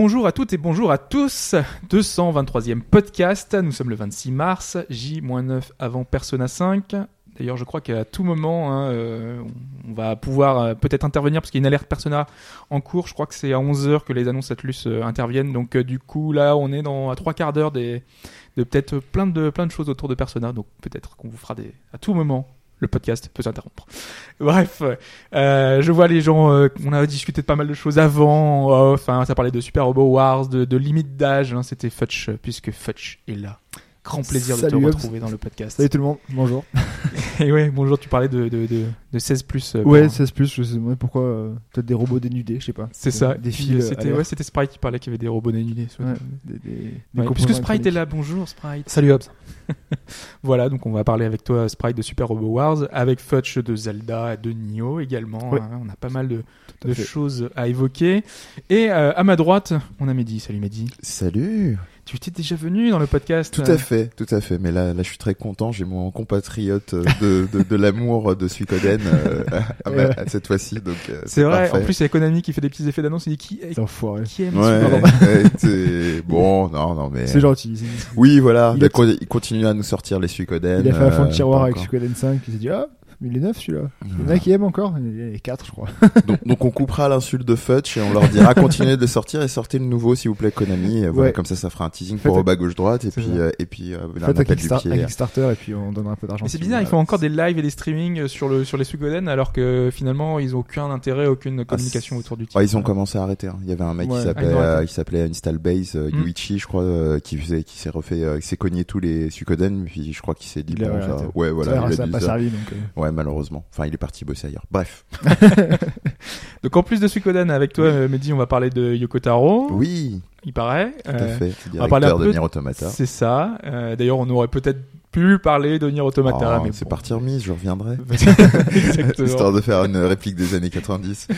Bonjour à toutes et bonjour à tous. 223e podcast. Nous sommes le 26 mars, J-9 avant Persona 5. D'ailleurs, je crois qu'à tout moment, hein, euh, on va pouvoir euh, peut-être intervenir parce qu'il y a une alerte Persona en cours. Je crois que c'est à 11h que les annonces Atlus euh, interviennent. Donc, du coup, là, on est à trois quarts d'heure de peut-être plein de, plein de choses autour de Persona. Donc, peut-être qu'on vous fera des, à tout moment. Le podcast peut s'interrompre. Bref, euh, je vois les gens. euh, on a discuté de pas mal de choses avant. en off, hein, ça parlait de Super Robo Wars, de, de limite d'âge. hein, C'était Futch, euh, puisque Futch est là. Grand plaisir de Salut, te Hobbs. retrouver dans le podcast. Salut tout le monde, bonjour. Et ouais, bonjour. Tu parlais de, de, de, de 16 plus. euh, Ouais, pour- 16 plus, je sais pas pourquoi. euh, Peut-être des robots dénudés, je sais pas. c'est ça. Des fils. euh, C'était ouais, c'était Sprite qui parlait qu'il y avait des robots dénudés. soit- Ouais, des, des, des Ouais, composants puisque Sprite est là, bonjour Sprite. Salut Hobbs. Voilà, donc on va parler avec toi Sprite de Super Robo Wars, avec Futch de Zelda, de Nioh également. Ouais. hein, on a pas mal de, choses à évoquer. Et euh, à ma droite, on a Mehdi. Salut Mehdi. Salut Tu étais déjà venu dans le podcast Tout euh, à fait, tout à fait. Mais là, là, je suis très content. J'ai mon compatriote euh, de, de, de l'amour de Suikoden euh, à, ma- à cette fois-ci. Donc, euh, C'est vrai, parfait. en plus il y a Konami qui fait des petits effets d'annonce, il dit qui, C'est enfoiré. qui aime Ouais, bon, non, non, mais C'est gentil. oui, voilà. Il a- il continue à nous sortir les Suikoden. Il a fait un fond de tiroir avec. Suikoden 5, il s'est dit Ah, il est neuf celui-là. Il y en a qui aiment encore Il y en a 4, je crois. donc, donc on coupera l'insulte de Futch et on leur dira continuez de le sortir et sortez le nouveau s'il vous plaît Konami. Et voilà, Ouais. comme ça, ça fera un teasing Faites pour bas gauche droite et puis euh, et puis euh, un un, appel du Kickstar- pied. un Kickstarter et puis on donnera un peu d'argent. Mais c'est bizarre, ils font encore des lives et des streamings sur le sur les Suikoden alors que finalement ils ont aucun intérêt, aucune communication c'est- autour du titre. Ouais, ils ont commencé à arrêter. hein. Il y avait un mec Ouais. qui s'appelait, Ah, euh, qui s'appelait Install Base, euh, Mm. Yuichi, je crois, euh, qui faisait, qui s'est refait, euh, qui s'est cogné tous les Suikoden, puis je crois qu'il s'est dit bon, ouais, voilà, ça pas servi donc. Ouais, malheureusement. Enfin, il est parti bosser ailleurs. Bref. Donc en plus de Suikoden avec toi euh, Mehdi, on va parler de Yoko Taro, Oui, il paraît. tout à Euh, fait. on va parler un de Nier Automata. C'est ça. Euh, D'ailleurs, on aurait peut-être pu parler de Nier Automata, Oh, mais c'est bon. parti remise, je reviendrai. Histoire de faire une réplique des années 90.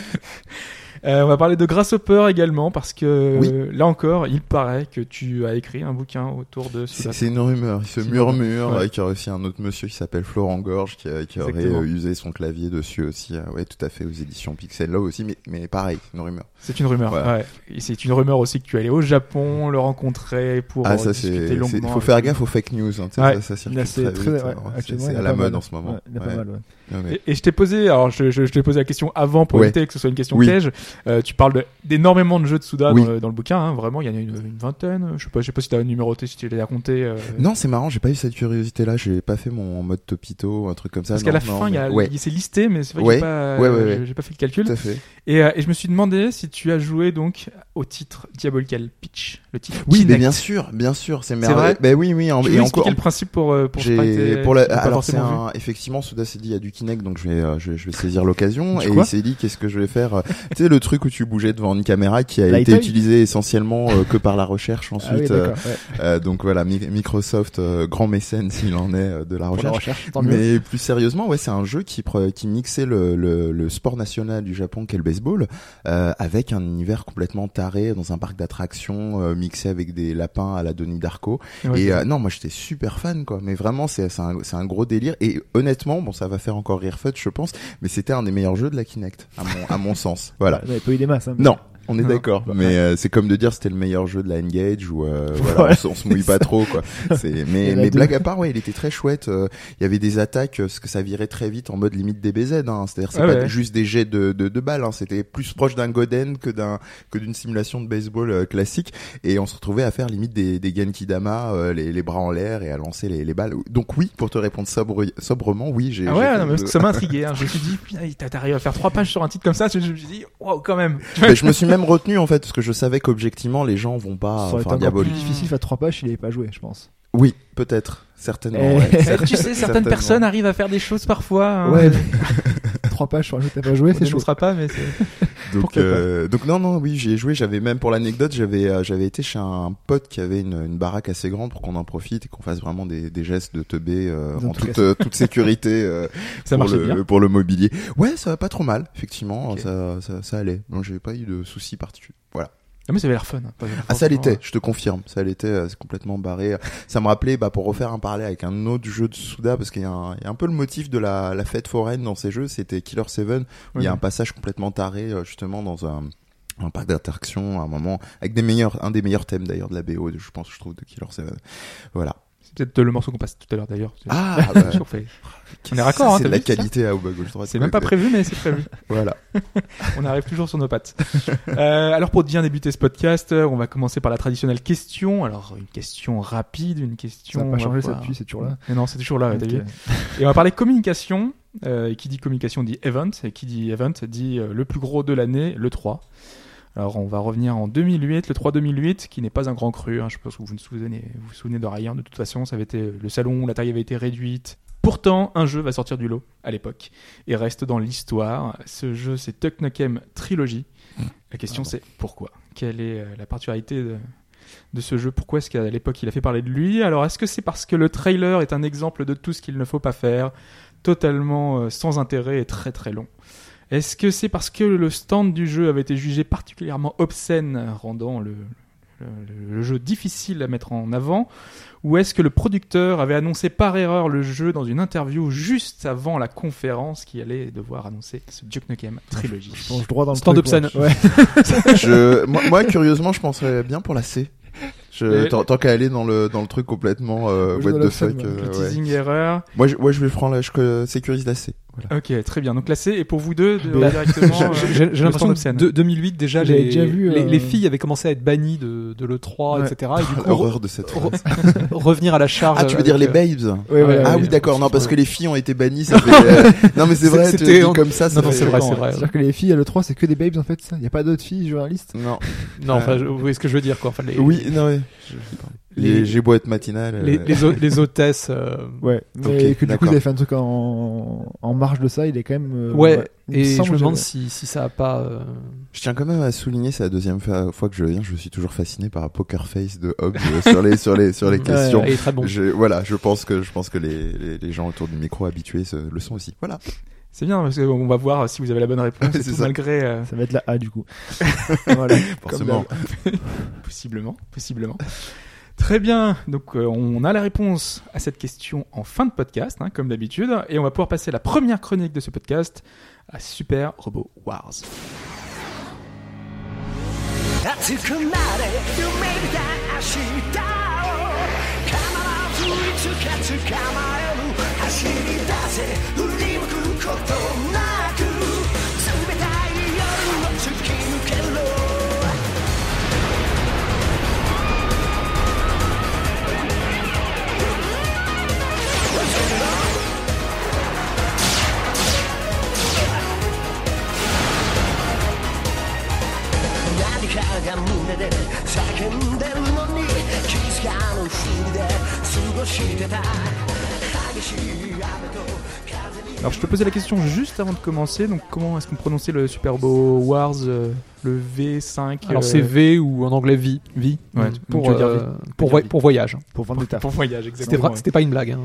Euh, on va parler de Grasshopper également parce que Oui. euh, là encore, il paraît que tu as écrit un bouquin autour de C'est une rumeur. Il se murmure ouais. qu'il y aurait aussi un autre monsieur qui s'appelle Florent Gorge qui, a- qui aurait euh, usé son clavier dessus aussi. euh, ouais, tout à fait, aux éditions Pixel. Là aussi, mais, mais pareil, c'est une rumeur. C'est une rumeur. Voilà. Ouais. Et c'est une rumeur aussi que tu es allé au Japon, le rencontrer pour Ah, ça, discuter longuement. Il faut faire gaffe aux fake news. Hein, Ouais. ça, ça circule Là, c'est très très. vite, ouais, hein. C'est- à a la mode mal. en ce moment. Il y a pas mal, Et, et je t'ai posé, alors je, je, je t'ai posé la question avant pour Ouais. éviter que ce soit une question Oui. piège. Euh, tu parles d'énormément de jeux de Suda Oui. dans, le, dans le bouquin, hein, vraiment, il y en a une, une vingtaine. Je sais pas, je sais pas si t'as numéroté, si tu les as comptés. euh, Non, c'est marrant, j'ai pas eu cette curiosité-là. J'ai pas fait mon mode Topito, un truc comme ça. Parce qu'à la non, fin, mais- Ouais, il- c'est listé, mais c'est vrai Ouais. que j'ai pas, pas fait le calcul. tout à fait. Et, euh, et je me suis demandé si tu as joué donc au titre Diabolical Pitch, le titre Oui, mais bien sûr, bien sûr, c'est merveilleux. vrai Ben oui, oui, en, Je et encore. le principe pour, euh, pour Sprite pour la, alors c'est un, effectivement Souda s'est dit il y a du Kinect donc je vais euh, je, vais- je vais saisir l'occasion Tu et il s'est dit qu'est-ce que je vais faire euh, tu sais le truc où tu bougeais devant une caméra qui a été utilisé essentiellement euh, que par la recherche Ah oui, ensuite euh, ouais. euh, donc voilà Mi- Microsoft grand mécène s'il en est de la recherche mieux. mais plus sérieusement, ouais, c'est un jeu qui qui mixait le, le, le sport national du Japon qu'est le baseball euh, avec un univers complètement taré dans un parc d'attractions mixé avec des lapins à la Donnie Darko. Ouais, et euh, non, moi j'étais super fan quoi. Mais vraiment, c'est un un gros délire. Et honnêtement, bon, ça va faire encore rire Fudge, je pense, mais c'était un des meilleurs jeux de la Kinect à mon à mon sens. Voilà. Vous n'avez pas eu des masses. Hein, mais- Non. On est Non. d'accord, Bah, mais euh, c'est comme de dire c'était le meilleur jeu de la N-Gage ou euh, voilà, Ouais. on, se- on se mouille pas trop quoi. C'est mais mais deux. blague à part ouais, il était très chouette. euh, Il y avait des attaques, euh, ce que ça virait très vite en mode limite DBZ. Hein. C'est-à-dire c'est Ah pas ouais. juste des jets de de, de balles. Hein. C'était plus proche d'un Goden que d'un que d'une simulation de baseball euh, classique. Et on se retrouvait à faire limite des des Genki Dama, euh, les les bras en l'air et à lancer les les balles. Donc oui, pour te répondre sobre, sobrement, oui j'ai. Ah ouais, non, mais parce de- ça m'a intrigué. Hein. Je me suis dit, putain, t'as- t'arrives à faire trois pages sur un titre comme ça. Je, me suis dit, waouh, quand même. Mais je me suis même retenu en fait parce que je savais qu'objectivement les gens vont pas Ça aurait été faire encore plus difficile faire trois pages s'il avait pas joué, je pense. Oui, peut-être, certainement. Eh. ouais. Tu sais, certaines certainement. personnes arrivent à faire des choses parfois. hein. Ouais. trois pages sur un jeu que t'as pas joué, c'est chaud. démontrera pas, mais c'est. Donc, euh, donc non, non, oui, j'y ai joué. J'avais même pour l'anecdote, j'avais, euh, j'avais été chez un pote qui avait une, une baraque assez grande pour qu'on en profite et qu'on fasse vraiment des, des gestes de teubé euh, en tout toute, euh, toute sécurité euh, Ça pour le, bien. pour le mobilier. Ouais, ça va pas trop mal, effectivement. Ça, ça, ça allait. Donc j'avais pas eu de soucis particuliers. Voilà. Ah, mais ça avait l'air fun. hein, pas- Ah, ça l'était, je te confirme. Ça l'était, euh, c'est complètement barré. Ça me rappelait, bah, pour refaire un parallèle avec un autre jeu de Souda, parce qu'il y, a un il y a un peu le motif de la, la fête foraine dans ces jeux, c'était Killer 7, où il y a un passage complètement taré, euh, justement, dans un, un parc d'attractions, à un moment, avec des meilleurs, un des meilleurs thèmes d'ailleurs de la BO, je pense, je trouve, de Killer 7. Voilà. C'est peut-être le morceau qu'on passe tout à l'heure d'ailleurs. Ah, bah. On est raccord, hein, c'est la vu, qualité à. C'est même pas prévu, mais c'est prévu. Voilà. On arrive toujours sur nos pattes. Euh, alors pour bien débuter ce podcast, euh, on va commencer par la traditionnelle question. Alors une question rapide, une question. Ça n'a pas on va changé, ça depuis, c'est toujours là. Non, c'est toujours là, t'as Ok. vu. Et on va parler communication. Euh, et qui dit communication dit event. Et qui dit event dit le plus gros de l'année, le 3. Alors on va revenir en 2008, le 3 2008, qui n'est pas un grand cru. hein. Je pense que vous ne souvenez, vous vous souvenez de rien. De toute façon, ça avait été le salon, la taille avait été réduite. Pourtant, un jeu va sortir du lot à l'époque et reste dans l'histoire. Ce jeu, c'est Nukem Trilogy. La question, c'est pourquoi? Quelle est euh, la particularité de, de ce jeu? Pourquoi est-ce qu'à l'époque il a fait parler de lui? Alors, est-ce que c'est parce que le trailer est un exemple de tout ce qu'il ne faut pas faire, totalement euh, sans intérêt et très très long Est-ce que c'est parce que le stand du jeu avait été jugé particulièrement obscène, rendant le, le- le jeu difficile à mettre en avant Ou est-ce que le producteur avait annoncé par erreur le jeu dans une interview juste avant la conférence qui allait devoir annoncer ce Duke Nukem Trilogy Je droit dans le Stand truc, obscène. ouais. Je, moi, moi, curieusement, je penserais bien pour la C. Je, tant, tant qu'à aller dans le, dans le truc complètement, euh, what the fuck. euh, Le ouais. teasing erreur. Moi, je, moi, je vais prendre la, je euh, sécurise la C. Voilà. Ok, très bien. Donc là, c'est et pour vous deux, de, Bah, directement. J'ai- euh, J'ai l'impression que obscène. de- 2008 déjà J'avais les, déjà vu, les, euh, les filles avaient commencé à être bannies de, de l'E3 Ouais. etc et du coup L'horreur de cette re- phrase. revenir à la charge Ah, tu veux dire les euh, babes Ouais, ouais, Ah ouais. oui, d'accord. Non, parce que les filles ont été bannies. Ça fait, euh, Non, mais c'est vrai. Tu dis comme ça. c'est vrai, c'est vrai. C'est-à-dire que les filles à l'E3, c'est que des babes en fait, ça. Il n'y a pas d'autres filles journalistes? Non. non enfin vous voyez ce que je veux dire quoi Oui, non, Les- Les, j'ai beau être matinal. euh, les, les, hô- les hôtesses euh, Ouais. Mais Ok, que du coup, ils avaient fait un truc en, en marge de ça, il est quand même. euh, ouais, il et je me demande si, si ça a pas euh, Je tiens quand même à souligner, c'est la deuxième fois fois que je viens, je suis toujours fasciné par un poker face de Hobbes sur les sur les sur les Ouais, questions. il est très bon Je, voilà, je pense que je pense que les, les, les gens autour du micro habitués se, le sont aussi. Voilà. C'est bien parce qu'on va voir si vous avez la bonne réponse. Ouais, et c'est tout, ça. malgré euh, Ça va être la A du coup. voilà. Forcément. possiblement, possiblement. Très bien. Donc euh, on a la réponse à cette question en fin de podcast, hein, comme d'habitude, et on va pouvoir passer la première chronique de ce podcast à Super Robot Wars. が胸で叫んでるのに気づかぬふりで過ごしてた激しい雨と風に Alors je te posais la question juste avant de commencer. Donc comment est-ce qu'on prononçait le Super Robot Wars, euh, le V5 alors euh, c'est V ou en anglais V V Ouais. donc pour, tu veux dire euh, V. pour, dire voy- V. pour voyage Pour vendre des tafs. Pour voyage, c'était exactement. vrai- c'était pas une blague hein.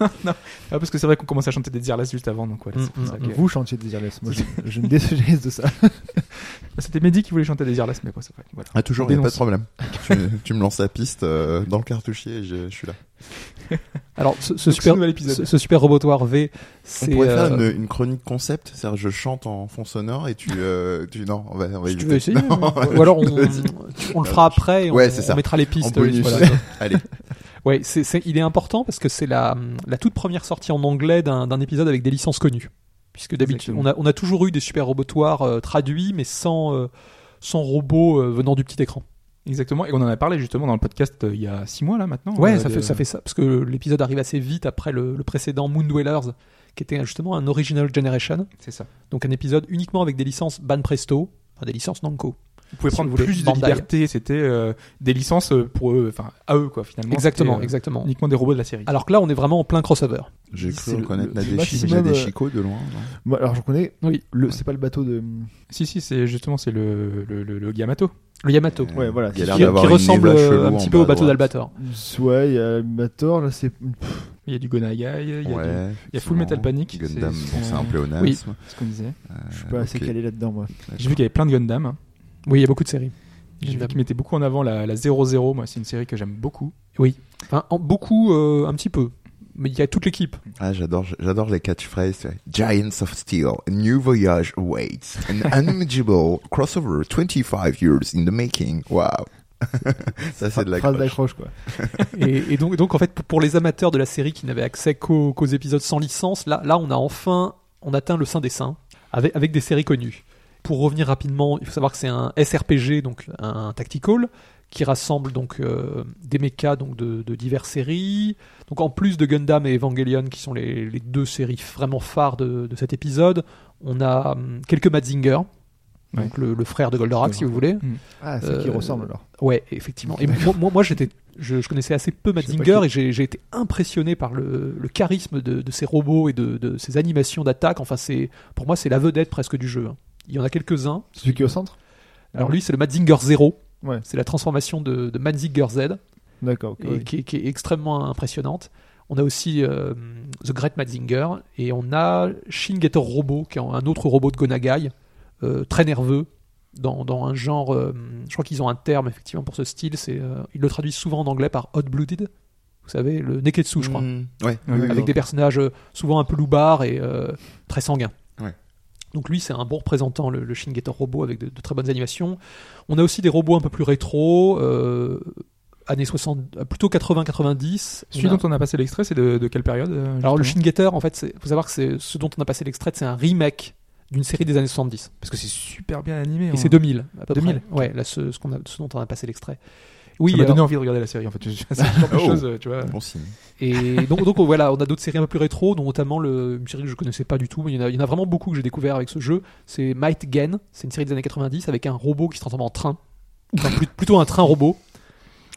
Ah, parce que c'est vrai qu'on commence à chanter des Dirless juste avant, donc voilà. c'est pour Mm, ça mm, que- Vous chantiez Desireless. Moi, je, je me désolise de ça. C'était Mehdi qui voulait chanter des mais quoi, c'est vrai. Voilà. Ah toujours, a pas de problème. tu, tu me lances la piste euh, dans le cartouchier et je, je suis là. alors ce, super ce ce, super robotoire V On c'est pourrait faire euh, une, une chronique concept, c'est-à-dire je chante en fond sonore et tu, euh, tu non, on va, on va si tu éviter. veux essayer Non, ou alors on, on le fera après et on, Ouais, c'est ça. on mettra les en pistes bonus. voilà. Allez. Ouais, c'est, c'est- il est important parce que c'est la, la toute première sortie en anglais d'un, d'un épisode avec des licences connues. Puisque d'habitude, on a, on a toujours eu des super robotoires euh, traduits, mais sans, euh, sans robots euh, venant du petit écran. Exactement. Et on en a parlé justement dans le podcast il y a six mois là maintenant. Ouais, ça, de- fait, ça fait ça. Parce que l'épisode arrive assez vite après le, le précédent Moon Dwellers, qui était justement un Original Generation. C'est ça. Donc un épisode uniquement avec des licences Ban Presto, enfin des licences Namco. Vous pouvez Si prendre plus de Bandai. liberté. C'était euh, des licences euh, pour eux, enfin à eux quoi finalement. Exactement, euh, exactement. Uniquement des robots de la série. Alors que là, on est vraiment en plein crossover. J'ai cru le- reconnaître Nadeshi, mais euh, de loin. alors, je connais. Oui. Le, c'est pas le bateau de. Si si, c'est justement c'est le, le, le, le Yamato. Le Yamato. Ouais, voilà. Il y a Qui- ressemble euh, un petit peu au bateau droite. d'Albator. Ouais, il y a Mator, là, c'est. Il y a du Gonagai, il y a, du- il y a Full. Metal Panic. Gundam, c'est- bon, c'est un pléonasme. Oui. ce qu'on disait. Je suis pas assez calé là-dedans, moi. J'ai vu qu'il y avait plein de Gundam. Oui, il y a beaucoup de séries. J'ai vu qu'ils mettaient beaucoup en avant la, la 00. Moi, c'est une série que j'aime beaucoup. Enfin, en- beaucoup, euh, un petit peu. Mais il y a toute l'équipe. Ah, j'adore, j'adore les catchphrases. Giants of Steel, a new voyage awaits, an unimaginable crossover 25 years in the making. Wow. Ça, c'est de la Phrase croche. d'accroche, quoi. et, et donc, donc, en fait, pour- pour les amateurs de la série qui n'avaient accès qu'aux qu'aux épisodes sans licence, là, là, on a enfin on atteint le sein des saints avec, avec des séries connues. Pour revenir rapidement, il faut savoir que c'est un SRPG, donc un tactical, qui rassemble donc euh, des mechas donc de, de diverses séries. Donc en plus de Gundam et Evangelion, qui sont les, les deux séries vraiment phares de, de cet épisode, on a hum, quelques Mazinger, donc le, le frère de Goldorak, si vous voulez. Ah, c'est qui Euh, ressemble alors. Ouais, effectivement. Et moi, moi, moi, j'étais, je, je connaissais assez peu Mazinger qui- et j'ai, j'ai été impressionné par le, le charisme de, de ces robots et de, de ces animations d'attaque. Enfin, c'est, pour moi, c'est la vedette presque du jeu. hein. Il y en a quelques-uns. Celui qui est au centre Alors lui, c'est le Mazinger Zero. Ouais. C'est la transformation de, de Mazinger Z D'accord. ok, et oui. qui, est, qui est extrêmement impressionnante. On a aussi euh, The Great Mazinger et on a Shin Getter Robot, qui est un autre robot de Gonagai, euh, très nerveux, dans, dans un genre. euh, je crois qu'ils ont un terme effectivement pour ce style. C'est, euh, ils le traduisent souvent en anglais par Hot Blooded. Vous savez, le Neketsu, je crois. Mm, Ouais. Oui, oui, avec des personnages souvent un peu loubards et euh, très sanguins. Donc lui, c'est un bon représentant, le, le Shin Getter Robot, avec de, de très bonnes animations. On a aussi des robots un peu plus rétro, euh, années 60, euh, plutôt 80-90. Celui On a- dont on a passé l'extrait, c'est de, de quelle période euh, Alors le justement Shin Getter, en fait, il faut savoir que c'est ce dont on a passé l'extrait, c'est un remake d'une série des années 70. Parce que c'est super bien animé. Et hein. c'est 2000, à peu 2000, près. Ouais, là, ce, ce, qu'on a, ce dont on a passé l'extrait. Oui, ça m'a donné envie de regarder la série en fait. C'est ce genre de Oh. choses, euh, tu vois. Bon signe. Et donc, donc voilà, on a d'autres séries un peu plus rétro, dont notamment le, une série que je connaissais pas du tout, mais il y en a, il y en a vraiment beaucoup que j'ai découvert avec ce jeu. C'est Might Gain, c'est une série des années 90 avec un robot qui se transforme en train, Enfin, plutôt un train robot.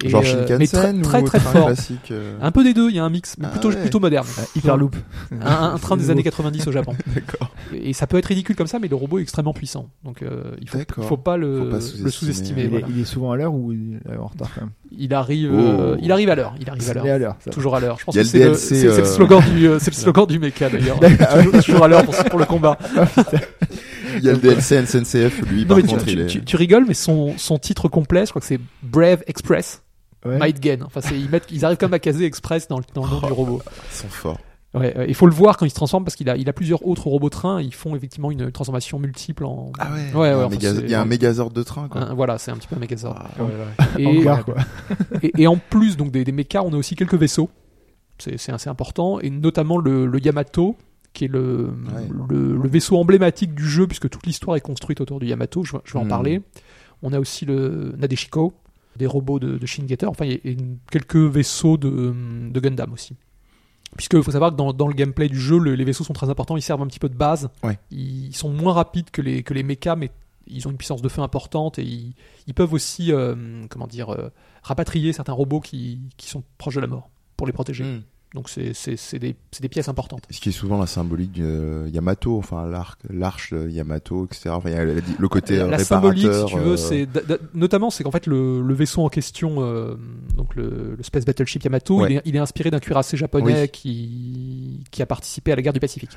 Et, Genre euh, Shinkansen mais très ou très, train fort. classique euh, Un peu des deux, il y a un mix, mais Ah plutôt ouais. plutôt moderne. Ah, Hyperloop. Un, un train des années 90 au Japon. D'accord. Et, ça peut être ridicule comme ça, mais le robot est extrêmement puissant. Donc euh, il faut, D'accord. il faut pas le, Faut pas le sous-estimer. sous-estimer. Il, voilà. est, il est souvent à l'heure ou il est en retard quand même? Il arrive, euh, Oh. il arrive à l'heure. Il arrive à Il est l'heure. à l'heure. ça va. Toujours à l'heure. Je pense Il y a que le c'est le, DLC, c'est- c'est le euh, slogan du, euh, c'est le slogan du mecha d'ailleurs. toujours, toujours à l'heure pour, pour le combat. Il y a le DLC NCNCF, lui, Non par mais tu, contre, tu- il est. tu- tu rigoles, mais son, son titre complet, je crois que c'est Brave Express, Ouais. Might Gain. Enfin, c'est, ils, mettent, ils arrivent même à caser Express dans le, dans le nom du robot. Ils sont forts. Ouais, il faut le voir quand il se transforme parce qu'il a, il a plusieurs autres robots trains. Ils font effectivement une transformation multiple en. Ah ouais. Ouais, Il y a ouais, un enfin, méga- c'est- Il y a un mégazord de train, quoi. Un- voilà, c'est un petit peu un Megazord. Ah. Et, En gare, quoi. et, et en plus donc des, des mechas, on a aussi quelques vaisseaux. C'est, c'est assez important. Et notamment le, le Yamato, qui est le, le, le vaisseau emblématique du jeu, puisque toute l'histoire est construite autour du Yamato. Je, vais- je vais en Hmm. parler. On a aussi le Nadeshiko, des robots de, de Shin Getter. Enfin, il y a une- quelques vaisseaux de, de Gundam aussi. Puisque faut savoir que dans, dans le gameplay du jeu, le- les vaisseaux sont très importants, ils servent un petit peu de base. Ouais. Ils sont moins rapides que les, que les mechas, mais ils ont une puissance de feu importante et ils, ils peuvent aussi, euh, comment dire, euh, rapatrier certains robots qui, qui sont proches de la mort pour les protéger. Hmm. Donc c'est des, des pièces importantes. Ce qui est souvent la symbolique euh, Yamato, enfin l'arc, l'arche de Yamato, etc. Enfin, il y a le, côté euh, la réparateur. symbolique, si tu veux, euh, c'est notamment c'est qu'en fait le, le vaisseau en question, euh, donc le, le Space Battleship Yamato, Ouais. il, est, il est inspiré d'un cuirassé japonais Oui. qui qui a participé à la guerre du Pacifique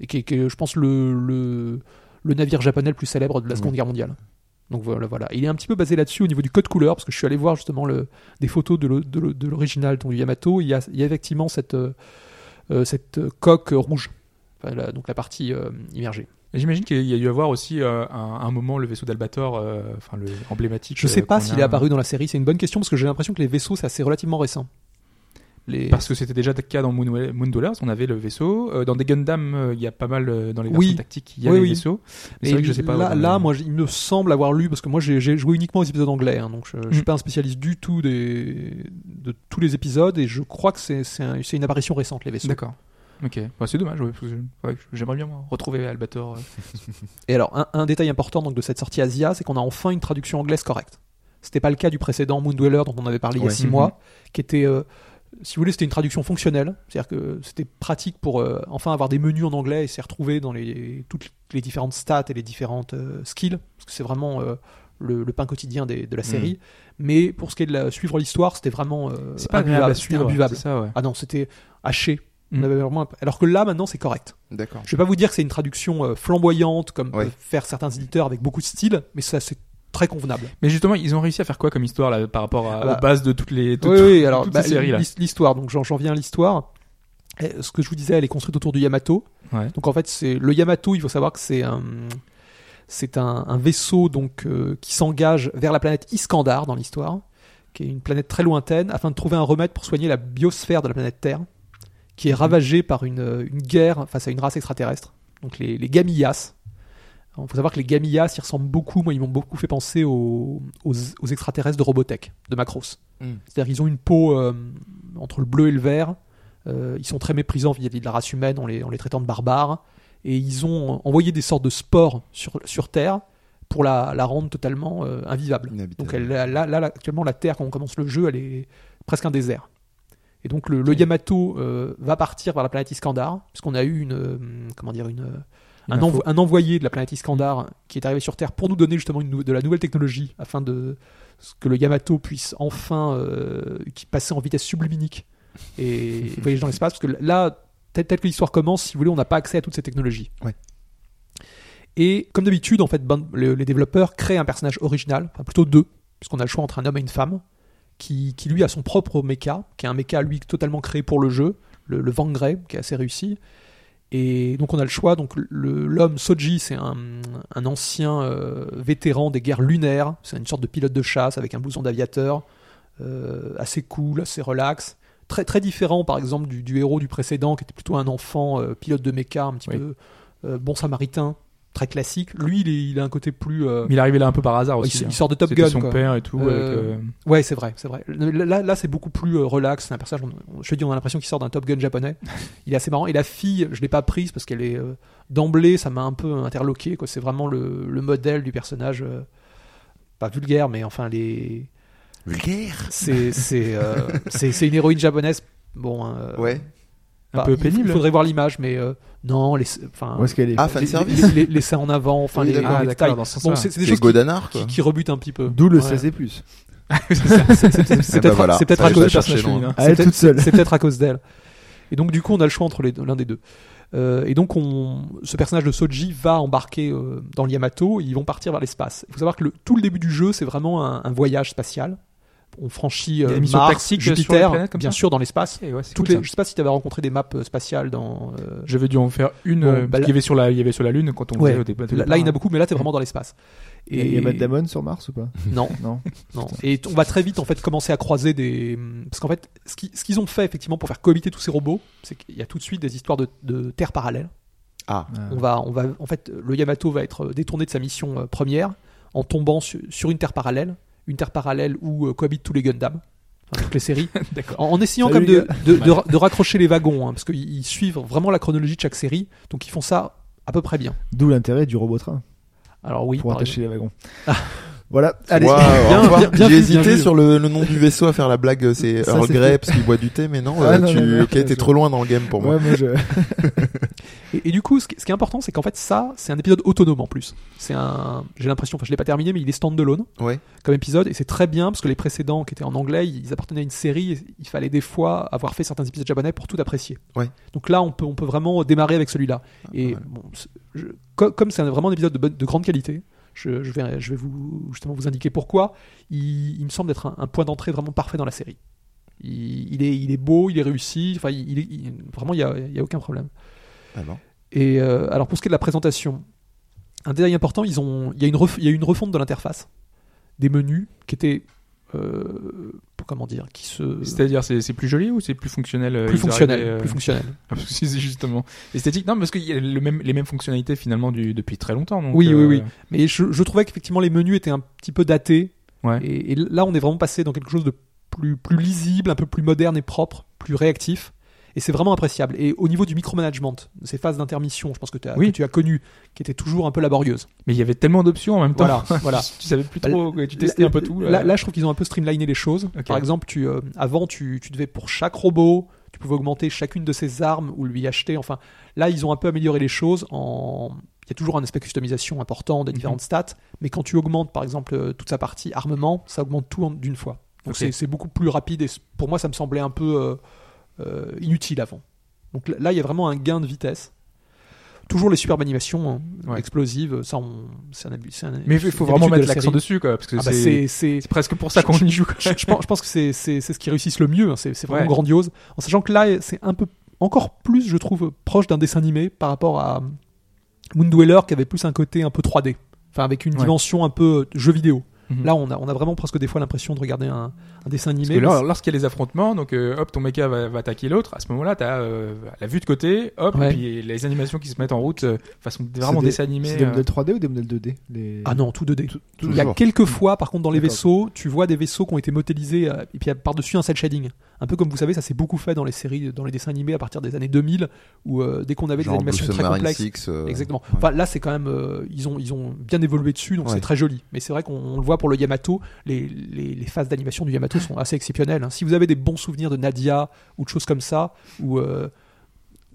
et qui est, qui est, je pense, le, le le navire japonais le plus célèbre de la Seconde Oui. Guerre mondiale. Donc voilà, voilà. Il est un petit peu basé là-dessus au niveau du code couleur, parce que je suis allé voir justement le, des photos de, l'o- de l'o- de l'original donc du Yamato. Il y a, il y a effectivement cette, euh, euh, cette coque rouge, Enfin, la- donc la partie euh, immergée. J'imagine qu'il y a dû avoir aussi euh, un, un moment le vaisseau d'Albator, enfin le emblématique. Je sais pas s'il a- est apparu dans la série, c'est une bonne question parce que j'ai l'impression que les vaisseaux c'est assez relativement récent. Les... Parce que c'était déjà le cas dans Moon, Moon Dwellers, on avait le vaisseau. Euh, dans des Gundam, euh, il y a pas mal euh, dans les versions Oui. tactiques, il y a Oui, les oui. vaisseaux. Mais Et c'est vrai que je sais pas. Là, moi, il me semble avoir lu parce que moi j'ai joué uniquement aux épisodes anglais, hein, donc je, je suis Mm. pas un spécialiste du tout des, de tous les épisodes et je crois que c'est c'est un- c'est une apparition récente les vaisseaux. D'accord. Ok, Bah, c'est dommage, ouais, j'aimerais bien moi, retrouver Albator. Et alors, un, un détail important donc, de cette sortie Asia, c'est qu'on a enfin une traduction anglaise correcte. C'était pas le cas du précédent Moondweller dont on avait parlé il y a Ouais. six Mhm. mois, qui était, euh, si vous voulez, c'était une traduction fonctionnelle. C'est-à-dire que c'était pratique pour euh, enfin avoir des menus en anglais et s'y retrouver dans les, toutes les différentes stats et les différentes euh, skills, parce que c'est vraiment euh, le, le pain quotidien des- de la série. Mais pour ce qui est de la, suivre l'histoire, c'était vraiment C'est pas imbuvable. suivre. imbuvable. c'est ça, ouais. Ah non, c'était haché. On avait vraiment un- Alors que là, maintenant, c'est correct. D'accord. Je vais pas vous dire que c'est une traduction flamboyante comme Ouais. peuvent faire certains éditeurs avec beaucoup de style, mais ça c'est très convenable. Mais justement, ils ont réussi à faire quoi comme histoire là, par rapport à, Ah bah, aux bases de toutes les toutes, oui, oui, alors toutes bah, ces séries là l'his- l'histoire, donc j'en viens à l'histoire. Eh, Ce que je vous disais, elle est construite autour du Yamato. Ouais. Donc en fait, c'est le Yamato. Il faut savoir que c'est un c'est un, un vaisseau donc euh, qui s'engage vers la planète Iskandar dans l'histoire, qui est une planète très lointaine, afin de trouver un remède pour soigner la biosphère de la planète Terre, qui est ravagée par une, euh, une guerre face à une race extraterrestre. Donc les, les Gamillas. Il faut savoir que les Gamillas, ils ressemblent beaucoup, moi, ils m'ont beaucoup fait penser aux, aux, aux extraterrestres de Robotech, de Macross. Mm. C'est-à-dire qu'ils ont une peau euh, entre le bleu et le vert. Euh, ils sont très méprisants vis-à-vis de la race humaine en les, en les traitant de barbares. Et ils ont envoyé des sortes de spores sur, sur Terre pour la, la rendre totalement euh, invivable. Donc elle, là, là, actuellement, la Terre, quand on commence le jeu, elle est presque un désert. Et donc le, le Yamato va partir vers la planète Iskandar, puisqu'on a eu une, comment dire, Une un, envoyé de la planète Iskandar qui est arrivé sur Terre pour nous donner justement une de la nouvelle technologie afin de que le Yamato puisse enfin euh, passer en vitesse subluminique et voyager dans l'espace. Parce que là, tel, tel que l'histoire commence, si vous voulez, on n'a pas accès à toutes ces technologies. Ouais. Et comme d'habitude, en fait, ben, le- les développeurs créent un personnage original, enfin plutôt deux, puisqu'on a le choix entre un homme et une femme, qui, qui lui a son propre mecha, qui est un mecha lui totalement créé pour le jeu, le, le Vangray, qui est assez réussi. Et donc on a le choix. Donc l'homme Soji, c'est un, un ancien euh, vétéran des guerres lunaires. C'est une sorte de pilote de chasse avec un blouson d'aviateur, euh, assez cool, assez relax. Très, très différent par exemple du, du héros du précédent qui était plutôt un enfant euh, pilote de méca, un petit Oui. peu bon samaritain, très classique. Lui, il, est- il a un côté plus. euh, Mais il est arrivé là un peu par hasard aussi. il hein. sort de Top Gun. son quoi. père et tout. Euh, avec, euh, Ouais, c'est vrai, c'est vrai. Là, là c'est beaucoup plus euh, relax. C'est un personnage, on- je te dis, on a l'impression qu'il sort d'un Top Gun japonais. Il est assez marrant. Et la fille, je l'ai pas prise parce qu'elle est euh, d'emblée, ça m'a un peu interloqué. C'est vraiment le, le modèle du personnage, euh, pas vulgaire, mais enfin les. Vulgaire? C'est c'est euh, c'est c'est une héroïne japonaise. Bon. euh, Ouais. Un bah, peu pénible. Il faudrait voir l'image, mais euh, non, les, enfin. Où est-ce qu'elle est Ah, les, fan service. les, les- les seins en avant, enfin Oui, les, d'accord. les Ah, détails. d'accord, dans ce Bon, sens-là. c'est c'est des C'est choses qui, quoi. qui, qui rebutent un petit peu. D'où le Ouais. 16 et plus. C'est c'est- c'est- c'est Eh ben peut-être voilà, c'est peut-être à cause chercher personnage loin. féminin. À c'est elle peut-être- toute seule. c'est peut-être à cause d'elle. Et donc du coup, on a le choix entre les deux- l'un des deux. Euh, et donc, on, ce personnage de Soji va embarquer euh, dans le Yamato et ils vont partir vers l'espace. Il faut savoir que le- tout le début du jeu, c'est vraiment un, un voyage spatial. On franchit Il euh, Mars, Jupiter, planètes comme bien ça sûr, dans l'espace. Ok, ouais, c'est Toutes cool, les, ça. je sais pas si tu avais rencontré des maps euh, spatiales dans. euh, J'avais dû en faire une. Bon, euh, bah là- qu'il y avait sur la, il y avait sur la lune quand on Ouais. faisait au début. là, là, il y en a beaucoup, mais là, t'es vraiment dans l'espace. Et il y a Matt Damon sur Mars ou pas? Non, Non. Non. Et on va très vite en fait commencer à croiser des parce qu'en fait ce qui- ce qu'ils ont fait effectivement pour faire cohabiter tous ces robots, c'est qu'il y a tout de suite des histoires de, de terres parallèles. Ah. On va on va en fait le Yamato va être détourné de sa mission euh, première en tombant su- sur une terre parallèle, une terre parallèle où euh, cohabitent tous les Gundam, enfin, toutes les séries. En, en essayant Salut, comme de, de, de ra- de raccrocher les wagons, hein, parce qu'ils ils suivent vraiment la chronologie de chaque série, donc ils font ça à peu près bien. D'où l'intérêt du robot-train Alors oui, pour attacher les wagons. Voilà, allez. Waouh, Bien, bien- bien J'ai bien hésité vu. sur le, le nom du vaisseau à faire la blague, euh, c'est Earl Grey fait. parce qu'il boit du thé, mais non, Ah, euh, non, tu, non, t'es je- trop loin dans le game pour moi. Ouais, moi je. Et, et du coup, ce qui, ce qui est important, c'est qu'en fait, ça, c'est un épisode autonome en plus. C'est un, j'ai l'impression, enfin, je l'ai pas terminé, mais il est standalone Ouais. comme épisode, et c'est très bien parce que les précédents qui étaient en anglais, ils appartenaient à une série, et il fallait des fois avoir fait certains épisodes japonais pour tout apprécier. Ouais. Donc là, on peut, on peut vraiment démarrer avec celui-là. et bon, je- co- comme c'est vraiment un épisode de grande qualité, je, je vais, je vais vous justement vous indiquer pourquoi. Il, il me semble être un, un point d'entrée vraiment parfait dans la série. Il, il est, il est beau, il est réussi. Enfin, il, est- il- vraiment, il y a, aucun problème. Ah. Et euh, alors pour ce qui est de la présentation, un détail important, ils ont, il y a une, ref- il y a une refonte de l'interface, des menus qui étaient, comment dire, qui se C'est-à-dire, c'est plus joli ou c'est plus fonctionnel euh, plus ils fonctionnel, arrivaient, euh, plus fonctionnel. Ah, c'est justement esthétique. Non, parce qu'il y a le même, les mêmes fonctionnalités finalement du, depuis très longtemps. Donc, Oui, oui, euh, oui. Mais je, je trouvais qu'effectivement les menus étaient un petit peu datés. Ouais. Et, et là, on est vraiment passé dans quelque chose de plus, plus lisible, un peu plus moderne et propre, plus réactif. Et c'est vraiment appréciable. Et au niveau du micromanagement, ces phases d'intermission, je pense que, tu as- Oui. que tu as connu, qui étaient toujours un peu laborieuses. Mais il y avait tellement d'options en même temps. Voilà, voilà. tu savais plus trop, tu testais un peu tout. Là, euh. là, je trouve qu'ils ont un peu streamliné les choses. Par exemple, tu, euh, avant, tu, tu devais pour chaque robot, tu pouvais augmenter chacune de ses armes ou lui acheter. Enfin, là, ils ont un peu amélioré les choses. En... Il y a toujours un aspect customisation important des Mhm. différentes stats, mais quand tu augmentes, par exemple, euh, toute sa partie armement, ça augmente tout d'une fois. Donc c'est- beaucoup plus rapide et pour moi, ça me semblait un peu euh, euh, inutile avant. Donc là, il y a vraiment un gain de vitesse. Toujours les superbes animations hein, Ouais. explosives, ça, c'est un abus. un- Mais il faut vraiment mettre la l'accent série. dessus, quoi, parce que Ah bah, c'est presque pour ça qu'on y joue. je, je pense, que c'est ce qui réussissent le mieux. hein. C'est c'est vraiment Ouais. grandiose. En sachant que là, c'est un peu encore plus, je trouve, proche d'un dessin animé par rapport à Moon Dweller qui avait plus un côté un peu 3D. Enfin, avec une Ouais. dimension un peu jeu vidéo. Là, on a, on a vraiment presque des fois l'impression de regarder un, un dessin Parce animé. que mais là, lorsqu'il y a les affrontements, donc euh, hop, ton mecha va, va attaquer l'autre. À ce moment-là, t'as euh, la vue de côté, hop, Ouais. et puis les animations qui se mettent en route, euh, façon vraiment des- dessin animé. C'est des euh. modèles 3D ou des modèles 2D les... Ah non, tout 2D. Il y a quelques fois, par contre, dans les vaisseaux, tu vois des vaisseaux qui ont été modélisés euh, et puis il y a par-dessus un cel shading. Un peu comme vous savez, ça s'est beaucoup fait dans les séries, dans les dessins animés à partir des années 2000, où euh, dès qu'on avait des Blue animations très Submarine complexes, 6, euh, Exactement. ouais. Enfin, là, c'est quand même. euh, ils, ont, ils ont bien évolué dessus, donc Ouais. c'est très joli. Mais c'est vrai qu'on on le voit pour le Yamato. Les, les, les phases d'animation du Yamato sont assez exceptionnelles. hein. Si vous avez des bons souvenirs de Nadia ou de choses comme ça, ou euh,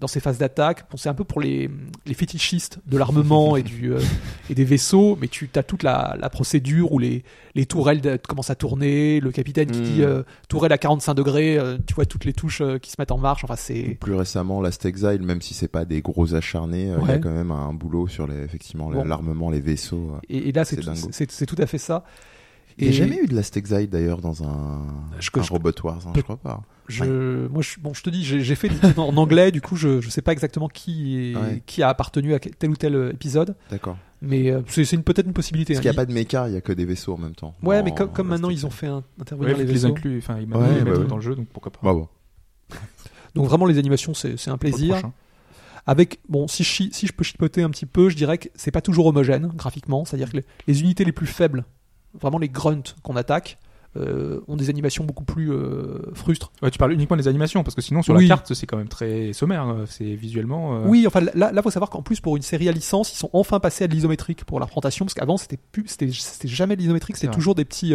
dans ces phases d'attaque, bon, c'est un peu pour les, les fétichistes de l'armement et, du, euh, et des vaisseaux, mais tu as toute la, la procédure où les, les tourelles de- commencent à tourner, le capitaine qui dit euh, tourelle à 45 degrés, euh, tu vois toutes les touches euh, qui se mettent en marche. Enfin, c'est. Plus récemment, Last Exile, même si c'est pas des gros acharnés, euh, il y a quand même un boulot sur les, effectivement, Bon. l'armement, les vaisseaux. euh. Et, et là, c'est tout, tout à fait ça. Il n'y a Et- jamais eu de Last Exile d'ailleurs dans un, Je- un je- Robot Wars, hein, je crois pas. Je, moi, je, bon, je te dis, j'ai fait en anglais, du coup, je, je sais pas exactement qui, est- Ouais. qui a appartenu à tel ou tel euh, épisode, D'accord. mais euh, c'est peut-être une possibilité. Parce hein. qu'il n'y a pas de méca, il y a que des vaisseaux en même temps. Ouais, mais comme, maintenant ils ont fait un- intervenir Ouais, les vaisseaux, incluent, enfin, ils Ouais, les mettent bah ouais. dans le jeu, donc pourquoi pas. Bah bon. donc vraiment les animations, c'est un plaisir. prochain. Avec, bon, si je, chi- si je peux chipoter un petit peu, je dirais que c'est pas toujours homogène graphiquement, c'est-à-dire que les unités les plus faibles, vraiment les grunts qu'on attaque, euh, ont des animations beaucoup plus euh, frustres. Ouais, tu parles uniquement des animations, parce que sinon, sur Oui. la carte, c'est quand même très sommaire. euh, C'est visuellement. euh, Oui, enfin là, là, faut savoir qu'en plus pour une série à licence, ils sont enfin passés à de l'isométrique pour la présentation, parce qu'avant c'était plus, c'était, c'était jamais de l'isométrique, C'est c'était toujours des petits,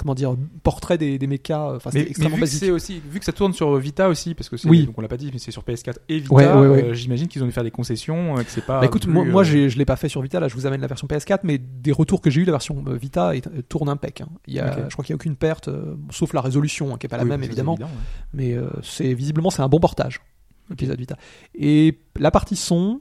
comment dire, portraits des, des mechas. Enfin, c'était Mais, mais extrêmement vu que basique. c'est aussi vu que ça tourne sur Vita aussi parce que c'est Oui. donc on l'a pas dit mais c'est sur PS4 et Vita Ouais, ouais, ouais. euh, j'imagine qu'ils ont dû faire des concessions euh, que c'est pas Bah, écoute, plus, moi, moi euh, je l'ai pas fait sur Vita, là je vous amène la version PS4, mais des retours que j'ai eu, la version euh, Vita est- euh, tourne impec. hein. Il y a. Je crois qu'il y a aucune perte, euh, sauf la résolution, hein, qui est pas la même c'est évidemment, évident, mais euh, c'est visiblement c'est un bon portage, l'épisode Vita. Et la partie son,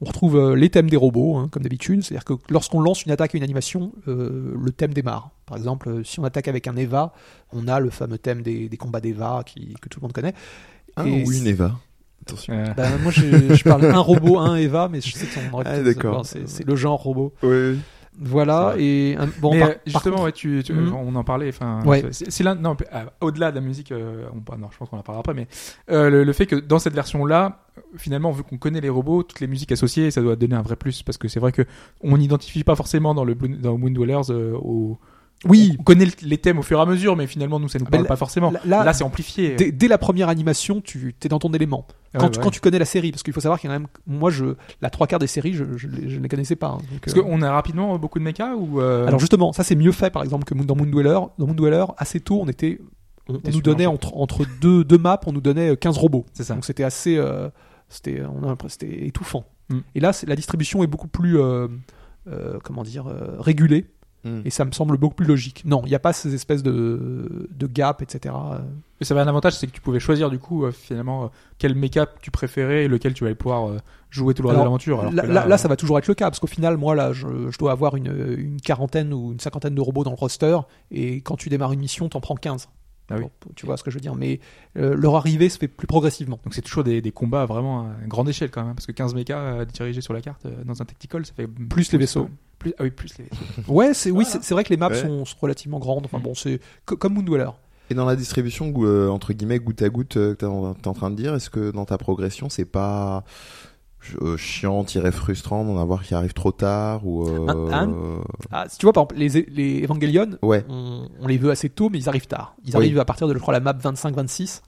on retrouve euh, les thèmes des robots, hein, comme d'habitude, c'est-à-dire que lorsqu'on lance une attaque et une animation, euh, le thème démarre. Par exemple, euh, si on attaque avec un Eva, on a le fameux thème des, des combats d'Eva qui, que tout le monde connaît. Un Et ou une Eva. Attention. Euh, Bah, moi, je, je parle un robot, un Eva, mais je sais que ça en aurait Ah, c'est le genre robot. Oui. Voilà, et un- bon, mais par- euh, par justement, ouais, tu, tu- Mhm. on en parlait. Enfin, Ouais. c'est l'un. Non, euh, au-delà de la musique, euh, on, bah, non, je pense qu'on en parlera après, mais euh, le, le fait que dans cette version-là, finalement, vu qu'on connaît les robots, toutes les musiques associées, ça doit donner un vrai plus parce que c'est vrai que on n'identifie pas forcément dans le dans Moon Dwellers euh, au oui, on connaît les thèmes au fur et à mesure, mais finalement, nous, ça nous Ah, parle pas forcément. là- Là, c'est amplifié. dès, dès la première animation, tu es dans ton élément. Quand, Ouais, tu- ouais. quand tu connais la série, parce qu'il faut savoir qu'il y a quand même, moi, je, la trois quarts des séries, je, je, les, je ne les connaissais pas. hein, donc, Parce euh, qu'on a rapidement beaucoup de mechas ou. euh, Alors justement, ça c'est mieux fait, par exemple, que dans Moon Dweller. Dans Moon Dweller, assez tôt, on était, on, nous donnait entre, entre deux, deux maps, on nous donnait 15 robots. c'est ça. Donc c'était assez, euh, c'était, étouffant. Mm. Et là, la distribution est beaucoup plus, euh, euh, comment dire, euh, régulée. Hmm. Et ça me semble beaucoup plus logique. Non, il n'y a pas ces espèces de, de gaps, etc. Et ça avait un avantage, c'est que tu pouvais choisir du coup euh, finalement euh, quel mecha tu préférais et lequel tu allais pouvoir euh, jouer tout le reste de l'aventure. Là, que là- là, ça va toujours être le cas, parce qu'au final, moi, là, je, je dois avoir une, une quarantaine ou une cinquantaine de robots dans le roster, et quand tu démarres une mission, t'en prends 15. Ah oui. Tu vois ce que je veux dire. Mais euh, leur arrivée se fait plus progressivement. Donc c'est toujours des, des combats vraiment à grande échelle quand même, parce que 15 mechas euh, dirigés sur la carte euh, dans un tactical, ça fait Plus les vaisseaux. Plus, ah oui, plus les vaisseaux. Ouais, c'est oui, c'est vrai que les maps Ouais. sont, sont relativement grandes. Enfin bon, c'est co- comme Moon Dweller. Et dans la distribution, euh, entre guillemets, goutte à goutte, euh, que en, t'es en train de dire, est-ce que dans ta progression, c'est pas euh, chiant, tiré frustrant d'en avoir qui arrive trop tard ou euh, Un- un- Ah, si tu vois, par exemple, les, les Evangelion, Ouais. on, on les veut assez tôt, mais ils arrivent tard. Ils Oui. arrivent à partir de, je crois, la map 25-26.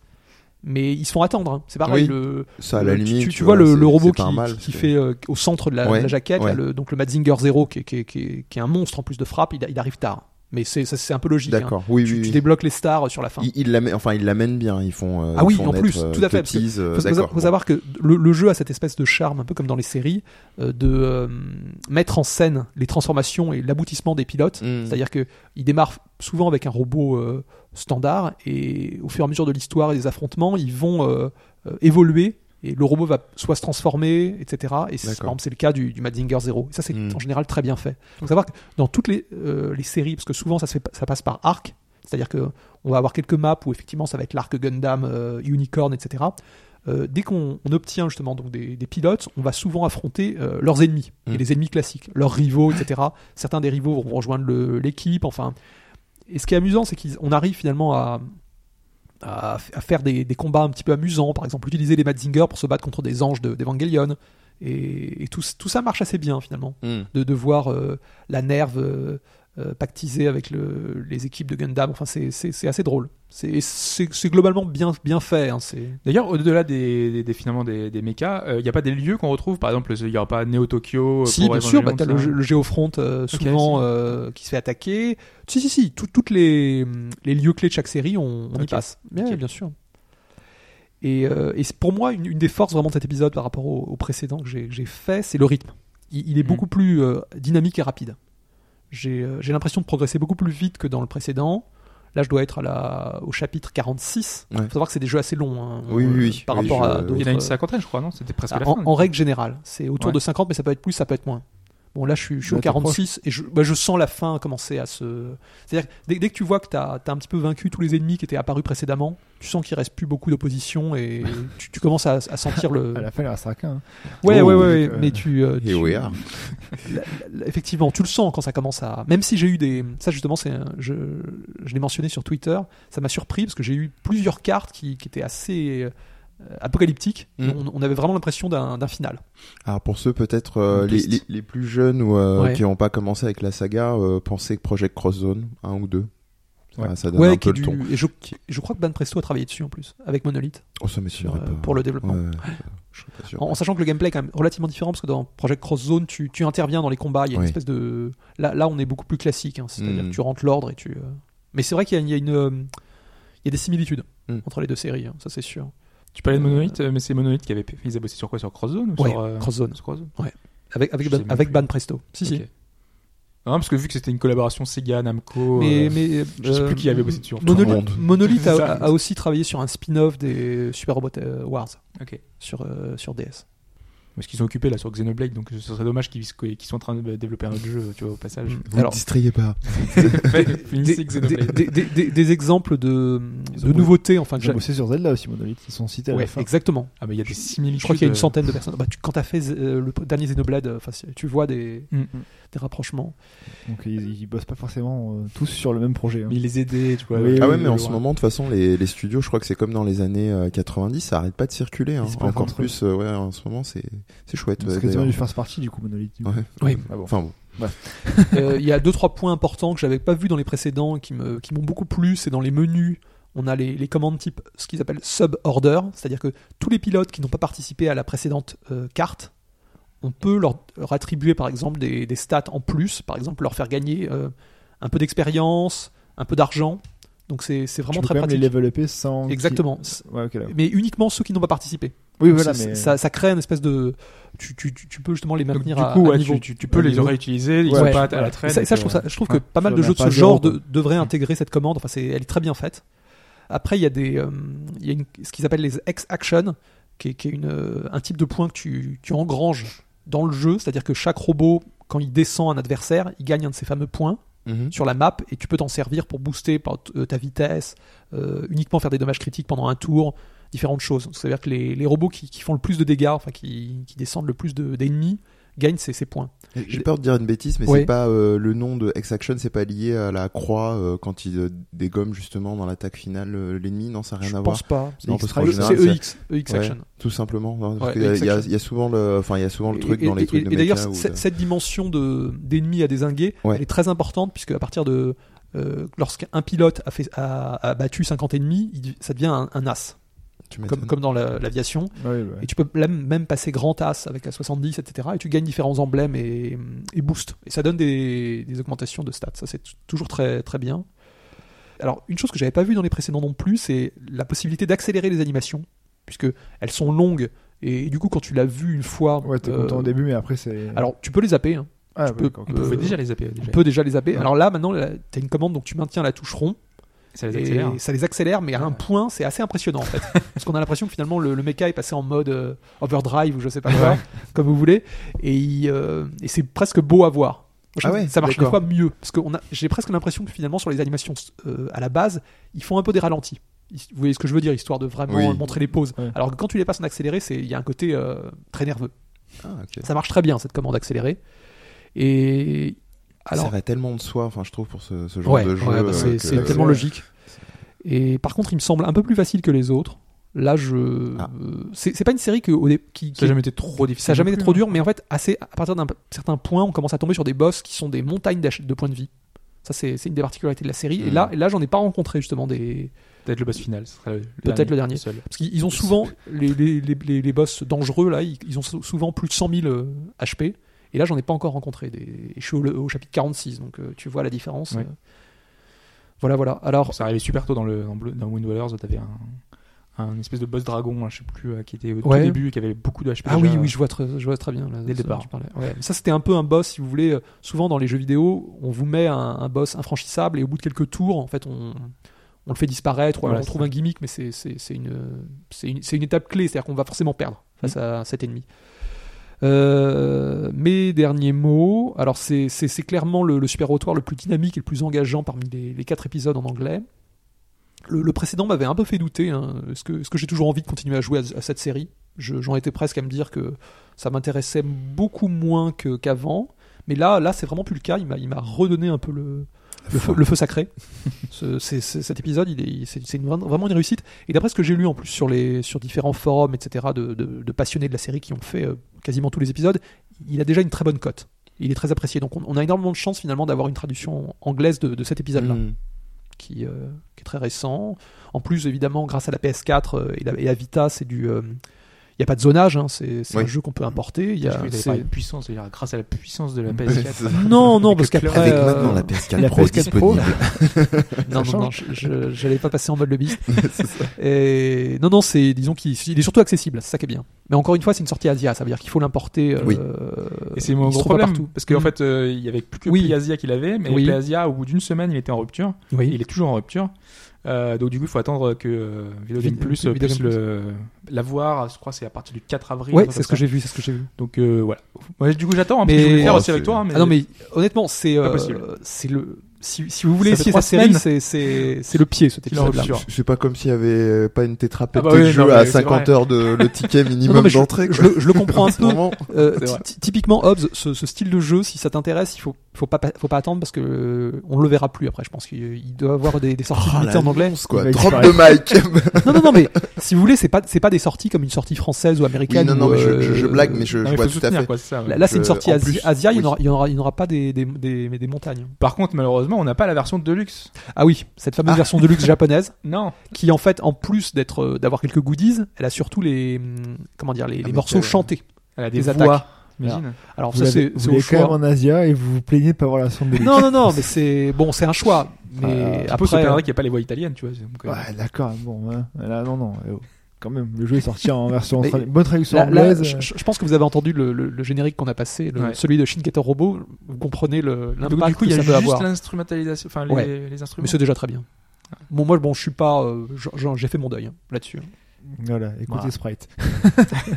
mais ils se font attendre. hein. C'est pareil. Oui. le, Ça, à la tu- limite. tu, tu vois, le, robot qui, mal, qui fait euh, au centre de la, Ouais, de la jaquette, ouais. là, le- donc le Mazinger Zero, qui est, qui qui est un monstre en plus de frappe, il, il arrive tard. Mais c'est c'est un peu logique. hein. D'accord. Oui, Tu, oui. tu oui. débloques les stars sur la fin. Ils, ils l'amènent, enfin, ils l'amènent bien. Ils font. euh, Ah oui, ils font en plus, euh, tout à fait, euh, faut, faut- d'accord. faut savoir que le, le jeu a cette espèce de charme, un peu comme dans les séries, euh, de euh, mettre en scène les transformations et l'aboutissement des pilotes. Mm. C'est-à-dire que il démarre souvent avec un robot euh, standard et au fur et à mesure de l'histoire et des affrontements, ils vont euh, euh, évoluer et le robot va soit se transformer, etc. Et c'est- D'accord. par exemple, c'est le cas du, du Mazinger Zero. Et ça, c'est Mm. en général très bien fait. Il faut savoir que dans toutes les, euh, les séries, parce que souvent ça, se fait, ça passe par arc, c'est-à-dire que on va avoir quelques maps où effectivement ça va être l'arc Gundam, euh, Unicorn, etc. Euh, dès qu'on on obtient justement donc des, des pilotes, on va souvent affronter leurs ennemis et Mm. les ennemis classiques, leurs rivaux, etc. Certains des rivaux vont rejoindre l'équipe. Enfin, et ce qui est amusant, c'est qu'on arrive finalement à, à, à faire des, des combats un petit peu amusants. Par exemple, utiliser les Mazinger pour se battre contre des anges de- d'Evangelion. Et, et tout, tout ça marche assez bien finalement. Mm. De, de voir euh, la nerve euh, euh, pactiser avec le- les équipes de Gundam. Enfin, c'est- assez drôle. C'est globalement bien, bien fait. hein, D'ailleurs, au-delà des, des, des- finalement des, des mechas, il n'y a pas des lieux qu'on retrouve Par exemple, il n'y aura pas Neo Tokyo euh, Si, bien sûr, bah, t'as tout le, Géofront euh, souvent euh, qui se fait attaquer. Si, si, si, tout- toutes les, les lieux clés de chaque série, on, on y passe. Bien, bien sûr. Et, euh, et pour moi, une, une des forces vraiment de cet épisode par rapport au, au précédent que j'ai fait, c'est le rythme. Il, il est Mhm. beaucoup plus euh, dynamique et rapide. J'ai euh, j'ai l'impression de progresser beaucoup plus vite que dans le précédent. Là, je dois être à la, au chapitre 46. Il Ouais. faut savoir que c'est des jeux assez longs. hein, Oui, oui, oui. Par Oui, rapport je- à Il y en a d'autres. Il y en a une cinquantaine, je crois, non? C'était presque Ah, la en, fin. en règle générale, c'est autour Ouais. de 50, mais ça peut être plus, ça peut être moins. Bon, là, je suis, je suis au Ouais, t'es 46 et je, bah, je sens la fin commencer à se. C'est-à-dire, que dès, dès que tu vois que tu as, un petit peu vaincu tous les ennemis qui étaient apparus précédemment, tu sens qu'il reste plus beaucoup d'opposition et tu, tu commences à, à sentir le. À la fin, il restera qu'un. Ouais, Oh, ouais, ouais, ouais, euh, mais tu. euh, Here tu- we are. la- la- effectivement, tu le sens quand ça commence à. Même si j'ai eu des. Ça, justement, c'est un- je, je l'ai mentionné sur Twitter, ça m'a surpris parce que j'ai eu plusieurs cartes qui, qui étaient assez euh, apocalyptiques. Mm. On, on avait vraiment l'impression d'un final. Alors pour ceux peut-être euh, les, piste. les, les plus jeunes ou euh, Ouais. qui n'ont pas commencé avec la saga, euh, pensez que Project Cross Zone 1 ou 2. Ouais. Ah, ça donne Ouais, un peu le du- ton. et je, je crois que Ban Presto a travaillé dessus en plus, avec Monolith, Oh ça sur, m'étonnerait euh, pas. pour le développement. Ouais, je serais pas sûr. En, en sachant que le gameplay est quand même relativement différent, parce que dans Project Cross Zone, tu, tu interviens dans les combats, il y a une espèce de... Là, là, on est beaucoup plus classique, hein, c'est-à-dire Mm. que tu rentres l'ordre et tu... euh, Mais c'est vrai qu'il y a, il y a une... euh, Il y a des similitudes Mm. entre les deux séries, hein, ça c'est sûr. Tu parlais de Monolith, euh, mais c'est Monolith qui avait fait. Ils avaient bossé sur quoi? Sur Crosszone ou Ouais, sur, euh, Cross Zone. sur Crosszone Avec, avec, Ban, avec. Ban Presto. Si, si. Non, parce que vu que c'était une collaboration Sega, Namco. Mais, euh, mais, je sais euh, plus qui avait bossé dessus. Monolith, le monde. Monolith a, aussi travaillé sur un spin-off des Super Robot Wars Ok. sur, euh, sur DS. Parce qu'ils sont occupés là sur Xenoblade, donc ce serait dommage qu'ils qu'ils soient en train de développer un autre jeu, tu vois, au passage. Vous Alors- ne distrayez pas. Des, Xenoblade. des- des- des- des exemples de, nouveautés, enfin que Ils ont j'ai- bossé sur Zelda aussi, Monolith. Ils sont cités à Ouais, la fin. exactement. Ah, mais il y a des similitudes. Je crois qu'il y a une euh, centaine de personnes. Bah, tu- quand tu as fait euh, le dernier Xenoblade, euh, enfin, tu vois des, mm, des rapprochements. Donc ils, ils bossent pas forcément euh, tous sur le même projet. hein. Mais ils les aidaient, tu vois. Oui, ah ouais, mais en ce ouais. moment, de toute façon, les, les studios, je crois que c'est comme dans les années euh, 90, ça arrête pas de circuler. Hein. Encore plus, euh, ouais, en ce moment, c'est c'est chouette. C'est ouais, quasiment d'ailleurs. du first party du coup, Monolith. du coup. Ouais. Oui. Ah bon. Enfin bon. Euh, Il y a deux trois points importants que j'avais pas vu dans les précédents qui me qui m'ont beaucoup plu. C'est dans les menus. On a les, les commandes type ce qu'ils appellent sub-order, c'est-à-dire que tous les pilotes qui n'ont pas participé à la précédente euh, carte, on peut leur, leur attribuer par exemple des, des stats en plus, par exemple leur faire gagner euh, un peu d'expérience, un peu d'argent. Donc c'est c'est Tu vraiment peux très pratique. les level up sans. Exactement. Ouais, ok, là. Mais uniquement ceux qui n'ont pas participé. Oui, voilà, ça, mais. ça, ça crée une espèce de. Tu, tu, tu, peux justement les Donc, maintenir du à, coup, à ouais, niveau. tu, tu, peux à les niveau. réutiliser, ils Ouais, sont ouais, pas à la traîne. ça, ça, je trouve ça, je trouve que pas mal de jeux de ce genre de- devraient intégrer cette commande. Enfin, c'est, elle est très bien faite. Après, il y a des, euh, il y a une- ce qu'ils appellent les X-Action, qui est, qui est une, euh, un type de point que tu, tu engranges dans le jeu. C'est-à-dire que chaque robot, quand il descend un adversaire, il gagne un de ces fameux points Mhm. sur la map et tu peux t'en servir pour booster euh, ta vitesse, euh, uniquement faire des dommages critiques pendant un tour, différentes choses. C'est-à-dire que les, les robots qui, qui font le plus de dégâts, enfin qui, qui descendent le plus de- d'ennemis, gagnent ces, ces points. J'ai peur de dire une bêtise, mais Ouais. c'est pas euh, le nom de X-Action, c'est pas lié à la croix euh, quand il euh, dégomme justement dans l'attaque finale l'ennemi, non, ça n'a rien Je à voir. pense pas. Non, parce qu'en C'est EX, EX Ouais. Action. Tout simplement. non, parce Ouais, il y, a- il y a souvent le, enfin, il y a souvent le truc Et- dans les trucs et- de et d'ailleurs, cette, dimension de d'ennemis à désinguer, elle est très importante puisque à partir de lorsqu'un pilote a, fait, a, a battu 50 ennemis, il- ça devient un, un as. Comme, comme dans la- l'aviation. Ouais, ouais. Et tu peux même passer grand as avec la 70, etc. Et tu gagnes différents emblèmes et, et boosts. Et ça donne des, des augmentations de stats. Ça, c'est toujours très, très bien. Alors, une chose que j'avais pas vue dans les précédents non plus, c'est la possibilité d'accélérer les animations, puisque elles sont longues. Et, du coup, quand tu l'as vu une fois. Ouais, t'es euh, content au début, mais après c'est. Alors, tu peux les zapper. hein. ah, tu ouais, peux-. On euh, déjà les zapper. Déjà. On peut déjà les zapper. Ouais. Alors là, maintenant, tu as une commande, donc tu maintiens la touche rond. Ça les Et accélère. ça les accélère, mais à un point, c'est assez impressionnant en fait. Parce qu'on a l'impression que finalement le, le mecha est passé en mode euh, overdrive ou je sais pas quoi, comme vous voulez. Et, il, euh, et c'est presque beau à voir. Je Ah ouais, ça marche des fois mieux. Parce que j'ai presque l'impression que finalement sur les animations euh, à la base, ils font un peu des ralentis. Vous voyez ce que je veux dire, histoire de vraiment Oui. montrer les pauses. Ouais. Alors que quand tu les passes en accéléré, il y a un côté euh, très nerveux. Ah. Ça marche très bien cette commande accélérée. Et alors, ça va tellement de soi, enfin, je trouve, pour ce, ce genre Ouais, de jeu. ouais, bah, euh, c'est que- c'est tellement Ouais. logique. Et par contre, il me semble un peu plus facile que les autres. Là, je. Ah. euh, C'est pas une série que, au dé- qui, qui Ça n'a jamais été trop difficile. ça a jamais été trop hein. dur, mais en fait, assez, à partir d'un certain point, on commence à tomber sur des boss qui sont des montagnes de points de vie. Ça, c'est une des particularités de la série. Et Mm. là, et là j'en ai pas rencontré justement des. Peut-être le boss final. Peut-être le dernier. seul. Parce qu'ils ont souvent. Les, les, les, les- boss dangereux, là, ils, ils ont sou- souvent plus de 100 000 euh, HP. Et là, j'en ai pas encore rencontré. Des... Je suis au, au chapitre 46, donc euh, tu vois la différence. Ouais. euh. Voilà, voilà. Alors, Ça arrivait super tôt dans le dans, dans Wind Dwellers. T'avais un, un espèce de boss dragon, hein, je sais plus, euh, qui était au Ouais. tout début, qui avait beaucoup de HP. Ah déjà. oui, oui, je vois très, je vois très bien. Là, Dès le ça, départ. Ouais. C'était un peu un boss, si vous voulez. Souvent, dans les jeux vidéo, on vous met un, un boss infranchissable et au bout de quelques tours, en fait, on, on le fait disparaître Voilà, on trouve ça. un gimmick, mais c'est une, une, c'est une étape clé. C'est-à-dire qu'on va forcément perdre face à cet ennemi. Euh, mes derniers mots. Alors, c'est clairement le, le super rotoire le plus dynamique et le plus engageant parmi les, quatre épisodes en anglais. Le, précédent m'avait un peu fait douter. hein. Est-ce que, j'ai toujours envie de continuer à jouer à, cette série? Je- J'en étais presque à me dire que ça m'intéressait beaucoup moins qu'avant. Mais là, là, c'est vraiment plus le cas. Il m'a redonné un peu le, le, feu, le feu sacré. Ce- cet épisode, il c'est, vraiment une réussite. Et d'après ce que j'ai lu en plus sur les, sur différents forums, etc., de, de- de passionnés de la série qui ont fait euh, quasiment tous les épisodes, il a déjà une très bonne cote. Il est très apprécié. Donc, on, on a énormément de chance finalement d'avoir une traduction anglaise de, de cet épisode-là Mm. qui, euh, qui est très récent. En plus, évidemment, grâce à la PS4 euh, et, la, et la Vita, c'est du. euh, n'y a pas de zonage, hein, c'est Oui. un jeu qu'on peut importer. Il y a, de puissance, c'est-à-dire grâce à la puissance de la Ouais, PS4. c'est ça. Non, non, parce qu'après. Avec euh, maintenant la PS4 la Pro PS4 Pro, disponible. non, non, non, je- n'allais pas passer en mode lobbyiste. Et non, non, c'est disons qu'il il est surtout accessible, c'est ça qui est bien. Mais encore une fois, c'est une sortie Asia, ça veut dire qu'il faut l'importer. euh, Oui. Et c'est mon il gros problème. partout. Parce qu'en Mm. fait, euh, il y avait plus que Oui. Play Asia qu'il avait, mais Oui. Play Asia, au bout d'une semaine, il était en rupture. Oui. Il est toujours en rupture. Euh, donc du coup, il faut attendre que euh, Video Game Plus Video puisse Game le l'avoir. Je crois c'est à partir du 4 avril. Ouais, c'est ce que j'ai vu, c'est ce que j'ai vu. Donc euh, voilà. Ouais, du coup, j'attends. hein, Mais- je voulais le faire Oh, aussi avec c'est- toi. hein, Mais... Ah non, mais honnêtement, c'est euh, c'est le. Si, si vous voulez essayer cette série, semaines. c'est c'est c'est le pied en épisode-là. C'est pas comme s'il y avait euh, pas une tétrapétée Ah bah oui, de jeu non, à c'est 50 vrai. heures de le ticket minimum Non, je- d'entrée. Je, quoi. le- je le comprends un ce peu. Euh, typiquement, Hobbs, ce, ce style de jeu, si ça t'intéresse, il faut, faut pas, faut pas attendre parce que euh, on le verra plus après. Je pense qu'il il doit avoir des, des sorties Oh, limitées en anglais. quoi. Drop de mic. Non, non, non, mais si vous voulez, c'est pas, c'est pas des sorties comme une sortie française ou Oui, américaine. non, non, mais je, euh, je, je blague, mais je, Non, je vois tout à soutenir, fait. quoi, c'est ça, ouais. Là, là, c'est une Je- sortie plus, Asia, il n'y oui. aura, il y en aura, il y en aura pas des, des, des, des montagnes. Par contre, malheureusement, on n'a pas la version de luxe. Ah oui, cette fameuse Ah. version de luxe japonaise, Non. qui en fait, en plus d'être, euh, d'avoir quelques goodies, elle a surtout les, hum, comment dire, les, les Avec, morceaux euh, chantés. Elle a des Des voix. attaques. Imagine. Alors Vous ça, c'est vous c'est au l'avez quand même choix. en Asia et vous vous plaignez de pas avoir la sonde de. Non, non, non, mais c'est bon, c'est un choix. Mais Après, se après, plaindrait qu'il n'y a pas les voix italiennes, tu vois. donc, euh, Ouais, d'accord, bon, hein. là, non, non. oh. Quand même, le jeu est sorti en version tra- bonne traduction Là, anglaise. je, je- je pense que vous avez entendu le, le- le générique qu'on a passé, le- Ouais. celui de Shin Getter Robot. Vous comprenez l'impact du coup, il y que a ça peut juste avoir. l'instrumentalisation, enfin les, Ouais. les instruments. Mais c'est déjà très bien. Bon, moi, bon, je suis pas. euh, J'ai fait mon deuil hein, là-dessus. Voilà, écoutez Voilà. Sprite.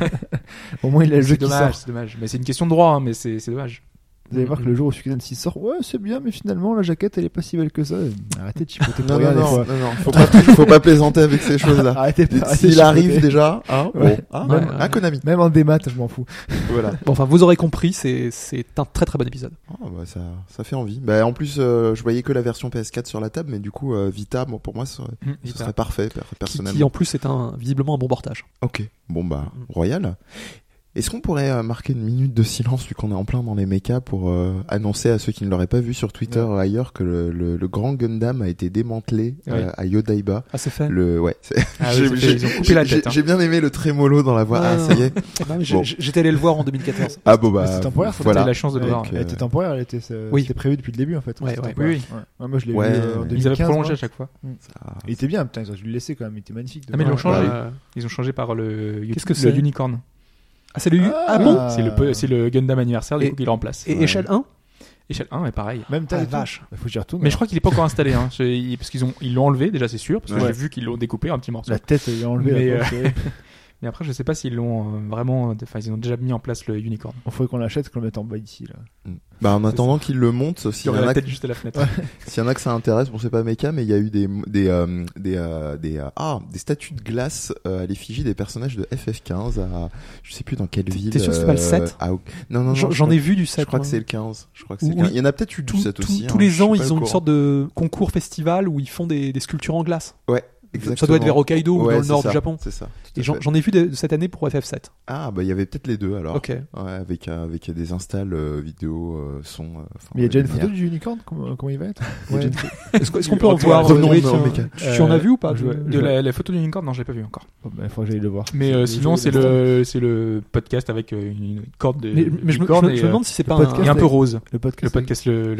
Au moins, il a le jeu qui dommage, sort. c'est dommage. Mais c'est une question de droit, hein, mais c'est dommage. Vous allez voir que le jour où Suikoden 6 sort, ouais, c'est bien, mais finalement, la jaquette, elle est pas si belle que ça. Arrêtez de chipoter pour Non, rien, non, des non, fois. non, non, faut pas, faut pas plaisanter avec ces choses-là. Arrêtez, arrêtez S'il arrive déjà, hein, Ouais. bon, hein, Ouais, même ouais. un Konami. Même en démat, je m'en fous. Voilà. Bon, enfin, vous aurez compris, c'est c'est un très très bon épisode. Oh, bah, ça, ça fait envie. Bah, en plus, euh, je voyais que la version PS4 sur la table, mais du coup, euh, Vita, bon, pour moi, ce serait, ce serait parfait, per- Qui, personnellement. qui, en plus est un visiblement un bon portage. Ok. Bon, bah, Mm. royal. Est-ce qu'on pourrait euh, marquer une minute de silence vu qu'on est en plein dans les mechas pour euh, annoncer à ceux qui ne l'auraient pas vu sur Twitter ou ailleurs que le, le, le grand Gundam a été démantelé euh, Ouais. à Yodaiba. Ah, c'est fait. Le ouais. Ah oui, j'ai- j'ai- j'ai- hein. J'ai bien aimé le trémolo dans la voix. Ah, Ah, ça y est. J'ai- Bon. J'étais allé le voir en 2014. Ah bon bah c'est temporaire, ça, voilà. La chance de le voir. elle était temporaire, elle était, euh, Oui. c'était prévu depuis le début en fait. Ouais, C'était ouais. temporaire. Oui, Ouais. Ouais, moi je l'ai Ouais, vu euh, en ouais. 2015. Ils avaient prolongé à chaque fois. Il était bien, putain, ils ont dû le laisser quand même, il était magnifique. Ah mais ils l'ont Ouais. changé. Euh, Ils ont changé par le Qu'est-ce que le c'est unicorn. Ah, c'est le U. Ah, Ah bon C'est le peu- c'est le Gundam anniversaire du Et- coup qu'il remplace. Et Ouais. échelle 1 Échelle 1 est pareil. Même Ah, taille. la et tout. vache. Bah, faut que j'y retourne. Mais je crois qu'il est pas encore installé hein. Parce qu'ils ont ils l'ont enlevé déjà c'est sûr parce que Ouais. j'ai vu qu'ils l'ont découpé un petit morceau. La tête, est enlevée. Mais, la euh, pauvre, c'est- Mais après je sais pas s'ils l'ont euh, vraiment enfin ils ont déjà mis en place le unicorn. Il faudrait qu'on l'achète, qu'on le mette en bas ici. Là. Bah en attendant qu'il le monte, Il s'il y y, en a, tête juste à la fenêtre. s'il y en a que ça intéresse, bon c'est pas méca, mais il y a eu des des euh, des euh, des euh, ah des statues de glace euh, à l'effigie des personnages de FF15 à je sais plus dans quelle ville. t'es sûr que c'est pas le 7? à- Non non non. J'en ai vu du 7. Je crois que c'est le 15. Je crois que c'est le Oui. 15. Il y en a peut-être eu du Tous- 7 tous- aussi. tous hein, les je ans, ils ont une sorte de concours festival où ils font des, des sculptures en glace. Ouais. Ça doit être vers Hokkaido ou dans le nord ça, du Japon. C'est ça. Et j'en ai vu de, de cette année pour FF7. Ah bah il y avait peut-être les deux alors. Ok. Ouais, avec euh, avec des installs euh, vidéo, euh, son. euh, Mais il y a déjà une photo du unicorn comment, comment il va être? Ouais. une- Est-ce qu'on peut en voir oui. Tu, tu en as vu ou pas? Je- de- la, la photo du unicorn non je l'ai pas vu encore. Oh, bah, Il faudrait que j'aille le voir. Mais euh, sinon c'est le c'est le podcast avec une corde de Mais, je, me, demande si c'est pas podcast un, un peu rose. Le Le podcast. podcast le,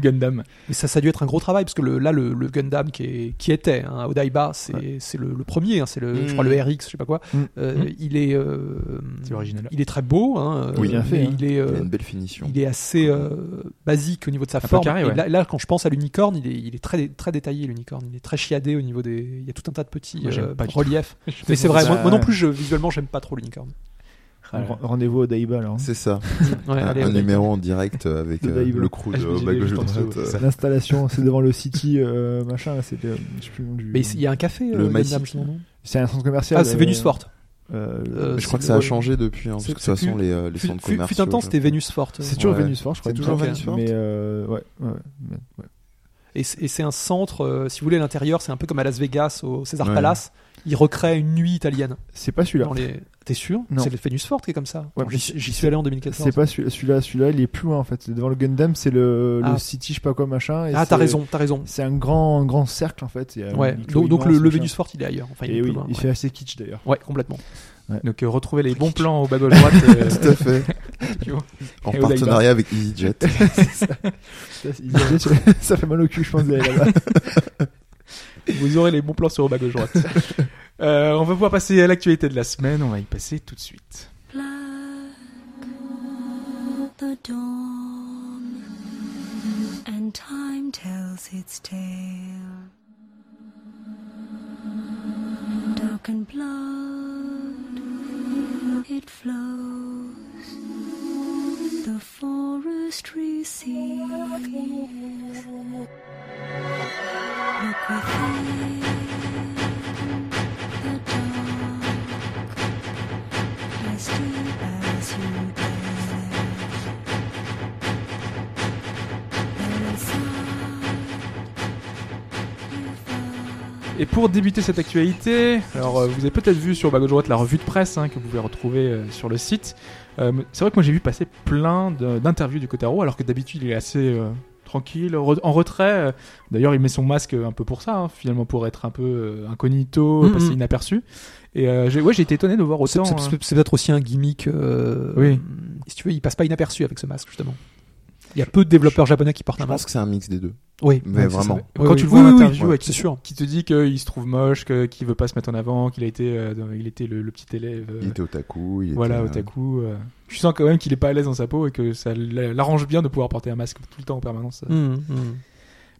le, Gundam. Mais ça, ça a dû être un gros travail parce que le, là, le, le Gundam qui, est, qui était hein, Odaiba, c'est c'est le, le premier, hein, c'est le, je crois le RX, je sais pas quoi. Mm. Euh, Mm. Il est, euh, C'est original. il est très beau, hein, Oui, euh, bien fait, mais hein. il est, Il euh, a une belle finition. il est assez euh, basique au niveau de sa forme. carré, Et ouais. là, là, quand je pense à l'unicorne, il est, il est très, très détaillé l'unicorne. Il est très chiadé au niveau des. Il y a tout un tas de petits euh, reliefs. Mais c'est vrai, moi non plus, je, visuellement, j'aime pas trop l'unicorne. Ren- Rendez-vous au Daiba alors. C'est ça. Ouais, un allez, un Odaiba. numéro en direct euh, avec De euh, le crew Ah, de dessous, euh, ça. L'installation, c'est devant le City euh, machin, là, c'est le, je sais plus le nom du. Mais il y a un café, Le euh, non C'est un centre commercial. Ah, c'est euh, Venus Fort. euh, Euh, Je crois que ça a changé depuis, hein, parce que de toute façon plus- les, euh, centres commerciaux. Fut un temps, c'était Venus Fort. C'est toujours Ouais. Venus Fort, je crois. C'est toujours semble. Venus Fort Mais euh, ouais, ouais, ouais, ouais. Et c'est et c'est un centre, euh, si vous voulez, l'intérieur, c'est un peu comme à Las Vegas, au César Ouais. Palace. Ils recréent une nuit italienne. C'est pas celui-là. Les... T'es sûr? Non. C'est le Venus Fort qui est comme ça. Ouais, J'y suis allé en 2014. C'est pas celui- celui-là, celui-là, il est plus loin en fait. C'est devant le Gundam, c'est le, Ah. le City, je sais pas quoi machin. et Ah, t'as raison, t'as raison. C'est un grand, grand cercle en fait. Il Ouais. un Donc, donc le, le. Venus Fort, il est ailleurs. Enfin, il est Et plus oui, loin. il ouais. fait assez kitsch d'ailleurs. Ouais, complètement. Donc euh, retrouvez les bons plans au bas gauche droite. euh, Tout à fait. En Et partenariat avec EasyJet. Ça, il fait mal au cul, je pense, d'aller là-bas. Vous aurez les bons plans sur bas gauche droite. Euh, on va pouvoir passer à l'actualité de la semaine. On va y passer tout de suite. Black, the dawn, and time tells its tale. Dark and blood, it flows. The forest receives. Et pour débuter cette actualité, alors euh, vous avez peut-être vu sur bas gauche droite la revue de presse hein, que vous pouvez retrouver euh, sur le site. Euh, c'est vrai que moi j'ai vu passer plein d'interviews du Kotaro, alors que d'habitude il est assez tranquille, en retrait. D'ailleurs il met son masque un peu pour ça, hein, finalement pour être un peu euh, incognito, Mhm. passer inaperçu. Et euh, j'ai ouais, j'ai été étonné de voir autant. c'est- hein. c'est peut-être aussi un gimmick. euh, Oui. Si tu veux, il passe pas inaperçu avec ce masque, justement. Il y a peu de développeurs japonais qui portent Je un pense masque. que c'est un mix des deux. Oui, Mais vraiment. ça. Quand Oui, tu le vois en interview, c'est sûr. qui te dit qu'il se trouve moche, que- qu'il veut pas se mettre en avant, qu'il a été, euh, il était le, le petit élève. euh, Il était otaku. Il Voilà, était, euh, otaku. euh. Je sens quand même qu'il est pas à l'aise dans sa peau et que ça l'a- l'arrange bien de pouvoir porter un masque tout le temps en permanence. Hum, hum.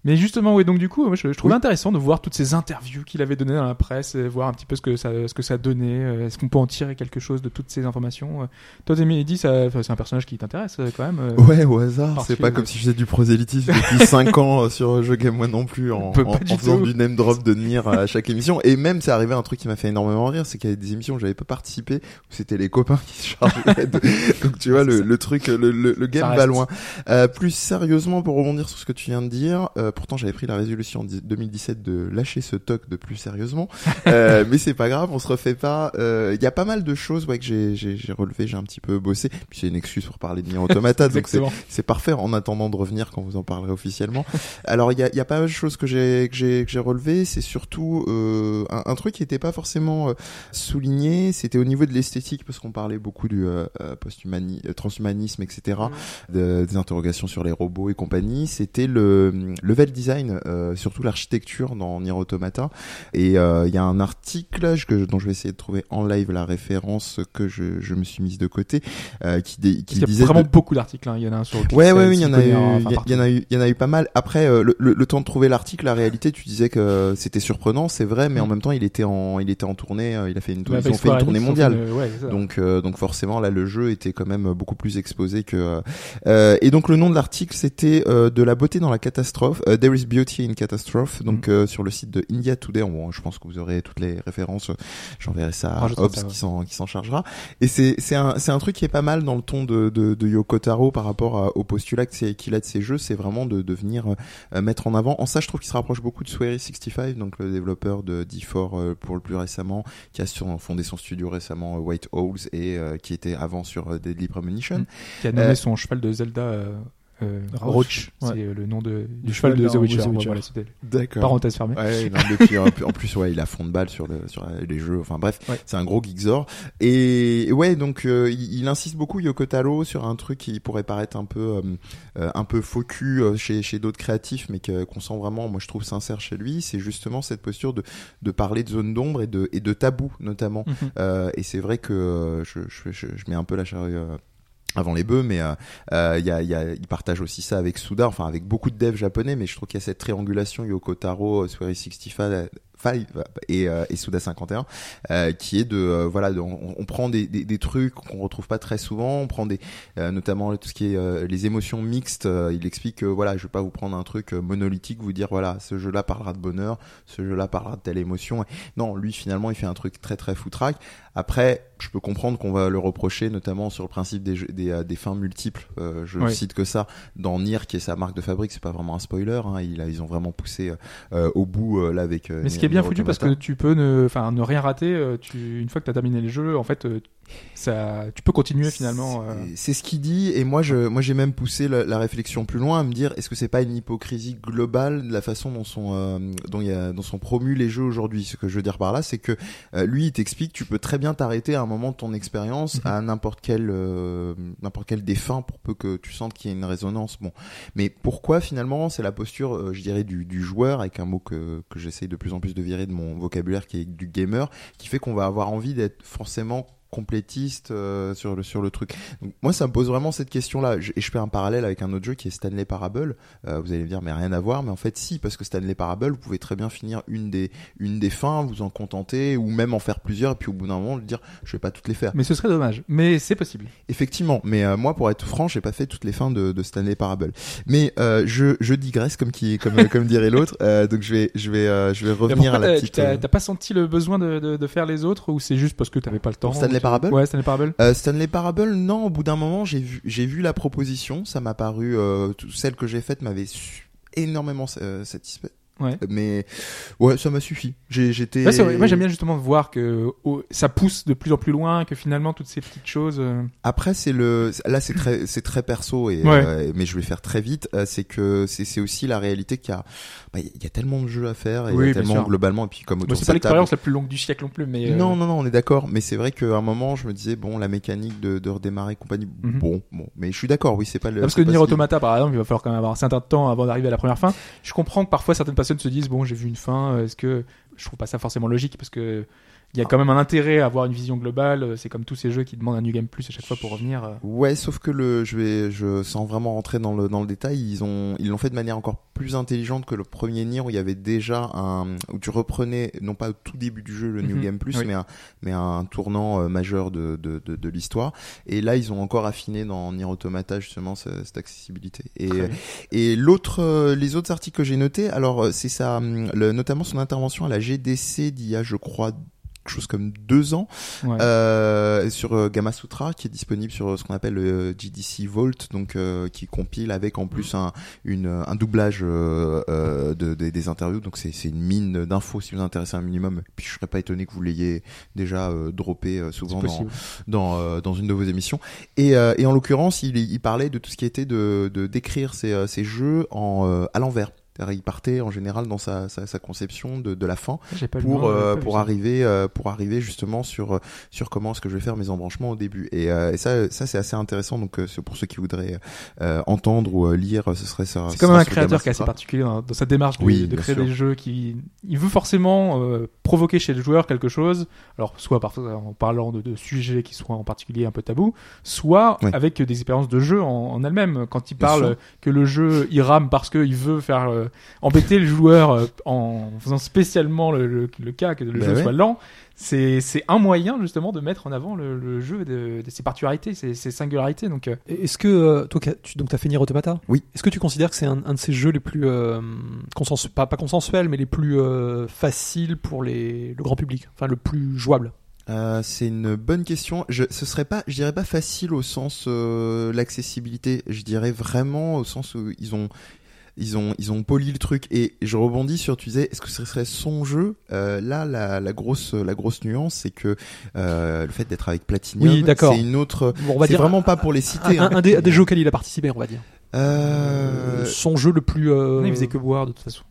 Mais justement, oui, donc du coup, je, je trouvais Oui. intéressant de voir toutes ces interviews qu'il avait données dans la presse, et voir un petit peu ce que ça, ce que ça donnait. euh, Est-ce qu'on peut en tirer quelque chose de toutes ces informations euh. Toi, enfin, c'est un personnage qui t'intéresse euh, quand même. Ouais, au hasard. C'est pas comme si je faisais du prosélytisme depuis 5 ans sur Je Game Moi non plus en, du faisant tout. du name drop de Nier à chaque émission. Et même, c'est arrivé un truc qui m'a fait énormément rire, c'est qu'il y avait des émissions où j'avais pas participé, où c'était les copains qui se chargeaient de... Donc tu vois, le, le truc, le, le, le game va loin. Euh, plus sérieusement, pour rebondir sur ce que tu viens de dire, euh, pourtant, j'avais pris la résolution en di- 2017 de lâcher ce toc de plus sérieusement. Euh, mais c'est pas grave, on se refait pas. Euh, Il y a pas mal de choses ouais, que j'ai, j'ai, j'ai relevé, j'ai un petit peu bossé. Puis c'est une excuse pour parler de Nier Automata, donc c'est, parfait en attendant de revenir quand vous en parlerez officiellement. Alors il y a, y a pas mal de choses que j'ai que j'ai que j'ai relevé. C'est surtout euh, un, un truc qui était pas forcément euh, souligné. C'était au niveau de l'esthétique parce qu'on parlait beaucoup du euh, euh, euh, transhumanisme, etc. de- des interrogations sur les robots et compagnie. C'était le hum, level design, euh, surtout l'architecture dans Nier Automata. Et euh, il y a un article je- que, dont je vais essayer de trouver en live la référence que je, je me suis mise de côté, euh, qui, dé- qui Il y a disait vraiment de- beaucoup d'articles. hein. Il y en a un sur Ouais, ouais, Pixel, oui, il y en a eu, enfin, il y en a eu, il y en a eu pas mal. Après, euh, le, le, le temps de trouver l'article, la réalité, tu disais que c'était surprenant, c'est vrai, mais en Mm. même temps, il était en, il était en tournée, il a fait une, Ouais, ils ont fait Square une tournée mondiale. une- ouais. Donc, euh, donc forcément, là, le jeu était quand même beaucoup plus exposé que. et donc, le nom de l'article, c'était euh, de la beauté dans la catastrophe. Euh, There is beauty in catastrophe. Donc, euh, sur le site de India Today. Bon, je pense que vous aurez toutes les références. J'enverrai ça à Hobbs ça, ouais. qui s'en qui s'en chargera. Et c'est c'est un c'est un truc qui est pas mal dans le ton de de, de Yoko Taro par rapport à- au postulat qu'il a de ses jeux. C'est vraiment de de venir euh, mettre en avant. En ça, je trouve qu'il se rapproche beaucoup de Swery 65, donc le développeur de D4 euh, pour le plus récemment, qui a fondé son studio récemment White Owls et euh, qui était avant sur Deadly Premonition. Mm. qui a nommé son cheval de Zelda euh, Roach. Ouais. C'est euh, le nom de, du Du cheval de The Witcher. Voilà, D'accord. parenthèse fermée. Ouais, non, mais puis, en plus- ouais, il a fond de balle sur, le, sur les jeux. Enfin bref, Ouais. c'est un gros geekzor. Et ouais, donc euh, il, il insiste beaucoup Yoko Taro sur un truc qui pourrait paraître un peu, euh, un peu faux cul chez, chez d'autres créatifs, mais qu'on sent vraiment, moi je trouve sincère chez lui. C'est justement cette posture de, de parler de zone d'ombre et de, et de tabou notamment. Mhm. Euh, et c'est vrai que je, je, je, je mets un peu la charrue avant les bœufs, mais euh, euh, il partage aussi ça avec Suda, enfin avec beaucoup de devs japonais, mais je trouve qu'il y a cette triangulation Yoko Taro, euh, Swery 65 Five, et, euh, et Suda 51 euh, qui est de euh, voilà de- on, on prend des, des, des trucs qu'on retrouve pas très souvent. On prend des euh, notamment tout ce qui est euh, les émotions mixtes euh, il explique que voilà je vais pas vous prendre un truc monolithique vous dire voilà ce jeu là parlera de bonheur ce jeu là parlera de telle émotion. Non lui finalement il fait un truc très très foutraque. Après je peux comprendre qu'on va le reprocher notamment sur le principe des jeux- des, des fins multiples. Euh, je Ouais. cite que ça dans Nier qui est sa marque de fabrique. C'est pas vraiment un spoiler hein, il ils ont vraiment poussé au bout là avec Mais ce qui Nier- est bien foutu parce que tu peux ne, ne rien rater. euh, Tu, une fois que tu as terminé le jeu, en fait, euh, ça, tu peux continuer finalement. euh. C'est- ce qu'il dit, et moi, je, moi, j'ai même poussé la, la réflexion plus loin à me dire, est-ce que c'est pas une hypocrisie globale de la façon dont sont, euh, dont il y a, dont sont promus les jeux aujourd'hui? Ce que je veux dire par là, c'est que euh, lui, il t'explique, tu peux très bien t'arrêter à un moment de ton expérience Mhm. à n'importe quel, euh, n'importe quel défunt pour peu que tu sentes qu'il y ait une résonance. Bon, mais pourquoi finalement c'est la posture, euh, je dirais, du, du joueur avec un mot que que j'essaye de plus en plus de virer de mon vocabulaire, qui est du gamer, qui fait qu'on va avoir envie d'être forcément complétiste euh, sur le sur le truc. Donc, moi, ça me pose vraiment cette question-là. Je- Et je fais un parallèle avec un autre jeu qui est Stanley Parable. Euh, vous allez me dire, mais rien à voir. Mais en fait, si, parce que Stanley Parable, vous pouvez très bien finir une des une des fins, vous en contenter, ou même en faire plusieurs, et puis au bout d'un moment, le dire, je vais pas toutes les faire. Mais ce serait dommage. Mais c'est possible. Effectivement, mais euh, moi, pour être franc, j'ai pas fait toutes les fins de, de Stanley Parable. Mais euh, je, je digresse comme qui comme comme dirait l'autre. Euh, donc je vais je vais euh, je vais revenir à la t'as- petite. T'as euh, pas senti le besoin de, de, de faire les autres ou c'est juste parce que t'avais pas le temps Stanley Parable Ouais, Stanley Parable. Euh, Stanley Parable, non. Au bout d'un moment, j'ai vu, j'ai vu la proposition. Ça m'a paru, euh, tout- celle que j'ai faite m'avait su- énormément euh, satisfait. Ouais. Mais ouais, ça m'a suffi. J'ai, j'étais. Ouais. Moi, j'aime bien justement voir que oh, ça pousse de plus en plus loin, que finalement toutes ces petites choses. euh, Après, c'est le, là, c'est très, c'est très perso et, Ouais. euh, mais je vais faire très vite. Euh, c'est que c'est, aussi la réalité qu'il y a, bah, il y a tellement de jeux à faire et Oui, il y a bien tellement sûr. globalement et puis comme Bon, c'est pas table- l'expérience la plus longue du siècle non plus, mais euh, Non, non, non, on est d'accord. Mais c'est vrai qu'à un moment, je me disais, bon, la mécanique de, de redémarrer compagnie, Mhm. bon, bon. Mais je suis d'accord, oui, c'est pas le. Parce que Nier Automata, par exemple, il va falloir quand même avoir un certain temps avant d'arriver à la première fin. Je comprends que parfois certaines personnes se disent bon, j'ai vu une fin. Est-ce que je trouve pas ça forcément logique? Parce que il y a quand même un intérêt à avoir une vision globale. C'est comme tous ces jeux qui demandent un new game plus à chaque fois pour revenir. euh. Ouais, sauf que le, je vais, je, sans vraiment rentrer dans le, dans le détail, ils ont, ils l'ont fait de manière encore plus intelligente que le premier Nier où il y avait déjà un, où tu reprenais, non pas au tout début du jeu le New Mhm, Game Plus, oui. mais un, mais un tournant euh, majeur de, de, de, de l'histoire. Et là, ils ont encore affiné dans Nier Automata justement ce- cette, accessibilité. Et, et l'autre, euh, les autres articles que j'ai notés, alors euh, c'est ça, hum, le, notamment son intervention à la GDC d'il y a, je crois, quelque chose comme deux ans Ouais. euh, sur euh, Gamma Sutra qui est disponible sur euh, ce qu'on appelle le GDC Vault donc euh, qui compile avec en plus un une un doublage euh, de, de- des interviews. Donc c'est une mine d'infos. Si vous intéressez un minimum puis je serais pas étonné que vous l'ayez déjà droppé souvent dans, dans dans une de vos émissions. Et et en l'occurrence il il parlait de tout ce qui était de de d'écrire ces ces jeux en à l'envers il partait en général dans sa, sa, sa conception de, de la fin J'ai pas pour euh, pas pour arriver euh, pour arriver justement sur sur comment est-ce que je vais faire mes embranchements au début. Et, euh, et ça ça c'est assez intéressant. Donc euh, pour ceux qui voudraient euh, entendre ou euh, lire ce serait ça C'est comme un créateur qui est assez particulier dans, dans sa démarche de, Oui, de bien créer sûr. des jeux qui il veut forcément euh, provoquer chez le joueur quelque chose. Alors soit par, en parlant de, de sujets qui soient en particulier un peu tabous soit Oui. avec des expériences de jeu en, en elles-mêmes. Quand il parle que le jeu il rame parce qu'il veut faire euh, embêter le joueur euh, en faisant spécialement le, le- le cas que le Bah jeu ouais. soit lent c'est c'est un moyen justement de mettre en avant le, le jeu de, de ses particularités ses, ses singularités donc euh, Est-ce que euh, toi, as- tu, donc t'as fait Nier Automata? Oui. Est-ce que tu considères que c'est un, un de ces jeux les plus euh, consensu- pas, pas consensuels, mais les plus euh, faciles pour les, le grand public, enfin le plus jouable? Euh, c'est une bonne question. Je, ce serait pas, je dirais pas facile au sens euh, l'accessibilité. Je dirais vraiment au sens où ils ont, ils ont, ils ont poli le truc. Et je rebondis sur, tu disais, est-ce que ce serait son jeu Euh, Là, la, la grosse, la grosse nuance, c'est que euh, le fait d'être avec Platinum, Oui, d'accord. c'est une autre. Bon, on va C'est dire vraiment pas pour les un, citer. un- hein. un des, un des jeux auxquels il a participé, on va dire. Euh, Son jeu le plus euh, non, il faisait que boire de toute façon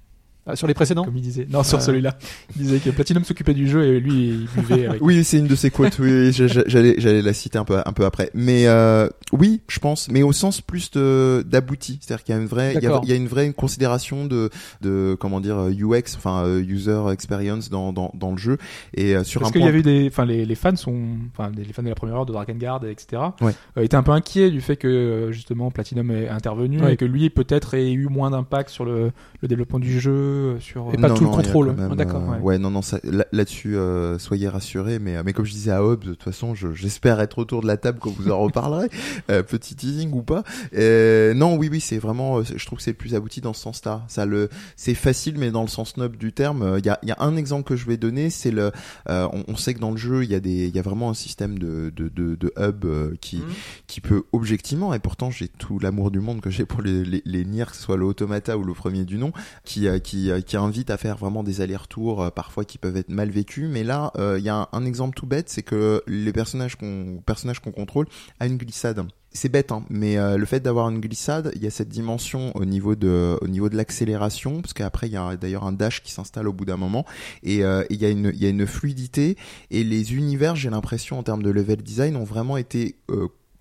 ah, sur les précédents. comme il disait. Non, sur Euh. celui-là. Il disait que Platinum s'occupait du jeu et lui, il buvait avec. Oui, c'est une de ses quotes. Oui, oui, j'a- j'a- j'allais, j'allais la citer un peu, un peu après. Mais euh, oui, je pense, mais au sens plus de d'abouti, c'est-à-dire qu'il y a une vraie, il y a, D'accord. il y a une vraie considération de, de comment dire euh, UX, enfin euh, user experience dans dans, dans le jeu et euh, sur Parce qu'il y point. avait des, enfin les, les fans sont, enfin les fans de la première heure de Drakengard, etc. Ouais. euh, étaient un peu inquiets du fait que justement Platinum est intervenu Ouais. et que lui peut-être ait eu moins d'impact sur le, le développement du jeu, euh, sur. Et pas tout le contrôle. même, Ah, d'accord, euh, ouais. ouais. non, non, ça, là- là-dessus, euh, soyez rassurés. Mais, euh, mais comme je disais à Hobbes, de toute façon, je- j'espère être autour de la table quand vous en reparlerez. euh, petit teasing ou pas. Euh, non, oui, oui, c'est vraiment, euh, je trouve que c'est le plus abouti dans ce sens-là. Ça le, c'est facile, mais dans le sens noble du terme. euh, Il y a, il y a un exemple que je vais donner, c'est le, euh, on, on sait que dans le jeu, il y a des, il y a vraiment un système de, de, de, de hub euh, qui, qui peut objectivement, et pourtant j'ai tout l'amour du monde que j'ai pour les, les, les Nier, que ce soit le Automata ou le premier du nom, qui, euh, qui, euh, invite à faire vraiment des allers-retours, euh, parfois qui peuvent être mal vécus. Mais là, euh, il y a un, exemple tout bête, c'est que les personnages qu'on qu'on contrôle a une glissade. C'est bête, hein, mais le fait d'avoir une glissade, il y a cette dimension au niveau de, l'accélération, parce qu'après il y a d'ailleurs un dash qui s'installe au bout d'un moment, et il y a une, fluidité, et les univers, j'ai l'impression en termes de level design, ont vraiment été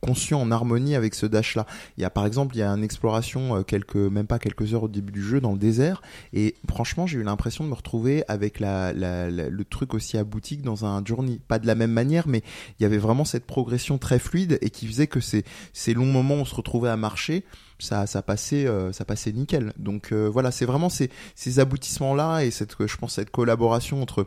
conçus en harmonie avec ce dash là. Il y a par exemple, il y a une exploration euh, quelques même pas quelques heures au début du jeu dans le désert et franchement, j'ai eu l'impression de me retrouver avec la, la- la- le truc aussi abouti que dans un journey, pas de la même manière mais il y avait vraiment cette progression très fluide et qui faisait que ces ces longs moments où on se retrouvait à marcher ça ça passait euh, ça passait nickel. Donc euh, voilà, c'est vraiment ces ces aboutissements là et cette je pense cette collaboration entre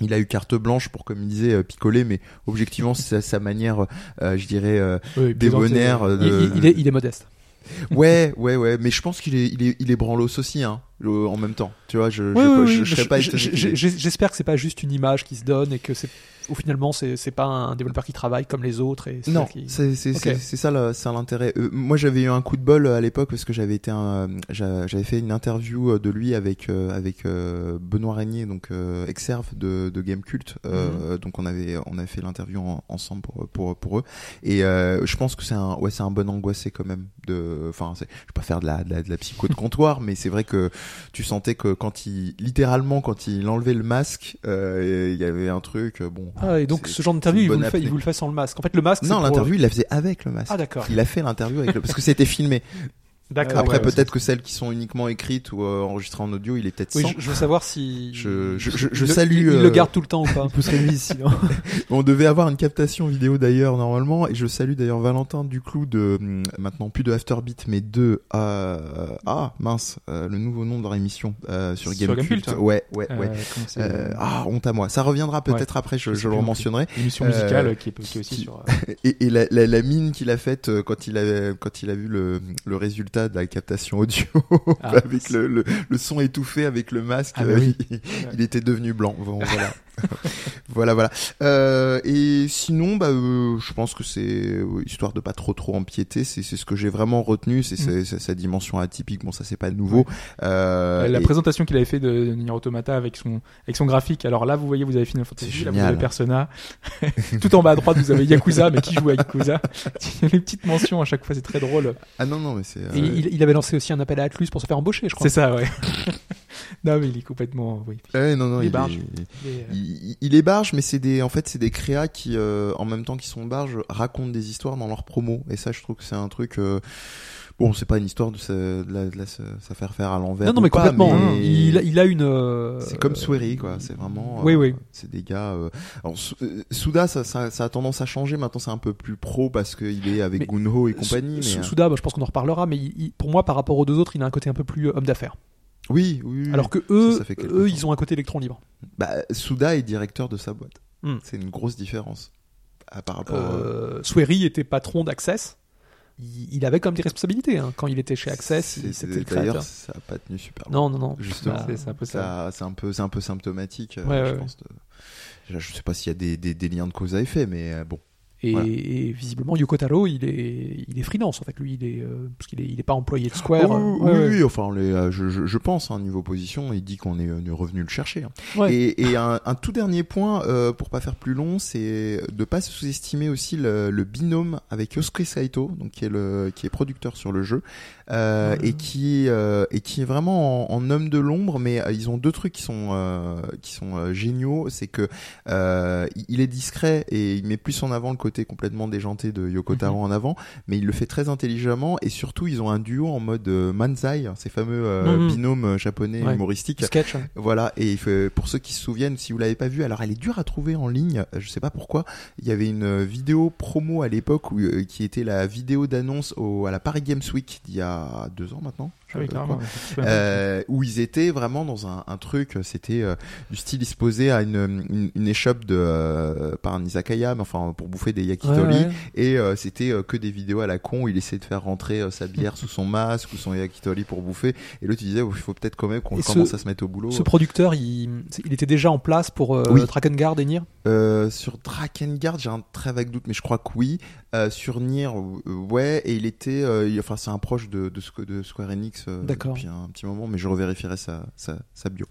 il a eu carte blanche pour, comme il disait, euh, picoler, mais objectivement, c'est sa, manière, euh, je dirais, euh, Oui, débonnaire. euh, Il, de- il- il est, il est modeste. Ouais, ouais, ouais, mais je pense qu'il est, il est, il est branlos aussi, hein, le- en même temps. Tu vois, je, je, Oui, oui, je, oui, je mais serais pas J'espère que c'est pas juste une image qui se donne et que c'est, au finalement, c'est c'est pas un développeur qui travaille comme les autres et c'est Non, qui- c'est c'est Ok. c'est c'est ça c'est l'intérêt. Euh, moi j'avais eu un coup de bol euh, à l'époque parce que j'avais été un j'a- j'avais fait une interview euh, de lui avec euh, avec euh, Benoît Régnier donc euh, Exerve de de Game Cult. Euh, Mhm. Donc on avait on avait fait l'interview en- ensemble pour pour pour eux et euh, je pense que c'est un ouais c'est un bon angoissé quand même de enfin je vais pas faire de la de la, de la psycho de comptoir mais c'est vrai que tu sentais que quand il littéralement quand il enlevait le masque euh, il y avait un truc euh, bon Ah, et donc ce genre d'interview, il vous, le fait, il vous le fait sans le masque. En fait, le masque. non pour- l'interview il la faisait avec le masque Ah, d'accord. il a fait l'interview avec le... parce que c'était filmé. D'accord. Après ouais, peut-être que celles qui sont uniquement écrites ou euh, enregistrées en audio, il est peut-être Oui, sans. je, je veux savoir si. Je- je- je- le- salue, Il, il euh, le garde tout le temps ou pas Il pousserait lui ici. On devait avoir une captation vidéo d'ailleurs normalement et je salue d'ailleurs Valentin Duclou de hum, maintenant plus de Afterbeat mais de euh, ah mince euh, le nouveau nom de leur émission euh, sur Sur Gamecult. Hein. Ouais ouais Euh, ouais. Euh, ah honte à moi. Ça reviendra peut-être après. Je, le plus non plus. mentionnerai. L'émission euh, musicale qui, est, qui est aussi qui- sur. euh, Et, et la, la, la mine qu'il a faite euh, quand il a quand il a vu le, le résultat de la captation audio Ah, avec le, le, le son étouffé avec le masque, Ah, bah oui. il, il était devenu blanc. Bon, voilà. voilà, voilà. Euh, et sinon, bah, euh, je pense que c'est euh, histoire de pas trop trop empiéter. C'est c'est ce que j'ai vraiment retenu, c'est Mm. c'est- c'est sa dimension atypique. Bon, ça c'est pas nouveau. Euh, la et- présentation qu'il avait fait de Nier Automata avec son avec son graphique. Alors là, vous voyez, vous avez Final Fantasy, là vous avez Persona. Tout en bas à droite, vous avez Yakuza, mais qui joue à Yakuza? Il y a les petites mentions à chaque fois, c'est très drôle. Ah non non, mais c'est. euh, il, il avait lancé aussi un appel à Atlus pour se faire embaucher, je crois. C'est ça, ouais. non, mais il est complètement, oui. non non, Il est il, barge. est- Il est, euh, il, il est barge, mais c'est des, en fait, c'est des créas qui, euh, en même temps qu'ils sont barges, racontent des histoires dans leurs promos. Et ça, je trouve que c'est un truc. euh, Bon, c'est pas une histoire de, se, de, la, de la- se, se faire faire à l'envers. Non, non, mais pas, complètement. hein. mais Il, il a une. euh, C'est comme Swery, quoi. C'est vraiment. Oui, euh, oui. C'est des gars. euh, Alors, Suda, ça, ça, ça a tendance à changer. Maintenant, c'est un peu plus pro parce qu'il est avec Mais Gunho et compagnie. Mais, Souda, bah, je pense qu'on en reparlera, mais il- il- pour moi, par rapport aux deux autres, il a un côté un peu plus homme d'affaires. Oui, oui. Alors que eux, Ça, ça fait quelque eux, ils ont un côté électron libre. Bah, Suda est directeur de sa boîte. Hmm. C'est une grosse différence. Ah, par rapport. euh, Euh, Swery était patron d'Access. Il, il avait quand même des responsabilités hein. quand il était chez Access. C'était le D'ailleurs, ça a pas tenu super Non, non, non. Justement. Bah, c'est un peu ça. c'est un peu un peu symptomatique euh, Ouais, je ouais, pense de- Déjà, je sais pas s'il y a des, des, des liens de cause à effet mais bon Et, Voilà. et visiblement, Yoko Taro, il est, il est freelance en fait. Lui, il est, euh, parce qu'il est, il est pas employé de Square. Oh, oui, Ouais, oui, enfin les, euh, je, je, je pense hein, niveau position il dit qu'on est, on est revenu le chercher hein. Ouais. et, et un, un tout dernier point euh, pour pas faire plus long c'est de pas sous-estimer aussi le, le binôme avec Yosuke Saito donc qui est le qui est producteur sur le jeu euh, et qui euh, et qui est vraiment en, en homme de l'ombre mais euh, ils ont deux trucs qui sont euh, qui sont géniaux c'est que euh, il est discret et il met plus en avant le côté complètement déjanté de Yoko Taro en avant mais il le fait très intelligemment et surtout ils ont un duo en mode manzai ces fameux Mhm. binômes japonais Ouais. humoristiques Sketch. hein. voilà, et pour ceux qui se souviennent, si vous l'avez pas vu, alors elle est dure à trouver en ligne, je sais pas pourquoi. Il y avait une vidéo promo à l'époque où, qui était la vidéo d'annonce à la Paris Games Week d'il y a deux ans maintenant. Je Ah oui. Euh, où ils étaient vraiment dans un, un truc, c'était euh, du style ils se posaient à une, une, une échoppe de euh, pas un izakaya, mais enfin pour bouffer des yakitori, Ouais, ouais. et euh, c'était euh, que des vidéos à la con où il essayait de faire rentrer euh, sa bière sous son masque ou son yakitori pour bouffer, et l'autre il disait oh, il faut peut-être quand même qu'on ce- commence à se mettre au boulot. Ce producteur, il, il était déjà en place pour euh, Oui. Drakengard et Nier? Euh, sur Drakengard, j'ai un très vague doute, mais je crois que oui. Euh, sur Nier, euh, ouais, et il était, euh, il- enfin, c'est un proche de, de, Squ- de Square Enix euh, D'accord. depuis un petit moment, mais je revérifierai sa, sa, sa bio.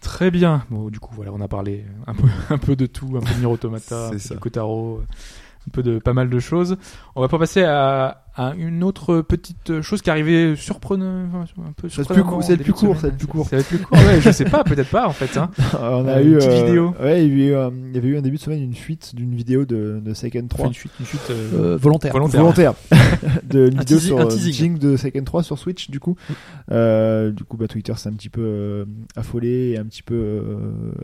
Très bien. Bon, du coup, voilà, on a parlé un peu, un peu de tout, un peu de Nier Automata, un C'est peu ça. de Kotaro, un peu de pas mal de choses. On va pas passer à, à une autre petite chose qui arrivait surprenant, enfin, un peu va être plus court, être début plus court, va être plus court. Ouais, je sais pas, peut-être pas en fait. Hein. on a Euh, eu une petite euh, vidéo. Ouais, il y, a eu, euh, il y avait eu un début de semaine une fuite d'une vidéo de, de On 3. fait une chute, une euh, Euh, volontaire. volontaire. volontaire de une Un vidéo sur teasing. De Seiken 3 sur Switch du coup euh, du coup bah Twitter s'est un petit peu affolé et un petit peu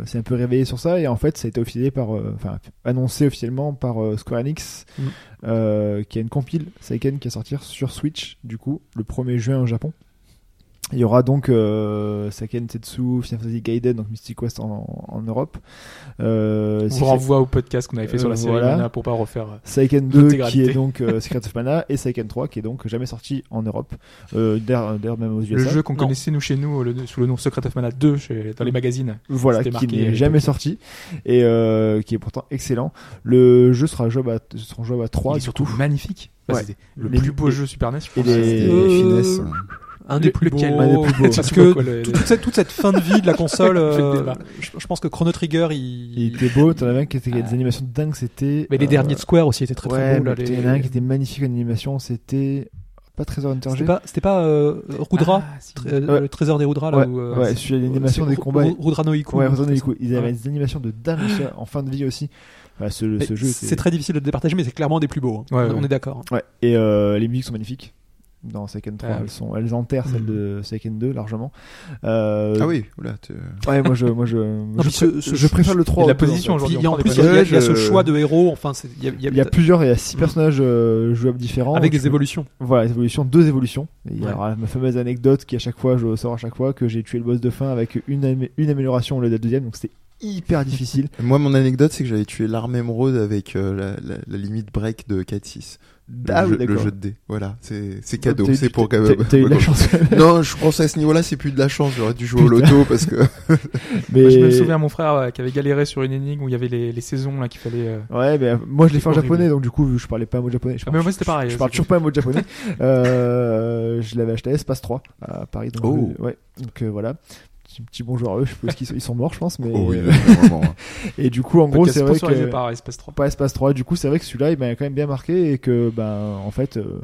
s'est un peu réveillé sur ça et en fait ça a été officialisé par enfin annoncé officiellement par Square Enix Mm. qui a une compile Seiken qui va sortir sur Switch du coup le 1er juin au Japon il y aura donc euh, Seiken Tetsu, Final Fantasy Gaiden, donc Mystic West en, en Europe. Euh, On vous renvoie au podcast qu'on avait fait sur la Euh, série voilà. Mana pour pas refaire. euh, Seiken 2 L'intégralité. qui est donc euh, Secret of Mana et Seiken 3 qui est donc jamais sorti en Europe euh, d'ailleurs d'ailleurs même aux USA Le jeu qu'on connaissait nous chez nous le- sous le nom Secret of Mana 2 chez, dans les magazines. voilà qui n'est jamais sorti et euh, qui est pourtant excellent le jeu sera jouable à, sera jouable à 3 Il est du surtout coup. magnifique. Enfin, Ouais. le Les- plus beau les- jeu Super NES, je et pense. les- Euh, finesse. Un des Le- plus lequel beaux. Un des plus beaux. Parce que quoi, le- tout- toute, cette, toute cette fin de vie de la console, le euh, je, je pense que Chrono Trigger, il. il était beau t'en avais un qui était des animations de dingue c'était Mais les euh, derniers de Square aussi étaient très beaux. Il y en a un qui était magnifique en animation c'était pas Trésor Hunter C'était G pas, c'était pas euh, Rudra, Ah, si. Tr- euh, Ouais. le trésor des Rudra là ouais, où. euh, ouais celui-là l'animation des combats Ru- Rudra no Iku. ouais Evil ils avaient des animations de dingue en fin de vie aussi Enfin, ce, jeu C'est très difficile de le départager, mais c'est clairement des plus beaux. hein. Ouais, on, ouais. on est d'accord. Ouais, et euh, les musiques sont magnifiques. Dans Seiken 3, Ah, elles, oui. sont, elles enterrent celles de Seiken 2 largement. Euh, Ah oui, oula, tu- Ouais, moi je, moi je, je, puis ce- pré- ce- je préfère le 3. Et la position aujourd'hui, en plus, il y, a- il y a je- ce choix de héros. Enfin, il y a, il y a- Il y a plusieurs, il y a six Mm. personnages euh, jouables différents. avec des évolutions. Voilà, des évolutions, deux évolutions. Et il y Ouais. aura ma fameuse anecdote qui à chaque fois, je sors à chaque fois que j'ai tué le boss de fin avec une, une amélioration au lieu de la deuxième. Donc c'était hyper difficile. Moi, mon anecdote, c'est que j'avais tué l'arme émeraude avec euh, la, la, la limite break de 4-6. Le, Ah jeu, le jeu de dés. Voilà, c'est c'est cadeau. C'est pour t'as eu de la chance. Non, je pense à ce niveau-là, c'est plus de la chance. J'aurais dû jouer au loto parce que. mais Moi, je me souviens mon frère euh, qui avait galéré sur une énigme où il y avait les, les saisons là qu'il fallait. euh, Ouais, mais euh, moi je l'ai fait en japonais, donc du coup, vu que je parlais pas un mot japonais. Je Ah, parle, mais moi c'était pareil. je parle c'est- toujours pas un mot de japonais. Euh, je l'avais acheté à Espace 3 à Paris. Donc, Oh. euh, ouais. Donc euh, voilà. Petit, petit bonjour à eux. Je suppose qu'ils sont, ils sont morts, je pense. Mais Oh oui, euh, vraiment. et du coup, en gros, c'est vrai que par Espace 3. pas Espace 3. Du coup, c'est vrai que celui-là, il m'a quand même bien marqué et que, ben, en fait, euh,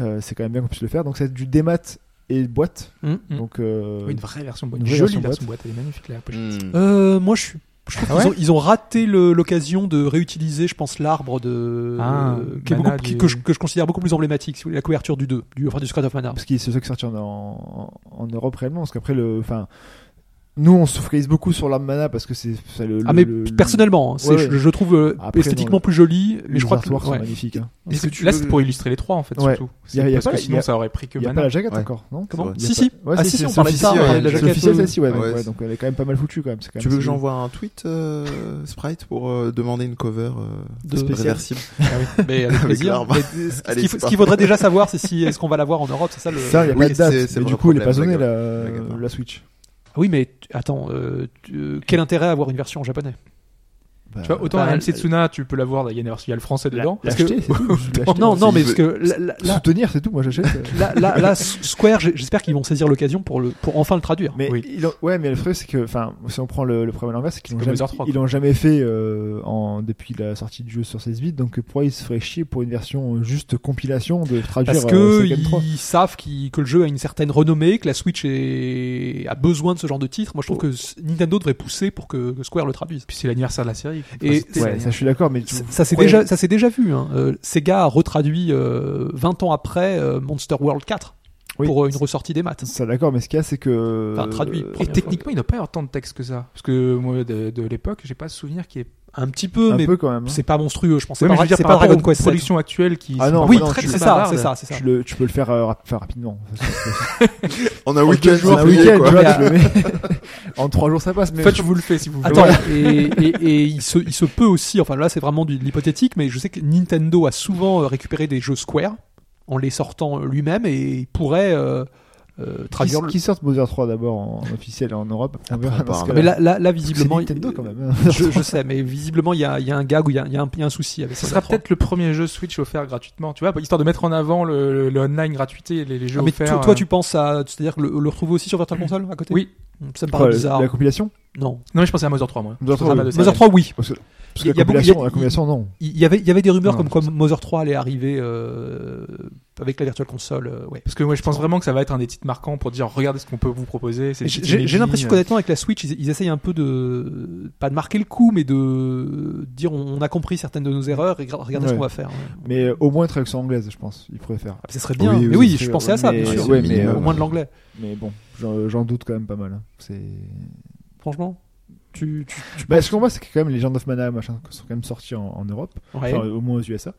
euh, c'est quand même bien qu'on puisse le faire. Donc c'est du démat et boîte. Hum. Mm. Donc euh, Oui, une vraie version boîte. une Une vraie jolie version version boîte. Elle est magnifique la pochette. Euh, moi, je suis. Je trouve Ah qu'ils ouais ont, ils ont raté le- l'occasion de réutiliser, je pense, l'arbre de Ah, euh, qui est beaucoup- qui- du- que, je, que je considère beaucoup plus emblématique, si vous voulez, la couverture du 2, du, enfin, du Secret of Mana. parce qu'il c'est ça qui est sorti en, en, en Europe réellement. Parce qu'après, le, enfin, nous, on se focalise beaucoup sur l'arme mana parce que c'est le, Ah le- mais le- personnellement, hein, c'est- Ouais, ouais. je, je trouve euh, Après, esthétiquement plus joli, mais les je crois que artworks sont ouais. magnifiques. hein. Est-ce que tu- Là, veux- c'est pour illustrer les trois en fait, Ouais. surtout. Il y a- il y a Parce pas- que y sinon, a- ça aurait pris que Il y a Mana. pas la jaquette Ouais. encore, non Comment Ouais. Il y a Si pas- si. Ouais, Ah si si, on c'est parlait de ça, officiel, ouais, ouais, la C'est jaquette. officiel, euh, celle-ci, ouais, donc, Ouais, ouais, c'est- donc elle est quand même pas mal foutue quand même. c'est quand Tu même veux que stylé. j'envoie un tweet, euh, Sprite, pour euh, demander une cover euh, De- réversible? Ah oui, mais avec Avec plaisir. l'arbre. Mais ce Allez, qu'il c'est faut- ce qu'il faudrait déjà savoir, c'est si est-ce qu'on va l'avoir en Europe, c'est ça le. Ça, il n'y a Oui, pas de date. c'est- c'est Mais le du coup, il est pas problème, la, la- la Switch. Oui, mais attends, euh, euh, quel intérêt à avoir une version en japonais? Bah, Tu vois, autant Bah, la Setsuna, tu peux l'avoir, il y a le français dedans. Parce que- tout. Non, non, mais parce que là, là- là- Soutenir, c'est tout. Moi, j'achète. là, là, là, S- Square, j'espère qu'ils vont saisir l'occasion pour le, pour enfin le traduire. Mais Oui. ils ont- ouais, mais le truc c'est que, enfin, si on prend le, le problème à l'envers, c'est qu'ils l'ont jamais, Mother 3, ils l'ont jamais fait euh, en depuis la sortie du jeu sur 16 bits. Donc pourquoi ils se feraient chier pour une version euh, juste compilation de traduire Parce euh, que 3 ils savent qu'ils- que le jeu a une certaine renommée, que la Switch est, a besoin de ce genre de titre. Moi, je trouve que s- Nintendo devrait pousser pour que, que Square le traduise. Puis c'est l'anniversaire de la série. Et- Enfin, Ouais, ça je suis d'accord, mais Ça, ça s'est Ouais. déjà, ça s'est déjà vu. Hein. Euh, Sega a retraduit euh, 20 ans après euh, Monster World 4 Oui. pour euh, une ressortie des maths. ça d'accord, mais ce qu'il y a c'est que Enfin, traduit. euh, Et techniquement, il n'a pas eu autant de texte que ça. Parce que moi, de, de l'époque, j'ai pas souvenir qu'il y ait. Un petit peu, un mais peu quand même. hein. c'est pas monstrueux. Je pense. C'est Ouais, pas, c'est Dragon Quest 7. productions actuelles qui Ah non, Oui, très c'est ça, c'est ça, c'est ça. Tu, le, tu peux le faire euh, rap- enfin, rapidement. En un En week-end, deux jours, c'est un week-end, quoi. tu vois, Mais, tu le mets. en trois jours ça passe. Mais Faites, je vous le fais si vous voulez. Attends, et, et, et il, se, il se peut aussi, enfin là c'est vraiment de l'hypothétique, mais je sais que Nintendo a souvent euh, récupéré des jeux Square en les sortant euh, lui-même et il pourrait euh, euh, qui, traduire le... qui sortent Mother 3 d'abord en, officiel en Europe. Après, cas-là. Mais là, là, là Parce que c'est visiblement, Nintendo il- quand même. hein. je, je sais, mais visiblement il y a, il y a un gag ou il y a, il y a un, il y a un souci avec Ce ça. sera peut-être le premier jeu Switch offert gratuitement, tu vois, histoire de mettre en avant le, le, le online gratuité, les, les jeux Ah, mais offerts. toi, toi, euh. tu penses à, c'est-à-dire le, le retrouver aussi sur Virtual Console à côté Oui. Ça me paraît la- bizarre. La compilation Non. Non, mais je pensais à Mother 3, moi. Mother Ça 3, sera pas oui. Mother série. 3, oui. Parce que, parce Il y que a la beaucoup- compilation, il y a- la compilation, non. Il y avait, il y avait des rumeurs Non, comme quoi Mother 3 allait arriver euh, avec la Virtual Console. euh, ouais. Parce que moi, je pense vraiment que ça va être un des titres marquants pour dire regardez ce qu'on peut vous proposer. J'ai l'impression qu'honnêtement avec la Switch, ils, ils essayent un peu de pas de marquer le coup, mais de dire on, on a compris certaines de nos erreurs et regardez ce qu'on va faire. Mais euh, au moins traduction anglaise, je pense. Il pourrait faire. Ah, ce serait bien. Oui, mais oui, je pensais à ça, mais- bien sûr. ouais, mais, au euh, moins de l'anglais. Mais bon, j'en doute quand même pas mal. hein. C'est. Franchement, tu, tu, tu Bah, ce qu'on voit, c'est que quand même les Legend of Mana, machin, sont quand même sortis en, en Europe, Ouais. enfin, au moins aux USA.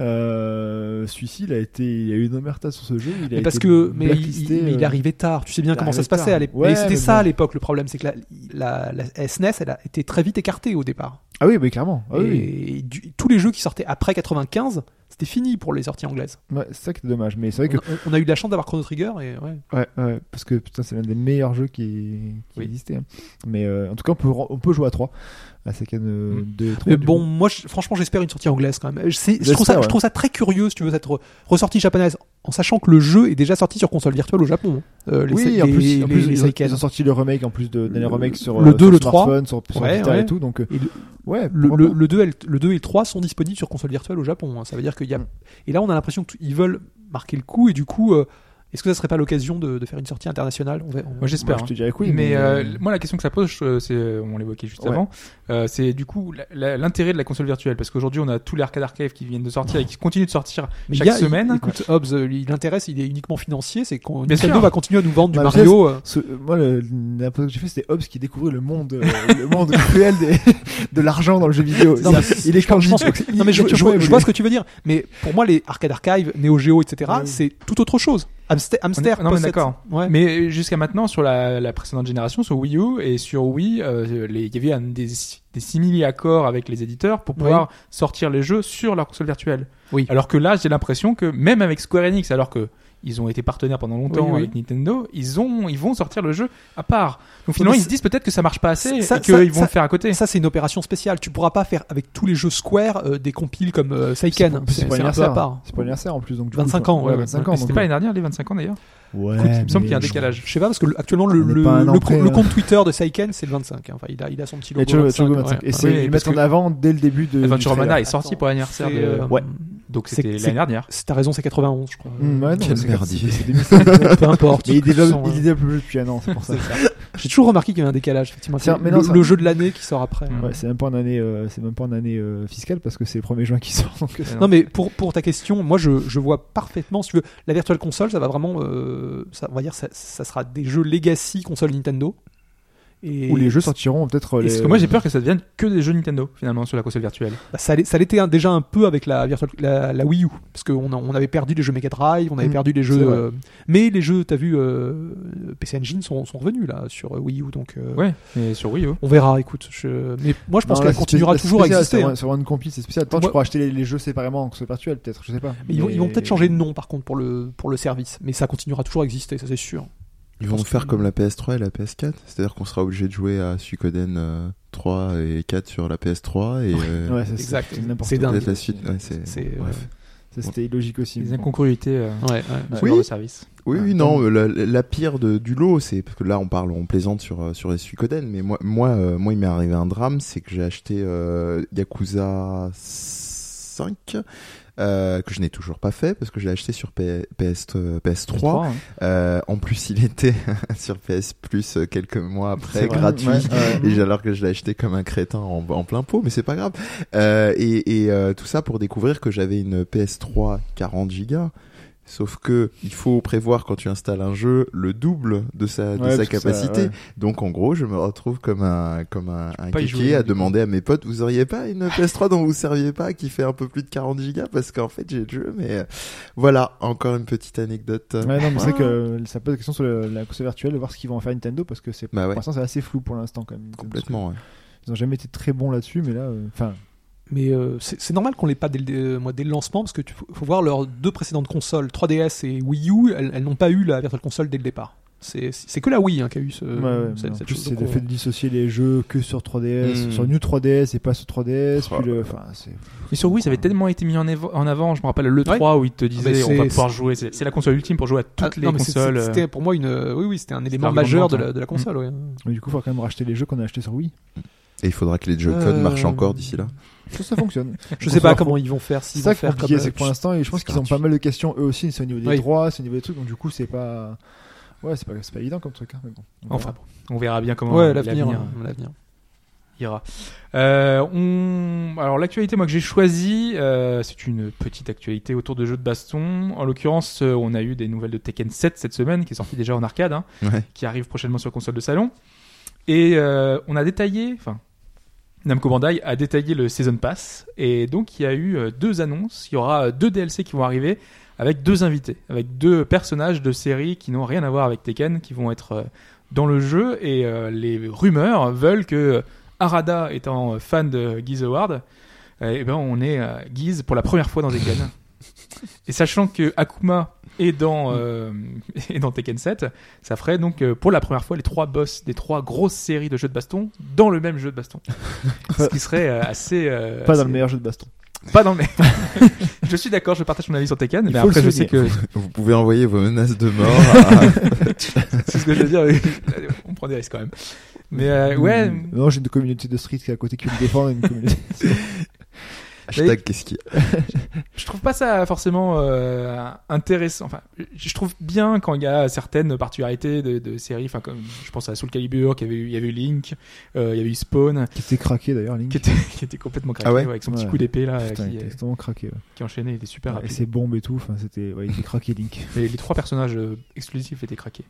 Euh, Celui-ci, il a été, il y a eu une omerta sur ce jeu. Il a Mais été parce que mais il, il- mais il euh, arrivait tard. Tu sais bien comment ça se passait tard. à l'époque. Ouais, c'était ça bon. à l'époque le problème, c'est que la, la, la SNES, elle a été très vite écartée au départ. Ah oui, mais clairement. Ah, oui. du- tous les jeux qui sortaient après 95, c'était fini pour les sorties anglaises. Ouais, c'est ça qui est dommage. Mais c'est vrai On, que a- on a eu de la chance d'avoir Chrono Trigger et ouais. Ouais, ouais, parce que putain, c'est l'un des meilleurs jeux qui, qui Oui. existait. Mais euh, en tout cas, on peut, on peut jouer à 3 à Seiken euh, Mm. 2 et 3. Mais bon, coup. moi, je- franchement, j'espère une sortie anglaise quand même. Je, sais- je J'espère, trouve ça, ouais. je trouve ça très curieux, si tu veux, cette re- ressortie japonaise, en sachant que le jeu est déjà sorti sur console virtuelle au Japon. hein. Euh, les- Oui, en les- plus, en les- plus les ils, ont, Seiken. ils ont sorti le remake en plus de, les remakes sur Le euh, 2, sur le 3. smartphone, sur, sur Ouais, et tout. Donc, euh, Et le, ouais, le, le, pas. le 2 et le, le 2 et le 3 sont disponibles sur console virtuelle au Japon. hein. Ça veut dire qu'il y a. Mm. Et là, on a l'impression qu'ils veulent marquer le coup, et du coup, euh, est-ce que ça serait pas l'occasion de, de faire une sortie internationale? On va- on- Moi, j'espère. Moi, je te hein. dirais que oui. mais euh, euh, moi, la question que ça pose, euh, c'est, on l'évoquait juste Ouais. avant, euh, c'est du coup l'intérêt de la console virtuelle, parce qu'aujourd'hui, on a tous les arcade arcade qui viennent de sortir et qui continuent de sortir Mais chaque il a- semaine. Écoute, Hobbs, euh, l'intérêt, il est uniquement financier, c'est qu'on Bien Nintendo sûr. va continuer à nous vendre du Bah, Mario. euh, ce- moi, l'impression que j'ai fait, c'était Hobbes qui découvrait le monde, euh, le monde cruel des, de l'argent dans le jeu vidéo. Non, mais il est je pense- je pense non mais je, Il je- toujours je vois ce que tu veux dire. Mais pour moi, les Arcade Archive, Neo Geo, etc., Ouais. c'est tout autre chose. Hamster, hamster non, mais d'accord. Ouais. Mais jusqu'à maintenant, sur la, la précédente génération, sur Wii U et sur Wii, euh, les- il y avait un, des, des simili-accords avec les éditeurs pour pouvoir sortir les jeux sur leur console virtuelle. Oui. Alors que là, j'ai l'impression que même avec Square Enix, alors que ils ont été partenaires pendant longtemps Oui, oui. avec Nintendo, ils ont, ils vont sortir le jeu à part. Donc finalement, ils se disent peut-être que ça marche pas assez ça- et qu'ils vont ça- le faire à côté. Ça, c'est une opération spéciale. Tu pourras pas faire avec tous les jeux Square euh, des compiles comme euh, Seiken. C'est C'est pour l'anniversaire. part. C'est pour l'anniversaire en plus. Donc, du coup, 25 enfin, ans, ouais, 25 ans. Mais C'était pas l'année dernière, les 25 ans d'ailleurs. Ouais, Écoute, il me semble qu'il y a un décalage. Je sais pas parce que le- actuellement le, près, hein. compte Twitter de Seiken c'est le 25. hein. Enfin, il a, il a son petit Et logo. tu le 25, logo ouais, 25. Et c'est ils mettent en avant dès le début de. Adventure Mana est sorti pour l'anniversaire de. euh, Ouais. Donc c'est- c'était l'année dernière. c'est- T'as raison, c'est 91, je crois. Hum, ouais, non, Quel c'est- merdier. c'est 2005. Peu importe. Mais il développe, il euh, développe le jeu depuis un an, c'est pour ça. J'ai toujours remarqué qu'il y avait un décalage, effectivement. Tiens, C'est mais le, non, ça- le jeu de l'année qui sort après. Ouais, c'est même pas en année, euh, c'est même pas en année euh, fiscale parce que c'est le 1er juin qui sort. Donc, euh, Non mais pour, pour ta question, moi je, je vois parfaitement, si tu veux, la Virtual Console, ça va vraiment, euh, ça, on va dire, ça, ça sera des jeux legacy console Nintendo. Et où les jeux sortiront peut-être. Les- parce que moi j'ai peur que ça devienne que des jeux Nintendo finalement sur la console virtuelle. bah, ça, l'était un- déjà un peu avec la, Virtual, la, la Wii U, parce qu'on on avait perdu les jeux Mega Drive, on avait Mm, perdu les jeux, euh, mais les jeux, t'as vu, euh, PC Engine sont, sont revenus là sur euh, Wii U, donc euh, Ouais, mais sur Wii U. on verra. Écoute, je... mais moi je pense qu'elle continuera spécial, toujours à exister. hein. C'est vraiment une compil, c'est spécial. Tant Moi- tu pourras acheter les, les jeux séparément en console virtuelle, peut-être, je sais pas. Mais ils vont, peut-être changer de nom par contre pour le, pour le service, mais ça continuera toujours à exister, ça c'est sûr. Ils vont faire que- comme la PS3 et la PS4, c'est-à-dire qu'on sera obligé de jouer à Suikoden euh, 3 et 4 sur la PS3 et euh, Ouais, c'est- Exact. c'est dingue. peut-être la suite. Ouais, c'est bref. Ça, C'était illogique aussi. Les incongruités euh, Ouais, ouais. Oui. de service. Oui, oui, non, euh, la, la pire de, du lot, c'est parce que là on parle, on plaisante sur euh, sur les Suikoden, mais moi, moi, euh, moi, il m'est arrivé un drame, c'est que j'ai acheté euh, Yakuza 5. Euh, que je n'ai toujours pas fait parce que je l'ai acheté sur P- PS, euh, PS3. hein. Euh, en plus, il était sur PS Plus quelques mois après, gratuit. Ouais, ouais. Et j'ai- alors que je l'ai acheté comme un crétin en, en plein pot, mais c'est pas grave. Euh, et et tout ça pour découvrir que j'avais une PS3 40 Go. Sauf que il faut prévoir quand tu installes un jeu le double de sa, de Ouais, sa parce que ça- capacité. ouais. Donc en gros, je me retrouve comme un comme un, un kéké à demander à mes potes, vous auriez pas une PS3 dont vous serviez pas qui fait un peu plus de 40 gigas? Parce qu'en fait j'ai le jeu. Mais voilà, encore une petite anecdote. Ouais, non, mais c'est Ah. que ça pose la question sur le- la console virtuelle de voir ce qu'ils vont en faire Nintendo parce que c'est Bah ouais. pour l'instant c'est assez flou pour l'instant quand même. Complètement. ouais. Ils ont jamais été très bons là-dessus, mais là, euh, enfin, Mais euh, c'est normal qu'on l'ait pas dès le, euh, moi, dès le lancement parce que tu faut, voir leurs deux précédentes consoles, 3DS et Wii U, elles, elles n'ont pas eu la Virtual Console dès le départ. C'est c'est que la Wii hein, qui a eu ce, ouais, ouais, cette, cette chose. c'est le fait de dissocier les jeux que sur 3DS, Mm. sur New 3DS et pas sur 3DS, Oh puis le. Mais sur Wii, ça avait tellement été mis en, avant. Je me rappelle le 3 où ils te disaient c'est- on va pouvoir jouer. C'est la console ultime pour jouer à toutes Ah, les non, mais c'est- consoles. euh. C'était pour moi une, euh, oui oui, c'était un élément majeur de la, de la console. ouais. Mais du coup, il faut quand même racheter les jeux qu'on a achetés sur Wii. Et il faudra que les Joy-Con Euh, marchent encore d'ici là. Ça, ça fonctionne. Je sais pas comment ils vont faire. C'est s'ils ça compliqué, c'est que pour l'instant, et je pense qu'ils ont pas mal de questions eux aussi, c'est au niveau des Oui. droits, c'est au niveau des trucs, donc du coup, c'est pas. Ouais, c'est pas, c'est pas évident comme truc. Hein, mais bon. On Enfin, verra. on verra bien comment Ouais, euh, l'avenir, euh, l'avenir. ira. Euh, on... Alors l'actualité moi que j'ai choisie, euh, c'est une petite actualité autour de jeux de baston. En l'occurrence, euh, on a eu des nouvelles de Tekken 7 cette semaine, qui est sorti déjà en arcade, hein, Ouais. qui arrive prochainement sur console de salon. Et euh, on a détaillé, enfin, Namco Bandai a détaillé le Season Pass. Et donc il y a eu euh, deux annonces. Il y aura euh, deux DLC qui vont arriver avec deux invités, avec deux personnages de séries qui n'ont rien à voir avec Tekken, qui vont être dans le jeu. Et euh, les rumeurs veulent que Arada étant fan de Geese Award, eh ben on est Geese pour la première fois dans Tekken. Et sachant que Akuma est dans, euh, est dans Tekken 7, ça ferait donc euh, pour la première fois les trois boss des trois grosses séries de jeux de baston dans le même jeu de baston. Ce qui serait euh, assez. euh, Pas dans le meilleur jeu de baston. Pas dans le meilleur. je suis d'accord, je partage mon avis sur Tekken, Il mais après je sais que Vous pouvez envoyer vos menaces de mort. à- c'est ce que je veux dire. oui. On prend des risques quand même. Mais euh, ouais. Non, j'ai une communauté de street qui est à côté qui me défend. Une communauté. Hashtag qu'est-ce qui je trouve pas ça forcément euh, intéressant. Enfin, je trouve bien quand il y a certaines particularités de, de séries. Enfin, comme je pense à Soul Calibur, qui avait eu, il y avait eu Link, euh, il y avait eu Spawn, qui était craqué d'ailleurs, Link. qui était, qui était complètement craqué, Ah ouais ouais, avec son petit coup d'épée là, Putain, il qui, était euh, extrêmement craqué. ouais. qui enchaînait, il était super Et rapide. ses bombes et tout, enfin, c'était, ouais, il était craqué, Link. Les, les trois personnages euh, exclusifs étaient craqués.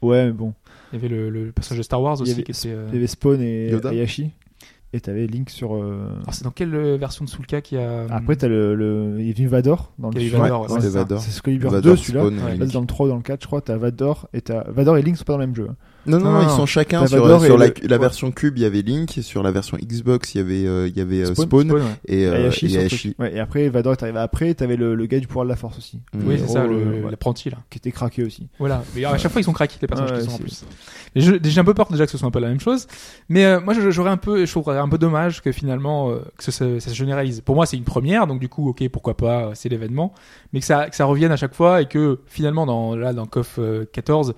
Ouais, mais bon. Il y avait le, le personnage de Star Wars Il y aussi avait, qui était. euh, il y avait Spawn et Yoda. Et t'avais Link sur. euh, Alors, c'est dans quelle euh, version de Soulka qui a. Après, t'as le, le. Il y avait Vador dans le film. Vador, ouais, Ouais, c'est. Vador. C'est Excalibur Vador, 2, celui-là. Ouais. dans le 3 ou dans le 4, je crois, t'as Vador et t'as Vador et Link sont pas dans le même jeu. hein. Non, non, Non, non, ils non. sont chacun sur, sur la, le- la ouais. version Cube, il y avait Link, et sur la version Xbox, il y avait, euh, il y avait euh, Spawn. Spawn, Spawn, ouais. et, euh, Ayashi et. Ouais, après, Vador est arrivé après, t'avais le, le gars du pouvoir de la force aussi. Mm. Oui, c'est ça, ouais, l'apprenti là. qui était craqué aussi. Voilà. Mais à chaque fois, ils sont craqués, les personnages Ouais, qui sont en plus. J'ai un peu peur déjà que ce soit un peu la même chose. Mais euh, moi, je- j'aurais un peu, je trouverais un peu dommage que finalement, euh, que ça, se- ça se généralise. Pour moi, c'est une première, donc du coup, ok, pourquoi pas, c'est l'événement. Mais que ça, que ça revienne à chaque fois et que finalement, dans, là, dans KOF euh, 14, euh,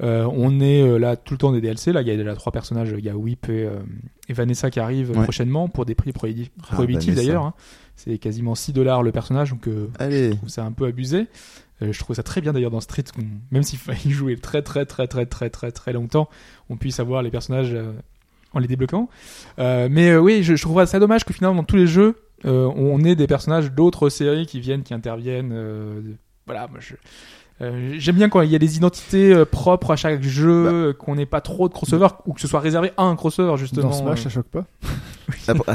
on est euh, là tout le temps des DLC. Là, il y a déjà trois personnages. Il y a Whip et, euh, et Vanessa qui arrivent Ouais. prochainement pour des prix Ah, prohibitifs d'ailleurs. hein. C'est quasiment 6 dollars le personnage, donc euh, je trouve ça un peu abusé. Euh, je trouve ça très bien d'ailleurs dans Street, même s'il fallait jouer très très très très très très très longtemps, on puisse avoir les personnages euh, en les débloquant. Euh, mais euh, oui, je, je trouve ça dommage que finalement dans tous les jeux, euh, on ait des personnages d'autres séries qui viennent, qui interviennent. euh, voilà, moi je. Euh, J'aime bien quand il y a des identités euh, propres à chaque jeu, Bah. qu'on n'ait pas trop de crossover ou que ce soit réservé à un crossover justement. Dans Smash, euh. ça choque pas. Après,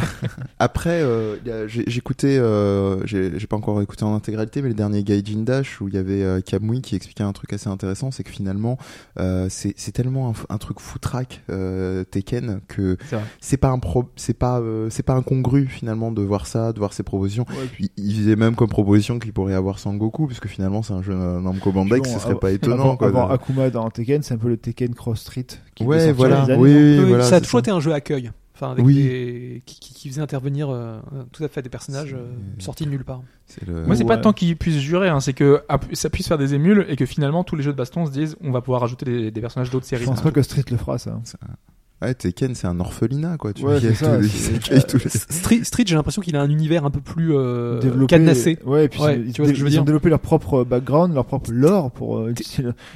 après, euh, j'écoutais, euh, j'ai j'ai pas encore écouté en intégralité, mais le dernier Gaijin Dash où il y avait euh, Kamui qui expliquait un truc assez intéressant, c'est que finalement, euh, c'est c'est tellement un, un truc foutraque euh, Tekken que C'est pas un pro, c'est pas, euh, c'est pas incongru finalement de voir ça, de voir ces propositions. Il, il faisait même comme proposition qu'il pourrait avoir Sangoku, puisque finalement c'est un jeu Namco Bandai, que Bon, ce serait pas étonnant. Avant, quoi, avant Akuma dans Tekken, c'est un peu le Tekken Cross Street. Qui Ouais, voilà. Oui, oui, Oui, voilà, ça a toujours été un jeu accueil. Enfin, avec Oui. des... qui, qui- qui faisait intervenir euh, tout à fait des personnages euh, sortis de nulle part. c'est le- Moi, c'est pas Ouais. tant qu'ils puissent jurer, hein, c'est que ça puisse faire des émules et que finalement tous les jeux de baston se disent on va pouvoir rajouter des, des personnages d'autres séries. Je pense pas que Street le fera, ça. Ouais, Tekken, c'est un orphelinat, quoi. Tu Ouais, c'est ça, les- Street, Street j'ai l'impression qu'il a un univers un peu plus euh, Développé- cadenassé. Ouais, et puis Ouais, ils, tu vois ce que je veux ils dire. ont développé leur propre background, leur propre lore pour euh,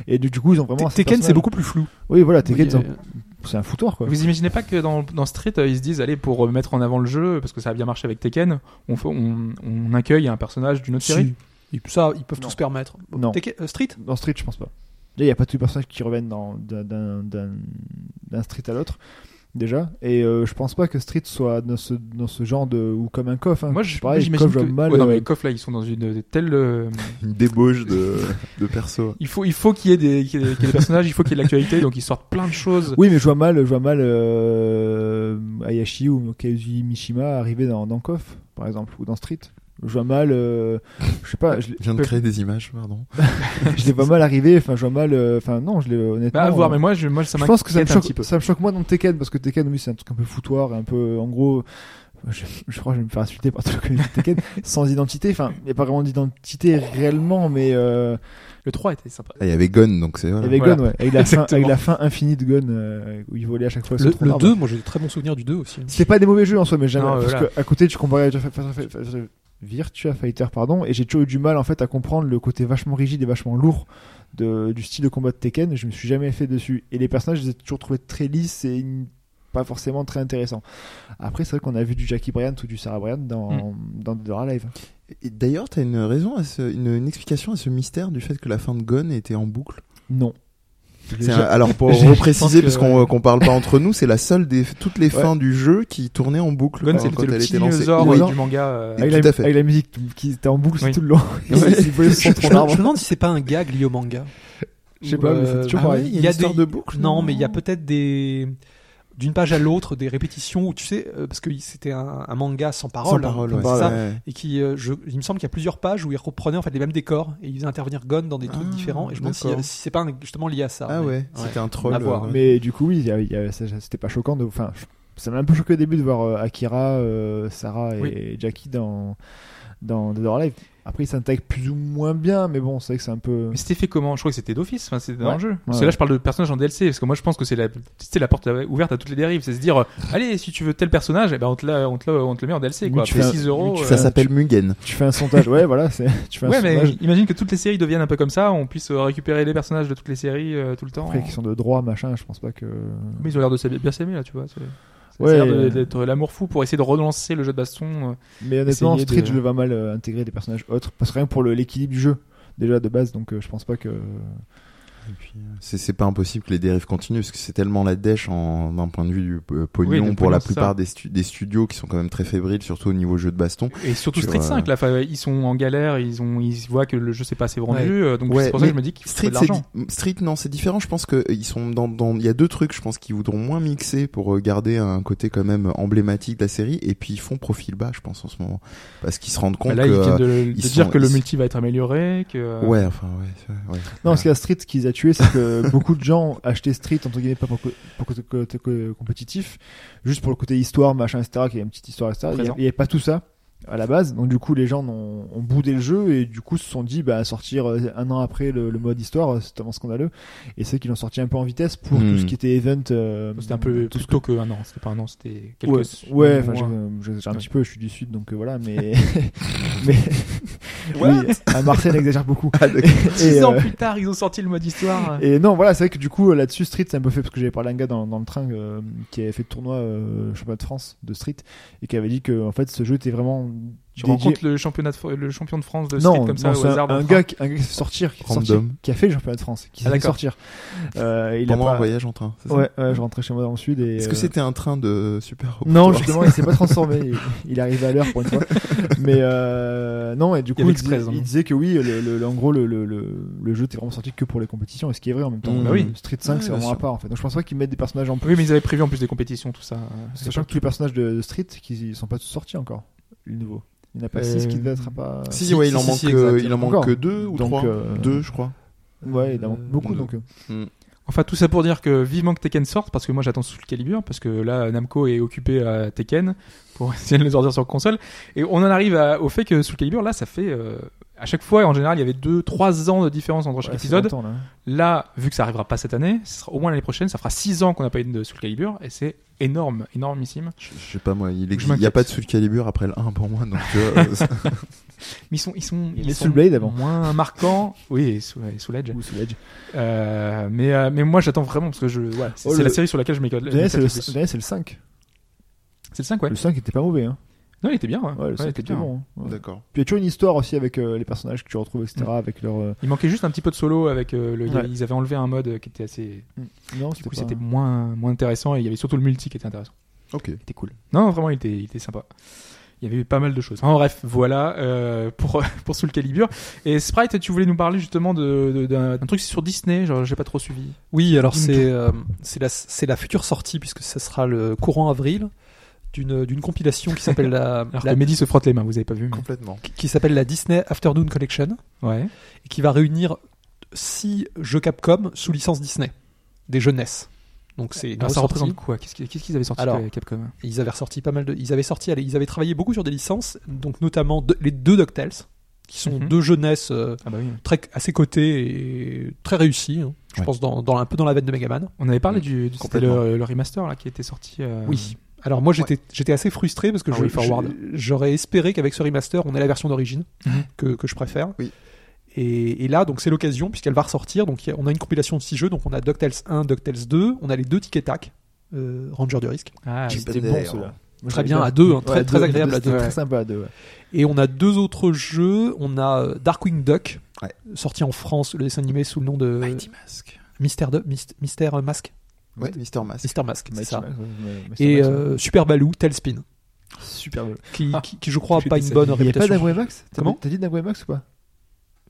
et du, coup ils ont vraiment. Tekken, c'est beaucoup plus flou. Oui, voilà, Tekken, Oui, ils ont- euh, c'est un foutoir quoi. Vous imaginez pas que dans, dans Street, euh, ils se disent, allez, pour euh, mettre en avant le jeu, parce que ça a bien marché avec Tekken, on, fait- on, on accueille un personnage d'une autre série? Et ça, ils peuvent Non. tous se permettre. Non. Tekken- euh, Street? Dans Street, je pense pas. Il y a pas tous les personnages qui reviennent d'un Street à l'autre. Déjà, et euh, je pense pas que Street soit dans ce, dans ce genre de. ou comme un coff. Hein. Moi, je- Pareil, moi, j'imagine que. mal. Ouais, non, euh, mais les coffres là, ils sont dans une telle. euh, une débauche de, de perso. Il faut, il faut qu'il y ait des, qu'il y ait qu'il y ait des personnages, il faut qu'il y ait de l'actualité, donc ils sortent plein de choses. Oui, mais je vois mal, je vois mal euh, Ayashi ou Kazuyi Mishima arriver dans, dans KOF, par exemple, ou dans Street. Je vois mal, euh, je sais pas, je, Je viens de créer des images, pardon. je les vois mal arriver. Enfin, je vois mal, euh, enfin non, je les honnêtement. Bah, à voir, euh, mais moi, je, moi ça je pense que ça me, m'inquiète un petit choque, ça me choque moins dans Tekken parce que Tekken, oui, c'est un truc un peu foutoir, et un peu, en gros, je, je crois que je vais me faire insulter par tout le communauté Tekken, sans identité. Enfin, il n'y a pas vraiment d'identité réellement, mais euh, Le 3 était sympa. Ah, Il y avait Gun, donc c'est il y voilà. avait Voilà. Gun, ouais, avec la, fin, avec la fin infinie de Gun euh, où il volait à chaque fois. Le, le arbre. 2, moi j'ai de très bons souvenirs du 2 aussi. C'était pas des mauvais jeux en soi, mais jamais. Non, parce voilà. que à côté, tu comparais à Virtua Fighter, pardon, et j'ai toujours eu du mal en fait à comprendre le côté vachement rigide et vachement lourd de, du style de combat de Tekken. Je me suis jamais fait dessus. Et les personnages, je les ai toujours trouvés très lisses et pas forcément très intéressants. Après, c'est vrai qu'on a vu du Jackie Bryant ou du Sarah Bryant dans, dans Dead or Alive. Et d'ailleurs, t'as une raison, à ce- une, une explication à ce mystère du fait que la fin de Gun était en boucle? Non. Un- alors pour je repréciser, parce qu'on qu'on parle pas entre nous, c'est la seule des toutes les Ouais. fins du jeu qui tournaient en boucle Gun, quand, le elle petit était lancée. dinosaure Oui. du manga. euh, Avec tout la, à fait. avec la musique qui était en boucle Oui. tout le long. Ouais. Je, me- arbre. je me demande si c'est pas un gag lié au manga. Je sais pas, mais euh, c'est toujours ah pareil. Il y a une histoire des- de boucle Non, mais il y a peut-être des d'une page à l'autre des répétitions où tu sais euh, parce que c'était un, un manga sans parole, Sans hein, parole, comme ouais. ça, Ouais. et qui euh, je, il me semble qu'il y a plusieurs pages où ils reprenaient en fait les mêmes décors et ils faisaient intervenir Gon dans des trucs Ah, différents et je me demande si, c'est pas un- justement lié à ça. Ah mais- ouais, c'était un troll. À voir, Mais du coup, oui, il y a- il y a- ça- c'était pas choquant. De, enfin, ça m'a un peu choqué au début de voir euh, Akira, euh, Sarah et Oui. Jackie dans dans Dead or Alive. Après, ils s'intègrent plus ou moins bien, mais bon, c'est vrai que c'est un peu. Mais c'était fait comment? Je crois que c'était d'office, enfin, c'était dans Ouais. le jeu. Parce que là, je parle de personnages en DLC, parce que moi, je pense que c'est la, c'était la porte ouverte à toutes les dérives. C'est se dire, euh, allez, si tu veux tel personnage, eh ben, on te, la- on te, le- on te le met en DLC, Oui, quoi. tu fais un- 6 euros. oui, tu euh, Ça s'appelle Mugen. Tu fais un sondage, ouais, voilà, c'est. Tu fais un Ouais, mais imagine que toutes les séries deviennent un peu comme ça, on puisse euh, récupérer les personnages de toutes les séries euh, tout le temps. Après, question de droit, machin, je pense pas que. Mais ils ont l'air de bien s'aimer là, tu vois. c'est- Ouais, ça a l'air de- euh, d'être l'amour fou pour essayer de relancer le jeu de baston. euh. Mais honnêtement, Street, de- je le vois mal euh, intégrer des personnages autres. Parce que rien pour le- l'équilibre du jeu, déjà de base, donc euh, je pense pas que. Euh, c'est c'est pas impossible que les dérives continuent parce que c'est tellement la dèche en d'un point de vue du euh, Oui, pognon pour pognon, la plupart des, stu- des studios qui sont quand même très fébriles, surtout au niveau jeu de baston. Et surtout Sur, Street euh, 5, là, enfin, ils sont en galère, ils ont, ils voient que le jeu s'est pas assez vendu, Ouais. euh, donc Ouais, c'est pour ça que je me dis qu'il faut Street, de l'argent. Street, non, c'est différent. Je pense que ils sont dans, dans, il y a deux trucs. Je pense qu'ils voudront moins mixer pour euh, garder un côté quand même emblématique de la série. Et puis ils font profil bas, je pense en ce moment, parce qu'ils se rendent compte Bah là, que. ils viennent de, euh, dire que le multi va être amélioré, que. Ouais, enfin, ouais. Non, ce qu'il y a Street, ce qui les a tués, c'est que beaucoup de gens achetaient Street, entre guillemets, pas pour, pour côté, compétitif, juste pour le côté histoire, machin, etc., qu'il y a une petite histoire, etc. Il n'y avait pas tout ça à la base, donc du coup, les gens ont, ont boudé le jeu et du coup se sont dit, bah, sortir euh, un an après le, le mode histoire, euh, c'est tellement scandaleux. Et c'est qu'ils l'ont sorti un peu en vitesse pour Hmm. tout ce qui était event. euh, C'était un peu tout ce plutôt que un an, c'était pas un an, c'était quelques Ouais, ouais, j'ai- j'ai j'ai un Ouais. petit peu, je suis du sud, donc euh, voilà, mais, mais, oui, à Marseille, on exagère beaucoup. Ah. Six Et, ans euh, plus tard, ils ont sorti le mode histoire. Et non, voilà, c'est vrai que du coup, là-dessus, Street, c'est un peu fait parce que j'avais parlé à un gars dans, dans le train euh, qui avait fait le tournoi euh, championnat de France de Street et qui avait dit que en fait, ce jeu était vraiment. Tu dédié- rencontres le championnat de, le champion de France de street non, comme ça au c'est un, hasard. un gars, qui- un gars qui s'est sortir, qui, a fait le championnat de France, qui Ah, fait sortir. Euh, il a Pendant pas... un voyage en train. ça Ouais, ouais, je rentrais chez moi dans le sud et. Est-ce que euh, c'était un train de super haut Non, justement, il s'est pas transformé. Il, il arrive à l'heure pour une fois. Mais euh, non, et du coup, il, disait, Express, hein. il disait que oui, le, le- le- en gros, le, le, le, le jeu était vraiment sorti que pour les compétitions, et ce qui est vrai en même temps. Mmh. Bah oui. Street 5, Ouais, c'est vraiment à part en fait. Donc je pense pas qu'ils mettent des personnages en plus. Oui, mais ils avaient prévu en plus des compétitions, tout ça. Sachant que tous les personnages de, de Street qui sont pas tous sortis encore, les nouveaux. Il n'y en a pas Euh, 6 qui devaient être pas. Si, Si, ouais, il si, en si, manque, euh, il en manque que deux ou Donc, trois. euh, Deux, je crois. Ouais, il en manque beaucoup deux. donc. euh, Enfin, tout ça pour dire que vivement que Tekken sorte, parce que moi j'attends Soul Calibur, parce que là Namco est occupé à Tekken pour essayer de le sortir sur console. Et on en arrive à- au fait que Soul Calibur, là, ça fait. euh, à chaque fois, en général, il y avait 2-3 ans de différence entre chaque ouais, épisode. longtemps, là. Là, vu que ça arrivera pas cette année, ce sera au moins l'année prochaine, ça fera 6 ans qu'on n'a pas eu de Soul Calibur, et c'est énorme, énormissime. Je, je sais pas moi, il Je existe- il y a pas de Soul Calibur après le 1 pour moi, donc euh, Mais ils sont, ils sont, Il ils est sont Soul Blade avant. moins marquants. Oui, et Soul, et Soul Edge. Ou Soul Edge. Euh, mais, euh, mais moi j'attends vraiment parce que je, ouais, c'est Oh, c'est le- la série sur laquelle je m'éclate. C'est le, le 5. C'est le 5, ouais. Le 5 était pas mauvais. Hein. Non, il était bien. Ouais, Ouais, le Ouais, 5 il était était bien. bon. hein. Ouais. d'accord. Puis il y a toujours une histoire aussi avec euh, les personnages que tu retrouves, etc. Avec leur. euh, Il manquait juste un petit peu de solo avec euh, le. Ouais. Ils avaient enlevé un mode qui était assez. Non, Du coup, pas- c'était moins, moins intéressant et il y avait surtout le multi qui était intéressant. Ok. Qui était cool. Non, vraiment, il était, il était sympa. Il y avait eu pas mal de choses. En bref, voilà euh, pour pour Soul Calibur. Et Sprite, tu voulais nous parler justement de de- d'un truc sur Disney. Genre, j'ai pas trop suivi. Oui, alors c'est euh, c'est la, c'est la future sortie, puisque ce sera le courant avril, d'une d'une compilation qui s'appelle la, Alors la- que Mehdi se frotte les mains, vous avez pas vu. mais- Complètement. qui s'appelle la Disney Afternoon Collection, Ouais. et qui va réunir six jeux Capcom sous licence Disney, des jeunesses. Donc c'est Alors, ça représente quoi? Qu'est-ce qu'ils avaient sorti Alors, euh, Capcom? Ils avaient ressorti pas mal de. Ils avaient sorti, allez, ils avaient travaillé beaucoup sur des licences, donc notamment de- les deux DuckTales, qui sont Mhm. deux jeunesses euh, Ah bah oui. très à ses côtés et très réussies. hein. Je Ouais. pense dans, dans un peu dans la veine de Megaman. On avait parlé du, du c'était Complètement. le, le remaster là qui était sorti. euh, Oui. Alors moi j'étais j'étais assez frustré parce que Ah je- oui, Forward. je- j'aurais espéré qu'avec ce remaster on ait la version d'origine Mhm. que, que je préfère. Oui. Et, et là donc c'est l'occasion puisqu'elle va ressortir donc a- on a une compilation de six jeux donc on a DuckTales 1, DuckTales 2, on a les deux Tic Tac, euh, Ranger du risque Ah, C'était bon. Moi, Très bien, bien. à deux, hein, très- très deux- agréable à deux. Très sympa à deux. ouais. et on a deux autres jeux on a euh, Darkwing Duck Ouais. sorti en France le dessin animé sous le nom de Mighty Mask. Mystère de Myst- Mystère Mask Ouais, Mister Mask. Mister Mask c'est ça et euh, Super Baloo Tailspin super beau. qui, qui, qui, je crois a pas une bonne vie. Il n'y a pas réputation d'Angoué Max? T'as- Comment? T'as dit d'Angoué Max ou pas?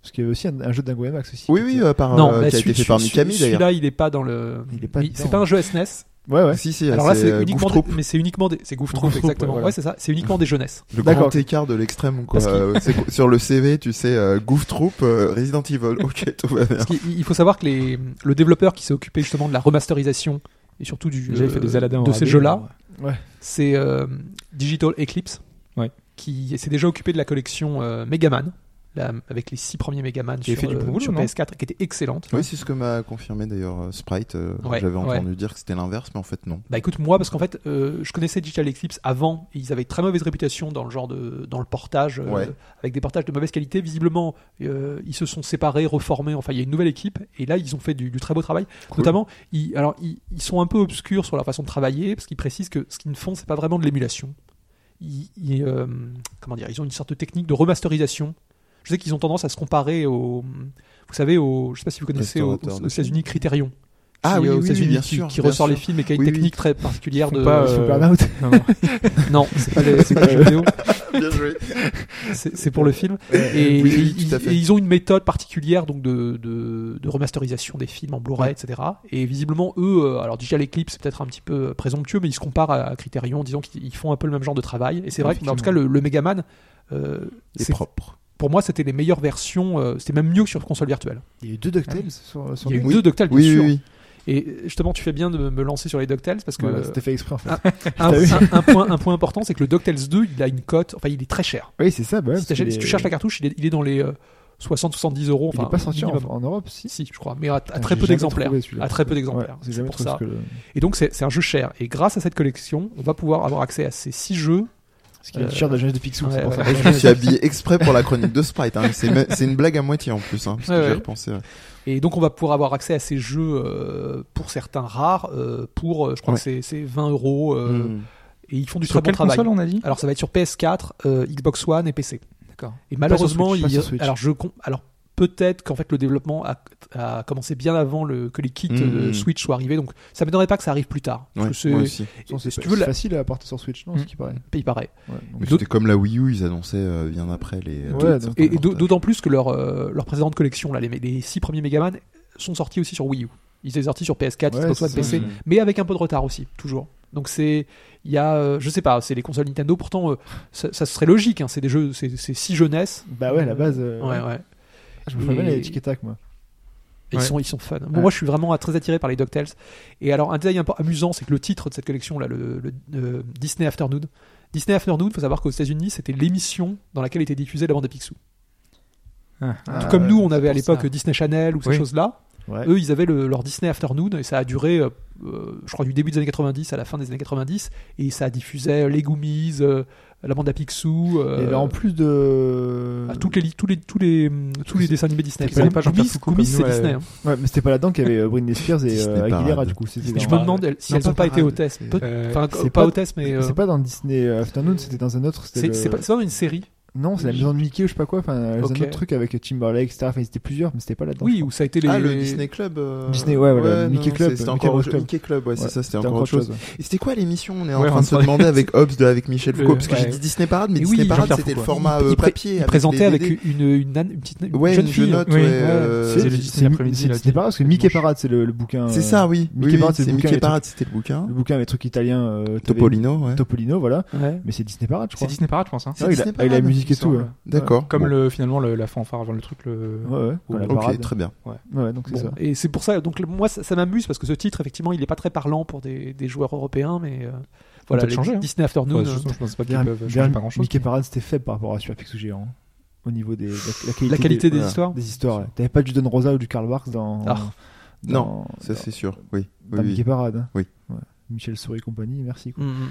Parce qu'il y avait aussi un, un jeu d'Angoué Max aussi. Oui, oui, euh, par, non, euh, qui a été celui- fait par Mikami d'ailleurs. Celui-là, il est pas dans le. Il est pas. C'est pas un jeu SNES. Ouais, ouais. Si, si, Alors là, c'est euh, uniquement, des- mais c'est uniquement des, c'est Goof Troop, exactement. ouais, Ouais, c'est ça. C'est uniquement des jeunesses. Le grand écart de l'extrême, quoi. Euh, sur le CV, tu sais, euh, Goof Troop, euh, Resident Evil. Ok, tout va bien. Parce qu'il il faut savoir que les, le développeur qui s'est occupé justement de la remasterisation et surtout du fait des Aladdin de ces jeux-là, alors, c'est euh, Digital Eclipse, Ouais. qui s'est déjà occupé de la colletion euh, Megaman, la- avec les six premiers Megaman sur, fait du euh, boulot, sur non PS4, qui était excellente. Oui, c'est ce que m'a confirmé d'ailleurs euh, Sprite. euh, Ouais, J'avais ouais. entendu dire que c'était l'inverse, mais en fait, non. Bah écoute, moi, parce qu'en fait, euh, je connaissais Digital Eclipse avant, et ils avaient très mauvaise réputation dans le genre de, dans le portage, euh, Ouais. avec des portages de mauvaise qualité. Visiblement, euh, ils se sont séparés, reformés. Enfin, il y a une nouvelle équipe, et là, ils ont fait du, du très beau travail. Notamment, ils, alors, ils, ils sont un peu obscurs sur leur façon de travailler, parce qu'ils précisent que ce qu'ils ne font, c'est pas vraiment de l'émulation. Ils, ils, euh, comment dire, ils ont une sorte de technique de remasterisation je sais qu'ils ont tendance à se comparer au, vous savez, aux, je sais pas si vous connaissez aux, États-Unis Criterion. Ah oui, aux oui, oui bien qui, sûr, qui ressort les films et qui a une technique très particulière de. Pas, euh... Non, non. c'est pas les, pas vidéo. Bien joué. C'est pour le film. Et, ils, ont une méthode particulière donc de, remasterisation des films en Blu-ray, etc. Et visiblement, eux, euh, alors déjà les clips, c'est peut-être un petit peu présomptueux, mais ils se comparent à Criterion en disant qu'ils font un peu le même genre de travail. Et c'est vrai que, en tout cas, le, le Megaman. Euh, c'est propre pour moi, c'était les meilleures versions. Euh, c'était même mieux que sur console virtuelle. Il y a eu deux DuckTales ah. sur, sur, Il y a eu deux DuckTales, bien oui, sûr. Et justement, tu fais bien de me lancer sur les DuckTales parce que. Voilà, c'était fait exprès en fait. Un, point, important, c'est que le DuckTales 2, il a une cote. Enfin, il est très cher. Oui, c'est ça. Bah si, tu cherches la cartouche, il est, dans les. Euh, 60-70 euros. Il n'est pas sorti en, Europe, si Si, je crois, mais à, très peu d'exemplaires. À très peu d'exemplaires. C'est pour ça. Et donc, c'est un jeu cher. Et grâce à cette collection, on va pouvoir avoir accès à ces 6 jeux euh, je me suis habillé exprès pour la chronique de Sprite. Hein. C'est une blague à moitié en plus, hein, parce que j'ai repensé. Et donc on va pouvoir avoir accès à ces jeux euh, pour certains rares, euh, pour je crois que c'est 20 euros. Hmm. Et ils font du sur très bon travail. Console, on a dit? Alors ça va être sur PS4, Xbox One et PC. Et malheureusement, Switch, il... alors je alors peut-être qu'en fait le développement a, commencé bien avant le, que les kits hmm. Switch soient arrivés. Donc ça m'étonnerait pas que ça arrive plus tard. Ouais, c'est si facile à porter sur Switch, non hmm. ce qui paraît. Il paraît. Ouais, C'était comme la Wii U, ils annonçaient euh, bien après les. Ouais, et d'autant plus que leur, euh, précédente collection, là, les, six premiers Megaman, sont sortis aussi sur Wii U. Ils étaient sortis sur PS4, Xbox One, PC, mmh. mais avec un peu de retard aussi, toujours. Donc c'est, il y a, euh, je sais pas, c'est les consoles Nintendo. Pourtant, euh, ça, serait logique. Hein, c'est des jeux, c'est si jeunesse. Bah ouais, à la base. Ouais, ouais. Je me fais mal les tic et tac, hein, moi. Ils, sont, ils sont fun. Moi, je suis vraiment très attiré par les DuckTales. Et alors, un détail un peu amusant, c'est que le titre de cette collection-là, le, euh, Disney Afternoon, Disney Afternoon, il faut savoir qu'aux États-Unis, c'était l'émission dans laquelle était diffusée la bande à Picsou. Ah. Tout comme ah, nous, on avait à l'époque Disney Channel ou ces choses-là. Eux, ils avaient leur Disney Afternoon et ça a duré, euh, euh, je crois, du début des années 90 à la fin des années 90 et ça diffusait les Goomies, euh, la bande à Picsou. Et là, en plus de. Tous les, tous les, tous les dessins animés Disney. Goomies, c'est. Disney. Hein. Ouais, mais c'était pas là-dedans qu'il y avait Britney Spears et Aguilera, du coup. Je me demande si elles n'ont pas, été hôtesses. Enfin, pas, hôtesses, mais. C'est pas dans Disney Afternoon, c'était dans un autre. C'est le... pas dans une série. Non, c'est la maison de Mickey ou je sais pas quoi. Enfin, okay. un autre truc avec Timberlake, etc. Enfin, ils étaient plusieurs, mais c'était pas là-dedans. Oui, ou ça a été les. Ah, le Disney Club. Euh, Disney, ouais, ouais, ouais Mickey Club. C'était encore Club. Mickey Club, ouais, c'est ça, c'était encore, autre chose. Et c'était quoi l'émission On est en train de se demander avec Hobbs, avec Michel Foucault, parce que j'ai dit Disney Parade, mais Disney Parade, c'était le format il, euh, papier. Il présentait avec une, petite, ouais, jeune fille. Hein. Euh, c'est le Disney Parade, parce que Mickey Parade, c'est le bouquin. C'est ça, oui. Mickey Parade, c'était le bouquin. Le bouquin, les trucs italiens. Topolino, ouais. Topolino, voilà. Mais c'est Disney Parade, je crois. C'est Disney Parade, je pense musique et tout. Ouais. D'accord. Comme bon. le, finalement le, la fanfare avant le truc. Le... Ouais, ouais. Ok, très bien. Ouais. donc bon. ça. Et c'est pour ça, donc moi ça, ça m'amuse parce que ce titre, effectivement, il n'est pas très parlant pour des, des joueurs européens, mais. Euh, voilà, les hein. Disney hein. Afternoon, je, euh, je, pense pas qu'ils peuvent changer pas grand chose. Mickey Parade, c'était faible par rapport à Super Picsou Géant hein, au niveau des, la, la, qualité, la qualité des, des, histoires. Des histoires. Ouais. T'avais pas du Don Rosa ou du Karl Marx dans. Ah. dans non, ça c'est sûr. Oui. Dans oui, Mickey oui. Parade. Hein. Oui. Ouais. Michel Souris et compagnie, merci. Quoi. Mmh.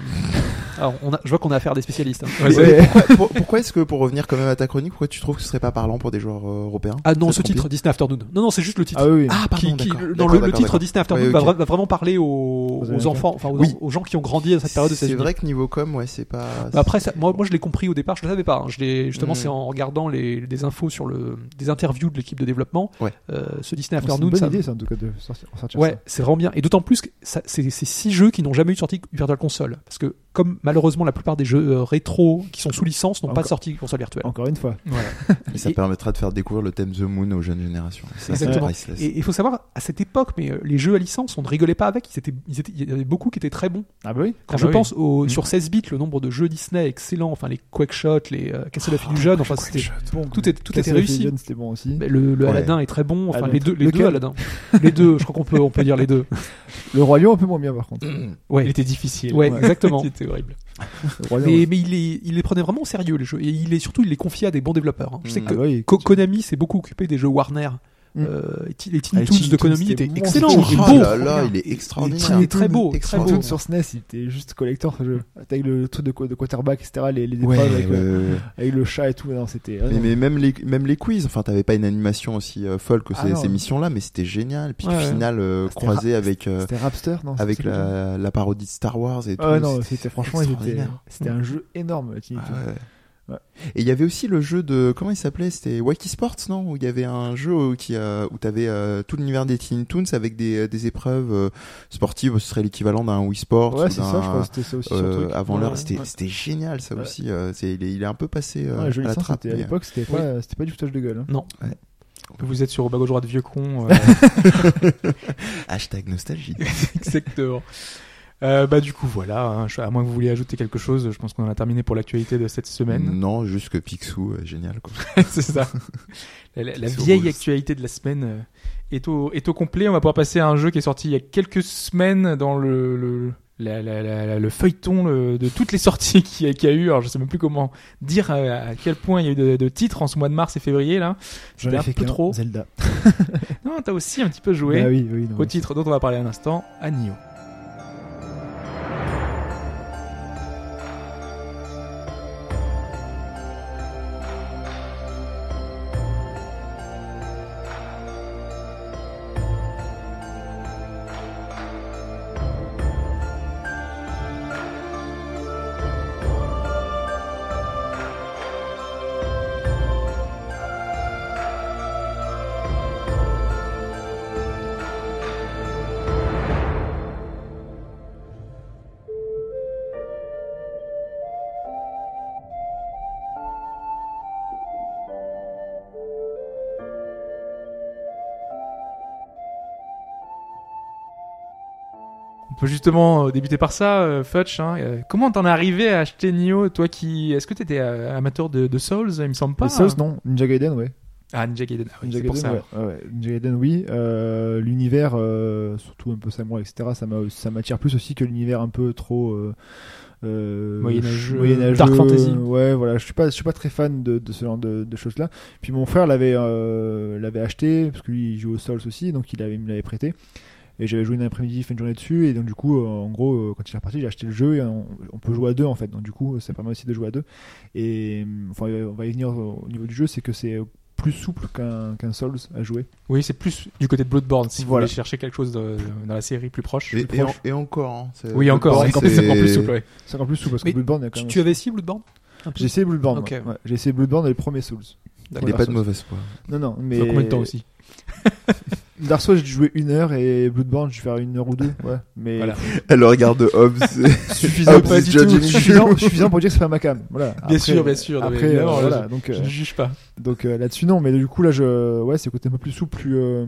Alors, on a, je vois qu'on a affaire à des spécialistes. Hein. Ouais, ouais. pourquoi, pourquoi est-ce que, pour revenir quand même à ta chronique, pourquoi tu trouves que ce serait pas parlant pour des joueurs euh, européens? Ah non, ce titre, Disney Afternoon. Non, non, c'est juste le titre. Ah, oui, oui. ah pardon, qui, qui, dans le, le, titre Disney Afternoon ouais, okay. va, va, vraiment parler aux, aux enfants, enfin aux, oui. aux, gens qui ont grandi à cette période de C'est vrai que niveau com, ouais, c'est pas. Bah après, ça, moi, moi, je l'ai compris au départ, je le savais pas. Hein. Je l'ai justement, mmh. c'est en regardant les des infos sur le, des interviews de l'équipe de développement. Euh, ce Disney Afternoon, c'est une bonne idée, ça, en tout cas, de sortir. Ouais, c'est vraiment bien. Et d'autant plus que c'est six jeux qui n'ont jamais eu de sortie Virtual Console. Parce que comme malheureusement la plupart des jeux euh, rétro qui sont sous licence n'ont pas sorti pour console virtuelle. Encore une fois. Voilà. ça permettra de faire découvrir le thème The Moon aux jeunes générations. Ça, exactement. Et il faut savoir, à cette époque, mais euh, les jeux à licence, on ne rigolait pas avec. Ils étaient, il y avait beaucoup qui étaient très bons. Ah bah oui. Quand ah je bah pense oui. au, mm. sur 16 bits, le nombre de jeux Disney excellents, enfin les Quackshot, les euh, Castlevania oh, ah, jeune, enfin c'était tout, est, tout était réussi. le, le. Aladdin est très bon. Enfin les deux, les deux Aladdin. les deux. Je crois qu'on peut, on peut dire les deux. Le Royaume un peu moins bien par contre. Mmh. Ouais. Il était difficile. Ouais. exactement. horrible. Mais il les, il les, prenait vraiment au sérieux les jeux et il les, surtout il les confiait à des bons développeurs. Hein. Je sais ah que Konami s'est beaucoup occupé des jeux Warner Mm. Euh, les Tiny ah, Toons de Konami étaient excellents. Oh là là, il est extraordinaire. Il est très beau. Très beau. Sur SNES, il était juste collector ce jeu. Avec le truc de, de quarterback, etc. Les, les euh, ouais, avec, le chat et tout. Non, c'était. Mais, même les même les quiz. Enfin, t'avais pas une animation aussi euh, folle que ah ces, missions-là, mais c'était génial. Puis le final croisé avec. c'était Rapster, non Avec la, parodie de Star Wars et tout. non, c'était franchement, c'était un jeu énorme. Tiny ah Toons ouais. Et il y avait aussi le jeu de comment il s'appelait? C'était Wacky Sports, non? Où il y avait un jeu où, qui euh, où t'avais euh, tout l'univers des Teen Toons avec des, des épreuves euh, sportives. Ce serait l'équivalent d'un Wii Sports. Ouais, ou c'est ça, je crois. C'était ça aussi euh, truc. avant Ouais, l'heure, ouais. c'était génial ça Ouais. aussi. euh, c'est il est, il est un peu passé euh, à la sens, trappe. c'était- à l'époque, c'était pas, c'était pas du foutage de gueule. hein. Vous êtes sur au bas gauche droite vieux con. euh, Hashtag nostalgie. Exactement. Euh, bah du coup voilà, hein, à moins que vous vouliez ajouter quelque chose, je pense qu'on en a terminé pour l'actualité de cette semaine. non, juste que Picsou, euh, génial quoi. c'est ça. La, la- la C'est vieille actualité de la semaine euh, est au, est au complet. On va pouvoir passer à un jeu qui est sorti il y a quelques semaines dans le, le, la- la- la- le feuilleton le- de toutes les sorties qu'il y, a- y a eu. Alors je sais même plus comment dire à quel point il y a eu de, de titres en ce mois de mars et février là. J'en ai un fait peu qu'un, trop. Zelda. Non, t'as aussi un petit peu joué Bah oui, oui. non, au titre dont on va parler un instant, à Nioh. Peut justement euh, débuter par ça, euh, Futch. Hein. Euh, comment t'en es arrivé à acheter Nioh Toi qui, est-ce que t'étais amateur de, de Souls Il me semble pas. Les Souls, hein. non. Ninja Gaiden, ouais. Ah, Ninja Gaiden. Ah, oui, Ninja c'est pour Gaiden, ça. ouais. Ouais, ouais. Ninja Gaiden, oui. Euh, l'univers, euh, surtout un peu samouraï, etc., ça m'a- ça m'attire plus aussi que l'univers un peu trop. Euh, Moyenâgeux. moyenâgeux, Dark fantasy. Ouais, voilà. Je suis pas, je suis pas très fan de, de ce genre de, de choses-là. Puis mon frère l'avait, l'avait acheté parce que lui il joue aux Souls aussi, donc il avait, il me l'avait prêté. Et j'avais joué une après-midi, fait une journée dessus, et donc du coup, euh, en gros, euh, quand il est reparti, j'ai acheté le jeu et on, on peut jouer à deux en fait. Donc du coup, ça permet aussi de jouer à deux. Et euh, enfin, on va y venir au au niveau du jeu, c'est que c'est plus souple qu'un qu'un Souls à jouer. Oui, c'est plus du côté de Bloodborne. Si Voilà. vous voulez chercher quelque chose de- dans la série plus proche. Et, plus et en- proche. et encore. Hein, Oui, encore. Bloodborne, C'est encore plus, c'est- encore plus souple. ouais. C'est encore plus souple parce que Bloodborne, a quand Tu, même. tu avais essayé Bloodborne J'ai essayé Bloodborne. Ok. ouais. Ouais. J'ai essayé Bloodborne et les premiers Souls. Il n'est pas de mauvaise foi. Non, non, mais. Ça fait combien de temps aussi? Dark Souls, j'ai joué une heure et Bloodborne, je vais faire une heure ou deux. Ouais. Mais Voilà. Elle le regarde de Hobbs. suffisant, pas du tout. Suffisant, suffisant pour dire que c'est pas ma cam. Voilà. Bien sûr, bien sûr. Non, mais Après, euh, là, voilà. Donc, Je euh, ne juge pas. donc euh, là-dessus, non. Mais du coup, là, je, ouais, c'est le côté un peu plus souple, plus. euh,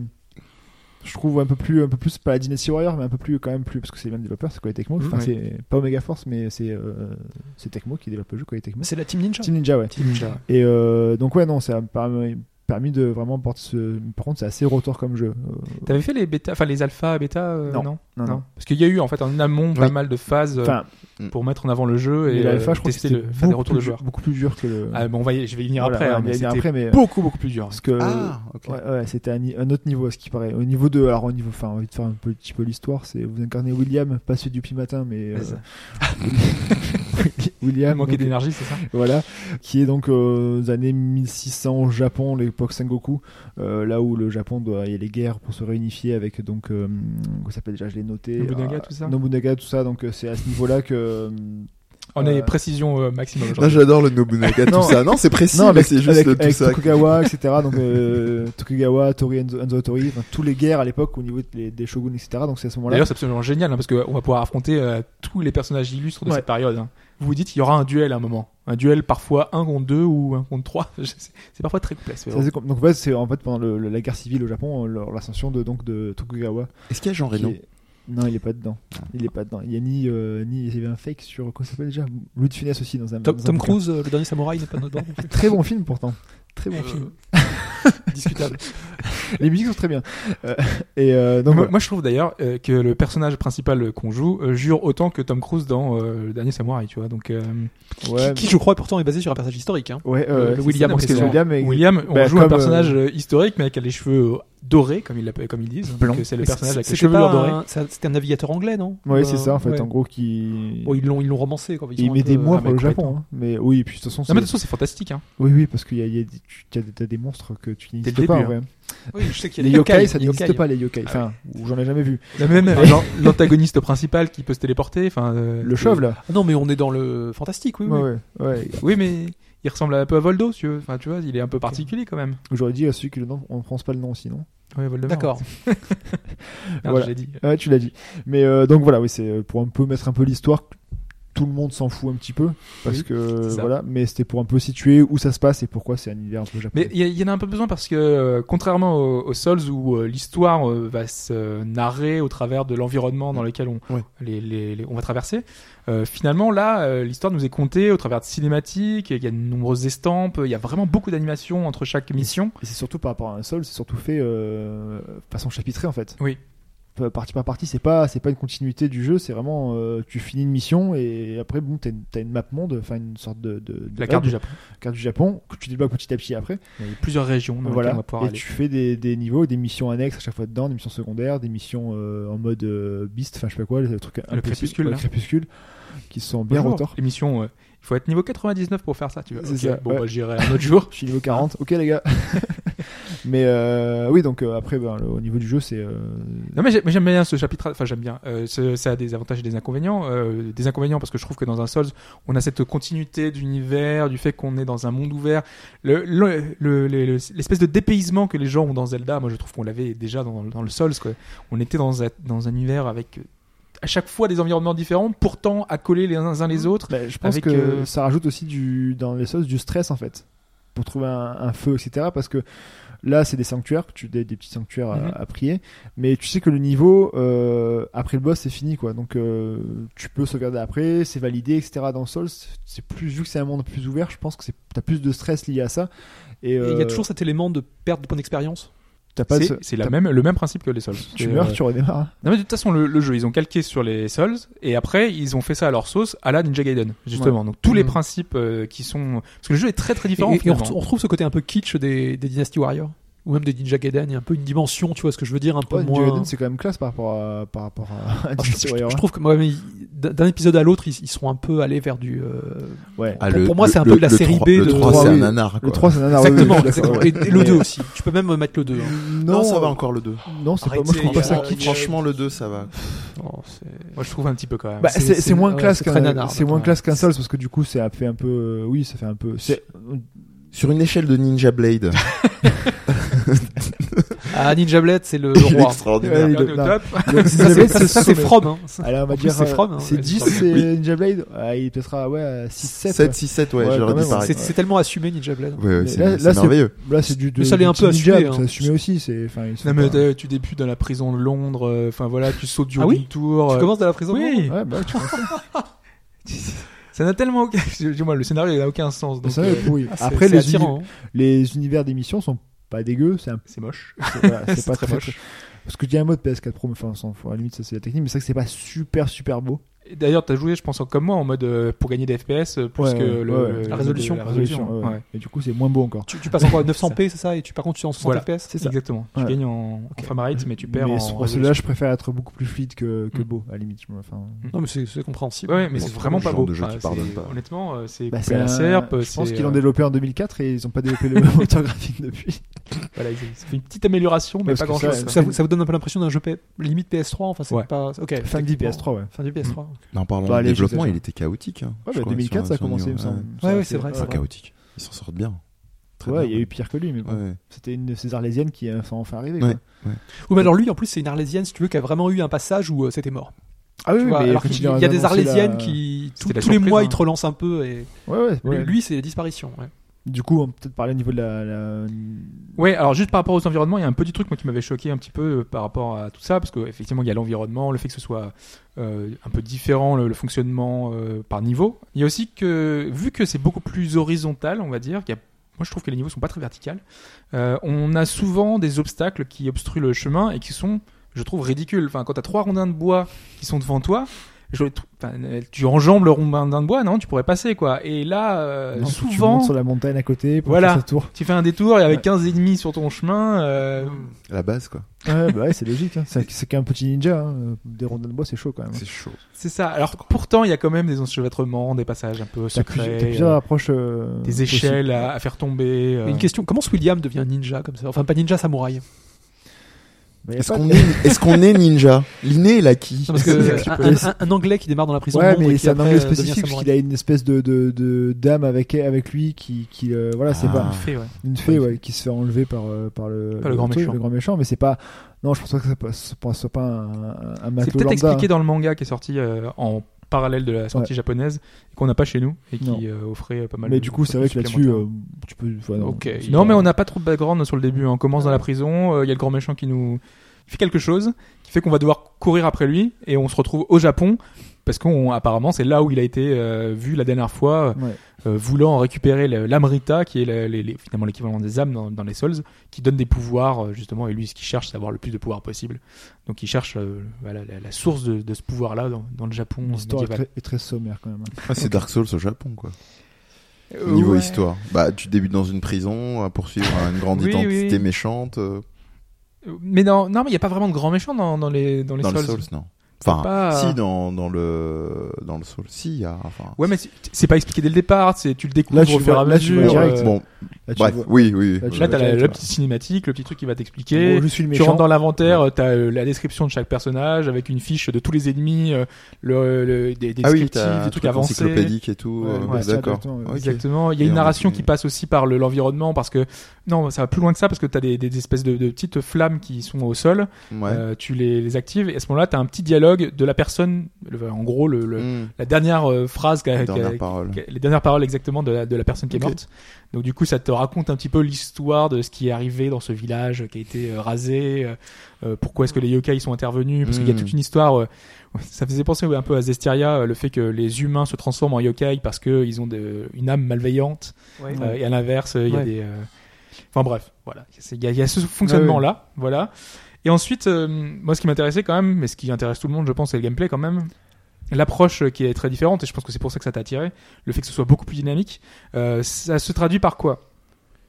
Je trouve un peu plus, un peu plus pas la Dynasty Warrior, mais un peu plus quand même plus parce que c'est les mêmes développeurs, c'est quoi Tecmo? Enfin, Mhm. c'est pas Omega Force, mais c'est euh, c'est Tecmo qui développe le jeu, quoi Tecmo. C'est la Team Ninja. Team Ninja, ouais. Ninja. Et euh, donc ouais, non, ça m'a permis, de vraiment porter ce. Par contre, c'est assez rotor comme jeu. Euh, T'avais fait les bêta, enfin les alpha, bêta euh, Non. non, non, non. Parce qu'il y a eu en fait en amont pas mal de phases euh, Enfin, pour mettre en avant le jeu et l'alpha, je crois que le, faire des retours de joueurs. beaucoup plus dur que le. Ah, bon, on va y, je vais y venir Voilà, après, ouais, hein, mais y après, mais- beaucoup beaucoup plus dur. Parce que Ah, ok. ouais, ouais, c'était un, un autre niveau à ce qui paraît. Au niveau de, alors au niveau, enfin, envie de faire un petit peu l'histoire, c'est vous incarnez William, pas celui du petit matin, mais euh. William, manquer donc, d'énergie, c'est ça? voilà, qui est donc euh, aux années 1600 au Japon, l'époque Sengoku, euh, là où le Japon doit, il y a les guerres pour se réunifier avec donc, euh, comment ça s'appelle déjà, je l'ai noté, Nobunaga, euh, tout ça Nobunaga, tout ça, donc euh, c'est à ce niveau-là que On a Euh, les précisions euh, maximum aujourd'hui. j'adore le Nobunaga, tout ça. Non, c'est précis, non, mais avec, c'est juste avec, tout avec ça. Tokugawa, etc. Donc euh, Tokugawa, Tori, Enzo, Tori, enfin, tous les guerres à l'époque au niveau des, des shoguns, etc. Donc c'est à ce moment-là. D'ailleurs, c'est absolument génial hein, parce qu'on va pouvoir affronter euh, tous les personnages illustres de Ouais. cette période. Vous vous dites, il y aura un duel à un moment. Un duel parfois un contre deux ou un contre trois. Je sais- C'est parfois très complexe. C'est assez com- donc ouais, c'est en fait pendant le- le- la guerre civile au Japon, euh, l'ascension de donc de Tokugawa. Est-ce qu'il y a Jean Reno? est- Non, il est pas dedans. Il est pas dedans. Il y a ni euh, ni il y avait un fake sur quoi ça s'appelle déjà? Louis de Funès aussi dans un. Tom, dans un Tom. Cruise, euh, le dernier samouraï, n'est pas dedans. Très bon film pourtant. Très bon Euh, film. Discutable. Les musiques sont très bien. Euh, et euh, donc moi, voilà. moi, je trouve d'ailleurs euh, que le personnage principal qu'on joue euh, jure autant que Tom Cruise dans euh, le dernier Samouraï, tu vois. Donc, euh, ouais, qui, je crois, pourtant est basé sur un personnage historique. Hein. ouais, euh, euh, le c'est William, ça, William, on bah, joue un personnage historique, mais avec les cheveux euh, dorés, comme ils comme ils disent. Blanc. Euh, c'est le personnage avec les chevelures dorées. C'était un navigateur anglais, non? Euh, c'est ça en fait. ouais. En gros, qui. Bon, ils l'ont, ils l'ont romancé. Quoi. Ils il met des mois ah, pour le Japon. hein. Mais oui, et puis de toute façon, Non, mais de c'est- toute façon, c'est fantastique. Hein. oui, oui, parce qu'il y a, des- monstres que tu n'existes pas vrai. Oui, je sais qu'il y Les a des yokai, ça les n'existe yokai. pas les yokai. Enfin, j'en ai jamais vu. Même euh, l'antagoniste principal qui peut se téléporter. Enfin, euh, Le chauve là. Ah non, mais on est dans le fantastique, oui. oui. Ouais, ouais, ouais. Oui, mais il ressemble un peu à Voldo, si tu veux. Enfin, tu vois, il est un peu particulier quand même. J'aurais dit à celui qui le nom, on ne prononce pas le nom aussi, non? Ouais, Voldemort. D'accord. Voilà. je l'ai dit. Ouais, tu l'as dit. Mais euh, donc voilà, oui, c'est euh, pour un peu mettre un peu l'histoire. Tout le monde s'en fout un petit peu parce Oui, que voilà, mais c'était pour un peu situer où ça se passe et pourquoi c'est un univers un peu japonais. Mais il y, en a un peu besoin parce que, euh, contrairement aux, aux Souls où euh, l'histoire euh, va se narrer au travers de l'environnement dans lequel on, Ouais. les, les- les- on va traverser, finalement là, l'histoire nous est contée au travers de cinématiques, il y a de nombreuses estampes, il y a vraiment beaucoup d'animations entre chaque mission. Et c'est surtout par rapport à un sol, c'est surtout fait façon chapitrée en fait. Oui. Euh, Partie par partie, c'est pas c'est pas une continuité du jeu, c'est vraiment euh, tu finis une mission et après bon t'as une, une map monde, enfin une sorte de, de, de La carte du Japon. carte du Japon que tu débloques petit à petit après. Il y a plusieurs régions dans voilà. on va pouvoir Et aller. tu fais des, des niveaux, des missions annexes à chaque fois dedans, des missions secondaires, des missions euh, en mode beast, enfin je sais pas quoi, les trucs Le crépuscule, ouais, là. crépuscule, qui sont bien Bonjour. retors. L'émission, euh, il faut être niveau 99 pour faire ça, tu vois. C'est Ok, ça, Bon, ouais. bah, j'irai un autre jour. Je suis niveau 40, ok les gars. Mais euh, oui, donc euh, après, ben, le- au niveau du jeu, c'est. euh, Non mais j'ai- mais j'aime bien ce chapitre, enfin j'aime bien. Ce- ça a des avantages et des inconvénients. Des inconvénients parce que je trouve que dans un Souls, on a cette continuité d'univers, du fait qu'on est dans un monde ouvert, le- le- le- le- le- l'espèce de dépaysement que les gens ont dans Zelda. Moi je trouve qu'on l'avait déjà dans, dans le Souls. Quoi. On était dans un, dans un univers avec à chaque fois des environnements différents, pourtant accolés les uns les autres. bah, je pense Avec, que euh, ça rajoute aussi du, dans les sauces du stress en fait. Pour trouver un, un feu, etc. Parce que là, c'est des sanctuaires, tu, des, des petits sanctuaires Mhm. à, à prier. Mais tu sais que le niveau, euh, après le boss, c'est fini quoi. Donc euh, tu peux sauvegarder après, c'est validé, etc. Dans Souls, c'est plus, vu que c'est un monde plus ouvert, je pense que t'as plus de stress lié à ça. Et il y a toujours cet élément de perte de points d'expérience. C'est la même, le même principe que les Souls. Tu meurs, euh, tu redémarres. Non mais de toute façon le, le jeu ils ont calqué sur les Souls et après ils ont fait ça à leur sauce à la Ninja Gaiden justement donc tous les Mhm. principes euh, qui sont parce que le jeu est très très différent Et, on retrouve ce côté un peu kitsch des, des Dynasty Warriors ou même des Ninja Gaiden. Il y a un peu une dimension, tu vois ce que je veux dire, un peu Ouais, Ninja moins. Gaiden, c'est quand même classe par rapport à, par rapport à, à Ah, je, je- hein. trouve que moi, mais ils- d'un épisode à l'autre, ils, ils seront un peu allés vers du. euh, Ouais. Ah, Pour- pour moi, c'est un peu de la série B le de- 3, trois, c'est un nanar. Le quoi. 3, c'est un nanar, exactement, oui, oui, exactement. Et, le Mais- 2 aussi. Tu peux même mettre le 2. hein. Non, ça va encore le 2. Non, c'est pas, moi je trouve pas ça kitsch. Franchement, le 2, ça va. Non, c'est- Moi je trouve un petit peu quand même. Bah, c'est- c'est c'est- c'est moins ouais, classe c'est qu'un c'est moins classe qu'un Souls parce que du coup ça fait un peu euh, oui ça fait un peu c'est Sur une échelle de Ninja Blade, Ah, Ninja Blade, c'est le, le il est roi. extraordinaire. Ouais, Regarde non. le Ça, Ninja c'est- Blade, ça, ça, c'est sommet. From. Hein. Allez, on va En plus, dire c'est euh, From, hein, c'est ouais, 10 c'est c'est Oui. Ninja Blade ah, il peut-être ouais à 6 7 7, 6, 7, ouais, Ouais, j'aurais dit pareil. C'est c'est tellement assumé Ninja Blade. Ouais, ouais, Mais c'est là- c'est là, c'est- merveilleux. là c'est du de, Mais ça l'est du un peu assumé, hein. c'est assumé aussi c'est enfin ils sont Non mais pas- tu débutes dans la prison de Londres. euh, Enfin voilà tu sautes du Ah haut oui d'une tour. Tu euh, commences dans la prison de Oui. ouais bah tu vois Ça n'a tellement aucun. Dis-moi le scénario il n'a aucun sens. Donc ça euh, est pourri. Ah, c'est- après c'est les attirant, uni- hein. les univers d'émission sont pas dégueux c'est un c'est moche. c'est voilà, pas très très, moche. très- parce que tu as un mode PS4 Pro mais enfin à la limite ça c'est la technique mais c'est vrai que c'est pas super super beau D'ailleurs t'as joué je pense comme moi en mode euh, pour gagner des FPS euh, plus Ouais, que ouais, le, ouais. le- La résolution. La résolution. ouais, et du coup c'est moins beau encore Tu, tu passes encore à 900p, c'est ça Et tu, par contre, tu es en 60 Voilà. FPS c'est ça Exactement. Tu Ouais. gagnes en, en framerate mais tu perds mais en sur résolution. celui-là je préfère être beaucoup plus fluide que, que Mm. beau à la limite je me- enfin Non, mais c'est c'est compréhensible. Ouais, mais Bon, c'est vraiment pas genre beau. de jeu qui Enfin, pardonne c'est- pas. Honnêtement, euh, c'est Bah, coupé à la un- serpe. je pense c'est, qu'ils l'ont euh, développé en 2004 et ils ont pas développé le moteur graphique depuis Voilà, ils- ça fait une petite amélioration, mais Parce pas que grand ça, chose. Ça, vous, ça vous donne un peu l'impression d'un jeu P- limite PS3 Enfin, c'est Ouais. pas. Ok. fin de vie effectivement. PS3 ouais Fin du PS3. En parlant Bah, allez, développement, il était chaotique. hein, ouais je bah, crois, 2004 sur- ça a commencé il me semble ouais. Ouais, ouais, c'est vrai, Pas c'est chaotique. Ils s'en sortent bien. Très ouais il y a eu pire que lui mais bon Ouais, ouais. c'était une de ces arlésiennes qui euh, sont enfin arrivées Ouais. quoi. Ou mais alors lui, en plus, c'est une arlésienne, si tu veux, qui a vraiment eu un passage où euh, c'était mort. ah oui vois, mais alors ils y a des arlésiennes la- qui, tous, les mois, hein. ils te relancent un peu. Et ouais ouais, lui- ouais. lui, c'est la disparition. ouais. Du coup on peut peut-être parler au niveau de la, la- Ouais, alors juste par rapport aux environnements, il y a un petit truc qui m'avait choqué un petit peu euh, par rapport à tout ça, parce qu'effectivement il y a l'environnement, le fait que ce soit euh, un peu différent le, fonctionnement euh, par niveau. Il y a aussi que vu que c'est beaucoup plus horizontal, on va dire, moi je trouve que les niveaux sont pas très verticales. on a souvent des obstacles qui obstruent le chemin et qui sont, je trouve, ridicules. Enfin, quand t'as trois rondins de bois qui sont devant toi. Je, euh, tu enjambes le rondin de bois, non Tu pourrais passer quoi. Et là, euh, Non, tu souvent, montes sur la montagne à côté pour Voilà. faire tour tu fais un détour et avec Ouais. 15 ennemis sur ton chemin, euh, La base, quoi. ouais bah ouais c'est logique hein. c'est qu'un petit ninja hein. des rondins de bois c'est chaud quand même C'est chaud. c'est ça. Alors pourtant, il y a quand même des enchevêtrements, des passages un peu plus- secrets, t'as plusieurs euh, approches euh, des échelles à, à faire tomber. euh. Une question comment ce William devient ninja comme ça? Enfin, pas ninja, samouraï. Est-ce qu'on est, est-ce qu'on est ninja? L'inné, il a qui? Non, parce que un, un- un anglais qui démarre dans la prison Ouais, mais c'est un anglais euh, spécifique qu'il a une espèce de, de, de dame avec, avec lui qui, qui euh, voilà, c'est Ah. pas Fait, ouais. une fée ouais, qui se fait enlever par, euh, par le, Pas le grand truc, méchant. le grand méchant, mais c'est pas. Non, je pense pas que ce soit soit pas un, un C'est matelot peut-être lambda. expliqué dans le manga qui est sorti euh, en parallèle de la sortie Ouais. japonaise et qu'on n'a pas chez nous et qui euh, offrait euh, pas mal Mais de du coup, c'est vrai que là-dessus, euh, tu peux. non. Ok. Non, mais on n'a pas trop de background sur le début. On commence dans la prison, euh, il y a le grand méchant qui nous fait quelque chose qui fait qu'on va devoir courir après lui et on se retrouve au Japon parce qu'on apparemment c'est là où il a été euh, vu la dernière fois Ouais. euh, voulant récupérer l'Amrita qui est le- les- les- finalement l'équivalent des âmes dans, dans les Souls qui donne des pouvoirs euh, justement et lui ce qu'il cherche c'est avoir le plus de pouvoir possible. Donc il cherche euh, voilà, la, la source de, de ce pouvoir là dans, dans le Japon L'histoire est très, est très sommaire quand même. hein. Ah, C'est Dark Souls au Japon, quoi. Euh, Niveau ouais. histoire. Bah, tu débutes dans une prison à poursuivre une grande Oui, identité oui. méchante. Mais non, non mais il n'y a pas vraiment de grand méchant dans, dans les, dans les dans Souls. le Souls, non. Enfin, pas- si, dans, dans le, dans le Souls. Si, il y a, enfin. Ouais, mais c'est- pas expliqué dès le départ, c'est tu le découvres Là, tu au fur et à là, mesure. direct. euh, Bon, Là, tu bref, vois- oui, oui. Là, tu vois t'as la, la ouais. petite cinématique, le petit truc qui va t'expliquer. gros, je suis le Tu rentres dans l'inventaire, euh, t'as euh, la description de chaque personnage avec une fiche de tous les ennemis, euh, le, le- des, des ah oui, des trucs truc avancés. encyclopédique et tout. Ouais, euh, ouais, D'accord. ouais. Exactement. Il y a Et une on narration qui passe aussi par le- l'environnement parce que non, ça va plus loin que ça parce que t'as des, des espèces de, de petites flammes qui sont au sol. Ouais. Euh, tu les, les actives et à ce moment-là, t'as un petit dialogue de la personne. le- en gros, le, le- Hmm, la dernière phrase, la qu'a- les dernières paroles exactement de la, de la personne qui est morte. Donc du coup, ça te raconte un petit peu l'histoire de ce qui est arrivé dans ce village qui a été euh, rasé. euh, euh, pourquoi est-ce que les yokai sont intervenus? Parce qu'il y a Mm. toute une histoire. euh, ça faisait penser ouais, un peu à Zestiria, euh, le fait que les humains se transforment en yokai parce que ils ont de- une âme malveillante. Ouais. Euh, et à l'inverse, il y a Ouais. des. euh, Enfin bref, voilà. Il y, y a ce fonctionnement-là, voilà. Et ensuite, euh, moi, ce qui m'intéressait quand même, mais ce qui intéresse tout le monde, je pense, c'est le gameplay quand même. L'approche qui est très différente, et je pense que c'est pour ça que ça t'a attiré, le fait que ce soit beaucoup plus dynamique, euh, ça se traduit par quoi?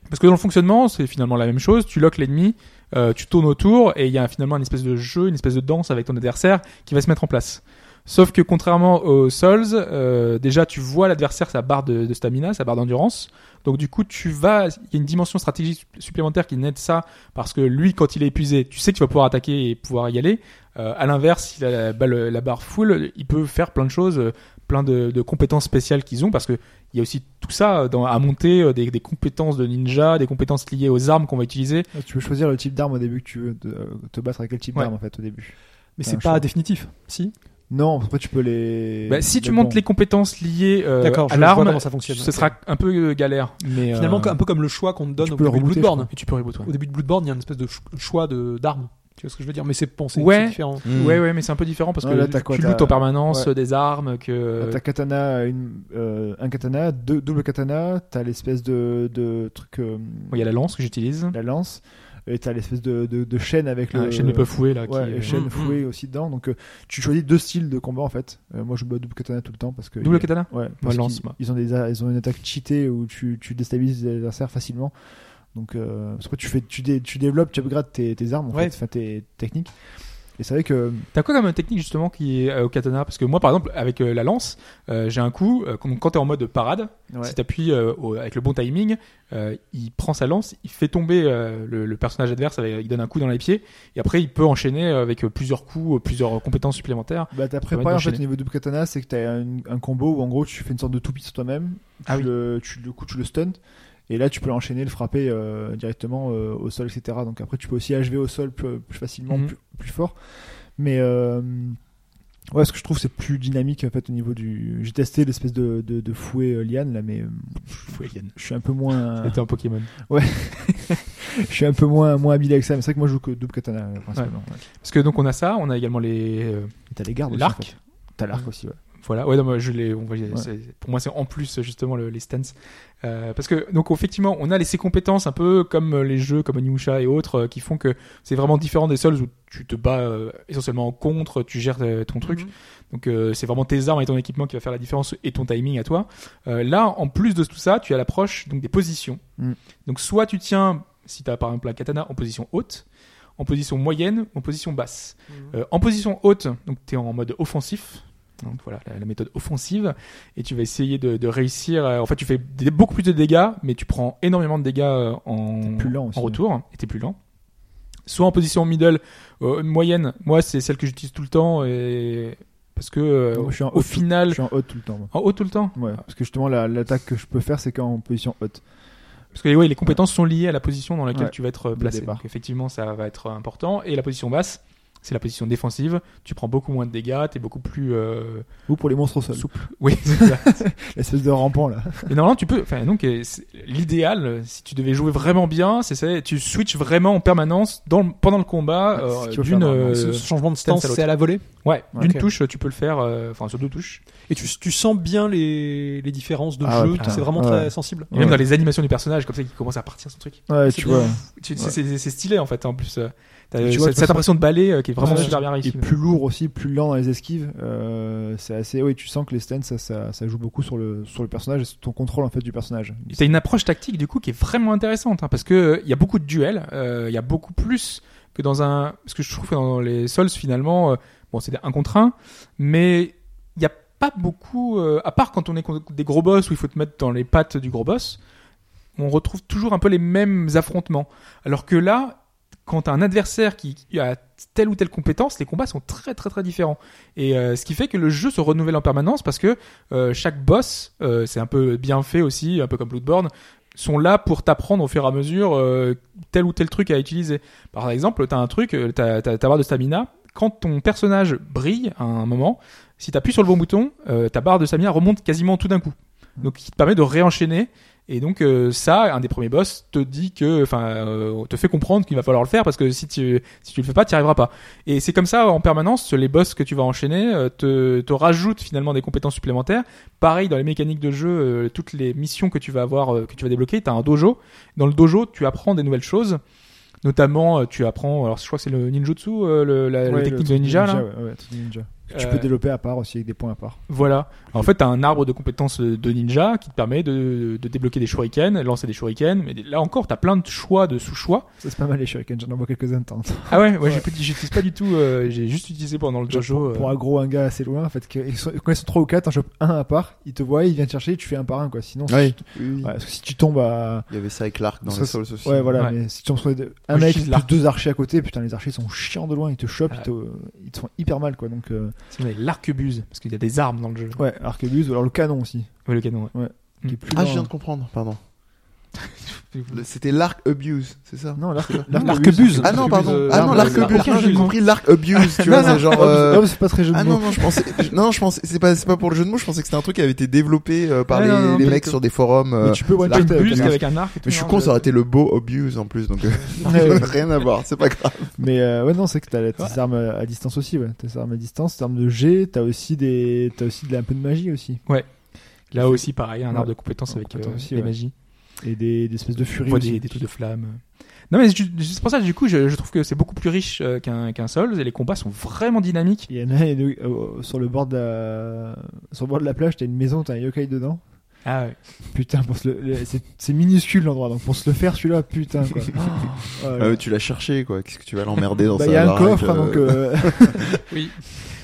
Parce que dans le fonctionnement, c'est finalement la même chose. Tu loques l'ennemi, euh, tu tournes autour, et il y a finalement une espèce de jeu, une espèce de danse avec ton adversaire qui va se mettre en place. Sauf que contrairement aux Souls, euh, déjà tu vois l'adversaire sa barre de, de stamina, sa barre d'endurance. Donc du coup tu vas, il y a une dimension stratégique supplémentaire qui naît de ça parce que lui quand il est épuisé, tu sais que tu vas pouvoir attaquer et pouvoir y aller. Euh, à l'inverse, s'il a la, balle- la barre full, il peut faire plein de choses, euh, plein de, de compétences spéciales qu'ils ont parce que il y a aussi tout ça dans, à monter, euh, des, des compétences de ninja, des compétences liées aux armes qu'on va utiliser. Ah, Tu peux choisir le type d'arme au début que tu veux de- euh, te battre avec quel type Ouais. d'arme en fait au début. Mais Ah, c'est pas définitif. Si. Non, après tu peux les. Bah, si tu montes les compétences liées euh, à l'arme, ça fonctionne. ce sera un peu euh, galère. Mais Finalement, euh, un peu comme le choix qu'on te donne tu au début de rebooter, Bloodborne. et tu peux reboot. ouais. Au début de Bloodborne, il y a une espèce de ch- choix de d'armes. Tu vois ce que je veux dire? Mais c'est pensé, Ouais. différent. Hmm. Ouais, ouais, mais c'est un peu différent parce Non, que là, t'as quoi, tu lootes en permanence ouais. des armes que. T'as katana, une, euh, un katana, deux, double katana, t'as l'espèce de, de truc, euh, Il y a la lance que j'utilise. la lance, et t'as l'espèce de, de, de chaîne avec La le. chaîne de peu fouet là. Ouais, qui, et euh, chaîne Mm, fouet aussi dedans. Donc euh, tu choisis deux styles de combat en fait. Euh, moi je bats double katana tout le temps parce que. Double katana? Ouais, parce lance, moi. Ils ont des ils ont une attaque cheatée où tu, tu déstabilises les adversaires facilement. Donc euh, parce que tu fais tu, dé- tu développes, tu upgrades tes, tes armes en Ouais. fait, enfin tes techniques. Et c'est vrai que T'as quoi comme technique justement qui est euh, au katana? Parce que moi par exemple avec euh, la lance, euh, j'ai un coup quand, quand t'es en mode parade, ouais, si t'appuies au- avec le bon timing, il prend sa lance, il fait tomber le, le personnage adverse, il donne un coup dans les pieds, et après il peut enchaîner avec plusieurs coups, plusieurs compétences supplémentaires. bah, t'as préparé en fait au niveau double katana, c'est que t'as un, un combo où en gros tu fais une sorte de toupie sur toi-même. Ah tu oui. le, tu, le coup tu le stun. Et là, tu peux l'enchaîner, le frapper euh, directement euh, au sol, etc. Donc après, tu peux aussi HV au sol plus, plus facilement, Mhm. plus, plus fort. Mais euh, ouais, ce que je trouve, c'est plus dynamique en fait au niveau du. J'ai testé l'espèce de, de, de fouet liane là, mais euh, Fou, Alien. je suis un peu moins. C'était un Pokémon. je suis un peu moins moins habile avec ça. Mais c'est vrai que moi, je joue que double katana principalement. ouais. Parce que donc on a ça, on a également les t'as les gardes. l'arc. en fait. T'as l'arc aussi, ouais. Voilà, ouais, non, moi, je c'est- pour moi c'est en plus justement le- les stands. Euh, parce que donc effectivement on a les, ces compétences un peu comme euh, les jeux comme Onimusha et autres euh, qui font que c'est vraiment différent des sols où tu te bats euh, essentiellement en contre, tu gères ton truc. Donc euh, c'est vraiment tes armes et ton équipement qui va faire la différence et ton timing à toi. Là en plus de tout ça tu as l'approche donc des positions. Mm. Donc soit tu tiens si tu as par exemple un katana en position haute, en position moyenne, ou en position basse. Euh, en position haute, donc tu es en mode offensif. Donc voilà, la, la méthode offensive. Et tu vas essayer de, de réussir. euh, en fait, tu fais des- beaucoup plus de dégâts, mais tu prends énormément de dégâts euh, en, T'es plus lent aussi, en retour. Et t'es plus lent. soit en position middle, euh, moyenne. Moi, c'est celle que j'utilise tout le temps et parce que euh, Moi, je suis en au haut, final, Je suis en haute tout le temps. moi. en haut tout le temps? Ouais, parce que justement, la- l'attaque que je peux faire, c'est qu'en position haute. Parce que ouais, les compétences sont liées à la position dans laquelle Ouais, tu vas être placé. Donc effectivement, ça va être important. Et la position basse, c'est la position défensive. Tu prends beaucoup moins de dégâts, t'es beaucoup plus euh, Ou pour les monstres au sol. souple. Oui, c'est ça. L'espèce de rampant là. Et normalement, tu peux. Enfin, donc, euh, c'est- l'idéal, si tu devais jouer vraiment bien, c'est ça. Tu switches vraiment en permanence dans pendant le combat Ouais, ce euh, d'une euh, Ce changement de stance c'est à la volée. ouais, d'une touche. Tu peux le faire. euh, Enfin, sur deux touches. Et tu, tu sens bien les, les différences de Ah jeu. c'est vraiment Ouais. très sensible. Et même dans les animations du personnage, comme ça, qui commence à partir son truc. Ouais, C'est tu vois. C'est stylé en fait. En plus, Tu vois, cette, impression de balai euh, qui est vraiment Ouais. super bien réussie. Et plus lourd aussi, plus lent dans les esquives. Euh, c'est assez. Oui, tu sens que les stands, ça, ça, ça joue beaucoup sur le, sur le personnage et sur ton contrôle en fait du personnage. T'as une approche tactique du coup qui est vraiment intéressante hein, parce que euh, il y a beaucoup de duels, euh, il y a beaucoup plus que dans un parce que je trouve que dans les Souls finalement euh, bon c'est 1 contre 1 mais il y a pas beaucoup euh, à part quand on est contre des gros boss où il faut te mettre dans les pattes du gros boss, on retrouve toujours un peu les mêmes affrontements alors que là quand t'as un adversaire qui a telle ou telle compétence, les combats sont très très très différents. Et euh, ce qui fait que le jeu se renouvelle en permanence parce que euh, chaque boss, euh, c'est un peu bien fait aussi, un peu comme Bloodborne, sont là pour t'apprendre au fur et à mesure tel ou tel truc à utiliser. Par exemple, t'as un truc, t'as ta barre de stamina. Quand ton personnage brille à un moment, si t'appuies sur le bon bouton, ta barre de stamina remonte quasiment tout d'un coup. Donc, qui te permet de réenchaîner. Et donc euh, ça, un des premiers boss te dit que, enfin, euh, te fait comprendre qu'il va falloir le faire parce que si tu si tu le fais pas, tu arriveras pas. Et c'est comme ça en permanence. Les boss que tu vas enchaîner euh, te te rajoutent finalement des compétences supplémentaires. Pareil dans les mécaniques de jeu, euh, toutes les missions que tu vas avoir, euh, que tu vas débloquer, t'as un dojo. Dans le dojo, tu apprends des nouvelles choses. Notamment, tu apprends, alors je crois que c'est le ninjutsu, euh, le, la, la technique le de ninja, là. ouais, ouais, ninja. Tu Euh, peux développer à part aussi avec des points à part. Voilà. En fait, t'as un arbre de compétences de ninja qui te permet de, de débloquer des shurikens, lancer des shurikens. Mais là encore, t'as plein de choix, de sous-choix. Ça, c'est pas mal les shurikens, j'en envoie quelques-uns de temps. Ah ouais, ouais, j'ai- j'utilise pas du tout. euh, j'ai juste utilisé pendant le dojo. pour, euh, pour aggro un gars assez loin, en fait, que- ils sont- quand ils sont 3 ou 4, t'en chopes un à part, il te voit, il vient te chercher, tu fais un par un, quoi. Sinon, si Oui. tu- ouais, parce que si tu tombes à. Il y avait ça avec l'arc dans les Souls aussi. Ouais, voilà, Ouais. mais si tu tombes sur un mec plus deux archers à côté, putain, les archers sont chiants de loin, ils te chopent, Ouais. ils, te, ils te font hyper mal, quoi. Donc, euh, sinon, il y a l'arquebuse, parce qu'il y a des armes dans le jeu. ouais, arquebuse, ou alors le canon aussi. Ouais, le canon. ouais. Qui est plus Ah, je viens de comprendre, pardon. C'était l'arc abuse, c'est ça Non, l'arc- l'arquebuse. Ah non, pardon. Euh, Ah non, l'arc- abuse. Ah, j'ai compris l'arc abuse, tu vois, Non, non, c'est genre. euh, oh, c'est pas très jeu de Ah mots. non, non, je pensais, non, je pensais, c'est pas, c'est pas pour le jeu de mots, je pensais que c'était un truc qui avait été développé euh, par Ouais, les, non, non, mecs sur des forums. euh, Mais tu peux one T'as une shot avec un arc. avec un arc et tout. Mais je suis non, con, ça aurait été le beau abuse en plus, donc euh, Ouais, ouais. rien à voir, c'est pas grave. Mais euh, ouais non c'est que t'as tes armes à distance aussi ouais tes armes à distance tes armes de G t'as aussi des t'as aussi de la, un peu de magie aussi Là aussi, pareil, un Ouais. arbre de compétences avec euh, les ouais. magies. Et des, des espèces de furies des, des trucs de flammes. Non, mais c'est pour ça, du coup, je, je trouve que c'est beaucoup plus riche euh, qu'un qu'un Souls et les combats sont vraiment dynamiques. Il y en a euh, sur le bord de la sur le bord de la plage t'as une maison t'as un yokai dedans Ah ouais. putain pour se le, le- c'est minuscule l'endroit donc pour se le faire celui-là putain quoi Oh, Ah, ouais, tu l'as cherché, quoi. Qu'est-ce que tu vas l'emmerder dans bah sa il y a un coffre hein, euh, donc euh, Oui.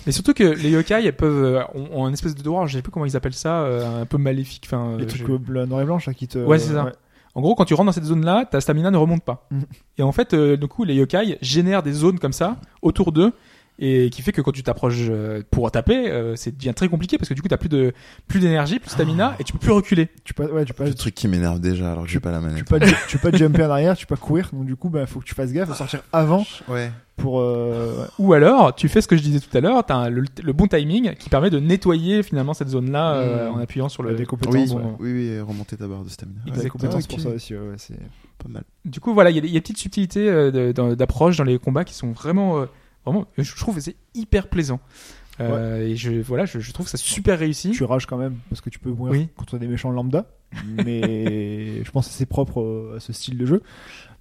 Mais surtout que les yokai, elles peuvent, euh, ont, ont une espèce de droit, je sais plus comment ils appellent ça, euh, un peu maléfique. Enfin, euh, les trucs je- euh, bleu- noir et blanche là qui te Ouais, c'est ça. En gros, quand tu rentres dans cette zone-là, ta stamina ne remonte pas. Mhm. Et en fait, euh, du coup, les yokai génèrent des zones comme ça autour d'eux et qui fait que quand tu t'approches euh, pour taper, euh, c'est devient très compliqué parce que du coup, t'as plus de plus d'énergie, plus de stamina et tu peux plus reculer. tu peux ouais tu peux Le truc qui m'énerve déjà, alors que j'ai pas la tu manette. peux pas tu peux pas jumper en arrière tu peux pas courir donc du coup bah faut que tu fasses gaffe à sortir avant Ouais. Pour euh, ouais. Ou alors, tu fais ce que je disais tout à l'heure, t'as le, le bon timing qui permet de nettoyer finalement cette zone-là euh, Mhm. en appuyant sur le. des Oui, compétences bon. ouais. oui, oui, remonter ta barre de stamina. Des Exactement. compétences pour ça aussi ouais, ouais, c'est Pas mal. Du coup, voilà, il y, a des- il y a des petites subtilités euh, d'approche dans les combats qui sont vraiment, euh, vraiment, je trouve que c'est hyper plaisant. Euh, Et je, voilà, je, je trouve ça super réussi. tu rages quand même parce que tu peux mourir Oui. contre des méchants lambda mais je pense que c'est propre à ce style de jeu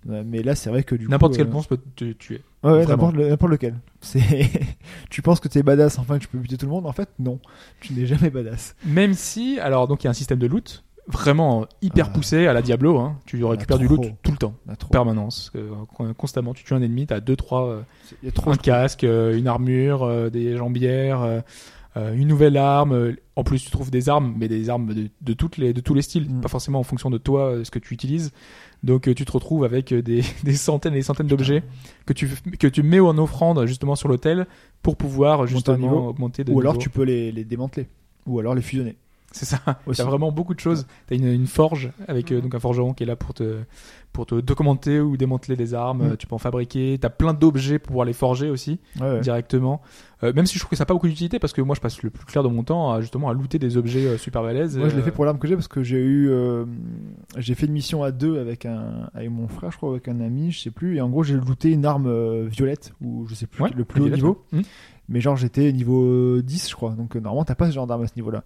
mais là c'est vrai que du coup N'importe quel euh, monstre peut te tuer. ouais, ouais, n'importe le- n'importe lequel c'est tu penses que t'es badass enfin que tu peux buter tout le monde en fait non tu n'es jamais badass Même si, alors donc il y a un système de loot vraiment hyper Ah. poussé à la Diablo. Hein. Tu récupères du trop. loot tout le temps, Il y a trop permanence, euh, constamment. Tu tues un ennemi, t'as deux trois, euh, y a trop un casque, euh, une armure, euh, des jambières. une nouvelle arme. En plus, tu trouves des armes, mais des armes de, de toutes les, de tous les styles, Mm. pas forcément en fonction de toi, ce que tu utilises. Donc, euh, tu te retrouves avec euh, des, des centaines et des centaines d'objets que tu, que tu mets en offrande justement sur l'hôtel pour pouvoir en justement augmenter de Ou alors niveau. tu peux les, les démanteler. Ou alors les fusionner. C'est ça. T'as vraiment beaucoup de choses. T'as une, une forge avec euh, donc un forgeron qui est là pour te pour te documenter ou démanteler des armes. Mm. Euh, Tu peux en fabriquer. T'as plein d'objets pour pouvoir les forger aussi Ouais, ouais. directement. Euh, même si je trouve que ça n'a pas beaucoup d'utilité parce que moi je passe le plus clair de mon temps à justement à looter des objets euh, super balèzes. Moi, je l'ai fait pour l'arme que j'ai parce que j'ai eu, j'ai fait une mission à deux avec un, avec mon frère, je crois, avec un ami, je sais plus. Et en gros, j'ai looté une arme violette ou je sais plus Ouais, le plus haut Violette, niveau. ouais. Mm. Mais genre, j'étais niveau 10, je crois. Donc euh, normalement, t'as pas ce genre d'arme à ce niveau-là.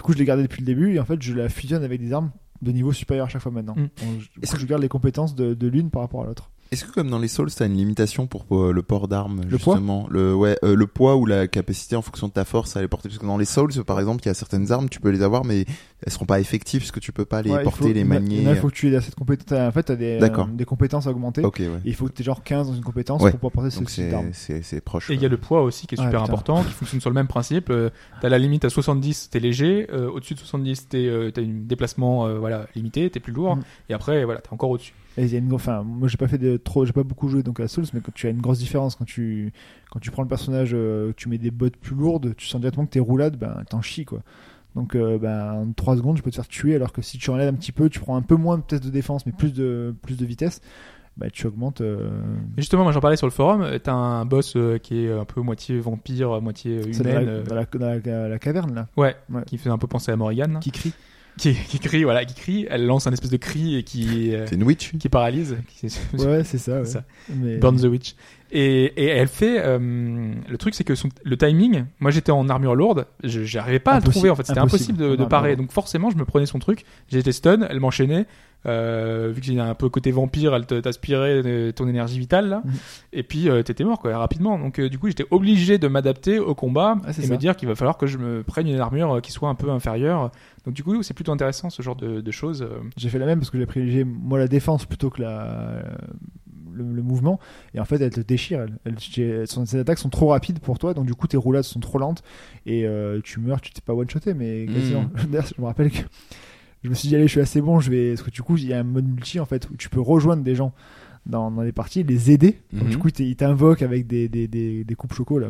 Du coup, je l'ai gardé depuis le début et en fait, je la fusionne avec des armes de niveau supérieur à chaque fois maintenant. Mm. Donc, je- du Est-ce coup, que- je garde les compétences de, de l'une par rapport à l'autre. Est-ce que comme dans les Souls, t'as une limitation pour euh, le port d'armes Le poids justement? Le ouais euh, le poids ou la capacité en fonction de ta force à les porter? Parce que dans les Souls par exemple il y a certaines armes tu peux les avoir mais elles seront pas effectives parce que tu peux pas les Ouais, porter faut- les manier Il il faut que tu aies assez de compétences. En fait, t'as des, euh, des compétences à augmenter. ok ouais Et il faut que tu aies genre 15 dans une compétence Ouais. pour pouvoir porter ce donc type c'est d'arme. c'est proche Et il y a le poids aussi qui est super putain. important, qui fonctionne sur le même principe. Euh, t'as la limite à 70, t'es léger. euh, au-dessus de 70, t'es, euh, t'as un déplacement euh, voilà limité, t'es plus lourd. Mm. Et après, voilà, t'es encore au-dessus. Et il y a une gro- enfin, moi j'ai pas fait de trop, j'ai pas beaucoup joué donc à Souls, mais quand tu as une grosse différence quand tu quand tu prends le personnage, euh, tu mets des bottes plus lourdes, tu sens directement que tes roulades, ben t'en chies quoi. Donc euh, ben, en 3 secondes, je peux te faire tuer, alors que si tu enlèves un petit peu, tu prends un peu moins peut-être de défense, mais plus de plus de vitesse, bah, tu augmentes. euh, justement, moi j'en parlais sur le forum. T'as un boss euh, qui est un peu moitié vampire, moitié dans, humaine. la, dans la- dans la- la caverne là, Ouais, Ouais. qui fait un peu penser à Morrigan. qui crie. Qui, qui crie, voilà, qui crie. Elle lance un espèce de cri et qui, euh, c'est une witch qui paralyse. Qui, Ouais, c'est ça. ouais. ça. Mais- Burn the Witch. Et, et elle fait. euh, le truc, c'est que son- le timing. Moi, j'étais en armure lourde. J'arrivais pas à le trouver. En fait, c'était Impossible. impossible de, de parer. Donc, forcément, je me prenais son truc. J'étais stun. Elle m'enchaînait. Euh, vu que j'ai un peu côté vampire, elle t'aspirait euh, ton énergie vitale là. Mhm. Et puis euh, t'étais mort quoi rapidement. Donc euh, du coup j'étais obligé de m'adapter au combat Ah, et ça. me dire qu'il va falloir que je me prenne une armure euh, qui soit un peu inférieure. Donc du coup c'est plutôt intéressant ce genre de, de choses. euh. J'ai fait la même parce que j'ai privilégié moi la défense plutôt que la le, le mouvement. Et en fait elle te déchire. Elle, elle- ses attaques sont trop rapides pour toi. Donc du coup tes roulades sont trop lentes. Et euh, tu meurs tu t'es pas one shoté mais quasiment. D'ailleurs, je me rappelle que je me suis dit allez je suis assez bon je vais parce que du coup il y a un mode multi en fait où tu peux rejoindre des gens dans, dans les parties les aider. Donc du coup il t'invoque avec des, des, des, des coupes choco là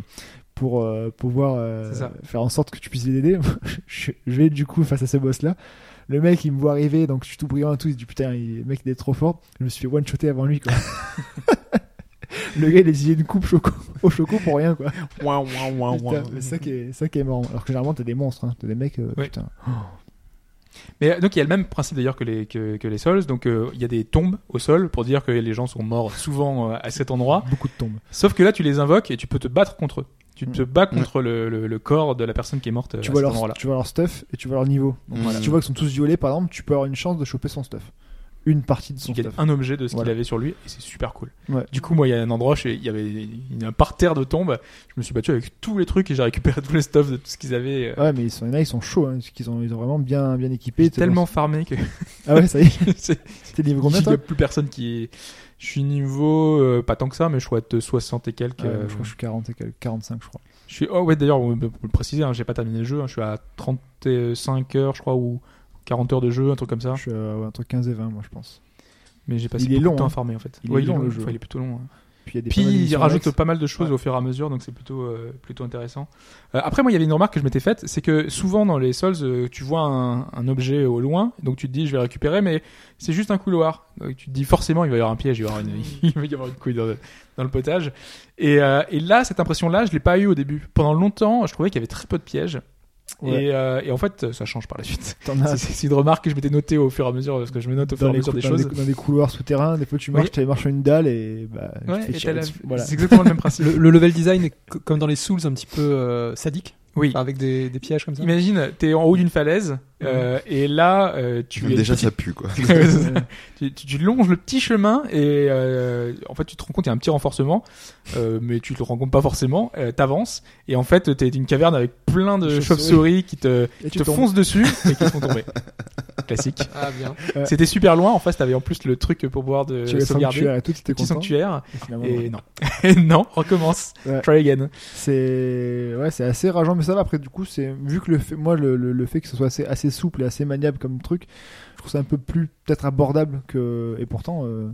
pour euh, pouvoir euh, faire en sorte que tu puisses les aider. Je, je vais du coup face à ce boss là le mec il me voit arriver donc je suis tout brillant et tout il dit putain il- le mec il est trop fort je me suis fait one shotter avant lui quoi le gars il a essayé une coupe choco au choco pour rien quoi Putain, mais c'est ça qui est ça qui est marrant alors que généralement t'as des monstres hein. t'as des mecs euh, putain Mais euh, donc il y a le même principe d'ailleurs que les que, que les Souls. Donc euh, il y a des tombes au sol pour dire que les gens sont morts souvent euh, à cet endroit. beaucoup de tombes Sauf que là tu les invoques et tu peux te battre contre eux. Tu te Mm. bats contre le, le, le corps de la personne qui est morte euh, tu à vois cet leur tu vois leur stuff et tu vois leur niveau donc voilà. tu vois qu'ils sont tous violés par exemple tu peux avoir une chance de choper son stuff une partie de son gagnes stuff un objet de ce Voilà. qu'il avait sur lui et c'est super cool. Ouais. Du coup, moi, il y a un endroit, il y avait il un parterre de tombes. Je me suis battu avec tous les trucs et j'ai récupéré tous les stuff de tout ce qu'ils avaient. euh, ouais mais ils sont, il a ils sont chauds hein, parce qu'ils ont, ils ont vraiment bien, bien équipé tellement farmé que ah ouais ça y est t'es niveau combien il n'y a plus personne qui est. Je suis niveau euh, pas tant que ça, mais je crois être 60 et quelques. Euh, je crois que je suis 40 et quelques- 45 je crois je suis oh ouais d'ailleurs peut le préciser, hein, j'ai pas terminé le jeu. hein, je suis à 35 heures, je crois, ou 40 heures de jeu, un truc comme ça. je suis à, ouais, entre 15 et 20 moi je pense Mais j'ai passé Il est beaucoup long, de temps hein. à farmer en fait. Il est long, le long, jeu. enfin, il est plutôt long. hein. Puis il y a des Puis il rajoute pas mal de choses Ouais. au fur et à mesure, donc c'est plutôt euh, plutôt intéressant. Euh, après moi il y avait une remarque que je m'étais faite, c'est que souvent dans les Souls euh, tu vois un, un objet au loin, donc tu te dis je vais récupérer, mais c'est juste un couloir. Donc tu te dis forcément il va y avoir un piège, il va y avoir une, il va y avoir une couille dans le, dans le potage. Et, euh, et là cette impression-là je l'ai pas eu au début. Pendant longtemps je trouvais qu'il y avait très peu de pièges. Ouais. Et, euh, et en fait ça change par la suite. T'en as C'est c'est une remarque que je m'étais notée au fur et à mesure parce que je me note au fur et à mesure des dans, choses. dans des couloirs souterrains, des fois tu marches, Oui. tu marches sur une dalle et bah, tu Ouais, t'as la-. Voilà. C'est exactement le même principe. Le, le level design est co- comme dans les Souls un petit peu euh, sadique, Oui. avec des, des pièges comme ça. Imagine, t'es en haut d'une falaise euh, et là, euh, tu déjà petite- ça pue quoi tu, tu- tu longes le petit chemin et euh, en fait tu te rends compte il y a un petit renforcement, euh, mais tu te le rends compte pas forcément. Euh, T'avances et en fait t'es une caverne avec plein de Chauves-souris. qui te, qui te foncent dessus et qui te font tomber. Classique. Ah bien. Ouais. C'était super loin. En face t'avais en plus le truc pour pouvoir de Tu sauvegarder. sanctuaire et tout, Le petit sanctuaire. Et finalement, Et non, et non, recommence. Ouais. Try again. C'est ouais, c'est assez rageant, mais ça ça va. Après, du coup, c'est vu que le fait, moi, le, le, le fait que ce soit assez, assez souple et assez maniable comme truc, je trouve ça un peu plus peut-être abordable que. Et pourtant, euh,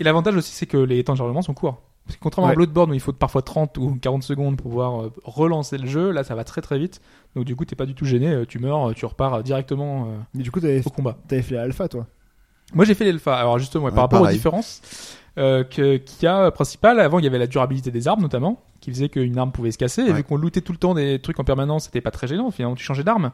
Et l'avantage aussi, c'est que les temps de chargement sont courts. Parce que contrairement Ouais. à Bloodborne où il faut parfois 30 ou 40 secondes pour pouvoir euh, relancer le jeu, là ça va très très vite. Donc du coup, t'es pas du tout gêné, euh, tu meurs, tu repars directement euh, mais du coup, t'avais, au combat. t'avais fait l'alpha, toi. Moi j'ai fait l'alpha. Alors justement, ouais, Ouais, par rapport aux pareil. différences euh, que- y a euh, principal, avant il y avait la durabilité des armes notamment, qui faisait qu'une arme pouvait se casser. Et Ouais. vu qu'on lootait tout le temps des trucs en permanence, c'était pas très gênant. Finalement, tu changeais d'arme,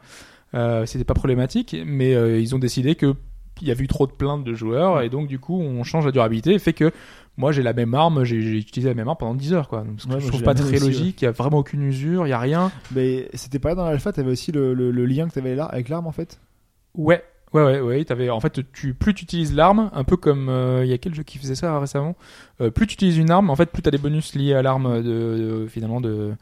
euh, c'était pas problématique. Mais euh, ils ont décidé que il y avait eu trop de plaintes de joueurs et donc du coup on change la durabilité et fait que moi j'ai la même arme j'ai utilisé la même arme pendant 10 heures quoi donc, Ouais, je trouve pas très logique il y a vraiment aucune usure il y a rien Mais c'était pas dans l'alpha, t'avais aussi le, le, le lien que t'avais là avec l'arme en fait? Ouais, ouais, ouais, ouais. T'avais, en fait, tu, plus tu utilises l'arme, un peu comme euh, il y a quel jeu qui faisait ça récemment? euh, plus tu utilises une arme, en fait, plus t'as des bonus liés à l'arme de, de- finalement de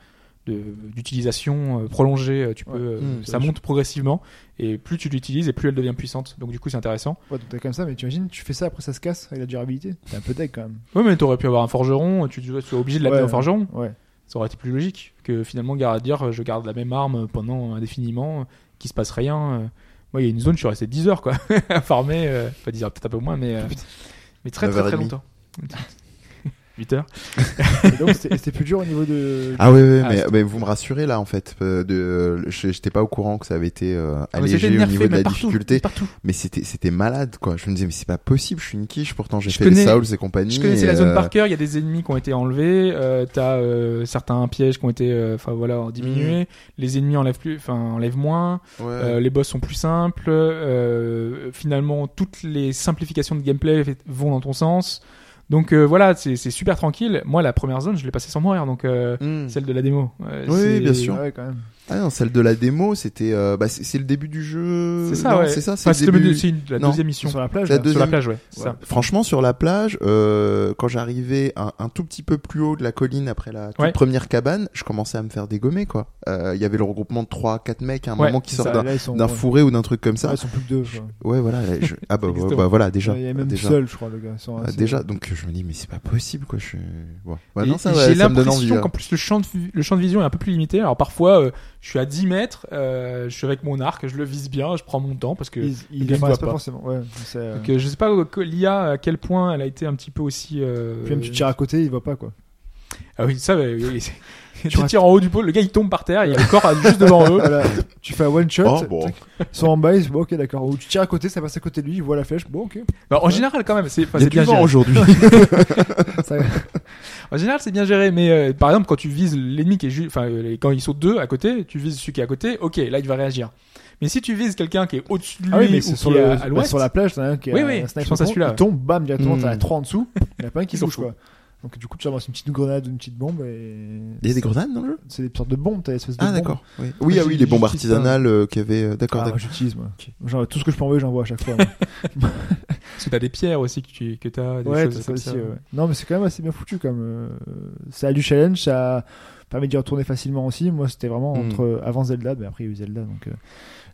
d'utilisation euh, prolongée. Tu peux, Ouais. euh, Mmh, ça monte progressivement et plus tu l'utilises et plus elle devient puissante. Donc du coup, c'est intéressant. Ouais, donc t'as comme ça, mais tu imagines, tu fais ça après ça se casse avec la durabilité. T'es un peu deck quand même. Ouais, mais t'aurais pu avoir un forgeron. Tu, tu es obligé de l'amener Ouais. au forgeron. Ouais. Ça aurait été plus logique que finalement garde- dire je garde la même arme pendant indéfiniment, qu'il se passe rien. Moi, il y a une zone, je suis resté 10 heures quoi, à farmer. euh, pas 10 heures, peut-être un peu moins, mais, euh, mais très très très 9h30. longtemps. 8 heures. Et donc c'était plus dur au niveau de. Ah oui, oui, Ah, mais, mais vous me rassurez là en fait. euh, De, je- j'étais pas au courant que ça avait été euh, Ah, allégé au niveau de la partout, difficulté, Partout. mais c'était c'était malade quoi. Je me disais mais c'est pas possible, je suis une quiche. Pourtant j'ai fait connais- les Souls et compagnie. Je connaissais et, la zone euh, par cœur, il y a des ennemis qui ont été enlevés, euh, t'as euh, certains pièges qui ont été euh, enfin voilà, diminués, les ennemis enlèvent plus enfin enlèvent moins, ouais. euh, les boss sont plus simples, euh, finalement toutes les simplifications de gameplay vont dans ton sens. Donc euh, voilà, c'est c'est super tranquille. Moi la première zone, je l'ai passée sans mourir donc euh, Hmm. celle de la démo. Euh, Oui, c'est- bien sûr. Ouais, quand même. Ah non, celle de la démo, c'était euh, bah, c'est c'est le début du jeu. C'est ça ouais. C'est ça, c'est Enfin, début. une- la Non. deuxième mission Sur la plage. La deuxième- sur la plage ouais. c'est Ouais. ça. Franchement, sur la plage, euh, quand j'arrivais un, un tout petit peu plus haut de la colline après la toute Ouais. première cabane, je commençais à me faire dégommer quoi. Euh, Il y avait le regroupement de trois, quatre mecs à un Ouais, moment qui sortent d'un fourré ou d'un truc comme ça. Ouais, ils sont plus que deux. quoi. Ouais, voilà. là, je- Ah bah, bah, voilà déjà. Il y a même déjà. seul, je crois, le gars. Assez- déjà, donc je me dis mais c'est pas possible quoi. Je suis. Ouais. Ouais, Et- non, ça, et ouais, j'ai l'impression qu'en plus le champ, de, vi- le champ de vision est un peu plus limité. Alors parfois, euh, je suis à 10 mètres, euh, je suis avec mon arc, je le vise bien, je prends mon temps parce que apparaissent voit pas pas. forcément. Ouais, euh, Donc, euh, je sais pas euh, l'IA à quel point elle a été un petit peu aussi. euh, Puis même tu tires à côté, il voit pas quoi. Ah oui, ça. ouais, oui, Tu tires en haut du pôle, le gars il tombe par terre, il y a le corps à- juste devant eux. Voilà, tu fais un one shot, Oh, bon. ils sont en bas, ils bon, ok d'accord. Ou tu tires à côté, ça passe à côté de lui, il voit la flèche, bon ok. Bah, en général quand même, c'est a bien géré. aujourd'hui. Ça- En général c'est bien géré, mais euh, par exemple quand tu vises l'ennemi qui est juste, enfin euh, quand ils sont deux à côté, tu vises celui qui est à côté, ok là il va réagir. Mais si tu vises quelqu'un qui est au-dessus de lui Ah oui, mais ou qui sur, est le, à, à bah, l'ouest, sur la plage, un qui a Oui, un oui, sniper je pense à celui-là. il tombe, bam, directement, Hmm. t'en as trois en dessous, il y en a pas un qui bouge quoi. Donc du coup tu avances une petite grenade ou une petite bombe et. Il y a des grenades dans le jeu C'est des sortes de bombes, t'as des espèces de Ah d'accord. Oui, oui, ah oui, les bombes artisanales euh, qu'il y avait. euh, D'accord, Ah, d'accord. moi, j'utilise moi. Genre, tout ce que je peux envoyer, j'envoie à chaque fois. parce que t'as des pierres aussi que tu que t'as, des ouais, choses ça comme aussi. ça. ouais, ouais. Non, mais c'est quand même assez bien foutu comme. euh, Ça a du challenge, ça permet d'y retourner facilement aussi. Moi, c'était vraiment Mm. entre avant Zelda, mais après il y a eu Zelda, donc. euh,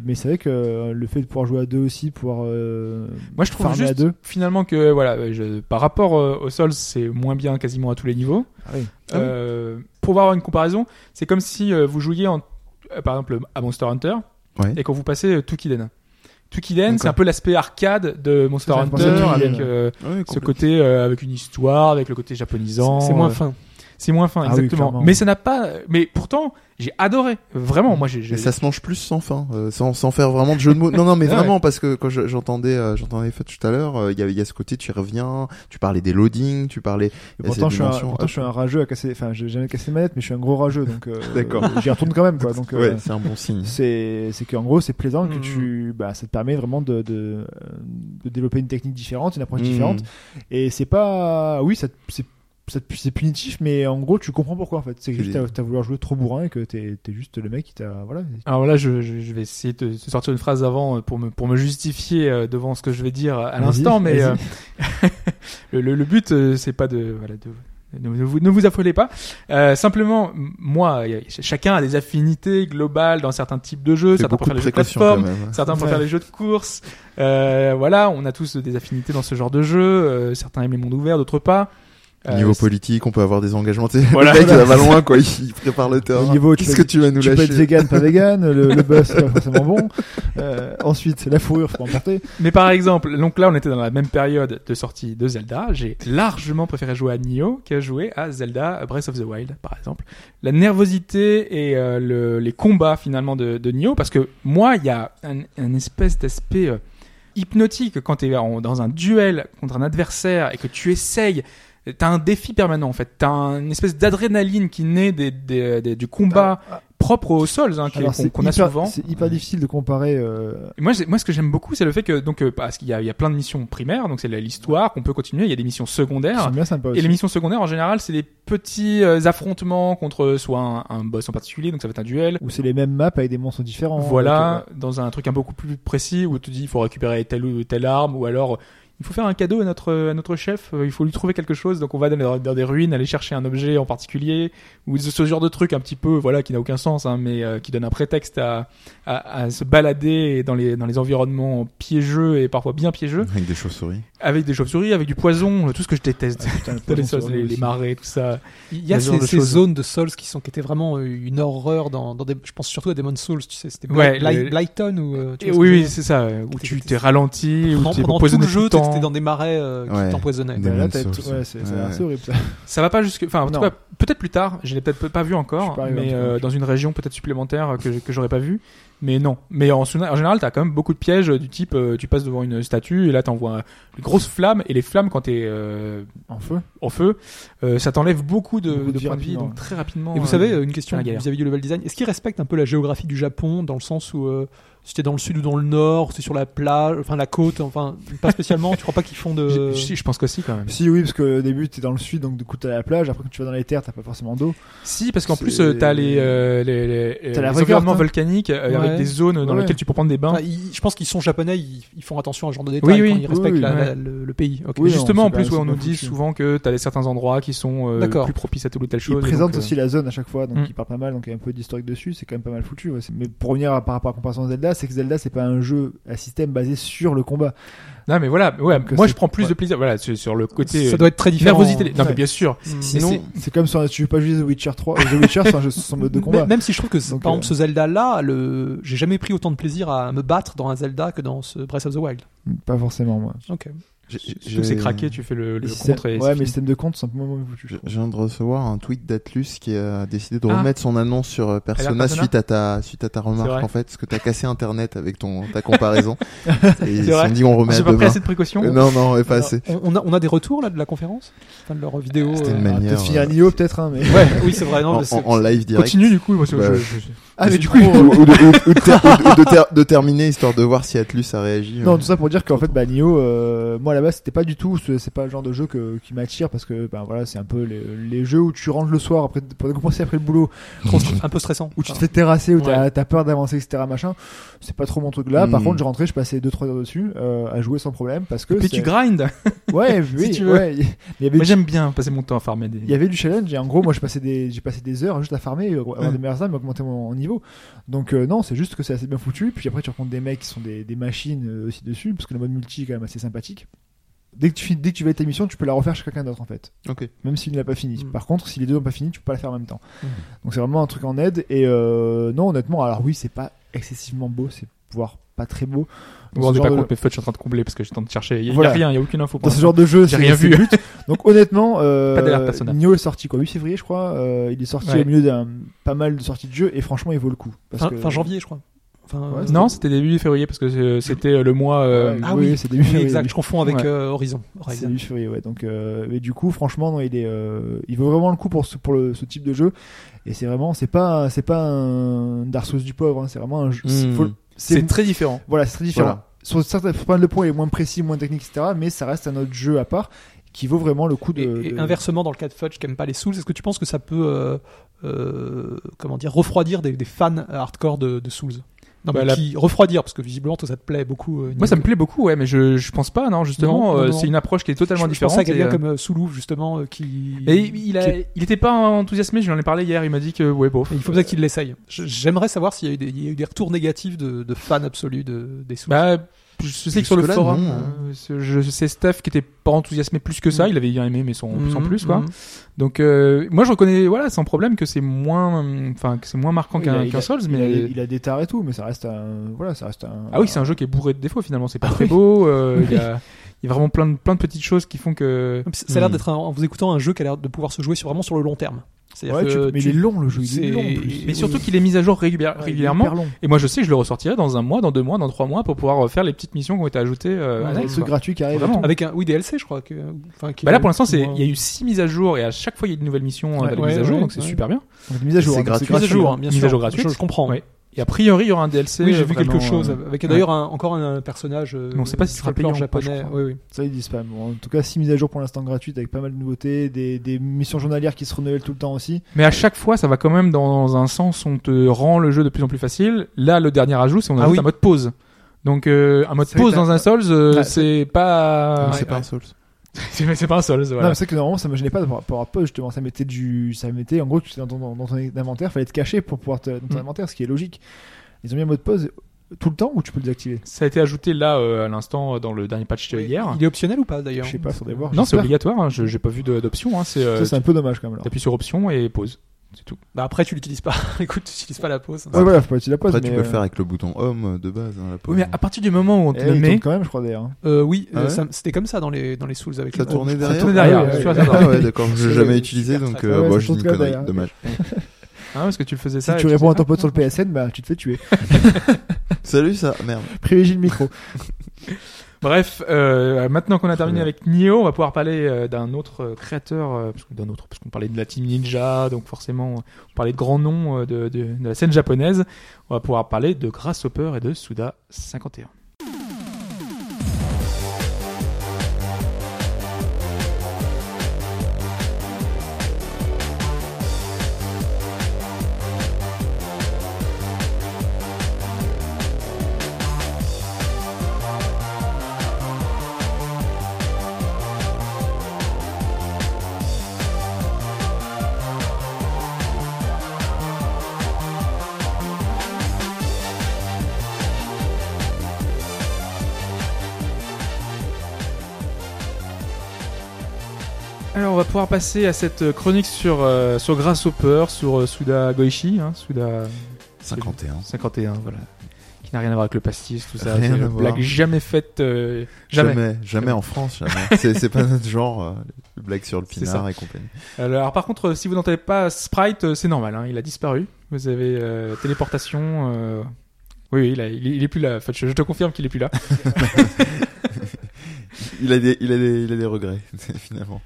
Mais c'est vrai que euh, le fait de pouvoir jouer à deux aussi, pouvoir. euh, Moi, je trouve farmer à juste deux. finalement que voilà, euh, je- par rapport euh, au Souls, c'est moins bien quasiment à tous les niveaux. Ah oui. Ah oui. Pour avoir une comparaison, c'est comme si euh, vous jouiez en, euh, par exemple à Monster Hunter Ouais. et quand vous passez euh, Tukiden. Tukiden, c'est un peu l'aspect arcade de Monster Hunter avec euh, Ouais, ce côté euh, avec une histoire, avec le côté japonisant. C'est moins euh, fin. C'est moins fin, Ah exactement. mais ça n'a pas. Mais pourtant, j'ai adoré. Vraiment, moi, j'ai. Mais ça se mange plus sans fin, euh, sans, sans faire vraiment de jeu de mots. Non, non, mais Ouais. vraiment, parce que quand je- j'entendais, euh, j'entendais fait tout à l'heure, euh, il y, y a ce côté, tu y reviens, tu parlais des loadings, tu parlais. Et pourtant, je suis, un, pourtant, hop. je suis un rageux à casser. Enfin, j'ai jamais cassé ma manette, mais je suis un gros rageux, donc. euh, D'accord. J'y retourne quand même, quoi. Donc. euh, Ouais, c'est un bon signe. c'est c'est qu'en gros c'est plaisant que tu bah ça te permet vraiment de de, de développer une technique différente une approche Mmh. différente et c'est pas oui ça te- c'est ça te- c'est punitif mais en gros tu comprends pourquoi en fait c'est que juste t'as voulu jouer trop bourrin et que t'es t'es juste le mec qui t'a voilà Alors là, je, vais essayer de, sortir une phrase avant euh, pour me, pour me justifier euh, devant ce que je vais dire à Vas-y, l'instant, mais euh, le, le, le but, euh, c'est pas de, voilà, de ne, ne vous, ne vous affolez pas. Euh, simplement, moi, chacun a des affinités globales dans certains types de jeux. Certains préfèrent les jeux de plateforme, même. certains préfèrent Ouais. les jeux de course. Euh, voilà, on a tous des affinités dans ce genre de jeu. Euh, certains aiment les mondes ouverts, d'autres pas. Euh, Niveau politique, on peut avoir des engagements. Tu Voilà. le mec, il va loin, quoi. Il, prépare le Au terrain. niveau, tu Qu'est-ce que tu vas nous tu peux être lâcher vegan, pas vegan, le, le buzz, c'est pas forcément bon. Euh, ensuite, la fourrure, faut emporter. Mais par exemple, donc là, on était dans la même période de sortie de Zelda. J'ai largement préféré jouer à Nioh qu'à jouer à Zelda Breath of the Wild, par exemple. La nervosité et euh, le- les combats finalement de, de Nioh, parce que moi, il y a un, un espèce d'aspect euh, hypnotique quand tu es dans un duel contre un adversaire et que tu essayes. T'as un défi permanent en fait. T'as un- une espèce d'adrénaline qui naît des, des- des- du combat propre aux Souls hein, qu'on c'est a souvent. c'est hyper difficile de comparer. Euh, Moi, moi, ce que j'aime beaucoup, c'est le fait que donc euh, parce qu'il y a, il y a plein de missions primaires, donc c'est l'histoire qu'on peut continuer. Il y a des missions secondaires. sont bien sympas Et aussi. les missions secondaires, en général, c'est des petits euh, affrontements contre soit un, un boss en particulier, donc ça va être un duel. Où c'est les mêmes maps avec des monstres différents. Voilà, Donc, dans un truc un beaucoup plus précis où tu dis il faut récupérer telle ou telle arme, ou alors il faut faire un cadeau à notre à notre chef, euh, il faut lui trouver quelque chose, donc on va dans, des ruines aller chercher un objet en particulier, ou ce genre de truc un petit peu voilà qui n'a aucun sens, hein, mais euh, qui donne un prétexte à, à, à se balader dans les dans les environnements piégeux et parfois bien piégeux, Avec des chauves-souris. Avec des chauves-souris, avec du poison, euh, tout ce que je déteste. putain, le Dans les, marais, tout ça. Il y a ces, zones de Souls qui sont qui étaient vraiment euh, une horreur dans, dans des, je pense surtout à Demon Souls, tu sais, c'était Ouais, Bly- le- Blyton ou euh, tu Et vois ce oui, oui, c'est ça, où tu t'es ralenti, où tu es tout empoisonné le jeu, t'étais dans des marais euh, qui Ouais. t'empoisonnaient. Là, c'est Ouais. horrible ça. Ça va pas jusque, enfin, en tout cas, peut-être plus tard. Je l'ai peut-être pas vu encore, mais dans une région peut-être supplémentaire que que j'aurais pas vu. Mais non. Mais en, en général, t'as quand même beaucoup de pièges du type, euh, tu passes devant une statue et là t'envoies une grosse flamme et les flammes quand t'es euh, En feu. en feu, euh, ça t'enlève beaucoup de, Beaucoup de de vie points de vie, donc très rapidement. Et vous euh, savez, euh, une question vis-à-vis du level design, est-ce qu'il respecte un peu la géographie du Japon dans le sens où euh, si t'es dans le sud ou dans le nord, c'est sur la plage, enfin la côte, enfin pas spécialement, tu crois pas qu'ils font de... je, je- pense que si quand même. Si, oui, parce que au début, t'es dans le sud, donc du coup, t'as la plage. Après, quand tu vas dans les terres, t'as pas forcément d'eau. Si, parce qu'en plus, euh, t'as les, euh, les, les, T'as la les environnements hein. volcaniques euh, Ouais. avec des zones dans Ouais. lesquelles tu peux prendre des bains. Enfin, ils- je pense qu'ils sont japonais, ils, ils font attention à ce genre de détails Oui, oui, quand ils respectent oui, la- ouais. la- le, le pays. Ok. Mais Oui, non, justement, en plus, ouais, on nous dit souvent que t'as des certains endroits qui sont euh, plus propices à telle ou telle Ils chose. et présentent euh, aussi la zone à chaque fois, donc Mm. ils parlent pas mal, donc il y a un peu d'historique dessus, c'est quand même pas mal foutu. Mais pour revenir par rapport à la comparaison de Zelda, c'est que Zelda, c'est pas un jeu à système basé sur le combat. Non, mais voilà, ouais, Donc, moi je prends plus ouais. de plaisir, voilà, sur, sur le côté ça euh, doit être très différent. nervosité. Non, mais bien sûr. Sinon, c'est- comme si tu veux pas jouer The Witcher 3, euh, The Witcher, c'est un jeu sur son mode de combat. Même si je trouve que, Donc, par euh, exemple, ce Zelda-là, le... j'ai jamais pris autant de plaisir à me battre dans un Zelda que dans ce Breath of the Wild. Pas forcément, moi. Ok. Surtout que c'est craqué, tu fais le, le Les systèmes- contre et ouais, mais fini. les systèmes de compte moins foutus. je Je viens de recevoir un tweet d'Atlus qui a décidé de Ah. remettre son annonce sur euh, Persona, Persona suite à ta suite à ta remarque en fait parce que t'as cassé internet avec ton ta comparaison et ils se vrai. sont dit on remet J'ai à pas pris demain. assez de précautions. Euh, Non non, pas Alors, assez. on, on a, on a des retours là de la conférence Enfin, de leur vidéo C'était une euh, manière- Ah, Peut-être finir euh, Nioh, peut-être, hein, mais. Ouais, oui, c'est vrai. Non, En, en- en live direct. Continue du coup, parce que Bah, je- je- Ah, mais du coup, trop- ou, ou de, ou- ou de ter- ou de ter- de terminer histoire de voir si Atlus a réagi. Non, euh. tout ça pour dire qu'en fait, bah, Nioh, euh, moi là-bas, c'était pas du tout, ce- c'est pas le genre de jeu que, qui m'attire parce que, bah voilà, c'est un peu les, les jeux où tu rentres le soir après, pour commencer après le boulot, un peu stressant. où tu te fais terrasser, où t'as Ouais. t'as peur d'avancer, etc. Machin. C'est pas trop mon truc là. Par Hmm. contre, je rentrais, je passais 2-3 heures dessus, euh, à jouer sans problème parce que. Puis c'est- tu grindes. Ouais, oui, tu veux. ouais. Il y avait Moi j'aime bien passer mon temps à farmer des. il y avait du challenge et en gros moi je passais des j'ai passé des heures juste à farmer avoir Ouais. des meilleures armes et augmenter mon niveau donc euh, non c'est juste que c'est assez bien foutu puis après tu rencontres des mecs qui sont des, des machines euh, aussi dessus parce que le mode multi est quand même assez sympathique dès que tu dès que tu vas ta mission tu peux la refaire chez quelqu'un d'autre en fait Ok. même s'il ne l'a pas fini Mm. par contre si les deux n'ont pas fini tu peux pas la faire en même temps Mm. donc c'est vraiment un truc en aide et euh, non honnêtement alors oui c'est pas excessivement beau c'est voire pas très beau Vous vous rendez pas genre de- compte, mais Fudge, je suis en train de combler parce que j'ai le temps de chercher. Il Voilà. y a rien, il y a aucune info. pour dans ce genre de jeu, J'ai c'est rien c'est vu. Donc honnêtement, euh. Nioh est sorti quoi 8 février, je crois. Euh, il est sorti Ouais. au milieu d'un pas mal de sorties de jeux et franchement, il vaut le coup. Parce Fin, que- fin janvier, je crois. Enfin, Ouais, euh, Non, c'était début février parce que euh, c'était le mois. euh, Ouais, Ah oui, oui. c'est début février. exact. Je confonds avec Ouais. euh, Horizon. C'est Horizon. début février, ouais. Donc, euh, et du coup, franchement, non, il est, euh, il vaut vraiment le coup pour ce, pour le, ce type de jeu. Et c'est vraiment, c'est pas, c'est pas un Dark Souls du pauvre. hein, c'est vraiment un jeu. Mm. faut- C'est très différent. voilà, c'est très différent. Voilà. Sur certains points, le point est moins précis, moins technique, etc. Mais ça reste un autre jeu à part qui vaut vraiment le coup de. Et, et de- inversement, dans le cas de Fudge qui aime pas les Souls, est-ce que tu penses que ça peut, euh, euh, comment dire, refroidir des, des fans hardcore de, de Souls? Non, Bah, mais la- qui refroidir parce que visiblement toi ça te plaît beaucoup. euh, Moi, ça me plaît beaucoup, ouais, mais je, je pense pas, non, justement. Euh, c'est une approche qui est totalement je, je différente. pensais à quelqu'un euh, comme euh, Soulouf justement euh, qui. Et il, a, qui- il était pas enthousiasmé, je lui en ai parlé hier, il m'a dit que, ouais, bon. Il faut peut-être qu'il l'essaye. Je- J'aimerais savoir s'il y, a eu des- il y a eu des retours négatifs de, de fans absolus de, des Souls. Bah, je sais que sur le forum, non, hein. je sais Steph qui était pas enthousiasmé plus que ça. Il avait bien aimé, mais sans, sans Mhm, plus quoi. mhm. Donc euh, moi je reconnais voilà sans problème que c'est moins, enfin que c'est moins marquant qu'un a- Souls, il a, mais il a des tares et tout, mais ça reste un. Voilà, ça reste un. ah oui c'est un jeu qui est bourré de défauts finalement. C'est pas Ah très oui. beau. euh, Il y a il y a vraiment plein de plein de petites choses qui font que Ça a l'air Hmm. d'être en vous écoutant un jeu qui a l'air de pouvoir se jouer sur, vraiment sur le long terme. C'est-à-dire Ouais, tu- mais tu- il est long le jeu, il c'est- est long. en plus. mais surtout qu'il est mis à jour régulière- Ouais, il est régulièrement. Et moi je sais je le ressortirai dans un mois, dans deux mois, dans trois mois pour pouvoir euh, faire les petites missions qui ont été ajoutées. euh, Ouais, trucs quoi. gratuits qui tout. avec un oui DLC je crois que enfin qui Bah là pour l'instant c'est il y a eu six mises à jour et à chaque fois il y a une nouvelle mission euh, les ouais, mises à jour ouais, donc c'est ouais. super bien. Donc, mise à jour. C'est hein, donc gratuit. mise à jour hein. hein, bien Mise sûr à jour gratuite. je, je comprends Ouais. Et a priori il y aura un DLC. oui j'ai vu quelque chose euh, avec d'ailleurs un- encore un personnage euh, Mais on sait pas si ce sera payant pas, japonais crois. oui oui Ça, ils disent pas. Bon, en tout cas, 6 mises à jour pour l'instant gratuites avec pas mal de nouveautés, des, des missions journalières qui se renouvellent tout le temps aussi. Mais à chaque fois, ça va quand même dans un sens, on te rend le jeu de plus en plus facile. Là, le dernier ajout, c'est on Ah ajoute oui. un mode pause. Donc euh, un mode pause dans un Souls, euh, Ouais, c'est pas, Non, ouais, c'est pas ouais. un Souls. c'est c'est pas un. Non, Voilà. mais c'est que normalement, ça me gênait pas par rapport à pause, justement. Ça mettait du. Ça mettait, en gros, tu étais dans ton, dans ton inventaire, fallait te cacher pour pouvoir te, dans ton Mm. inventaire, ce qui est logique. Ils ont mis un mode pause tout le temps ou tu peux le désactiver? Ça a été ajouté là euh, à l'instant euh, dans le dernier patch euh, hier. il est optionnel ou pas d'ailleurs? Je sais pas, faudrait voir. Non, c'est obligatoire. hein, je- J'ai pas vu d'option. Hein, c'est euh, c'est un peu dommage quand même. T'appuies sur option et pause. C'est tout. bah après tu l'utilises pas écoute tu utilises pas la pause Ouais, voilà, faut pas utiliser la pause. Après, tu peux le euh, faire avec le bouton Home de base. hein, la pause. Oui, mais à partir du moment où on te eh, le il met, quand même, je crois d'ailleurs. hein. Euh, oui Ah euh, ouais ça- c'était comme ça dans les dans les Souls avec Ça le- tournait derrière. tournait derrière, Ah ouais, ça. Ah ouais, d'accord, je l'ai jamais le- utilisé, donc euh, ouais, bon, ça je dis connerie, dommage. ah, parce que tu le faisais ça. Si tu réponds à ton pote sur le PSN, bah tu te fais tuer. Salut ça, merde. Privilégie le micro. Bref, euh, maintenant qu'on a terminé avec Nioh, on va pouvoir parler euh, d'un autre euh, créateur, euh, parce d'un autre, parce qu'on parlait de la Team Ninja, donc forcément, on parlait de grands noms euh, de, de, de la scène japonaise. On va pouvoir parler de Grasshopper et de Suda 51. Pouvoir passer à cette chronique sur, euh, sur Grasshopper, sur euh, Suda Goichi, hein, Suda 51. 51, voilà. Qui n'a rien à voir avec le pastis, tout ça. Rien C'est à une voir. blague jamais faite, euh, jamais. Jamais, jamais en France, jamais. c'est, pas notre genre, euh, blague sur le pinard et compagnie. Alors, par contre, euh, si vous n'entendez pas Sprite, c'est normal, hein, il a disparu. Vous avez téléportation. Oui, il, a- il est, il est plus là. Je, je te confirme qu'il est plus là. Il a des, il a des, il a des regrets, finalement.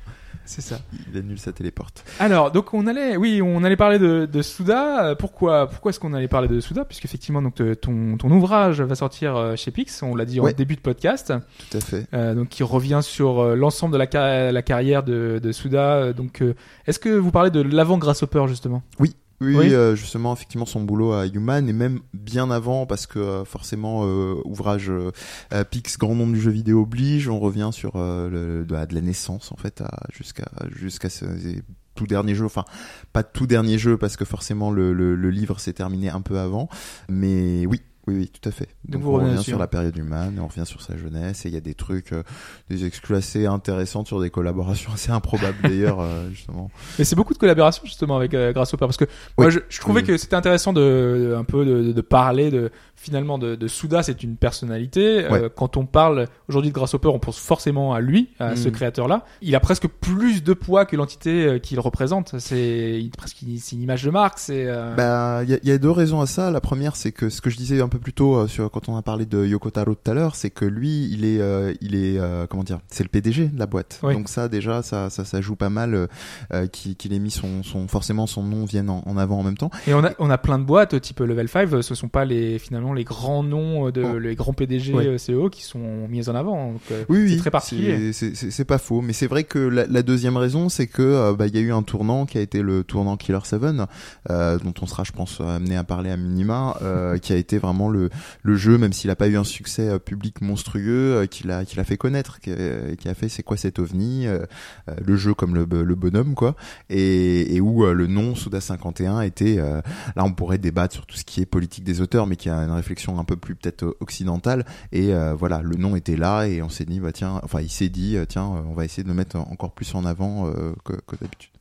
C'est ça. Il annule sa téléporte. Alors, donc on allait, oui, on allait parler de, de Souda. Euh, Pourquoi, pourquoi est-ce qu'on allait parler de Souda Puisqu'effectivement, donc te- ton, ton ouvrage va sortir euh, chez Pix. On l'a dit en Ouais. début de podcast. Tout à fait. Euh, donc qui revient sur euh, l'ensemble de la, ca- la carrière de, de Souda. Euh, Donc, euh, est-ce que vous parlez de l'avant Grasshopper justement? Oui, Oui. euh, justement, effectivement, son boulot à Human et même bien avant parce que euh, forcément, euh, ouvrage euh, Pix, grand nom du jeu vidéo oblige. On revient sur euh, le, de, la- de la naissance en fait à- jusqu'à jusqu'à ce tout dernier jeu. Enfin, pas tout dernier jeu parce que forcément le, le, le livre s'est terminé un peu avant. Mais oui. Oui, oui, tout à fait. Donc Donc, on revient sur la période humaine, on revient sur sa jeunesse, et il y a des trucs, euh, des exclus assez intéressantes sur des collaborations assez improbables d'ailleurs, euh, justement. Mais c'est beaucoup de collaborations justement avec euh, Grasshopper parce que moi Oui. je, je trouvais Oui. que c'était intéressant de, un peu de, de parler de finalement de, de Souda c'est une personnalité. Ouais. quand on parle aujourd'hui de Grasshopper on pense forcément à lui à ce Mm. créateur là. Il a presque plus de poids que l'entité qu'il représente. C'est presque une- une image de marque. C'est euh, Bah, il y, a- il y a deux raisons à ça. La première, c'est que ce que je disais un peu plus tôt euh, sur quand on a parlé de Yoko Taro tout à l'heure, c'est que lui, il est, euh, il est, euh, comment dire, c'est le PDG de la boîte. Oui. Donc ça, déjà, ça, ça, ça joue pas mal euh, qu'il ait mis son, son, forcément son nom vienne en, en avant en même temps. Et on a, on a plein de boîtes type Level 5, euh, ce sont pas les finalement les grands noms de Oh. les grands PDG euh, CEO qui sont mis en avant. Donc, Oui, c'est oui, très particulier. c'est- pas faux, mais c'est vrai que la, la deuxième raison, c'est que bah, il y a eu un tournant qui a été le tournant Killer 7, euh, dont on sera, je pense, amené à parler à minima, qui a été vraiment le jeu, même s'il a pas eu un succès euh, public monstrueux, euh, qu'il a qu'il a fait connaître, qui, euh, a fait c'est quoi cet ovni, le jeu comme le, le bonhomme quoi, et, et où le nom Souda 51 était là on pourrait débattre sur tout ce qui est politique des auteurs, mais qui a une réflexion un peu plus peut-être occidentale, et voilà le nom était là et on s'est dit bah tiens, enfin il s'est dit tiens on va essayer de le mettre encore plus en avant que, que d'habitude.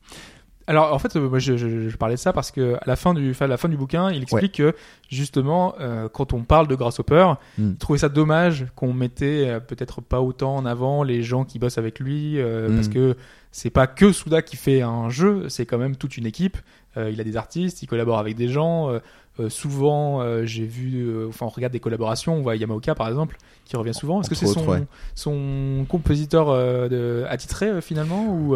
Alors en fait, euh, moi je, je- je parlais de ça parce que à la fin du, enfin, à la fin du bouquin, il explique que justement, euh, quand on parle de Grasshopper, Mm. il trouvait ça dommage qu'on mettait euh, peut-être pas autant en avant les gens qui bossent avec lui, euh, Mm. parce que c'est pas que Souda qui fait un jeu, c'est quand même toute une équipe. Euh, il a des artistes, il collabore avec des gens. Euh, souvent, euh, j'ai vu, euh, enfin, on regarde des collaborations. On voit Yamaoka par exemple, qui revient souvent. Est-ce que c'est son, autres, ouais. son compositeur de, attitré finalement ou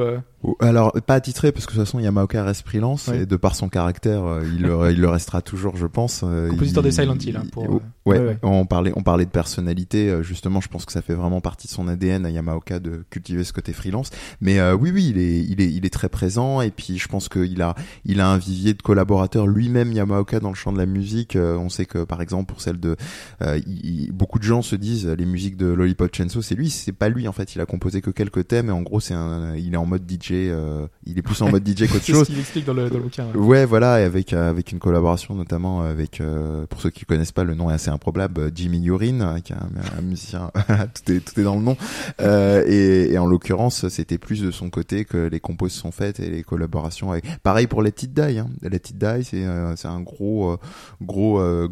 Alors, pas attitré, parce que de toute façon, Yamaoka reste freelance, Ouais. et de par son caractère, il, le, il le restera toujours, je pense. compositeur il- des Silent Hill hein, pour, il- Ouais, on parlait, on parlait de personnalité, justement, je pense que ça fait vraiment partie de son ADN à Yamaoka de cultiver ce côté freelance. Mais oui, oui, il est, il est, il est très présent, et puis je pense qu'il a, il a un vivier de collaborateurs lui-même Yamaoka dans le champ de la musique. Euh, on sait que, par exemple, pour celle de, euh, beaucoup de gens se disent les musiques de Lollipop Chainsaw, c'est lui, c'est pas lui en fait. Il a composé que quelques thèmes, et en gros, c'est un, il est en mode DJ, euh, il est plus en mode DJ qu'autre c'est ce chose. qu'il explique dans le, dans le bouquin. ouais. Ouais, voilà, et avec avec une collaboration notamment avec pour ceux qui connaissent pas le nom est assez improbable Jimmy Yorin, euh, qui est un, un musicien, tout est tout est dans le nom. Euh, et, et en l'occurrence, c'était plus de son côté que les compos se sont faites et les collaborations avec. Pareil pour Let It Die. Hein. Let It Die, c'est euh, c'est un gros gros euh,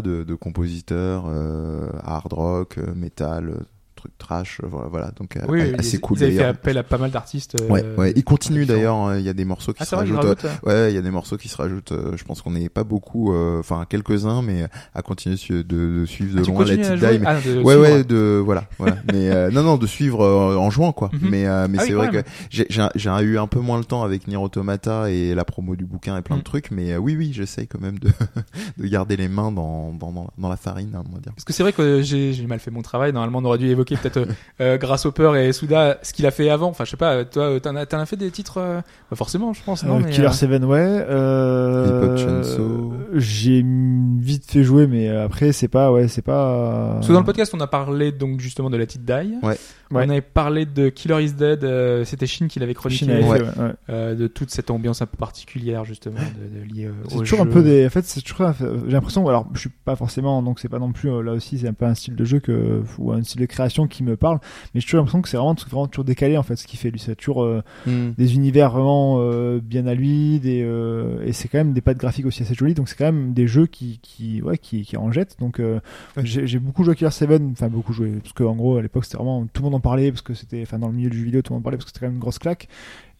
de, de compositeurs euh, hard rock, euh, metal, euh, truc trash, euh, voilà. Donc euh, Oui, assez ils, cool ils avaient fait appel à pas mal d'artistes. euh, Ouais, ouais, il continue différents. d'ailleurs. hein, Il y a des morceaux qui Ah, se rajoutent. rajoute. Ouais, il y a des morceaux qui se rajoutent. je pense qu'on n'est pas beaucoup, euh, enfin quelques-uns, mais à continuer de, de, suivre de Ah, loin Let It Die. Mais... Ah, de Ouais, ouais, de voilà, voilà. mais euh, non, non, de suivre en jouant quoi. Mhm. Mais euh, mais Ah oui, c'est vrai que j'ai eu un peu moins le temps avec Nier Automata et la promo du bouquin et plein Mhm. de trucs. Mais euh, oui, oui, j'essaye quand même de de garder les mains dans dans la farine, hein, on va dire. Parce que c'est vrai que j'ai j'ai mal fait mon travail. Normalement, on aurait dû évoquer peut-être euh, euh, Grasshopper et Souda, ce qu'il a fait avant. Enfin, je sais pas, euh, toi, euh, t'en as, as fait des titres euh, pas Forcément, je pense, non Euh, mais, Killer euh, 7, ouais. Euh. J'ai vite fait jouer, mais après, c'est pas, ouais, c'est pas. Parce que dans le podcast, on a parlé donc justement de la It Die. Ouais. Ouais. On avait parlé de Killer is Dead. euh, C'était Shin qui l'avait chroniqué. Chine Ouais. euh, de toute cette ambiance un peu particulière justement de, de liée euh, C'est toujours un peu des. En fait, c'est toujours. un- J'ai l'impression. Alors, je suis pas forcément. Donc, c'est pas non plus. euh, Là aussi, c'est un peu un style de jeu que ou un style de création qui me parle. Mais j'ai toujours l'impression que c'est vraiment, vraiment toujours décalé en fait ce qu'il fait. Lui, c'est toujours euh, des univers vraiment euh, bien à lui. Des euh, et c'est quand même des pattes graphiques aussi assez jolies. Donc, c'est quand même des jeux qui qui ouais qui qui en jettent. Donc, euh, j'ai j'ai beaucoup joué à Killer 7 Enfin, beaucoup joué parce que en gros à l'époque c'était vraiment tout le monde en parlait parce que c'était enfin dans le milieu du jeu vidéo tout le monde en parlait parce que c'était quand même une grosse claque.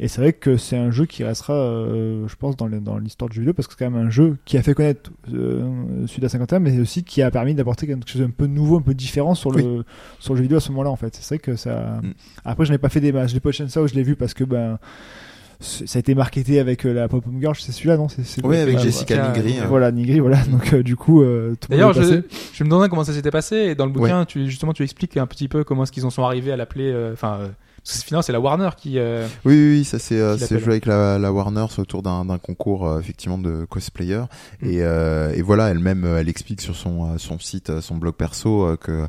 Et c'est vrai que c'est un jeu qui restera, euh, je pense, dans l'histoire du jeu vidéo parce que c'est quand même un jeu qui a fait connaître euh, Suda 51, mais aussi qui a permis d'apporter quelque chose un peu nouveau, un peu différent sur le sur le jeu vidéo à ce moment-là en fait. C'est vrai que ça. Mm. Après, je n'ai pas fait des matchs. Je l'ai pas ça où je l'ai vu parce que ben ça a été marketé avec euh, la Pop Up Girl, c'est celui-là, non C'est Ouais, avec voilà, Jessica voilà. Nigri. hein. Voilà, Nigri, voilà. Donc euh, du coup, euh, tout le D'ailleurs, monde est je, je me demandais comment ça s'était passé. Et dans le bouquin, tu, justement, tu expliques un petit peu comment est-ce qu'ils en sont arrivés à l'appeler. euh, Enfin, euh, parce que finalement, c'est la Warner qui. euh, Oui, oui, oui, ça c'est euh, joué avec la, la Warner c'est autour d'un concours euh, effectivement de cosplayer Mm. et, euh, et voilà elle-même euh, elle explique sur son euh, son site son blog perso euh, que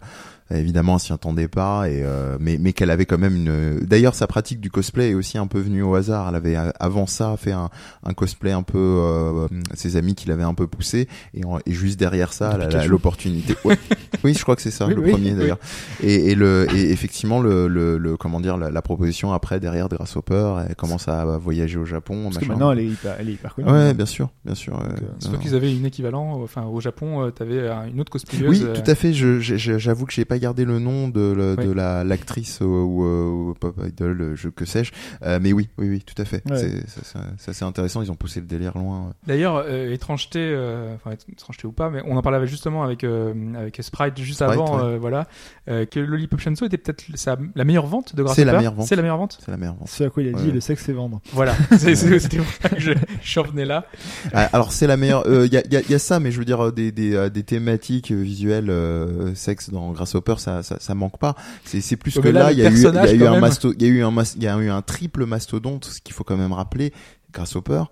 évidemment elle s'y attendait pas et euh, mais mais qu'elle avait quand même une d'ailleurs sa pratique du cosplay est aussi un peu venue au hasard elle avait euh, avant ça fait un, un cosplay un peu euh, ses amis qui l'avaient un peu poussé et, en- et juste derrière ça elle a- l'opportunité Ouais. oui je crois que c'est ça Oui, le oui, premier oui. d'ailleurs et, et le et effectivement le, le, le comment dire la, la proposition après derrière de Grasshopper elle commence à voyager au Japon Parce que machin. maintenant, elle est hyper, elle est hyper connue. ouais bien sûr bien sûr euh, qu'ils avaient une équivalent. Enfin, au Japon, euh, t'avais une autre cosplayeuse. oui euh, tout à fait j'avoue que j'ai pas gardé le nom de le- de Oui. la l'actrice ou, ou, ou pop idol euh, je que sais-je Euh, mais oui oui oui tout à fait Ouais. c'est ça, ça- ça, c'est intéressant ils ont poussé le délire loin D'ailleurs, euh, étrangeté, euh, enfin étrangeté ou pas, mais on en parlait justement avec euh, avec Sprite juste Sprite, avant, ouais. euh, voilà, euh, que Lollipop Chainsaw était peut-être sa- la meilleure vente de C'est Grasshopper. la meilleure vente. C'est la meilleure vente. c'est la meilleure vente. C'est à quoi il a dit Ouais. le sexe c'est vendre. Voilà, C'est- c'est- c'était pour ça que je, je là. Ah, alors c'est la meilleure il y, a, y, a, y a ça mais je veux dire des des, des thématiques visuelles euh, sexe dans Grasshopper ça, ça ça manque pas. C'est c'est plus que là, il y a eu il y a eu un masto il y a eu un mas- il y a eu un triple mastodonte ce qu'il faut quand même rappeler Grasshopper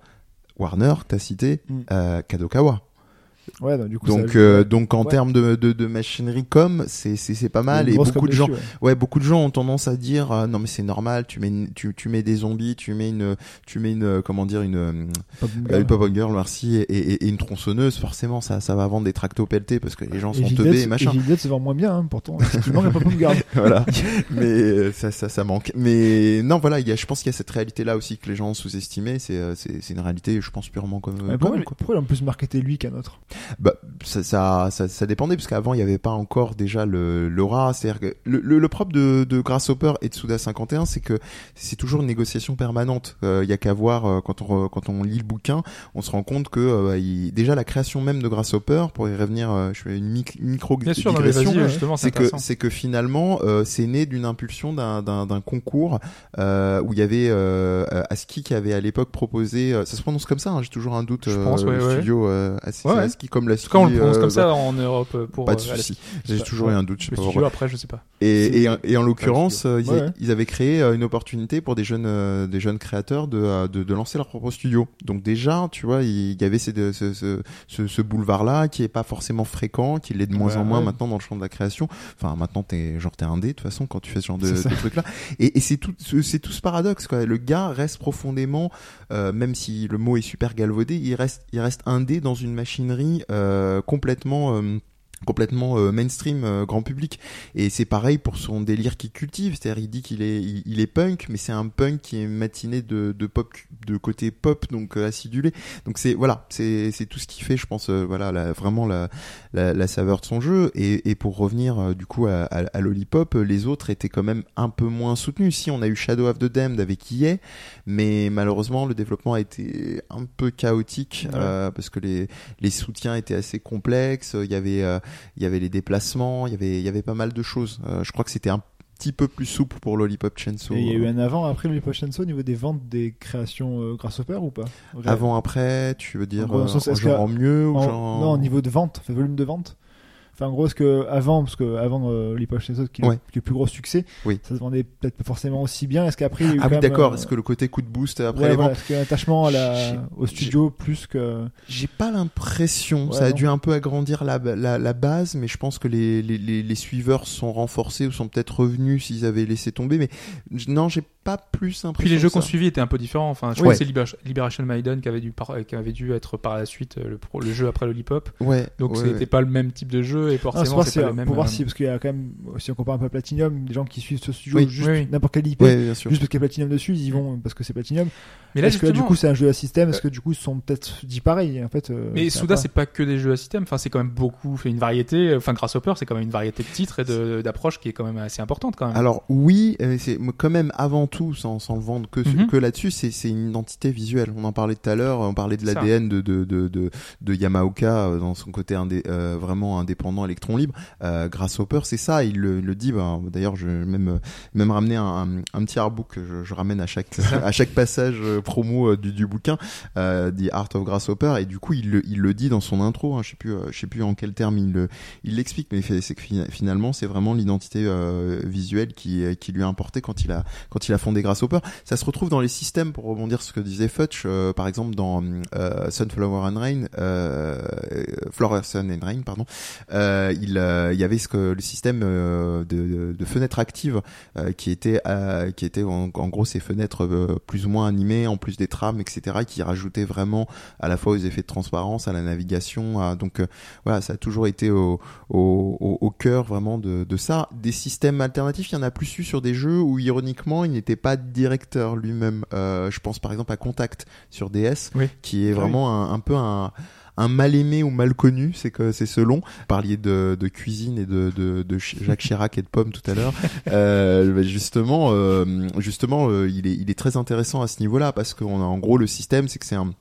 Warner t'as cité Mm. euh, Kadokawa Ouais, donc, du coup, Donc, ça- euh, donc en Ouais. termes de, de, de machinerie com, c'est c'est pas mal et beaucoup de gens, dessus, ouais. ouais, beaucoup de gens ont tendance à dire euh, non mais c'est normal, tu mets une- tu tu mets des zombies, tu mets une tu mets une euh, comment dire une euh, bon euh, gars. une pop girl merci et, et, et une tronçonneuse forcément ça ça va vendre des tractos pelletés parce que les gens sont teubés et machin. Dead se vend moins bien, hein, pourtant. Voilà. Mais euh, ça, ça, ça manque. Mais non, voilà, il y a, je pense qu'il y a cette réalité-là aussi que les gens ont sous-estimé. C'est, euh, c'est, c'est une réalité, je pense purement comme. Mais Pourquoi, pourquoi il a plus marketé lui qu'un autre? Bah, ça, ça, ça, ça dépendait parce qu'avant il n'y avait pas encore déjà le l'aura. C'est-à-dire que le, le, le propre de, de Grasshopper et de Suda 51, c'est que c'est toujours une négociation permanente. Euh, Il y a qu'à voir euh, quand on quand on lit le bouquin, on se rend compte que euh, il- déjà la création même de Grasshopper, pour y revenir, euh, je fais une mic- micro Bien sûr, digression, c'est que c'est que finalement euh, c'est né d'une impulsion d'un concours euh, où il y avait euh, euh, ASCII qui avait à l'époque proposé euh, ça se prononce comme ça hein, j'ai toujours un doute Je euh, pense, ouais, le ouais. studio euh, ASCII comme la cas, on le prononce euh, comme ça en Europe euh, pour pas de euh, la- souci. j'ai toujours eu un doute je sais pas studio, après, je sais pas. et, et, et en l'occurrence ils, Ouais, ouais. ils avaient créé une opportunité pour des jeunes euh, des jeunes créateurs de, de de lancer leur propre studio. Donc déjà tu vois il y avait ces deux- ce ce ce, ce boulevard là qui est pas forcément fréquent qui l'est de moins Ouais, en moins ouais. maintenant dans le champ de la création. Enfin maintenant t'es genre t'es indé de toute façon quand tu fais ce genre de, de trucs là et, et c'est tout ce- c'est tout ce paradoxe quoi. Le gars reste profondément euh, même si le mot est super galvaudé il reste il reste indé dans une machinerie euh, complètement euh, complètement euh, mainstream grand public. Et c'est pareil pour son délire qu'il cultive. C'est-à-dire il dit qu'il est il, est punk mais c'est un punk qui est matiné de, de pop de côté pop donc acidulé. Donc c'est voilà c'est tout ce qui fait je pense voilà vraiment la, la la saveur de son jeu et, et pour revenir euh, du coup à, à, à Lollipop euh, les autres étaient quand même un peu moins soutenus si on a eu Shadow of the Damned avec EA mais malheureusement le développement a été un peu chaotique Ouais. euh, parce que les les soutiens étaient assez complexes il y avait euh, il y avait les déplacements, il y avait, il y avait pas mal de choses. Euh, je crois que c'était un petit peu plus souple pour Lollipop Chainsaw. Et il y a eu un avant, après le Potion au niveau des ventes des créations euh, Grasshopper ou pas? Avant, après, tu veux dire En gros, le euh, sens, genre en mieux ou en- genre... Non, au niveau de vente, enfin, volume de vente. Enfin, en gros, est-ce que avant, parce que avant euh, les Potion qui, est le- Ouais. qui est le plus gros succès, Oui. ça se vendait peut-être pas forcément aussi bien. Est-ce qu'après, il y a eu Ah oui, d'accord. euh, Est-ce que le côté coup de boost après ouais, les voilà, ventes est-ce qu'il y a un attachement à J'ai- la, au studio plus que. J'ai pas l'impression. Ouais, ça a non. dû un peu agrandir la, la, la base, mais je pense que les, les, les, les suiveurs sont renforcés ou sont peut-être revenus s'ils avaient laissé tomber. Mais non, j'ai pas plus l'impression. Puis les jeux qu'on suivit étaient un peu différents. Enfin, je Ouais. crois que c'est Liber- Liberation Maiden qui avait dû, par- qui avait dû être par la suite euh, le, pro- le jeu après Lollipop. Ouais. Donc ouais, c'était ouais. pas le même type de jeu et c'est forcément c'est pas le même. pour voir euh, si, parce qu'il y a quand même, si on compare un peu à Platinum, des gens qui suivent ce studio, Oui, juste oui, oui. n'importe quelle IP, juste parce qu'il y a Platinum dessus, ils y vont parce que c'est Platinum. Mais là Est-ce que du coup c'est un jeu à système Est-ce que du coup ils sont peut-être dit pareil en fait euh, mais Souda c'est pas que des jeux à système. Enfin c'est quand même beaucoup, fait une variété. Enfin Grasshopper c'est quand même une variété de titres et d'approches qui est quand même assez importante quand même. Alors oui, euh, c'est quand même avant tout, sans, sans le vendre que, Mhm. que là-dessus, c'est une identité visuelle. On en parlait tout à l'heure, on parlait de l'ADN de, de, de, de, de Yamaoka euh, dans son côté indé, euh, vraiment indépendant électron libre. Euh, Grasshopper, c'est ça, il le, le dit. ben, D'ailleurs, je vais même, même ramener un, un, un petit artbook que je, je ramène à chaque, à chaque passage euh, promo euh, du, du bouquin, euh, The Art of Grasshopper, et du coup, il le, il le dit dans son intro. Hein, je sais plus, je sais plus en quel terme il le, il l'explique, mais c'est que fina- finalement, c'est vraiment l'identité euh, visuelle qui, qui lui a importé quand il a, quand il a fondé Grasshopper. Ça se retrouve dans les systèmes, pour rebondir sur ce que disait Futch, euh, par exemple dans euh, Sunflower and Rain, euh, Flower, Sun and Rain, pardon. Il, y avait ce le système de, fenêtres actives qui était, qui était en, gros ces fenêtres plus ou moins animées, en plus des trames, etc., qui rajoutaient vraiment à la fois aux effets de transparence, à la navigation. Donc voilà, ça a toujours été au, cœur vraiment de, de ça. Des systèmes alternatifs, il y en a plus eu sur des jeux où ironiquement il n'était pas directeur lui-même. Euh, je pense par exemple à Contact sur DS, Oui. qui est Ah oui. vraiment un, un peu un un mal aimé ou mal connu, c'est que c'est selon. Vous parliez de, de cuisine et de, de, Jacques Chirac et de pommes tout à l'heure. Euh, bah, justement, euh, justement, euh, il est il est très intéressant à ce niveau-là parce qu'on a en gros le système, c'est que c'est un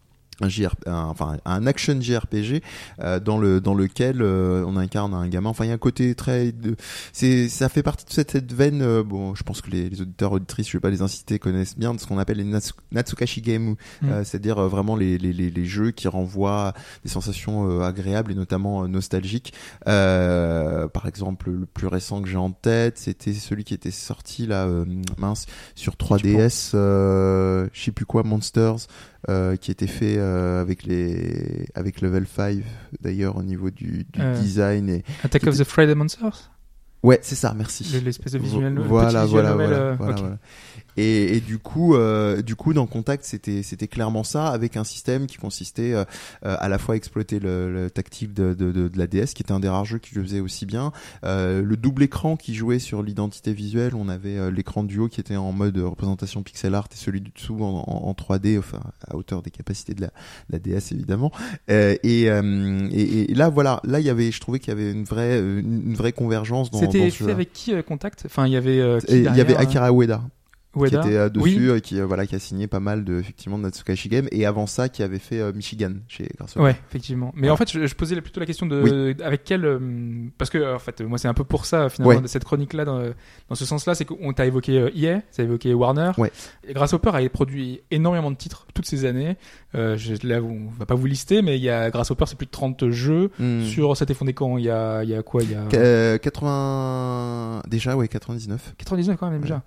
un JR, un- enfin un action JRPG euh, dans le dans lequel euh, on incarne un gamin. Enfin, il y a un côté très, de- c'est ça fait partie de cette, cette veine. euh, bon, je pense que les, les auditeurs auditrices, je vais pas les inciter, connaissent bien de ce qu'on appelle les Natsu- Natsukashi Game, Mm. euh, c'est-à-dire euh, vraiment les, les, les, les jeux qui renvoient des sensations euh, agréables et notamment euh, nostalgiques. Euh, par exemple, le plus récent que j'ai en tête, c'était celui qui était sorti là, euh, mince, sur 3DS, euh, je sais plus quoi, Monsters, euh, qui était fait euh, avec les avec Level 5 d'ailleurs au niveau du, du Euh, design et Attack of the Friday Monsters? Ouais c'est ça merci Le- L'espèce de visuel. voilà visuel voilà novel, voilà, euh, voilà, ok. voilà. Et, et du coup euh, du coup dans Contact c'était c'était clairement ça avec un système qui consistait euh, euh, à la fois à exploiter le, le tactile de, de, de, de la DS qui était un des rares jeux qui le faisait aussi bien. Euh, le double écran qui jouait sur l'identité visuelle on avait euh, l'écran du haut qui était en mode représentation pixel art et celui du dessous en, en, en 3D enfin à hauteur des capacités de la, la DS évidemment. Euh, et, euh, et, et là voilà là il y avait je trouvais qu'il y avait une vraie une vraie convergence dans, C'était fait avec qui Contact? Enfin, il y avait. euh, il y avait Akira Ueda Ueda qui était dessus Oui. qui euh, voilà qui a signé pas mal de effectivement de Game et avant ça qui avait fait euh, Michigan chez Grasshopper. Ouais, effectivement. Mais en fait, je, je posais plutôt la question de avec quel euh, parce que en fait, moi c'est un peu pour ça finalement Ouais. de cette chronique là dans, dans ce sens-là, c'est qu'on t'a évoqué EA, ça a évoqué Warner. Ouais. Et Grasshopper a produit énormément de titres toutes ces années. Euh, je, là, on va pas vous lister, mais il y a Grasshopper, c'est plus de 30 jeux Hmm. sur. Ça t'est fondé quand? Il y a il y a quoi? Il y a euh, 80 déjà ouais 99 99 quand même déjà.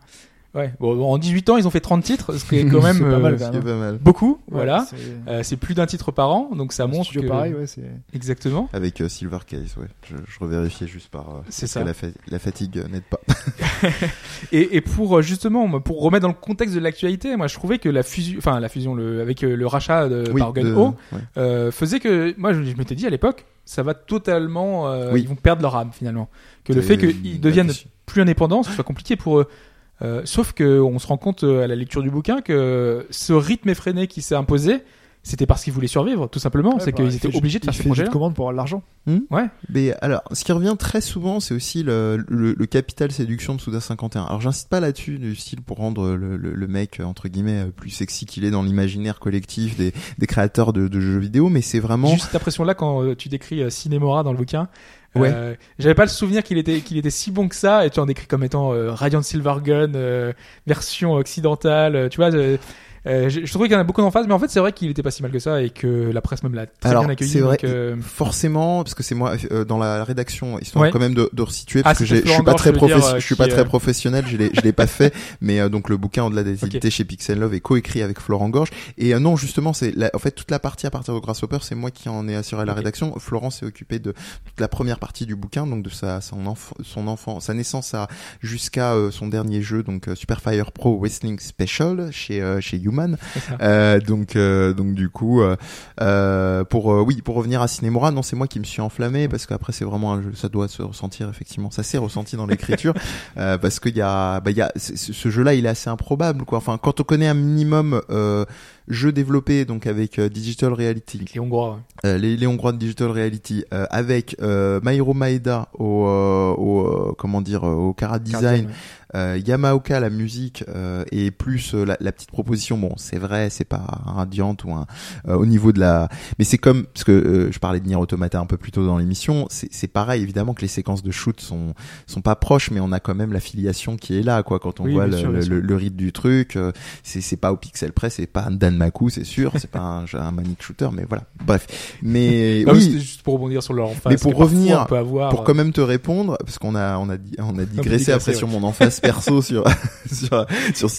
Ouais. Bon, en 18 ans, ils ont fait 30 titres, ce qui est quand même C'est pas mal, euh, quand ce qui est pas mal beaucoup. Ouais, voilà. c'est- Euh, c'est plus d'un titre par an, donc ça montre que pareil, ouais, c'est. exactement. avec euh, Silver Case ouais je, je revérifiais juste par euh, C'est parce ça. que la, fa- la fatigue euh, n'aide pas Et, et pour justement, pour remettre dans le contexte de l'actualité, moi je trouvais que la fusion, enfin la fusion, le, avec euh, le rachat de, oui par de- Gun-Ho, ouais. euh, faisait que moi je, je m'étais dit à l'époque, ça va totalement, euh, Oui. ils vont perdre leur âme finalement. Que le fait qu'ils deviennent plus indépendants, ce soit compliqué pour eux. Euh, sauf que on se rend compte euh, à la lecture du bouquin que ce rythme effréné qui s'est imposé, c'était parce qu'ils voulaient survivre, tout simplement. c'est bah, qu'ils il étaient obligés de faire ces projets. de commande pour avoir de l'argent. Ouais. Mais alors, ce qui revient très souvent, c'est aussi le, le, le capital séduction de Souda 51. Alors, j'insiste pas là-dessus, du style pour rendre le, le, le mec entre guillemets plus sexy qu'il est dans l'imaginaire collectif des, des créateurs de, de jeux vidéo, mais c'est vraiment Juste cette impression-là quand euh, tu décris euh, Cinemora dans le bouquin. Ouais. Euh, J'avais pas le souvenir qu'il était qu'il était si bon que ça et tu en décris comme étant euh, Radiant Silver Gun euh, version occidentale. euh, tu vois, euh, euh, je, je trouvais qu'il y en a beaucoup en face, mais en fait c'est vrai qu'il était pas si mal que ça et que la presse même l'a très Alors, bien accueilli. c'est vrai, donc, euh, forcément parce que c'est moi euh, dans la rédaction histoire Ouais. quand même de, de resituer Ah, parce que c'était j'ai- je suis Florent pas très euh, je suis pas très euh, professionnel je l'ai je l'ai pas fait mais euh, donc le bouquin au-delà des édités chez Pixel Love est coécrit avec Florent Gorge et euh, non justement c'est la- en fait toute la partie à partir de Grasshopper c'est moi qui en ai assuré la rédaction Florent s'est occupé de toute la première partie du bouquin donc de sa son enfant son enfant sa naissance à jusqu'à euh, son dernier jeu donc euh, Super Fire Pro Wrestling Special chez euh, chez Human euh, donc euh, donc du coup euh, euh, pour euh, oui pour revenir à Cinemora non c'est moi qui me suis enflammé parce qu'après c'est vraiment un jeu ça doit se ressentir effectivement ça s'est ressenti dans l'écriture euh, parce qu'il y a bah il y a ce jeu-là il est assez improbable quoi enfin quand on connaît un minimum euh, jeu développé donc avec euh, Digital Reality les Hongrois. ouais. euh, les, les Hongrois de Digital Reality euh, avec euh, Mairo Maeda au, euh, au euh, comment dire au Cara Design ouais. Euh, Yamaoka la musique euh, et plus euh, la, la petite proposition bon c'est vrai c'est pas un Radiant ou un euh, au niveau de la mais c'est comme parce que euh, je parlais de Nier Automata un peu plus tôt dans l'émission c'est c'est pareil évidemment que les séquences de shoot sont sont pas proches mais on a quand même l'affiliation qui est là quoi quand on Oui, voit le, sûr, le, le- rythme du truc euh, c'est c'est pas au pixel près c'est pas un Danmaku c'est sûr c'est pas un, un manic shooter mais voilà. Bref. Mais Non, oui. juste pour rebondir sur leur emphase. Mais pour revenir- avoir, pour quand même te répondre parce qu'on a on a on a digressé après sur mon emphase perso sur sur sur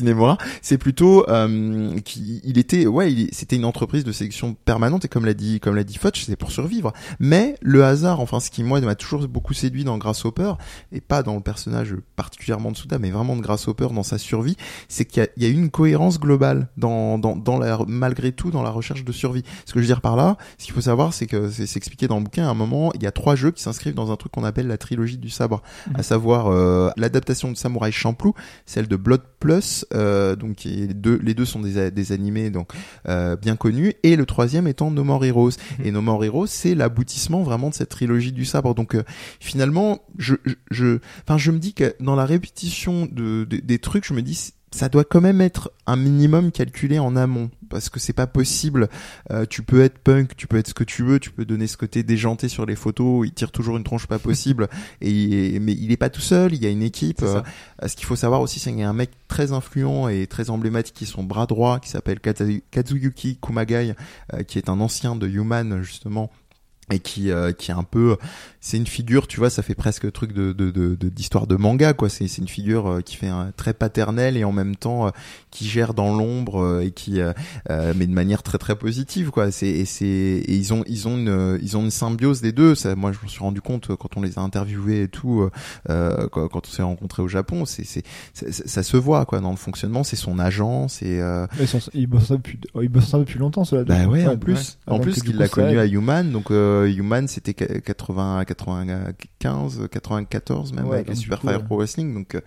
c'est plutôt euh, qu'il il était ouais il- c'était une entreprise de sélection permanente et comme l'a dit comme l'a dit Fudge c'est pour survivre. Mais le hasard enfin ce qui moi m'a toujours beaucoup séduit dans Grasshopper et pas dans le personnage particulièrement de Souda mais vraiment de Grasshopper dans sa survie c'est qu'il y y a une cohérence globale dans dans dans la malgré tout dans la recherche de survie. Ce que je veux dire par là ce qu'il faut savoir c'est que c'est expliqué dans le bouquin à un moment il y a trois jeux qui s'inscrivent dans un truc qu'on appelle la trilogie du sabre. Mhm. à savoir euh, l'adaptation de Samurai Champloo celle de Blood Plus euh, donc les deux les deux sont des, des animés donc euh, bien connus. Et le troisième étant No More Heroes. Mhm. et No More Heroes c'est l'aboutissement vraiment de cette trilogie du sabre. Donc euh, finalement je je je- enfin je me dis que dans la répétition de, de- des trucs je me dis ça doit quand même être un minimum calculé en amont parce que c'est pas possible. Euh, tu peux être punk tu peux être ce que tu veux tu peux donner ce côté déjanté sur les photos il tire toujours une tronche pas possible et mais il est pas tout seul il y a une équipe. Euh, ce qu'il faut savoir aussi c'est qu'il y a un mec très influent et très emblématique qui est son bras droit qui s'appelle Kazu- Kazuyuki Kumagai euh, qui est un ancien de Human justement et qui euh, qui est un peu c'est une figure, tu vois, ça fait presque truc de de de de- d'histoire de, manga, quoi. C'est c'est une figure euh, qui fait un très paternel et en même temps euh, qui gère dans l'ombre euh, et qui, mais de manière très très positive, quoi. C'est et c'est et ils ont ils ont une ils ont une symbiose des deux. Ça, moi, je me suis rendu compte quand on les a interviewés et tout, euh, quand, on s'est rencontrés au Japon, c'est c'est ça, se voit, quoi, dans le fonctionnement. C'est son agent, c'est euh, Ils, sont, ils bossent ça depuis, ils bossent ça depuis longtemps, cela. bah ouais, en plus, en Avant plus qu'il l'a connu à Human, donc euh, Human c'était qu- 80, 95, 94 même Ouais, avec les Super coup, Fire euh, Pro Wrestling, donc euh,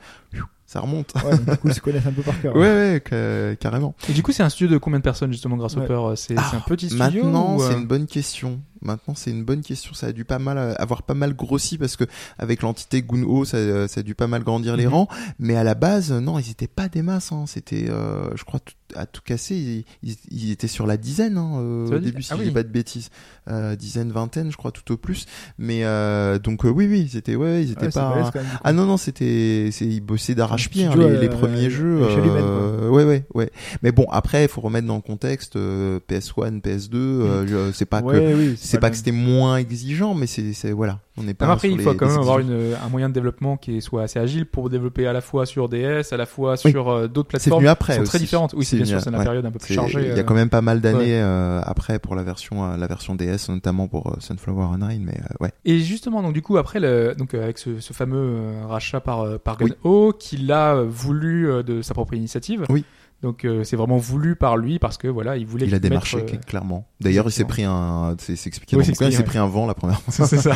ça remonte. Ouais, donc, du coup, ils se connaissent un peu par cœur. Ouais, ouais, ca- carrément. Et du coup, c'est un studio de combien de personnes justement, Grasshopper Ouais. C'est Ah, c'est un petit studio Maintenant, ou, euh, c'est une bonne question. Maintenant, c'est une bonne question. Ça a dû pas mal euh, avoir pas mal grossi parce que avec l'entité Gunho, ça, euh, ça a dû pas mal grandir les Mhm. rangs. Mais à la base, euh, non, ils étaient pas des masses. Hein. C'était, euh, je crois, tout- à tout casser, ils, ils- ils étaient sur la dizaine hein, euh, au début, si ah je oui. dis pas de bêtises, euh, dizaine, vingtaine, je crois, tout au plus. Mais euh, donc euh, oui, oui, ils étaient, ouais, ils étaient Ouais, pas. même. Ah non non c'était c'est ils bossaient d'arrache-pied hein, les, premiers jeux humaine, euh, ouais ouais ouais mais bon après il faut remettre dans le contexte euh, PS1 PS2 euh, je- c'est pas que oui, c'est pas que c'était moins exigeant mais c'est c'est voilà on n'est pas après, sur il faut les- quand même avoir une, un moyen de développement qui soit assez agile pour développer à la fois sur DS, à la fois sur euh, d'autres c'est plateformes venu après qui sont très différentes. Oui, c'est C'est bien sûr, c'est une ouais. période un peu plus C'est- chargée. il y a euh, quand même pas mal d'années euh, après pour la version euh, la version DS notamment pour euh, Sunflower Online mais euh, ouais Et justement, donc du coup, après, le, donc euh, avec ce, ce fameux euh, rachat par euh, par. Gun-Ho, qu'il a euh, voulu euh, de sa propre initiative. Oui. Donc euh, c'est vraiment voulu par lui parce que voilà, il voulait il a mettre, démarché euh, clairement d'ailleurs il s'est pris un c'est expliqué Oui, dans le bouquin, il s'est pris un vent la première fois c'est ça.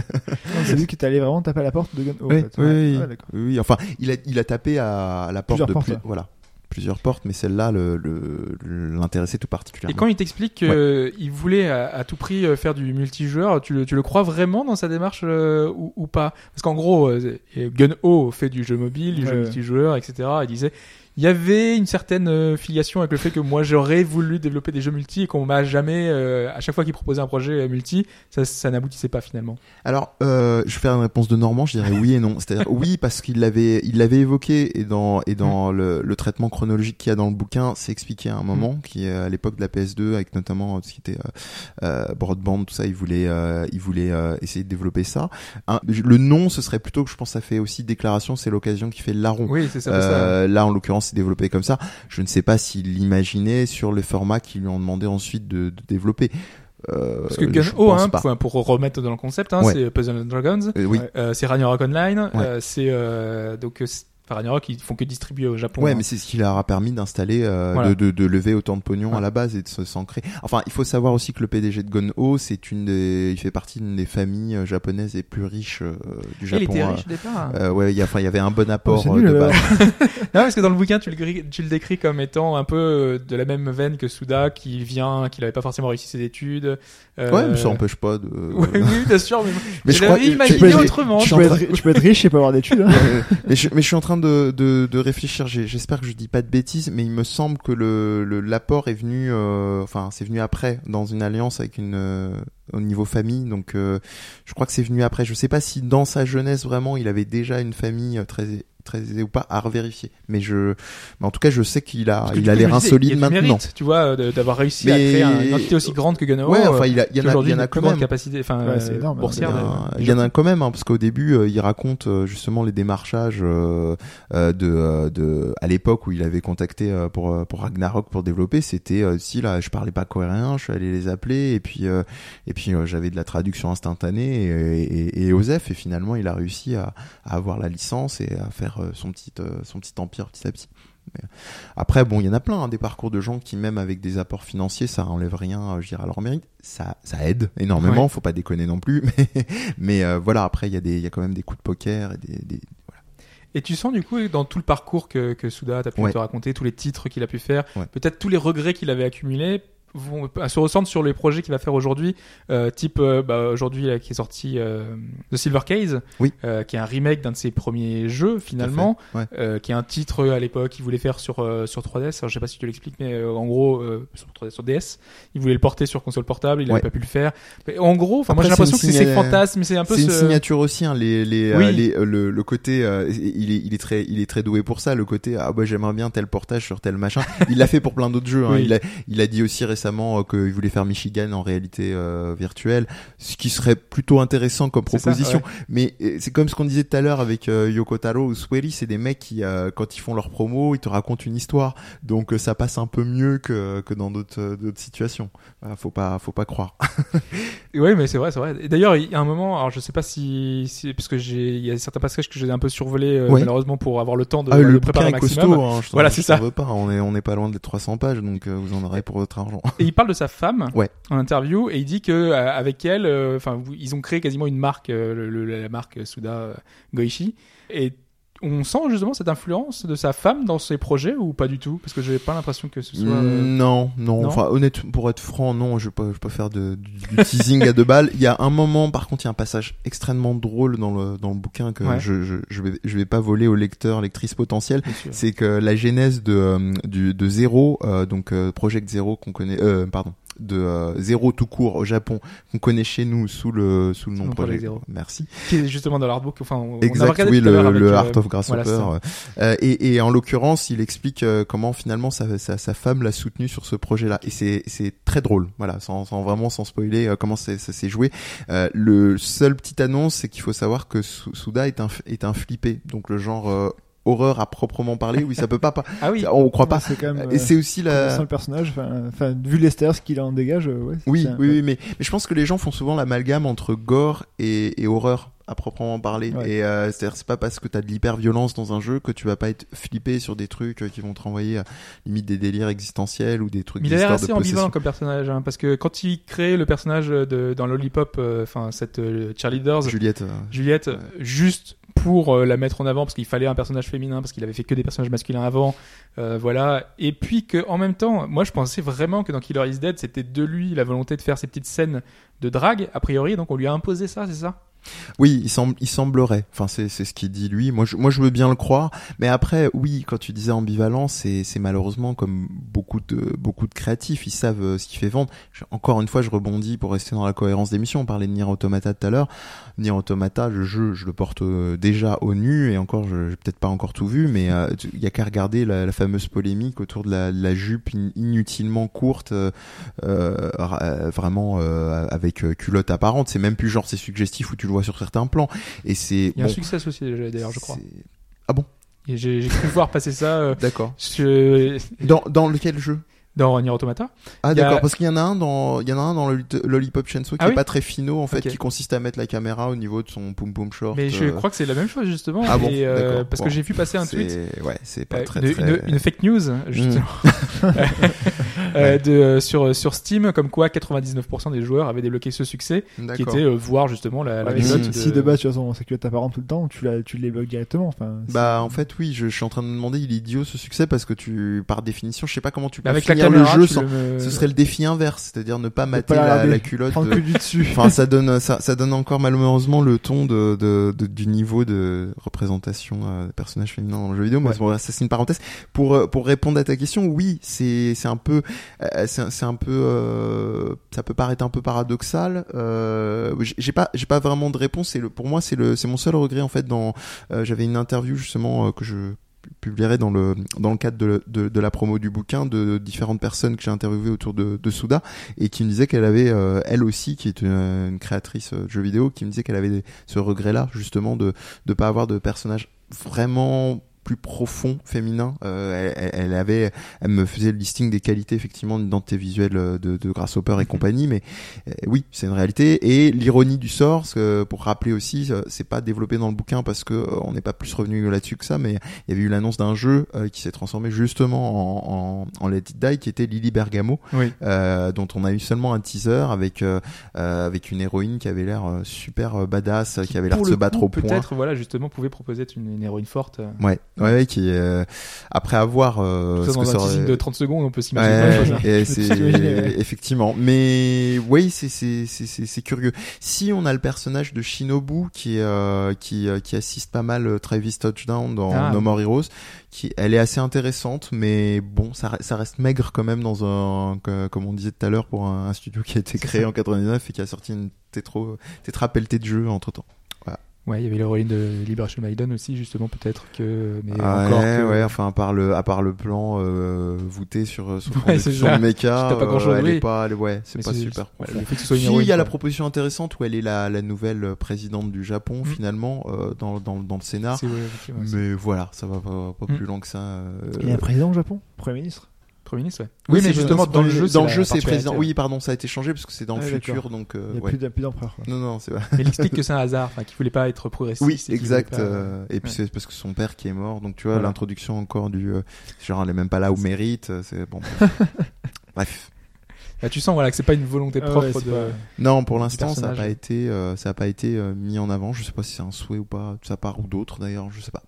C'est lui qui est allé vraiment taper à la porte de Gun. oui, oui, oui, Ouais, d'accord. oui, oui. Enfin, il a, il a tapé à, la porte Plusieurs de portes, plus- ouais. voilà, plusieurs portes, mais celle-là le, le, l'intéressait tout particulièrement. Et quand il t'explique qu'il voulait à, à tout prix euh, faire du multijoueur, tu, le- tu le crois vraiment dans sa démarche euh, ou, ou pas? Parce qu'en gros, euh, Gun-Ho fait du jeu mobile, du jeu multijoueur, etc. Il disait, il y avait une certaine euh, filiation avec le fait que moi j'aurais voulu développer des jeux multi et qu'on m'a jamais, euh, à chaque fois qu'il proposait un projet euh, multi, ça, ça n'aboutissait pas finalement. Alors, euh, je vais faire une réponse de Normand, je dirais oui et non. C'est-à-dire oui parce qu'il l'avait, il l'avait évoqué et dans et dans le, le traitement chronologique qu'il y a dans le bouquin, c'est expliqué à un moment qui est à l'époque de la PS2 avec notamment euh, ce qui était euh, broadband, tout ça. Il voulait, euh, il voulait essayer de développer ça. Un- le non, ce serait plutôt que je pense ça fait aussi déclaration, c'est l'occasion qui fait le larron. Oui, c'est ça. ça. Là, en l'occurrence, c'est développé comme ça. Je ne sais pas s'il l'imaginait sur le format qu'ils lui ont demandé ensuite de, de développer. Euh, Parce que Gun-Ho, hein, pour, pour remettre dans le concept, hein, Ouais. c'est Puzzle and Dragons, Euh, oui. Euh, c'est Ragnarok Online, Ouais. euh, c'est euh, donc euh, c'est- enfin, Ragnarok ils font que distribuer au Japon. Ouais, hein. mais c'est ce qui leur a permis d'installer, euh, Voilà. de, de, de lever autant de pognon Ouais. à la base et de se s'ancrer. Enfin, il faut savoir aussi que le PDG de Gon-Ho, c'est une des, il fait partie d'une des familles euh, japonaises les plus riches euh, du il Japon. était euh. riche au départ. Euh, ouais, il y a, enfin, il y avait un bon apport c'est euh, nul, de base. Non, parce que dans le bouquin, tu le, tu le décris comme étant un peu euh, de la même veine que Suda, qui vient, qui n'avait pas forcément réussi ses études. Euh, Ouais, mais ça empêche pas de. Oui, oui, bien sûr, mais, Mais je je crois- l'avais je- imaginé je- autrement. je peux, être, tu peux être riche et pas avoir d'études. Hein. Euh, mais, je, mais je suis en train de, réfléchir. J'espère que je dis pas de bêtises, mais il me semble que le- l'apport est venu, euh, enfin c'est venu après dans une alliance avec une euh, au niveau famille. Donc euh, je crois que c'est venu après. Je sais pas si dans sa jeunesse vraiment il avait déjà une famille euh, très très aisée ou pas à revérifier. Mais je, mais en tout cas je sais qu'il a il a y a du maintenant. mérite, tu vois, euh, d'avoir réussi à créer un- une entité aussi grande que Gun-Ho. Ouais, euh, enfin il a il y en a il y en a quand même. capacité, enfin, Ouais, c'est euh, énorme, boursière. Il y, en a- il y en a quand même, hein, parce qu'au début, euh, il raconte euh, justement les démarchages euh, euh, de, euh, de, à l'époque où il avait contacté euh, pour euh, pour Ragnarok pour développer, c'était euh, si là, je parlais pas coréen, je suis allé les appeler et puis euh, et puis euh, j'avais de la traduction instantanée et, et, et Osef et finalement il a réussi à, à avoir la licence et à faire euh, son petit euh, son petit empire petit à petit. Après, bon, il y en a plein, hein, des parcours de gens qui, même avec des apports financiers, ça enlève rien, je dirais, à leur mérite. Ça, ça aide énormément, Ouais. faut pas déconner non plus. Mais, mais euh, voilà, après, il y, a des- y a quand même des coups de poker et des. des- voilà. Et tu sens du coup dans tout le parcours que, que Souda a pu Ouais. te raconter, tous les titres qu'il a pu faire, Ouais. peut-être tous les regrets qu'il avait accumulés vont euh, se ressentent sur les projets qu'il va faire aujourd'hui, euh, type euh, bah, aujourd'hui là, qui est sorti euh, The Silver Case, Oui. euh, qui est un remake d'un de ses premiers jeux finalement, ouais. euh, qui est un titre à l'époque qu'il voulait faire sur euh, sur 3DS. Alors, je sais pas si tu l'expliques, mais euh, en gros euh, sur 3DS, sur DS, il voulait le porter sur console portable, il n'avait Ouais. pas pu le faire. Mais en gros, enfin moi j'ai l'impression que c'est ses fantasmes, mais c'est un peu C'est une signature aussi, hein, les, les, Oui. les- le, le côté, euh, il est, il est très, il est très doué pour ça, le côté, ah bah j'aimerais bien tel portage sur tel machin. Il l'a fait pour plein d'autres jeux. Hein. Oui. Il a, il a dit aussi récemment récemment euh, qu'il voulait faire Michigan en réalité euh, virtuelle, ce qui serait plutôt intéressant comme C'est ça, proposition. ouais. Mais euh, c'est comme ce qu'on disait tout à l'heure avec Yoko Taro ou Swery, c'est des mecs qui, quand ils font leur promo, ils te racontent une histoire. Donc ça passe un peu mieux que, que dans d'autres situations. Faut pas faut pas croire. Oui, mais c'est vrai, c'est vrai. Et d'ailleurs, il y a un moment, alors je sais pas si, si parce que j'ai, il y a certains passages que j'ai un peu survolé euh, Ouais. malheureusement pour avoir le temps de, Ah, le préparer au maximum. costaud. Hein, je Voilà, c'est ça. veux pas. On est on est pas loin des 300 pages, donc euh, vous en aurez pour votre argent. Et il parle de sa femme Ouais. en interview et il dit que euh, avec elle, euh, enfin, ils ont créé quasiment une marque, euh, le- le- la marque Suda Goichi. Et on sent justement cette influence de sa femme dans ses projets ou pas du tout? Parce que j'ai pas l'impression que ce soit. euh, Non, non, non? Enfin, honnêtement, pour être franc, non. Je vais pas, je vais pas faire de, du, du teasing à deux balles. Il y a un moment, par contre, il y a un passage extrêmement drôle dans le dans le bouquin que Ouais. je, je je vais je vais pas voler au lecteur, lectrice potentielle. C'est que la genèse de euh, du de Zero, euh, donc euh, Project Zero qu'on connaît, euh, pardon, de euh, Zero tout court au Japon qu'on connaît chez nous sous le sous le nom Project Zero. Merci. Qui est justement dans l'artbook. Enfin, on, Exact, regardé oui, tout le, avec, le euh, Art of Grasshopper. voilà, euh, et, et en l'occurrence, il explique euh, comment finalement sa, sa, sa femme l'a soutenu sur ce projet-là. Et c'est c'est très drôle, voilà, sans, sans vraiment sans spoiler euh, comment ça s'est joué. Euh, le seul petite annonce, c'est qu'il faut savoir que Suda est un est un flippé, donc le genre euh, horreur à proprement parler. Oui, ça peut pas, pas Ah oui. on croit pas. C'est quand même. Et c'est aussi la. Sans le personnage, enfin, vu l'ester, ce qu'il en dégage, euh, ouais. Oui, oui, oui, mais, mais je pense que les gens font souvent l'amalgame entre gore et, et horreur à proprement parler. Ouais. Et euh, c'est-à-dire c'est pas parce que t'as de l'hyper-violence dans un jeu que tu vas pas être flippé sur des trucs euh, qui vont te renvoyer à limite des délires existentiels ou des trucs Mais il a l'air assez ambivalent comme personnage, hein, parce que quand il crée le personnage de, dans Lollipop, euh, enfin cette euh, cheerleaders, Juliette. euh, Juliette, juste pour euh, la mettre en avant, parce qu'il fallait un personnage féminin, parce qu'il avait fait que des personnages masculins avant, euh, voilà. Et puis que en même temps, moi je pensais vraiment que dans Killer is Dead, c'était de lui la volonté de faire ces petites scènes de drague, a priori, donc on lui a imposé ça, c'est ça? Oui, il semble, il semblerait. Enfin, c'est, c'est ce qu'il dit lui. Moi, je, moi, je veux bien le croire. Mais après, oui, quand tu disais ambivalent, c'est, c'est malheureusement comme beaucoup de, beaucoup de créatifs. Ils savent euh, ce qui fait vendre. Encore une fois, je rebondis pour rester dans la cohérence des missions. On parlait de Nier Automata tout à l'heure. Nier Automata, le jeu, je le porte euh, déjà au nu et encore, je, j'ai peut-être pas encore tout vu, mais euh, il y a qu'à regarder la, la fameuse polémique autour de la, la jupe in- inutilement courte, euh, euh, ra- euh, vraiment euh, avec euh, culotte apparente. C'est même plus genre c'est suggestif où tu le vois sur certains plans. Et c'est Il y a bon, un succès associé d'ailleurs, je crois. Ah bon? J'ai cru voir passer ça euh, D'accord. je- Dans, dans lequel jeu? Dans Nier Automata. Ah a- d'accord, parce qu'il y en a un dans, il y en a un dans Lollipop Chainsaw qui Ah est oui pas très finaux en fait, qui consiste à mettre la caméra au niveau de son poum poum short. Mais je euh, crois que c'est la même chose justement. Ah bon, et, euh, d'accord. parce Bon. que j'ai vu passer un tweet Ouais, c'est pas Euh, très une, très. Hmm. une- une fake news justement Euh, de, sur sur Steam comme quoi 99% des joueurs avaient débloqué ce succès qui était euh, voir justement la, la Ouais, si, de- si de base tu as son culotte apparente tout le temps, tu la, tu les bloques directement. Enfin, Bah en fait oui, je, je suis en train de me demander, il est idiot ce succès parce que tu, par définition, je sais pas comment tu peux avec la finir caméra le jeu tu sans. le- Ce serait le défi inverse, c'est-à-dire ne pas mater pas la la, culotte. de- du dessus. Enfin, ça donne, ça, ça donne encore malheureusement le ton de, de, de- du niveau de représentation euh, des personnages féminins dans le jeu vidéo. Ouais. bon, ça c'est une parenthèse. Pour euh, pour répondre à ta question, oui, c'est c'est un peu, euh, c'est un peu, euh, ça peut paraître un peu paradoxal. Euh, j'ai- pas j'ai pas vraiment de réponse. C'est le pour moi c'est le c'est mon seul regret en fait. Dans euh, j'avais une interview justement que je publierai dans le dans le cadre de, de, la promo du bouquin de différentes personnes que j'ai interviewées autour de, Souda et qui me disait qu'elle avait euh, elle aussi qui est une, créatrice euh, de jeux vidéo qui me disait qu'elle avait ce regret là justement de de pas avoir de personnage vraiment plus profond féminin euh, elle, elle- avait elle me faisait le listing des qualités effectivement d'identité visuelle euh, de, de Grasshopper et compagnie mais euh, oui c'est une réalité et l'ironie du sort que, pour rappeler aussi euh, c'est pas développé dans le bouquin parce que on n'est pas plus revenu là-dessus que ça mais il y avait eu l'annonce d'un jeu qui s'est transformé justement en, en, en Let It Die qui était Lily Bergamo Oui. euh, dont on a eu seulement un teaser avec avec une héroïne qui avait l'air super badass qui, avait l'air de se battre coup, au point Peut-être voilà justement pouvait proposer une, une héroïne forte. ouais ouais, qui euh, après avoir euh, ce dans que un aurait- de 30 secondes on peut s'imaginer Ouais, hein. et c'est effectivement. Mais oui, c'est c'est c'est c'est c'est curieux. Si on a le personnage de Shinobu qui euh, qui euh, qui assiste pas mal euh, Travis Touchdown dans Ah. No More Heroes, qui elle est assez intéressante, mais bon, ça ça reste maigre quand même dans un comme on disait tout à l'heure pour un, un studio qui a été créé en 99 et qui a sorti une tétro tétra pelletée de jeux entre temps. Ouais, il y avait l'héroïne de Liberation Maiden aussi, justement, peut-être que. Mais Ah encore ouais, que- ouais, enfin à part le à part le plan euh, voûté sur sur Ouais, sur le mecha, pas grand-chose, elle oui. est pas elle- ouais, c'est pas super. ouais, profond. le fait que ce soit une Si, il y a la proposition intéressante où elle est la, la nouvelle euh, présidente du Japon Mm. finalement euh, dans, dans, dans le scénar. C'est- ouais, Mais voilà, ça va pas, pas Mm. plus loin que ça. euh, Il y a un président au Japon? Premier ministre? Premier ministre, ouais. Oui, Oui, mais justement, dans le pas- jeu, dans le la jeu, c'est président. Oui, pardon, ça a été changé parce que c'est dans le Ah, futur, d'accord. donc euh, Il n'y a ouais. plus d'em- plus d'empereur. Non, non, c'est vrai. Mais il explique que c'est un hasard, enfin, qu'il voulait pas être progressiste. Oui, exact. pas- euh, et puis ouais. c'est parce que son père qui est mort, donc tu vois Voilà. l'introduction encore du euh, genre elle est même pas là au mérite. euh, C'est bon. bref. Bah, tu sens voilà que c'est pas une volonté Ah ouais, propre de. pas- Non, pour l'instant, ça n'a pas été, euh, ça a pas été euh, mis en avant. Je sais pas si c'est un souhait ou pas de sa part ou d'autres d'ailleurs. Je sais pas.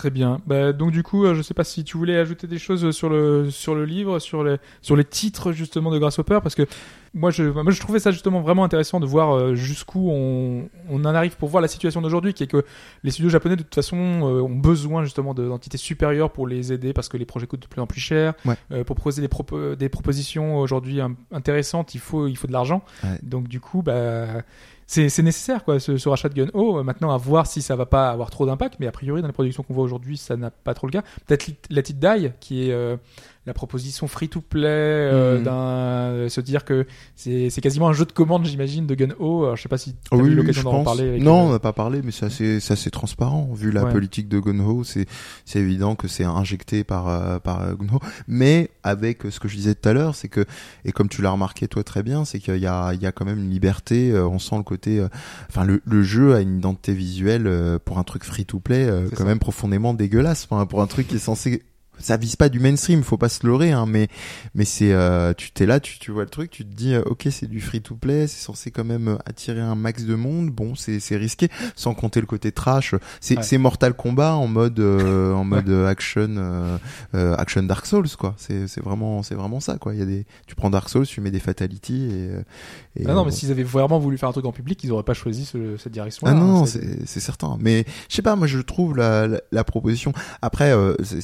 Très bien. Bah, donc du coup, euh, je sais pas si tu voulais ajouter des choses sur le sur le livre, sur les sur les titres justement de Grasshopper, parce que moi je moi je trouvais ça justement vraiment intéressant de voir euh, jusqu'où on on en arrive pour voir la situation d'aujourd'hui, qui est que les studios japonais de toute façon euh, ont besoin justement de- d'entités supérieures pour les aider parce que les projets coûtent de plus en plus cher. Ouais. Euh, pour proposer des propos des propositions aujourd'hui intéressantes, il faut il faut de l'argent. Ouais. Donc du coup, bah c'est nécessaire quoi ce, ce rachat de Gun Oh maintenant à voir si ça va pas avoir trop d'impact. Mais a priori dans les productions qu'on voit aujourd'hui ça n'a pas trop le cas. Peut-être Let It Die qui est euh, la proposition free to play euh, Mhm. d'un se dire que c'est c'est quasiment un jeu de commande j'imagine de Gun Oh Alors, je sais pas si tu as oui, eu l'occasion d'en parler avec, non, euh, on n'a pas parlé, mais c'est assez, c'est assez transparent. Vu la Ouais. politique de Gunho, c'est, c'est évident que c'est injecté par, euh, par euh, Gunho. Mais avec ce que je disais tout à l'heure, c'est que, et comme tu l'as remarqué toi très bien, c'est qu'il y a, il y a quand même une liberté. euh, on sent le côté, euh, enfin, le, le jeu a une identité visuelle euh, pour un truc free to play, euh, quand ça. même profondément dégueulasse. Enfin, pour un truc qui est censé ça vise pas du mainstream, faut pas se leurrer, hein, mais mais c'est euh, tu t'es là, tu, tu vois le truc, tu te dis euh, ok c'est du free to play, c'est censé quand même euh, attirer un max de monde, bon c'est c'est risqué, sans compter le côté trash, c'est Ouais. c'est Mortal Kombat en mode euh, en mode euh, action action Dark Souls quoi, c'est c'est vraiment c'est vraiment ça quoi, il y a des tu prends Dark Souls, tu mets des fatalities et, et ah non mais s'ils avaient vraiment voulu faire un truc en public ils auraient pas choisi ce- cette direction ah non, non, c'est c'est certain. Mais je sais pas, moi je trouve la, la, la proposition. Après, euh, c'est-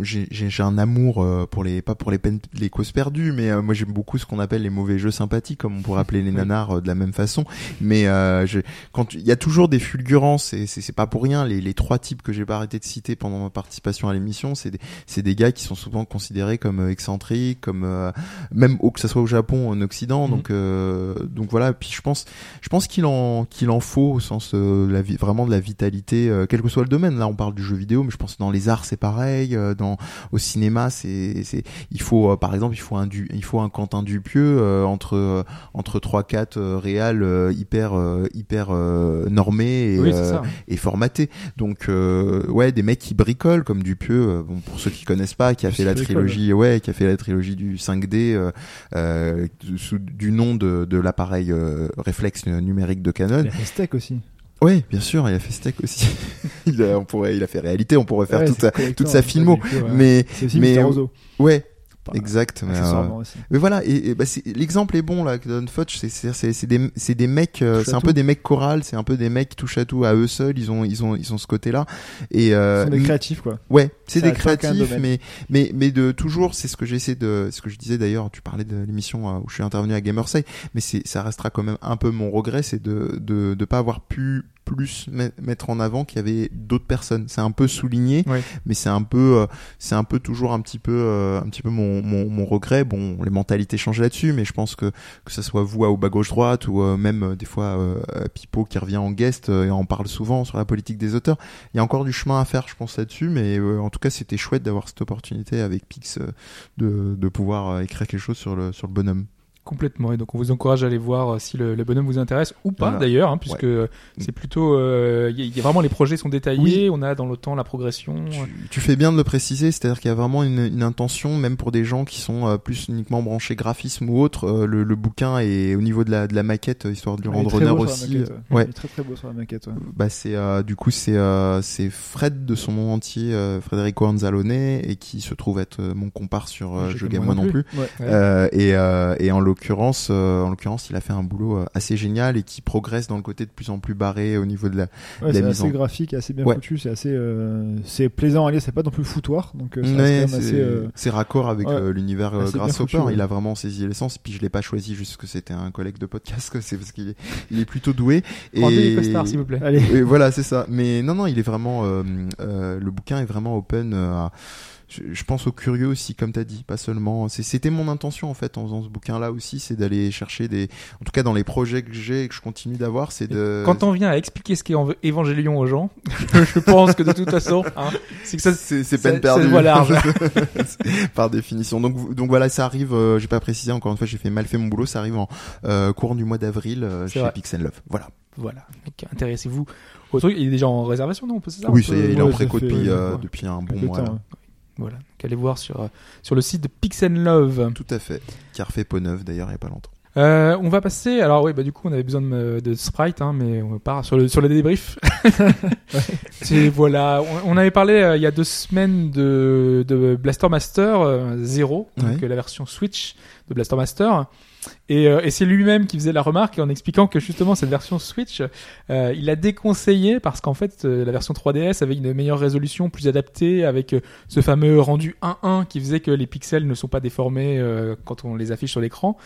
j'ai un amour euh, pour les pas pour les peines, les causes perdues, mais euh, moi j'aime beaucoup ce qu'on appelle les mauvais jeux sympathiques, comme on pourrait appeler les nanars euh, de la même façon. Mais euh, je, quand il y a toujours des fulgurances, et c'est pas pour rien. Les, les trois types que j'ai pas arrêté de citer pendant ma participation à l'émission, c'est des c'est des gars qui sont souvent considérés comme excentriques, comme euh, même au, que ça soit au Japon, en Occident. Mhm. Donc euh, donc voilà. Puis je pense je pense qu'il en qu'il en faut au sens euh, la vie vraiment de la vitalité euh, quel que soit le domaine là on parle du jeu vidéo mais je pense que dans les arts c'est pareil euh, dans au cinéma c'est c'est il faut euh, par exemple il faut un du il faut un Quentin Dupieux euh, entre euh, entre trois quatre euh, réals euh, hyper euh, hyper euh, normés et, oui euh, et formaté. Donc euh, ouais, des mecs qui bricolent comme Dupieux, bon pour ceux qui connaissent pas, qui a fait la trilogie, ouais, qui a fait la trilogie du 5D euh, euh, sous du nom de, de l'appareil euh, réflexe numérique de Canon. Steak aussi. Ouais, bien sûr, il a fait Steak aussi. il a, on pourrait, il a fait réalité, on pourrait faire Ouais, toute sa, toute sa filmo. ouais. Mais mais, ouais, Exact. Mais, euh, aussi. mais voilà, et, et bah l'exemple est bon là que donne Fudge, c'est c'est des c'est des mecs, euh, c'est un peu des mecs chorales, c'est un peu des mecs qui touchent à tout à eux seuls, ils ont ils ont ils ont ce côté-là et euh, sont des créatifs quoi. ouais, c'est des créatifs, mais mais mais de toujours, c'est ce que j'essaie de, ce que je disais d'ailleurs, tu parlais de l'émission euh, où je suis intervenu à Gamerside, mais c'est ça restera quand même un peu mon regret, c'est de de de pas avoir pu plus met- mettre en avant qu'il y avait d'autres personnes. C'est un peu souligné, mais c'est un peu, euh, c'est un peu toujours un petit peu, un petit peu mon, mon, regret. Bon, les mentalités changent là-dessus, mais je pense que que ça soit vous à au bas gauche droite ou euh, même euh, des fois euh, Pipo qui revient en guest euh, et en parle souvent sur la politique des auteurs. Il y a encore du chemin à faire, je pense là-dessus, mais en tout cas c'était chouette d'avoir cette opportunité avec Pix de pouvoir écrire quelque chose sur le bonhomme. Complètement. Et donc on vous encourage à aller voir euh, si le, le bonhomme vous intéresse ou pas Voilà. d'ailleurs, hein, puisque euh, c'est plutôt, euh, il y, y a vraiment les projets sont détaillés. On a dans le temps la progression. Tu, tu fais bien de le préciser, c'est-à-dire qu'il y a vraiment une, une intention, même pour des gens qui sont euh, plus uniquement branchés graphisme ou autre. euh, le, le bouquin est au niveau de la, de la maquette, histoire de lui rendre honneur aussi. maquette, ouais. ouais. Il est très très beau sur la maquette. ouais. Bah c'est euh, du coup c'est euh, c'est Fred de son nom entier, euh, Federico Anzalone, et qui se trouve être mon compare sur euh, Je Je Game moi non plus. Euh, et, euh, et en l'occurrence, euh, en l'occurrence, il a fait un boulot euh, assez génial et qui progresse dans le côté de plus en plus barré au niveau de la. Ouais, la c'est mise assez en- graphique, assez bien Ouais. foutu, c'est assez, euh, c'est plaisant à lire, c'est pas non plus foutoir, donc euh, c'est assez. euh, c'est raccord avec ouais. euh, l'univers euh, Grasshopper. Il a vraiment saisi l'essence. Puis je l'ai pas choisi juste parce que c'était un collègue de podcast. C'est parce qu'il est, il est plutôt doué. Et, s'il vous plaît. Allez. et voilà, c'est ça. Mais non, non, il est vraiment. euh, euh, le bouquin est vraiment open. euh, à, je, je pense aux curieux aussi, comme t'as dit, pas seulement. C'était mon intention en fait en faisant ce bouquin-là aussi, c'est d'aller chercher des. En tout cas, dans les projets que j'ai et que je continue d'avoir, c'est de. Quand on vient à expliquer ce qu'est Évangélion aux gens, je pense que de toute façon, hein, c'est que ça, c'est peine perdue. large. par définition. Donc voilà, ça arrive. euh, j'ai pas précisé encore une fois, j'ai fait mal fait mon boulot. Ça arrive en euh, courant du mois d'avril euh, chez vrai. Pixel Love. Voilà. Voilà. Donc intéressez-vous au truc. Il est déjà en réservation, non On peut c'est ça oui, on ça peut- y est, il est en ouais, préco fait, depuis euh, ouais. depuis un bon mois. temps. Voilà. Donc allez voir sur euh, sur le site de Pixel Love. Tout à fait. Qui a refait peau neuve d'ailleurs il y a pas longtemps. Euh, on va passer. Alors oui, bah du coup, on avait besoin de, de sprite, hein, mais on part sur le sur le débrief. C'est voilà. On, on avait parlé euh, il y a deux semaines de de Blaster Master euh, 0, donc Ouais. euh, la version Switch de Blaster Master. Et, euh, et c'est lui-même qui faisait la remarque en expliquant que justement cette version Switch, euh, il a déconseillé parce qu'en fait euh, la version 3DS avait une meilleure résolution, plus adaptée, avec euh, ce fameux rendu 1-1 qui faisait que les pixels ne sont pas déformés euh, quand on les affiche sur l'écran.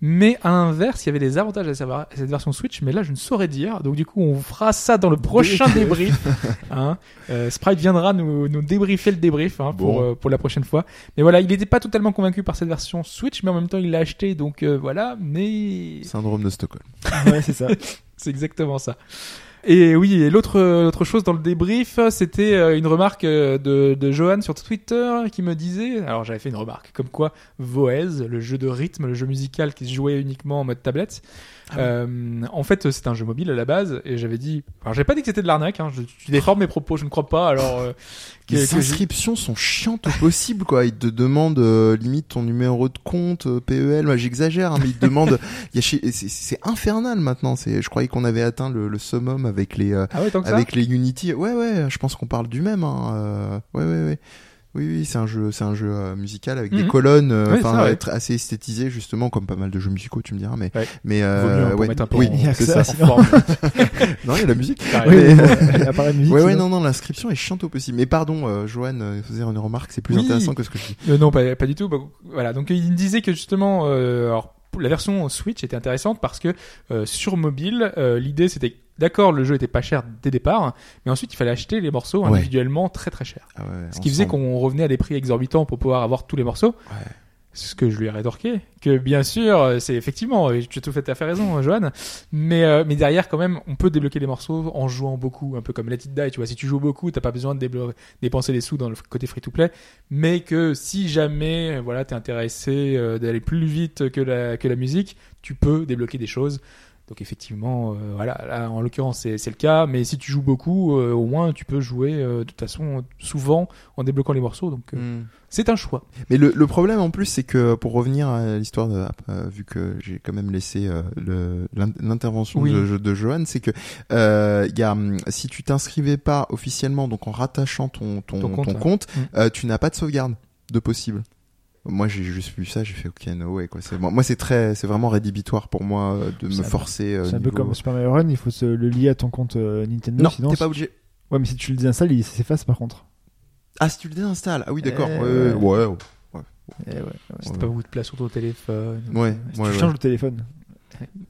Mais à l'inverse, il y avait des avantages à cette version Switch, mais là je ne saurais dire. Donc du coup, on fera ça dans le prochain débrief. Hein. Euh, Sprite viendra nous, nous débriefer le débrief hein, pour, Bon. pour la prochaine fois. Mais voilà, il n'était pas totalement convaincu par cette version Switch, mais en même temps il l'a acheté, donc euh, Mais Syndrome de Stockholm. Ouais, c'est ça. c'est exactement ça. Et oui, et l'autre l'autre chose dans le débrief, c'était euh, une remarque euh, de, de Johan sur Twitter qui me disait, alors j'avais fait une remarque, comme quoi Voez, le jeu de rythme, le jeu musical qui se jouait uniquement en mode tablette, euh, en fait c'est un jeu mobile à la base, et j'avais dit, alors j'avais pas dit que c'était de l'arnaque, hein, je, tu déformes mes propos, je ne crois pas, alors euh, que- Les que j'ai- inscriptions sont chiantes au possible, quoi. Ils te demandent euh, limite ton numéro de compte, PEL. Moi, j'exagère, hein, mais ils te demandent. c'est- infernal maintenant. Je croyais qu'on avait atteint le, le summum avec les euh, ah ouais avec les Unity. Ouais, ouais. Je pense qu'on parle du même. Hein. euh, ouais, ouais, ouais. Oui, oui, c'est un jeu, c'est un jeu euh, musical avec des Mhm. colonnes, enfin très- assez esthétisé justement, comme pas mal de jeux musicaux, tu me diras, mais Ouais. mais Vaut mieux euh, ouais, mettre un peu oui, en- c'est ça. Non, il y a la musique. Oui, Mais- à part la musique. Ouais, non, non, l'inscription est chiante au possible. Mais pardon, euh, Johan faisait une remarque, c'est plus Oui. intéressant que ce que je dis. Euh, non, pas, pas du tout. Bah, voilà. Donc il disait que justement, alors, la version Switch était intéressante parce que euh, sur mobile, euh, l'idée c'était d'accord, le jeu était pas cher dès départ, mais ensuite il fallait acheter les morceaux Ouais. individuellement très très cher. Ah ouais, Ce qui faisait qu'on revenait à des prix exorbitants pour pouvoir avoir tous les morceaux. Ouais. C'est ce que je lui ai rétorqué. Que bien sûr, euh, c'est effectivement, euh, tu as tout fait à fait raison, euh, Johan. Mais, euh, mais derrière, quand même, on peut débloquer les morceaux en jouant beaucoup, un peu comme Let It Die. Tu vois, si tu joues beaucoup, t'as pas besoin de dépenser des sous dans le côté free-to-play. Mais que si jamais, voilà, t'es intéressé euh, d'aller plus vite que la, que la musique, tu peux débloquer des choses. Donc effectivement, euh, voilà, là, en l'occurrence c'est c'est le cas, mais si tu joues beaucoup, euh, au moins tu peux jouer euh, de toute façon souvent en débloquant les morceaux, donc euh, Hmm. c'est un choix. Mais le, le problème en plus, c'est que pour revenir à l'histoire, de, euh, vu que j'ai quand même laissé euh, l'intervention Oui. de, de Johan, c'est que euh, il y a, hum, si tu t'inscrivais pas officiellement, donc en rattachant ton ton, Ton compte, ton ouais. compte, tu n'as pas de sauvegarde de possible. Moi, j'ai juste vu ça, j'ai fait ok, no way, quoi. C'est moi, moi, c'est très, c'est vraiment rédhibitoire pour moi euh, de me forcer. euh, C'est un peu comme Super Mario Run, il faut se le lier à ton compte euh, Nintendo. Non, sinon, t'es pas obligé. Ouais, mais si tu le désinstalles, il s'efface par contre. Ah, si tu le déinstalles. Ah oui, d'accord. Eh, ouais, ouais, ouais. Eh ouais, ouais. Si t'as pas beaucoup de place sur ton téléphone. Ouais, Si ouais, tu ouais. changes le téléphone.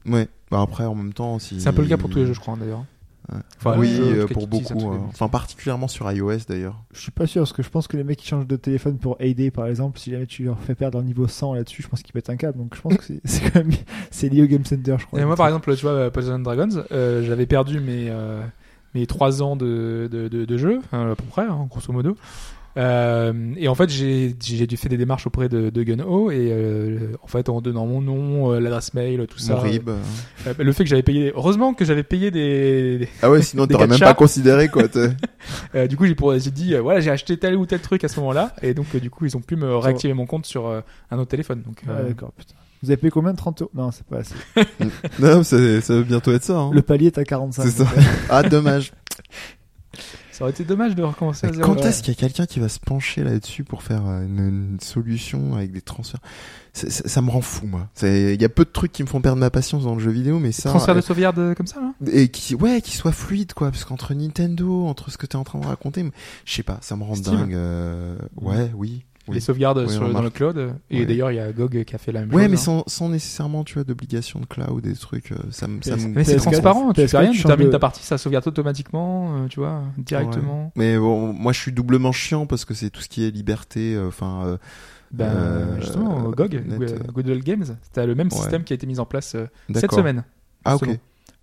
Ouais. Bah après, en même temps, si. C'est un peu le cas pour tous les jeux, je crois, d'ailleurs. Ouais. Enfin, oui, euh, pour un beaucoup. euh, comme enfin, particulièrement sur iOS d'ailleurs. Je suis pas sûr, parce que je pense que les mecs qui changent de téléphone pour aider, par exemple, si jamais tu leur fais perdre leur niveau 100 là-dessus, je pense qu'ils pètent un câble. Donc je pense que c'est- quand même c'est lié au Game Center, je crois. Et moi, par exemple, tu vois, euh, Poison Dragons, euh, j'avais perdu mes, euh, mes 3 ans de, de, de, de jeu, hein, à peu près, hein, grosso modo. Euh, et en fait, j'ai j'ai dû faire des démarches auprès de, de Gunho et euh, en fait, en donnant mon nom, euh, l'adresse mail, tout ça. Mon rib. euh. euh, le fait que j'avais payé, heureusement que j'avais payé des, des- Ah ouais, sinon t'aurais même pas considéré quoi. euh, du coup, j'ai dit, euh, voilà, j'ai acheté tel ou tel truc à ce moment-là, et donc euh, du coup, ils ont pu me réactiver mon compte sur euh, un autre téléphone. Donc, Ah, d'accord, putain. Vous avez payé combien? 30 euros? Non, c'est pas assez. non, ça, ça va bientôt être ça. Hein. Le palier est à 45. C'est ça. Ah dommage. Ça aurait été dommage de recommencer à zéro. Quand est-ce qu'il y a quelqu'un qui va se pencher là-dessus pour faire euh, une, une solution avec des transferts? Ça, ça me rend fou, moi. Il y a peu de trucs qui me font perdre ma patience dans le jeu vidéo, mais ça. Transfert de euh, sauvegarde euh, comme ça, là? et qui, ouais, qui soit fluide, quoi. Parce qu'entre Nintendo, entre ce que t'es en train de raconter, je sais pas, ça me rend Steam. dingue. euh, Ouais, oui. Oui. Les sauvegardes Oui, sur, dans le cloud. euh, Et Ouais. d'ailleurs, il y a GOG qui a fait la même Ouais, chose. mais hein. sans, sans nécessairement, tu vois, d'obligation de cloud, des trucs, euh, ça me, ça. Mais c'est PS4, transparent, tu PS4, fais rien, tu termines de- ta partie, ça sauvegarde automatiquement, euh, tu vois, directement. Mais bon, moi, je suis doublement chiant parce que c'est tout ce qui est liberté, enfin. euh, Ben, Euh, justement, GOG, net, Go- Good Old Games, c'était le même Ouais. système qui a été mis en place cette semaine. Ah, ok.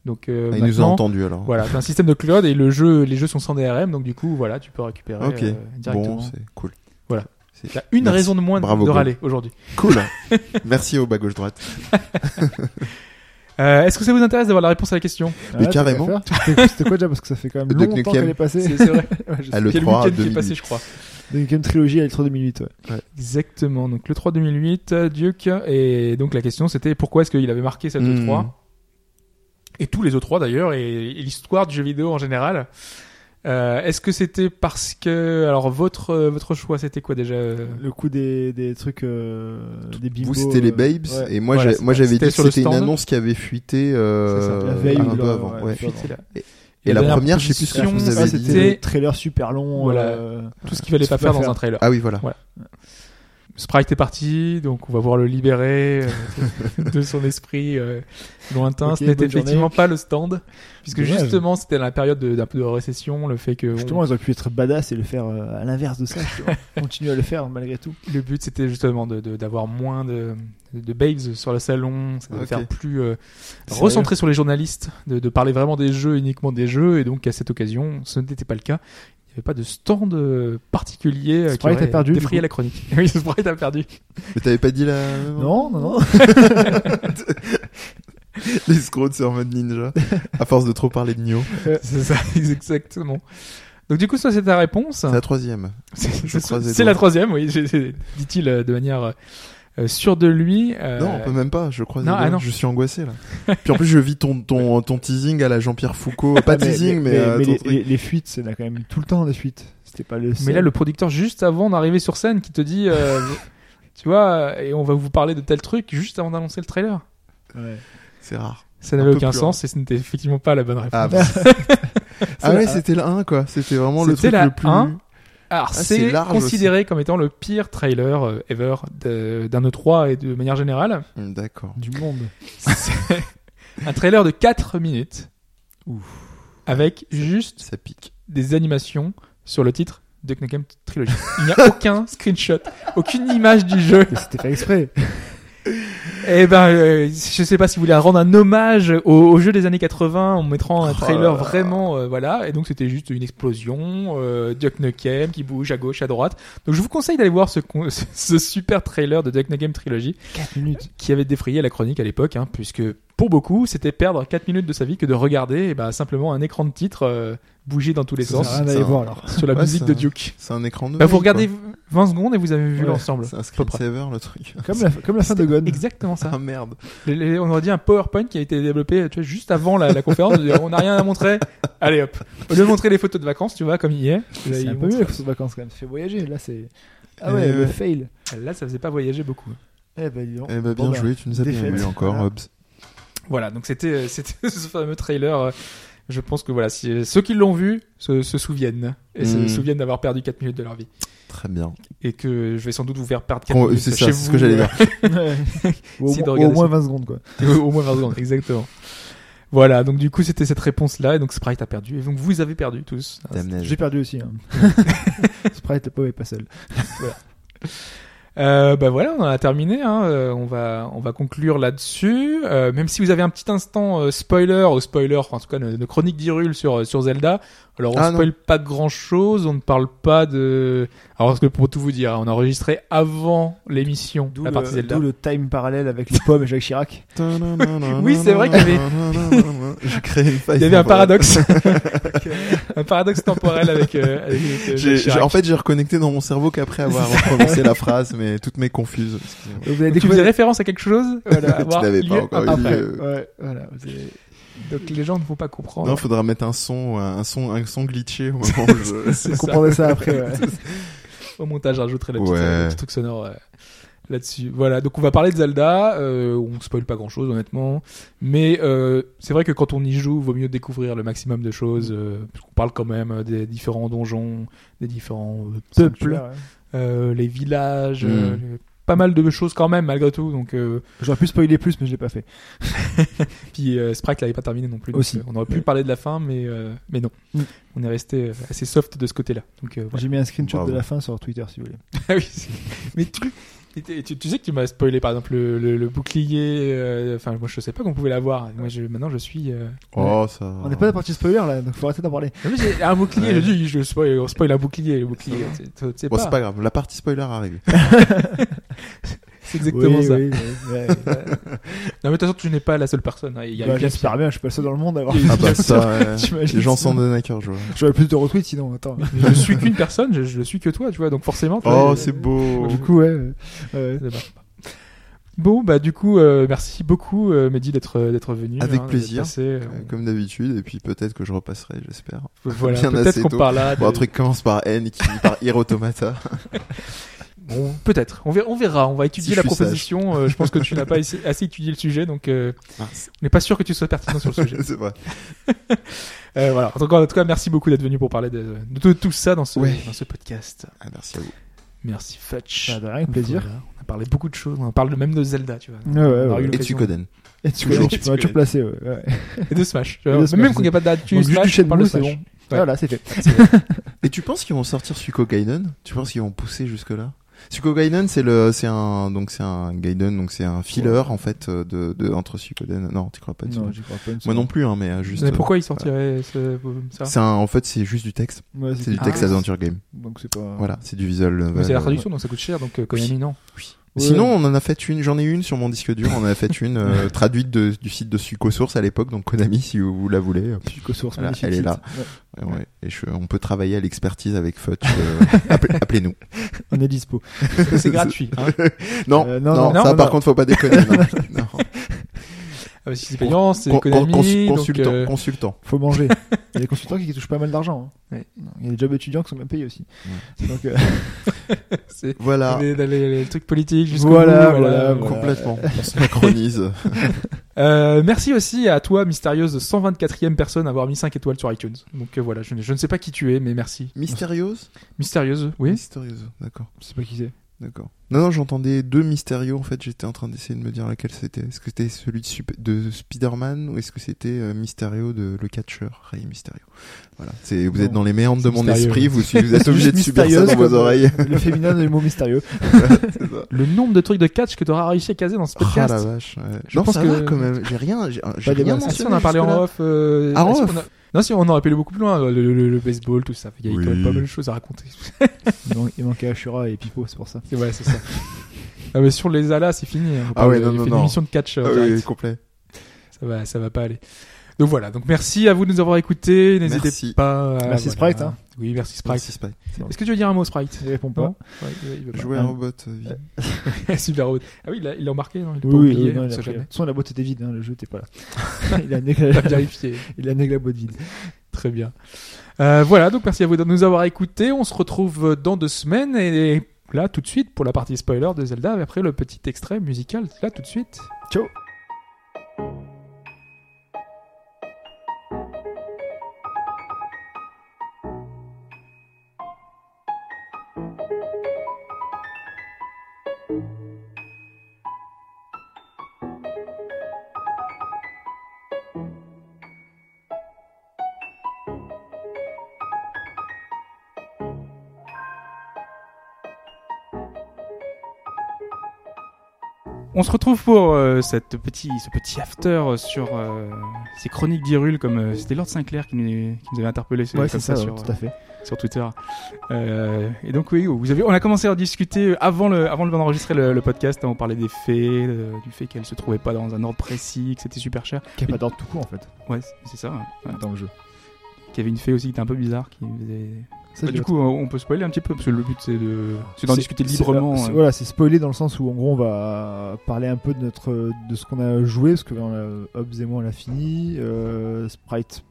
Donc, euh, Ah, il nous a entendu alors. Voilà, c'est un système de cloud et le jeu, les jeux sont sans DRM, donc du coup, voilà, tu peux récupérer Ok. euh, directement. Bon, c'est cool. C'est- Il y a une Merci. raison de moins de- Bravo, de Go. râler aujourd'hui. Cool. Merci au bas gauche droite. Euh, Est-ce que ça vous intéresse d'avoir la réponse à la question? Mais Ah, carrément. C'était quoi déjà? Parce que ça fait quand même longtemps qu'elle est passée. C'est vrai. Ouais, je sais. Le a 3 week-end qui est 2008. passé, je crois. Duck Nukem Trilogy à l'E3 2008. Ouais. Exactement. Donc le 3 2008, euh, Duke. Et donc la question c'était pourquoi est-ce qu'il avait marqué cette Hmm. E3 et tous les E3 d'ailleurs et, et l'histoire du jeu vidéo en général. Euh, est-ce que c'était parce que alors votre euh, votre choix c'était quoi déjà euh, Le coup des, des trucs, euh, des bimbos. Vous, c'était les euh, Babes. ouais. Et moi, Voilà, moi, j'avais C'était dit c'était une annonce qui avait fuité euh, C'est ça, la veille un peu avant. ouais. C'était là. Et, Et la première, je sais plus ce que vous c'était dit. le trailer super long. Voilà. euh, tout ce qu'il fallait pas faut faire dans faire. un trailer. Ah oui, voilà. Ouais. Sprite est parti, donc on va voir le libérer euh, de son esprit euh, lointain. Ce n'était effectivement journée. pas le stand, puisque justement c'était la période de- d'un peu de récession, le fait que Justement, ils auraient pu être badass et le faire euh, à l'inverse de ça. Continuer à le faire malgré tout. le but c'était justement de- de- d'avoir moins de, de babes sur le salon, Ok. faire plus euh, recentrer sur les journalistes, de, de parler vraiment des jeux, uniquement des jeux, et donc à cette occasion, ce n'était pas le cas. Il n'y avait pas de stand euh, particulier euh, qui Sprite aurait a perdu, du défrayé la chronique. oui, Sprite a perdu. Mais t'avais pas dit la. Non, non, non. L'escroc de sur mode ninja. À force de trop parler de Nioh. C'est ça, exactement. Donc du coup, ça c'est ta réponse. C'est la troisième. C'est les la troisième, oui, dit-il euh, de manière euh, sûre de lui. euh, Non, on peut même pas. Je crois. non, ah non. Je suis angoissé là. Puis en plus, je vis ton ton ton teasing à la Jean-Pierre Foucault. Pas Ah, mais- teasing, mais. euh, mais ton les, truc. les- les fuites, c'est là quand même tout le temps des fuites. C'était pas le. Mais là, le producteur, juste avant d'arriver sur scène, qui te dit, euh, tu vois, et on va vous parler de tel truc, juste avant d'annoncer le trailer. Ouais. C'est rare. Ça n'avait aucun sens et ce n'était effectivement pas la bonne réponse. Ah, bah. ah ouais, c'était le 1 quoi. C'était vraiment le truc la le plus. 1. Alors, Ah, c'est considéré comme étant le pire trailer euh, ever de- d'un E3 et de manière générale. Hum, D'accord. Du monde. C'est un trailer de 4 minutes. Avec juste Ça pique. des animations sur le titre Duck Nukem Trilogy. Il n'y a aucun screenshot, aucune image du jeu. C'était fait exprès. Eh ben, euh, je sais pas si vous voulez rendre un hommage au, au jeu des années 80 en mettant un Oh trailer vraiment, euh, voilà. Et donc c'était juste une explosion, euh, Duck Nukem qui bouge à gauche, à droite. Donc je vous conseille d'aller voir ce, ce super trailer de Duck Nukem Trilogy 4 minutes. qui avait défrayé la chronique à l'époque, hein, puisque pour beaucoup c'était perdre 4 minutes de sa vie que de regarder eh ben, simplement un écran de titre euh, bouger dans tous les sens Ça un- voir alors. sur la Ouais, musique de Duke. C'est un écran de. Bah, vous regardez quoi. 20 secondes et vous avez vu Ouais, l'ensemble. C'est un screensaver le truc. Comme la, comme la fin de Gone. Exactement ça. Ah merde. Les- les- on aurait dit un PowerPoint qui a été développé tu vois, juste avant la, la conférence. on n'a rien à montrer. Allez hop. Au lieu de montrer les photos de vacances, tu vois, comme il y est. C'est il un peu mieux les photos de vacances quand même. Ça fait voyager. Là, c'est. Ah ouais, le fail. Là, ça faisait pas voyager beaucoup. Eh ben. Eh bah, Bon, bien bah, joué, tu nous as bien eu encore, Voilà. Hobbs. Voilà, donc c'était euh, c'était ce fameux trailer. euh, Je pense que voilà, si, ceux qui l'ont vu se, se souviennent et se Mm. souviennent d'avoir perdu 4 minutes de leur vie. Très bien. Et que je vais sans doute vous faire perdre 4 Oh, minutes chez ça, vous. c'est ce que j'allais dire. Au, Si, au moins ça. 20 secondes quoi. au au moins 20 secondes, exactement. Voilà, donc du coup c'était cette réponse-là, et donc Sprite a perdu, et donc vous avez perdu tous. Damnage. J'ai perdu aussi. Hein. Sprite, le pauvre est pas seul. Euh, bah voilà, on en a terminé. Hein. euh, on va on va conclure là-dessus. Euh, même si vous avez un petit instant euh, spoiler ou spoiler, enfin, en tout cas de, de chronique d'Irule sur euh, sur Zelda. Alors on Ah, non. spoil pas grand-chose, on ne parle pas de. Alors parce que pour tout vous dire, on a enregistré avant l'émission D'où la le, partie Zelda. d'où le time parallèle avec les pommes et Jacques Chirac. Oui, c'est vrai qu'il y avait-. Il y avait un paradoxe, un paradoxe temporel avec. euh, avec, euh, en fait, j'ai reconnecté dans mon cerveau qu'après avoir prononcé la phrase, mais toutes mes confuses. Vous avez Donc, tu faisais référence à quelque chose voilà, Tu l'avais pas encore après. eu. Après, ouais, voilà. vous avez- Donc les gens ne vont pas comprendre. Non, faudra mettre un son, un son, un son glitché au moment où je... Ça. comprendrez ça après. ouais. Au montage, je rajouterai Ouais. euh, le petit truc sonore euh, là-dessus. Voilà, donc on va parler de Zelda. Euh, on spoil pas grand-chose, honnêtement. Mais euh, c'est vrai que quand on y joue, vaut mieux découvrir le maximum de choses. Euh, parce qu'on parle quand même euh, des différents donjons, des différents euh, peuples, ouais. euh, les villages. Mm. euh, pas mal de choses quand même, malgré tout. Donc, euh, J'aurais pu spoiler plus, mais je l'ai pas fait. puis euh, Sprite l'avait pas terminé non plus. donc, Aussi. euh, on aurait pu parler de la fin, mais, euh, mais non. Mm. On est resté assez soft de ce côté-là. Donc, euh, voilà. J'ai mis un screenshot Bravo. de la fin sur Twitter si vous voulez. Ah oui, mais tu, et tu, tu sais que tu m'as spoilé par exemple le, le, le bouclier. euh, Enfin, moi je sais pas qu'on pouvait l'avoir. Moi, je, maintenant je suis. Euh... Oh, ça. On n'est pas dans la partie spoiler là, donc faut arrêter d'en parler. non, mais j'ai un bouclier. Ouais. Je dis, je spoil, on spoil un bouclier. Le bouclier, Bon, pas. c'est pas grave. La partie spoiler arrive. C'est exactement oui, ça. oui, ouais. Non, mais de toute façon, tu n'es pas la seule personne. hein. Il y a Bah, J'espère bien, je suis pas le seul dans le monde à avoir. Ah bah ça, les gens s'en donnent à cœur, je vois. J'aurais plus de retweets sinon, attends. Je suis qu'une personne. Je, je suis que toi, tu vois. Donc forcément. tu Oh, vois, c'est euh, beau. Du coup, ouais. ouais. Bon, bah du coup, euh, merci beaucoup, euh, Mehdi, d'être d'être venu. Avec hein, plaisir. passé, euh, Euh, Comme d'habitude, et puis peut-être que je repasserai, j'espère. voilà, peut-être qu'on parlera. Bon, un truc commence par N et qui finit par Ir Automata. Bon, peut-être. On verra, on verra. On va étudier Si la proposition. Euh, je pense que tu n'as pas assez, assez étudié le sujet, donc euh, Mince. on n'est pas sûr que tu sois pertinent sur le sujet. c'est vrai. Euh, voilà. En tout, cas, en tout cas, merci beaucoup d'être venu pour parler de, de tout ça dans ce, Ouais. dans ce podcast. Ah, merci à vous. Merci Fetch. De rien, plaisir. Voilà. On a parlé beaucoup de choses. On parle même de Zelda, tu vois. Ouais, ouais, Et. Tsukoden. Et tu tu tu peux toujours connais. placer, ouais. ouais. Et de Smash. Tu Et de Smash, même quand il n'y a pas de date, tu Smash, on parle de Smash. Voilà, c'est fait. Et tu penses qu'ils vont sortir Suiko Gaiden Tu penses qu'ils vont pousser jusque là Suiko Gaiden, c'est le, c'est un, donc c'est un Gaiden, donc c'est un filler en fait euh, de, de entre Suikoden. Non, tu crois pas dessus Non, j'y crois pas. Moi non plus, hein, mais euh, juste. Mais euh, pourquoi il sortirait ce- ça C'est un, en fait, c'est juste du texte. Ouais, C'est du Ah. texte adventure game. Donc c'est pas. Voilà, c'est du visual. C'est la euh, traduction, donc ça coûte cher. Donc euh, Konami, non. Ouais. Sinon, on en a fait une, j'en ai une sur mon disque dur, on en a fait une euh, traduite de- du site de Suiko Source à l'époque, donc Konami si vous, vous la voulez. Suiko Source, Voilà, elle est là. Ouais. Et je- on peut travailler à l'expertise avec Futch. euh, appelez- Appelez-nous. On est dispo. C'est gratuit. Hein. Non, Euh, non, non, non, ça par contre faut pas déconner. non. Non. Euh, si c'est payant, c'est Con- Konami. con- cons- donc, consultant, euh, consultant. Faut manger. Il y a des consultants qui touchent pas mal d'argent. hein. Ouais. Il y a des jobs étudiants qui sont bien payés aussi. Donc, euh, c'est Voilà, les, les- les trucs politiques jusqu'au Voilà, bout, voilà, voilà. complètement. On se macronise. Euh, merci aussi à toi, Mystérieuse, 124e personne, à avoir mis 5 étoiles sur iTunes. Donc euh, voilà, je, ne- je ne sais pas qui tu es, mais merci. Mystérieuse? Mystérieuse, oui. Mystérieuse, d'accord. je sais pas qui c'est. D'accord. Non, non, j'entendais deux mystérieux. En fait, j'étais en train d'essayer de me dire lequel c'était. Est-ce que c'était celui de, de Spider-Man ou est-ce que c'était euh, Mysterio de le catcheur, Rey Mysterio? Voilà. C'est, vous Non, êtes dans les méandres de mon mystérieux. esprit. Vous, vous êtes obligé de subir ça dans vos oreilles. euh, Le féminin du mot mystérieux. Le nombre de trucs de catch que tu auras réussi à caser dans ce Oh podcast. la vache. ouais. Je non, pense ça que- va quand même. J'ai rien. J'ai, rien. Ah, si, mentionné on a parlé en off. euh, Ah, off Non, si, on aurait pu aller beaucoup plus loin. Le, le- le baseball, tout ça. Il y a Oui. quand même pas mal de choses à raconter. Il, man- il manquait Ashura et Pipo, c'est pour ça. Ouais, c'est ça. ah, mais sur les alas, c'est fini. hein. On Ah ouais, de- non, il non, fait non. une émission de catch. euh, Ah oui, complet. Ça va, ça va pas aller. Donc voilà. Donc merci à vous de nous avoir écoutés. N'hésitez Merci. pas. à- Merci voilà. Sprite, hein. Oui, merci Sprite. Merci. Est-ce que tu veux dire un mot, Sprite Il répond pas. Ouais, il- il veut pas. Jouer un robot. euh, vie. Super haute. Ah oui, il a, il embarqué, non Il pas Oui, oui, oublié, oui, non, on il a sait pris- De jamais. toute façon, la boîte était vide, hein, le jeu était pas là. il a va vérifier. il a néglé la boîte vide. Très bien. Euh, voilà, donc merci à vous de nous avoir écoutés. On se retrouve dans deux semaines et là tout de suite pour la partie spoiler de Zelda et après le petit extrait musical. Là tout de suite. Ciao. On se retrouve pour euh, cette petit, ce petit after sur euh, ces chroniques d'Irul comme euh, c'était Lord Sinclair qui nous, qui nous avait interpellé sur, Ouais, c'est ça, sur, tout à fait. sur Twitter. Euh, et donc oui, vous avez, on a commencé à discuter avant le, avant d'enregistrer le, le podcast. hein, on parlait des faits, euh, du fait qu'elle se trouvait pas dans un ordre précis, que c'était super cher. Qui a pas d'ordre tout court, en fait, Ouais, c'est- ça. Ouais. dans le jeu. Qu'il y avait une fée aussi qui était un peu bizarre, qui faisait Ça, Bah, du coup, on peut spoiler un petit peu parce que le but c'est de, c'est d'en discuter librement. c'est- euh. Voilà, c'est spoilé dans le sens où en gros on va parler un peu de notre de ce qu'on a joué, parce que on a, Hobbs et moi on l'a fini, euh, Sprite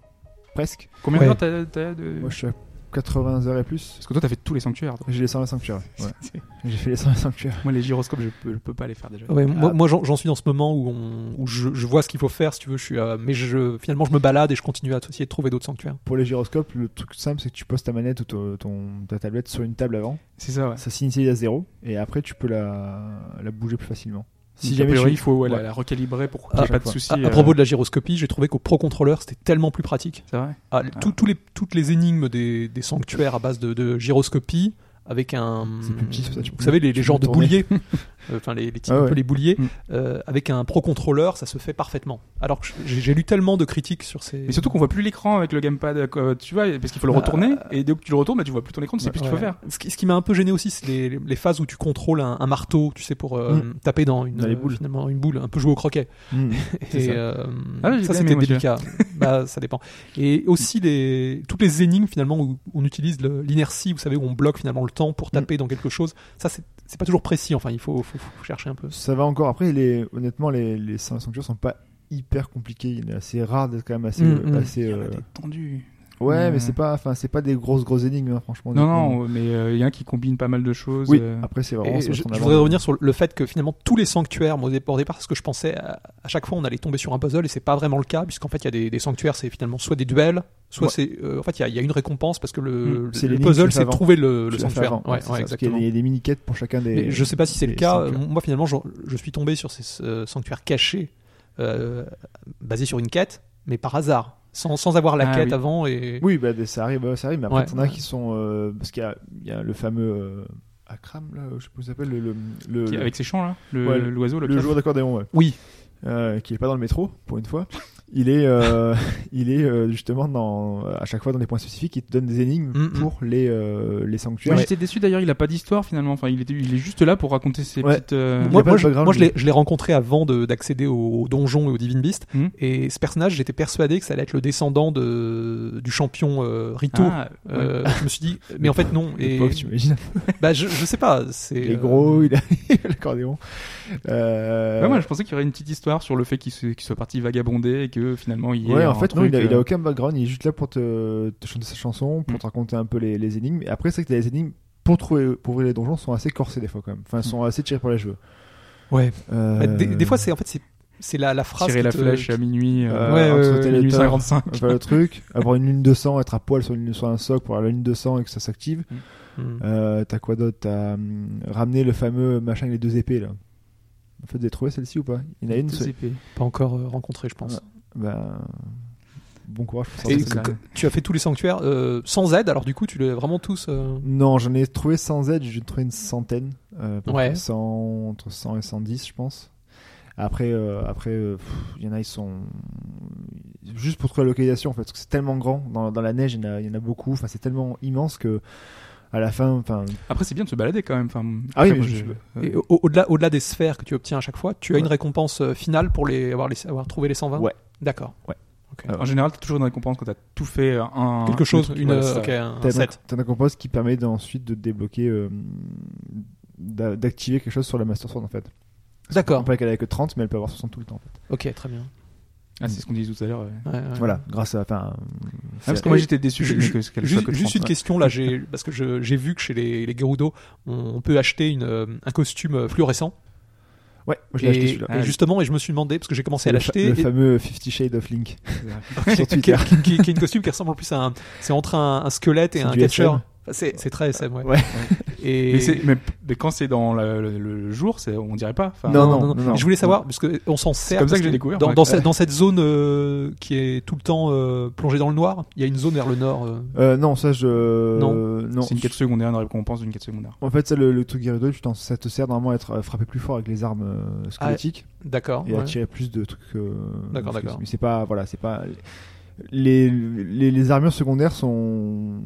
presque. Combien Ouais. d'heures t'as, t'as de... Moi je suis à 80 heures et plus. Parce que toi t'as fait tous les sanctuaires. toi. J'ai les 100 sanctuaires. Ouais. J'ai fait les 100 sanctuaires. Moi les gyroscopes je peux, je peux pas les faire déjà. Ouais, moi, Ah. moi, j'en j'en suis dans ce moment où, on, où je, je vois ce qu'il faut faire, si tu veux. Je suis, euh, mais je, finalement, je me balade et je continue à essayer de trouver d'autres sanctuaires. Pour les gyroscopes, le truc simple c'est que tu poses ta manette ou ton, ton- ta tablette sur une table avant, C'est ça ouais. ça s'initie à zéro et après tu peux la, la bouger plus facilement. Si jamais priori, il faut ouais, la- Ouais. la, recalibrer pour qu'il Ah, n'y ait pas de soucis. À, à euh, propos de la gyroscopie, j'ai trouvé qu'au Pro Controller, c'était tellement plus pratique. C'est vrai. Ah, tous les, toutes les énigmes des, des sanctuaires à base de, de gyroscopie, avec un. C'est plus petit, ça, tu Vous savez, les, les genres de bouliers. Euh, Enfin, les, les types Ah un ouais. peu les bouliers. Mm. euh, avec un Pro Controller, ça se fait parfaitement. Alors que j'ai j'ai lu tellement de critiques sur ces. Mais surtout qu'on voit plus l'écran avec le gamepad, euh, tu vois, parce qu'il faut le Bah, retourner, et dès que tu le retournes, bah, tu vois plus ton écran, tu sais plus ce qu'il faut Ouais. faire. Ce qui, ce qui m'a un peu gêné aussi, c'est les, les phases où tu contrôles un, un marteau, tu sais, pour euh, taper dans une, Dans les euh, boules. finalement une boule, un peu jouer au croquet. Mm. Et ça. euh, Ah ça, c'était délicat. bah, ça dépend. Et aussi les, toutes les énigmes finalement où on utilise l'inertie, vous savez, où on bloque finalement le temps pour taper dans quelque chose. Ça, c'est pas toujours précis. Enfin, il faut, faut, faut chercher un peu. Ça va encore. Après, les, honnêtement, les, les sanctuaires sont pas hyper compliqués. Il est assez rare d'être quand même assez. Mm, mm. assez Il y en a euh, des tendus. Ouais, mais c'est pas, enfin, c'est pas des grosses grosses énigmes, hein, franchement. Non, non, mais euh, il y en a qui combine pas mal de choses. Oui. euh, Après, c'est Et vraiment. je, je voudrais revenir sur le fait que finalement tous les sanctuaires, moi, au départ, ce que je pensais, à, à chaque fois on allait tomber sur un puzzle et c'est pas vraiment le cas, puisqu'en fait il y a des, des sanctuaires, c'est finalement soit des duels, soit Ouais. c'est. euh, en fait, il y a- y, une récompense parce que le, Mm. le- C'est le l'énigme puzzle c'est trouver le, sanctuaire. avant, Ouais, ça, y exactement. des- Il y a des mini-quêtes pour chacun des. Mais je sais pas si c'est le cas. sanctuaires. Moi, finalement, je, je suis tombé sur ces euh, sanctuaires cachés, euh, basés sur une quête, mais par hasard, sans, sans avoir la Ah, quête oui. avant. Et... Oui, bah, des- ça arrive, ça arrive. Mais après, Ouais. t'en as qui sont, euh, parce qu'il y a, il y a le fameux euh, Akram là, je sais pas comment il s'appelle, le, le, avec ses chants là, le- Ouais, l'oiseau, le, le joueur d'accordéon, ouais. Oui, euh, qui est pas dans le métro pour une fois. Il est, euh, il est euh, justement dans, à chaque fois dans des points spécifiques, il te donne des énigmes Mm, mm. pour les, euh, les sanctuaires. Moi j'étais déçu d'ailleurs, il a pas d'histoire finalement. Enfin, il, était, il est juste là pour raconter ses Ouais. petites. euh, moi, moi, je, moi, je l'ai- je l'ai rencontré avant de- d'accéder au, au donjon et au Divine Beast. Hmm. Et ce personnage, j'étais persuadé que ça allait être le descendant de, du champion euh, Rito. Ah, ouais. Euh, je me suis dit, mais en fait non. Et pauvre, tu imagines bah, je, je sais pas. C'est Il est euh, gros, il a l'accordéon. Euh, Ouais, moi je pensais qu'il y aurait une petite histoire sur le fait qu'il soit parti vagabonder et que finalement il Ouais, en fait, non, il, a, il a euh, aucun background, il est juste là pour te, te chanter sa chanson, pour Mm. te raconter un peu les, les énigmes. Et après, c'est que les énigmes, pour, trouver, pour ouvrir les donjons, sont assez corsés des fois quand même. Enfin, sont assez tirés pour les cheveux. Ouais. Euh, Bah, des, des fois, c'est en fait c'est c'est la, la phrase. tirer la te- flèche à minuit, euh, Ouais, minuit tel, 55. faire le truc, avoir une lune de sang, être à poil sur, une, sur un socle pour avoir la lune de sang et que ça s'active. Euh, T'as quoi d'autre? T'as hum, ramené le fameux machin avec les deux épées là. En fait, vous avez trouvé celle-ci ou pas? Il y en a une. Épées. Pas encore euh, rencontré, je pense. Ben, bon courage pour Et que- tu as fait tous les sanctuaires euh, sans aide, alors du coup, tu les as vraiment tous. euh, Non, j'en ai trouvé sans aide, j'ai trouvé une centaine. Euh, à peu Ouais. près 100, entre 100 et 110, je pense. Après, euh, après, euh, il y en a, ils sont juste pour trouver la localisation en fait, parce que c'est tellement grand. Dans, dans la neige, il y en a, il y en a beaucoup. Enfin, c'est tellement immense que à la fin, enfin, Après c'est bien de se balader quand même. Enfin, Ah oui, je- au- au-delà, au-delà des sphères que tu obtiens à chaque fois, tu as Ouais. une récompense euh, finale pour les avoir, les, avoir trouvé les 120 Ouais. D'accord. En général, t'as toujours une récompense quand t'as tout fait euh, un Quelque chose, une, ouais, euh, ça. ok, un, t'as un un, set. t'as un compost qui permet d'ensuite de débloquer, euh, d'a- d'activer quelque chose sur la Master Sword en fait. On D'accord. peut qu'elle a que 30, mais elle peut avoir 60 tout le temps en fait. Ok, très bien. Ah, c'est ce qu'on disait tout à l'heure. ouais. Ouais, ouais. Voilà, grâce à, enfin, Ah, parce que moi j'étais déçu que- ju- que- Juste, que juste 30, une ouais. question là, parce que je- j'ai vu que chez les, les Gerudo, on, on peut acheter une, euh, un costume euh, fluorescent. ouais, moi je l'ai acheté Et, celui-là. et justement, et je me suis demandé parce que j'ai commencé à l'acheter. le et- fameux Fifty Shades of Link sur qui, Twitter. qui- qui- qui est une costume qui ressemble en plus à un. C'est entre un, un squelette et un. Enfin, c'est c'est très SM, ouais. Ouais. Et Mais, c'est- mais, mais quand c'est dans le, le- le jour, c'est- on dirait pas. Enfin, Non, non, non, non, non, non. Je voulais savoir parce que on s'en sert. comme ça que j'ai découvert, Dans, cette, dans cette zone euh, qui est tout le temps euh, plongée dans le noir, il y a une zone vers le nord. euh. Euh, non, ça je. Non. euh, non. C'est une quête secondaire, une récompense d'une quête secondaire. En fait, ça, le, le truc tu t'en- ça te sert normalement à être à frapper plus fort avec les armes euh, squelettiques D'accord. et à tirer plus de trucs. euh, D'accord, d'accord. Mais c'est pas, voilà, c'est pas. Les, les, les armures secondaires sont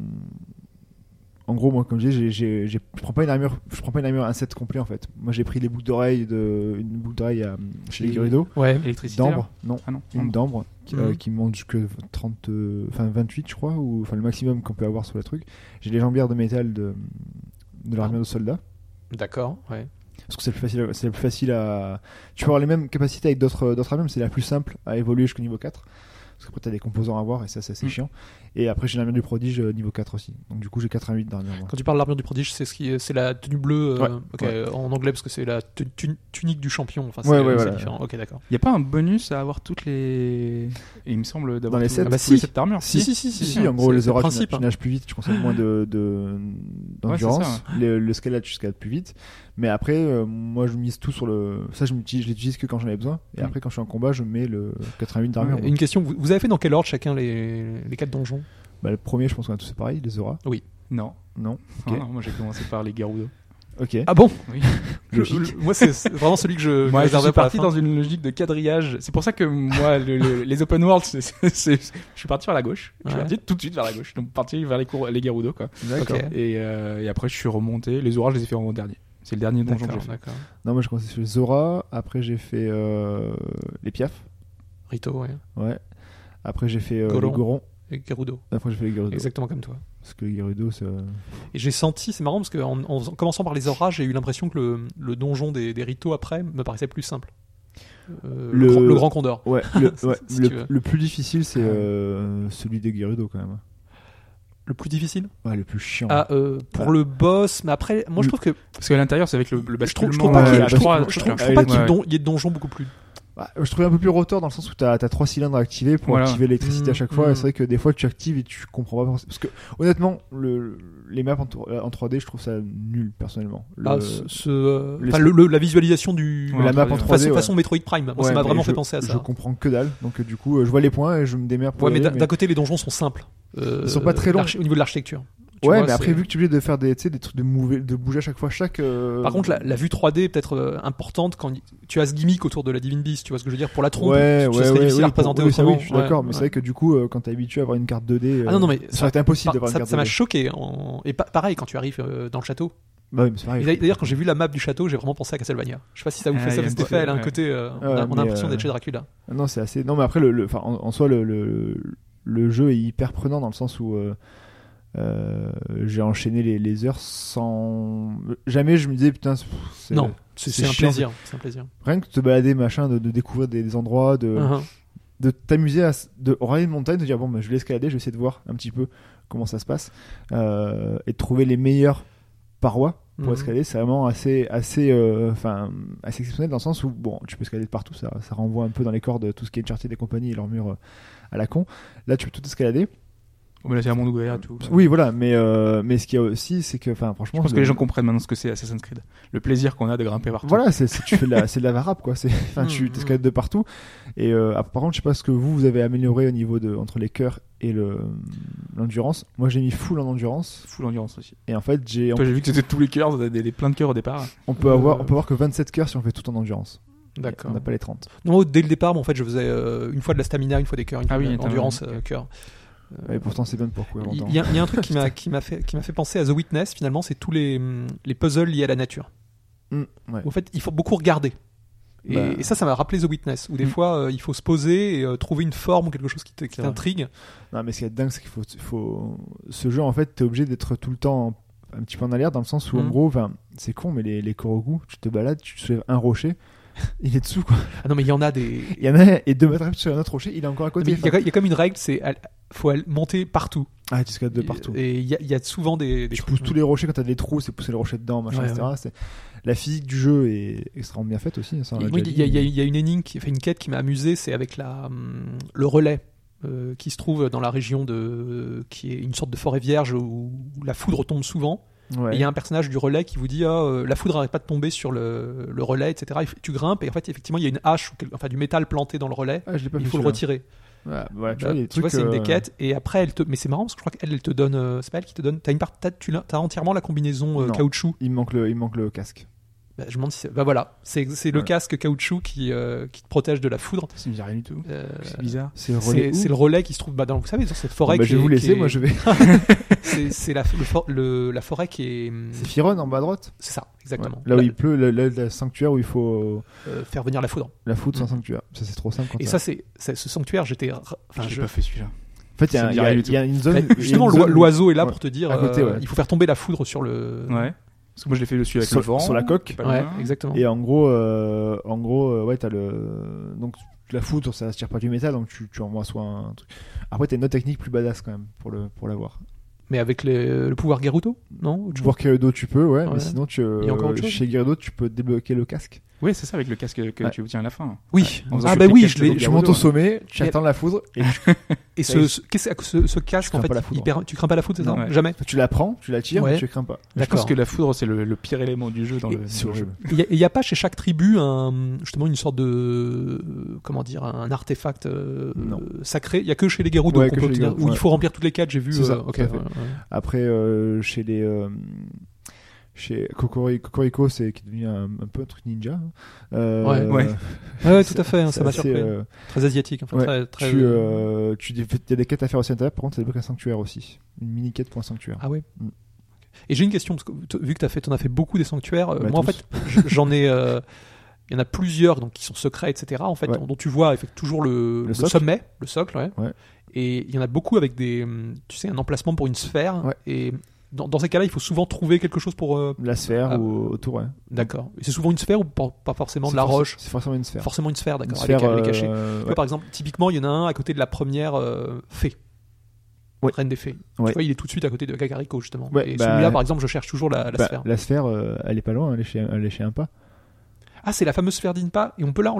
En gros, moi, comme je dis, j'ai- je prends pas une armure, je prends pas une armure un set complet en fait. Moi, j'ai pris les boucles d'oreilles de une boucle d'oreille à- chez les Gyrudo. Ouais. Électricité. D'ambre, non, Ah non. une d'ambre qui, euh, qui monte jusque 30, euh, enfin 28 je crois, ou enfin le maximum qu'on peut avoir sur le truc. J'ai les jambières de métal de, de l'armure de soldat. D'accord. Ouais. Parce que c'est le plus facile, c'est le plus facile à. Tu peux avoir les mêmes capacités avec d'autres d'autres armures, mais c'est la plus simple à évoluer jusqu'au niveau 4. Parce qu'après, t'as des composants à avoir et ça, c'est assez Mm. chiant. Et après, j'ai l'armure du prodige euh, niveau 4 aussi. Donc, du coup, j'ai 88 dernièrement. Quand tu parles de l'armure du prodige, c'est ce qui, c'est la tenue bleue. euh, Ouais, ok, ouais. En anglais parce que c'est la tu- tu- tunique du champion. Enfin, c'est Ouais, voilà. différent. Ok, d'accord. Il n'y a pas un bonus à avoir toutes les. Et il me semble d'avoir Dans les tout- sets tous Ah bah si. d'armure. Si, si, si, Si, si. si, en gros, les le auras, tu, tu nages plus vite, tu consommes moins de, de, d'endurance. Ouais, c'est ça, le, le scalade, tu scalades plus vite. Mais après, euh, moi, je mise tout sur le. Ça, je, l'utilise que quand j'en ai besoin. Et Mm. après, quand je suis en combat, je mets le 88 d'armure. Une question, vous, vous avez fait dans quel ordre chacun les, les quatre donjons? Bah, le premier, je pense qu'on a tous fait pareil, les auras. Non. Non. Ah non, moi j'ai commencé par les Gerudo. Ok. Ah bon? Oui. Le- Moi, c'est vraiment celui que je, Moi, je suis parti dans une logique de quadrillage. C'est pour ça que moi, le- le- les open world, je suis parti vers la gauche. Je suis Ouais. parti tout de suite vers la gauche. Donc parti vers les, cours, les Gerudo, quoi. D'accord. Et, euh, et après, je suis remonté. Les orages, je les ai fait en dernier. C'est le dernier donjon que j'ai D'accord, fait. d'accord. Non, moi, j'ai commencé sur les Zora. Après, j'ai fait euh, les Piaf. Rito, ouais. Ouais. Après, j'ai fait euh, Goron. les Gorons. Et Gerudo. Après, j'ai fait les Gerudo. Exactement comme toi. Parce que les Gerudo, c'est. euh, Et j'ai senti, c'est marrant parce qu'en en, commençant par les orages, j'ai eu l'impression que le, le donjon des, des Rito après me paraissait plus simple. Euh, le... Le- grand- le Grand Condor. Ouais, le, ouais, Si le, tu veux. le plus difficile, c'est Ouais. euh, celui des Gerudo quand même. Le plus difficile Ouais, le plus chiant. Ah, euh, pour le boss, mais après, moi je trouve que Parce qu'à l'intérieur, c'est avec le, le je trouve, basculement. je trouve pas qu'il y, le ait- je trouve- trois- je trouve- je trouve oui, pas qu'il y ait ouais. don- il y ait de donjons beaucoup plus. Bah, je trouvais un peu plus rotor dans le sens où t'as as trois cylindres à activer pour Voilà. activer l'électricité Mm, à chaque fois. mm. Et c'est vrai que des fois tu actives et tu comprends pas. Parce que honnêtement, le, les maps en, tour- en 3D, je trouve ça nul personnellement. Le- Ah, ce, ce, euh, les- le- le- la visualisation du Ouais, la en map en 3D, 3D, façon, ouais. façon Metroid Prime. Moi, Ouais, ça m'a vraiment je- fait penser à Je ça. comprends que dalle. Donc du coup, euh, je vois les points et je me démerde pour Ouais, mais d'un côté, les donjons sont simples. Euh, Ils sont pas très longs. Au niveau de l'architecture. Tu Ouais, vois, mais après, vu que tu es obligé de faire des, tu sais, des trucs de, mouver- de bouger à chaque fois, chaque. euh, Par contre, la, la vue 3D est peut-être euh, importante quand y- tu as ce gimmick autour de la Divine Beast, tu vois ce que je veux dire? Pour la trompe, Ouais, ce ouais, ouais, difficile oui, à représenter pour- autrement. oui, je suis Ouais, d'accord, mais ouais. c'est vrai que du coup, euh, quand t'es habitué à avoir une carte 2D, Ah non, non, mais ça aurait été impossible d'avoir une ça carte ça m'a 2D. choqué. en- Et pa- pareil, quand tu arrives euh, dans le château. Bah oui, D'ailleurs, quand j'ai vu la map du château, j'ai vraiment pensé à Castlevania. Je sais pas si ça vous Ah, fait y ça, mais petit effet, elle a un côté. euh, on a, l'impression euh, d'être chez Dracula. Non, c'est assez. Non, mais après, le, le- enfin, en, en soi, le, le, le jeu est hyper prenant dans le sens où euh, euh, j'ai enchaîné les, les heures sans. Jamais je me disais, putain, c'est- c'est- Non, c'est c'est c'est un plaisir. C'est un plaisir. Rien que de te balader, machin, de, de découvrir des, des endroits, de, Uh-huh. de t'amuser à de une montagne, de dire, bon, bah, je vais escalader, je vais essayer de voir un petit peu comment ça se passe euh, et de trouver les meilleures parois pour Mhm. escalader, c'est vraiment assez, assez, euh, enfin, assez exceptionnel dans le sens où bon, tu peux escalader de partout, ça, ça renvoie un peu dans les cordes tout ce qui est Uncharted des compagnies et leurs murs à la con. Là, tu peux tout escalader. Mais là, c'est un monde ouvert et tout. Oui, voilà, mais euh, mais ce qu'il y a aussi, c'est que, enfin, franchement, Je pense que le- les gens comprennent maintenant ce que c'est Assassin's Creed. Le plaisir qu'on a de grimper partout. Voilà, c'est c'est- tu fais de la, c'est de la varap quoi. C'est, enfin, tu Mhm. t'escalades de partout. Et euh, ah, par contre, je sais pas ce que vous vous avez amélioré au niveau de entre les cœurs et le l'endurance. Moi, j'ai mis full en endurance. Full endurance aussi. Et en fait, j'ai Toi, j'ai vu que c'était tous les cœurs, des, des- plein de cœurs au départ. on peut avoir, on peut avoir que 27 cœurs si on fait tout en endurance. D'accord. On n'a pas les 30. Non, dès le départ, moi, en fait, je faisais euh, une fois de la stamina, une fois des cœurs, une Ah fois oui, de l'endurance, euh, cœur. Et pourtant, c'est bien pour courir Il longtemps. y, a- il y a un truc qui m'a qui m'a fait qui m'a fait penser à The Witness. Finalement, c'est tous les les puzzles liés à la nature. Mm, ouais. En fait, il faut beaucoup regarder. Et, Bah. et ça, ça m'a rappelé The Witness, où des Mm. fois, euh, il faut se poser et euh, trouver une forme ou quelque chose qui t'intrigue. Non, mais ce qui est dingue, c'est qu'il faut, faut, ce jeu, en fait, t'es obligé d'être tout le temps un petit peu en alerte dans le sens où, en Mhm. gros, c'est con, mais les, les Korogu, tu te balades, tu soulèves un rocher, il est dessous, quoi. Ah non, mais il y en a des. Il y en a et deux mètres après, tu soulèves un autre rocher, il est encore à Mais côté. Il y, a- il y a comme une règle, c'est elle- faut monter partout. Ah, tu escalades de partout. Et il y a, il y a souvent des. des tu pousses tous les rochers quand t'as des trous, c'est pousser les rochers dedans, machin, Ouais, etc. La physique du jeu est extrêmement bien faite aussi. Ça, Oui, déjà il y, a- y une énigme qui une quête qui m'a amusé, c'est avec la, hum, le relais euh, qui se trouve dans la région de qui est une sorte de forêt vierge où, où la foudre tombe souvent. Ouais. Et il y a un personnage du relais qui vous dit ah, euh, la foudre n'arrête pas de tomber sur le, le relais, etc. Et tu grimpes et en fait effectivement il y a une hache, enfin du métal planté dans le relais. Ah, je l'ai pas il faut le retirer. Voilà, tu Bah, vois, tu c'est une des euh, quêtes. Et après, elle te. Mais c'est marrant parce que je crois qu'elle, elle te donne. euh, c'est pas elle qui te donne. T'as une part. t'as- tu t'as entièrement la combinaison euh, Non. caoutchouc. Il me manque le, il me manque le casque. Bah, je me demande si c'est- bah voilà, c'est c'est le casque caoutchouc qui, euh, qui te protège de la foudre. Ça me dit rien du tout. Euh, C'est bizarre. C'est le relais. c'est où c'est le relais qui se trouve bah, dans, vous savez, dans cette forêt. Bah, qui je vais est- vous qui laisser, est- moi je vais. C'est c'est la, le for- le- la forêt qui est. C'est Firon en bas à droite? C'est ça, exactement. Là où il pleut, le, sanctuaire où il faut Euh, faire venir la foudre. la foudre sans Mm. sanctuaire. Ça c'est trop simple. quand Et ça- ça, c'est c'est- ce sanctuaire. J'étais. Enfin, J'ai je- pas fait celui-là. En fait, il y, ça a- me il dit y a- rien du il y a une zone. Bah, il y a une justement, l'oi- l'oiseau est là Ouais. pour te dire. À côté, euh, ouais. Il faut faire tomber la foudre sur le. Ouais. Parce que moi je l'ai fait dessus avec Sur- le vent. sur la coque. Ouais, exactement. Et en gros, euh, en gros, euh, ouais, t'as le donc la foudre, ça se tire pas du métal, donc tu, tu envoies soit un truc. Après, t'as une autre technique plus badass quand même pour le pour l'avoir. Mais avec les- le pouvoir Gerudo Non? Tu vois Gerudo, tu peux, ouais, Ouais. mais sinon tu chose? chez Gerudo, tu peux débloquer le casque. Oui, c'est ça avec le casque que Ouais. tu obtiens à la fin. Oui. En faisant Ah bah oui, je je- montes au sommet, tu Et- attends la foudre et ce, casque, en fait, pas la il foudre. perd- tu crains pas la foudre, c'est ça Non. Ouais. Jamais. tu la prends, tu la tires, Ouais. mais tu crains pas. Je pense que la foudre c'est le, le pire élément du jeu dans Et le, dans le jeu. Il y a- il n'y a, pas chez chaque tribu un, justement une sorte de euh, comment dire un artefact euh, Non. sacré. Il y a que chez les Gerudo Ouais, où ouais. il faut remplir toutes les quêtes. J'ai vu. C'est ça, euh, ouais, ouais. Après, chez les euh, chez Cocorico, c'est qui est devenu un, un peu un truc ninja. hein. Euh, Ouais. Ouais. Ouais, ouais, tout à fait. hein, ça m'a surpris. euh, Très asiatique. En fait, ouais, très, très- tu, euh, tu, il y a des quêtes à faire aussi à l'intérieur, par contre, ça débloque un sanctuaire aussi. Une mini quête pour un sanctuaire. Ah ouais. Mm. Et j'ai une question parce que vu que tu as fait, en as fait beaucoup des sanctuaires. euh, Bah, moi, en fait, j'en ai. euh, Il y en a plusieurs donc qui sont secrets, etc. En fait, dont tu vois effectivement, toujours le, Le le socle. sommet, le socle, ouais. Et il y en a beaucoup avec des, tu sais, un emplacement pour une sphère. Ouais. Et dans, dans ces cas-là, il faut souvent trouver quelque chose pour. euh, La sphère Ah. ou autour, ouais. D'accord. Et c'est souvent une sphère ou pas, pas forcément de C'est la forc- roche? C'est forcément une sphère. Forcément une sphère, Une d'accord. sphère, avec, avec euh, caché. Tu ouais. vois, par exemple, typiquement, il y en a un à côté de la première euh, fée. Ouais. Reine des fées. Ouais. Tu vois, il est tout de suite à côté de Kakariko, justement. Ouais, et bah, celui-là, par exemple, je cherche toujours la, la Bah, sphère. la sphère, euh, elle est pas loin, elle est chez, elle est chez un pas. Ah, c'est la fameuse sphère d'Inpa, et on peut là, on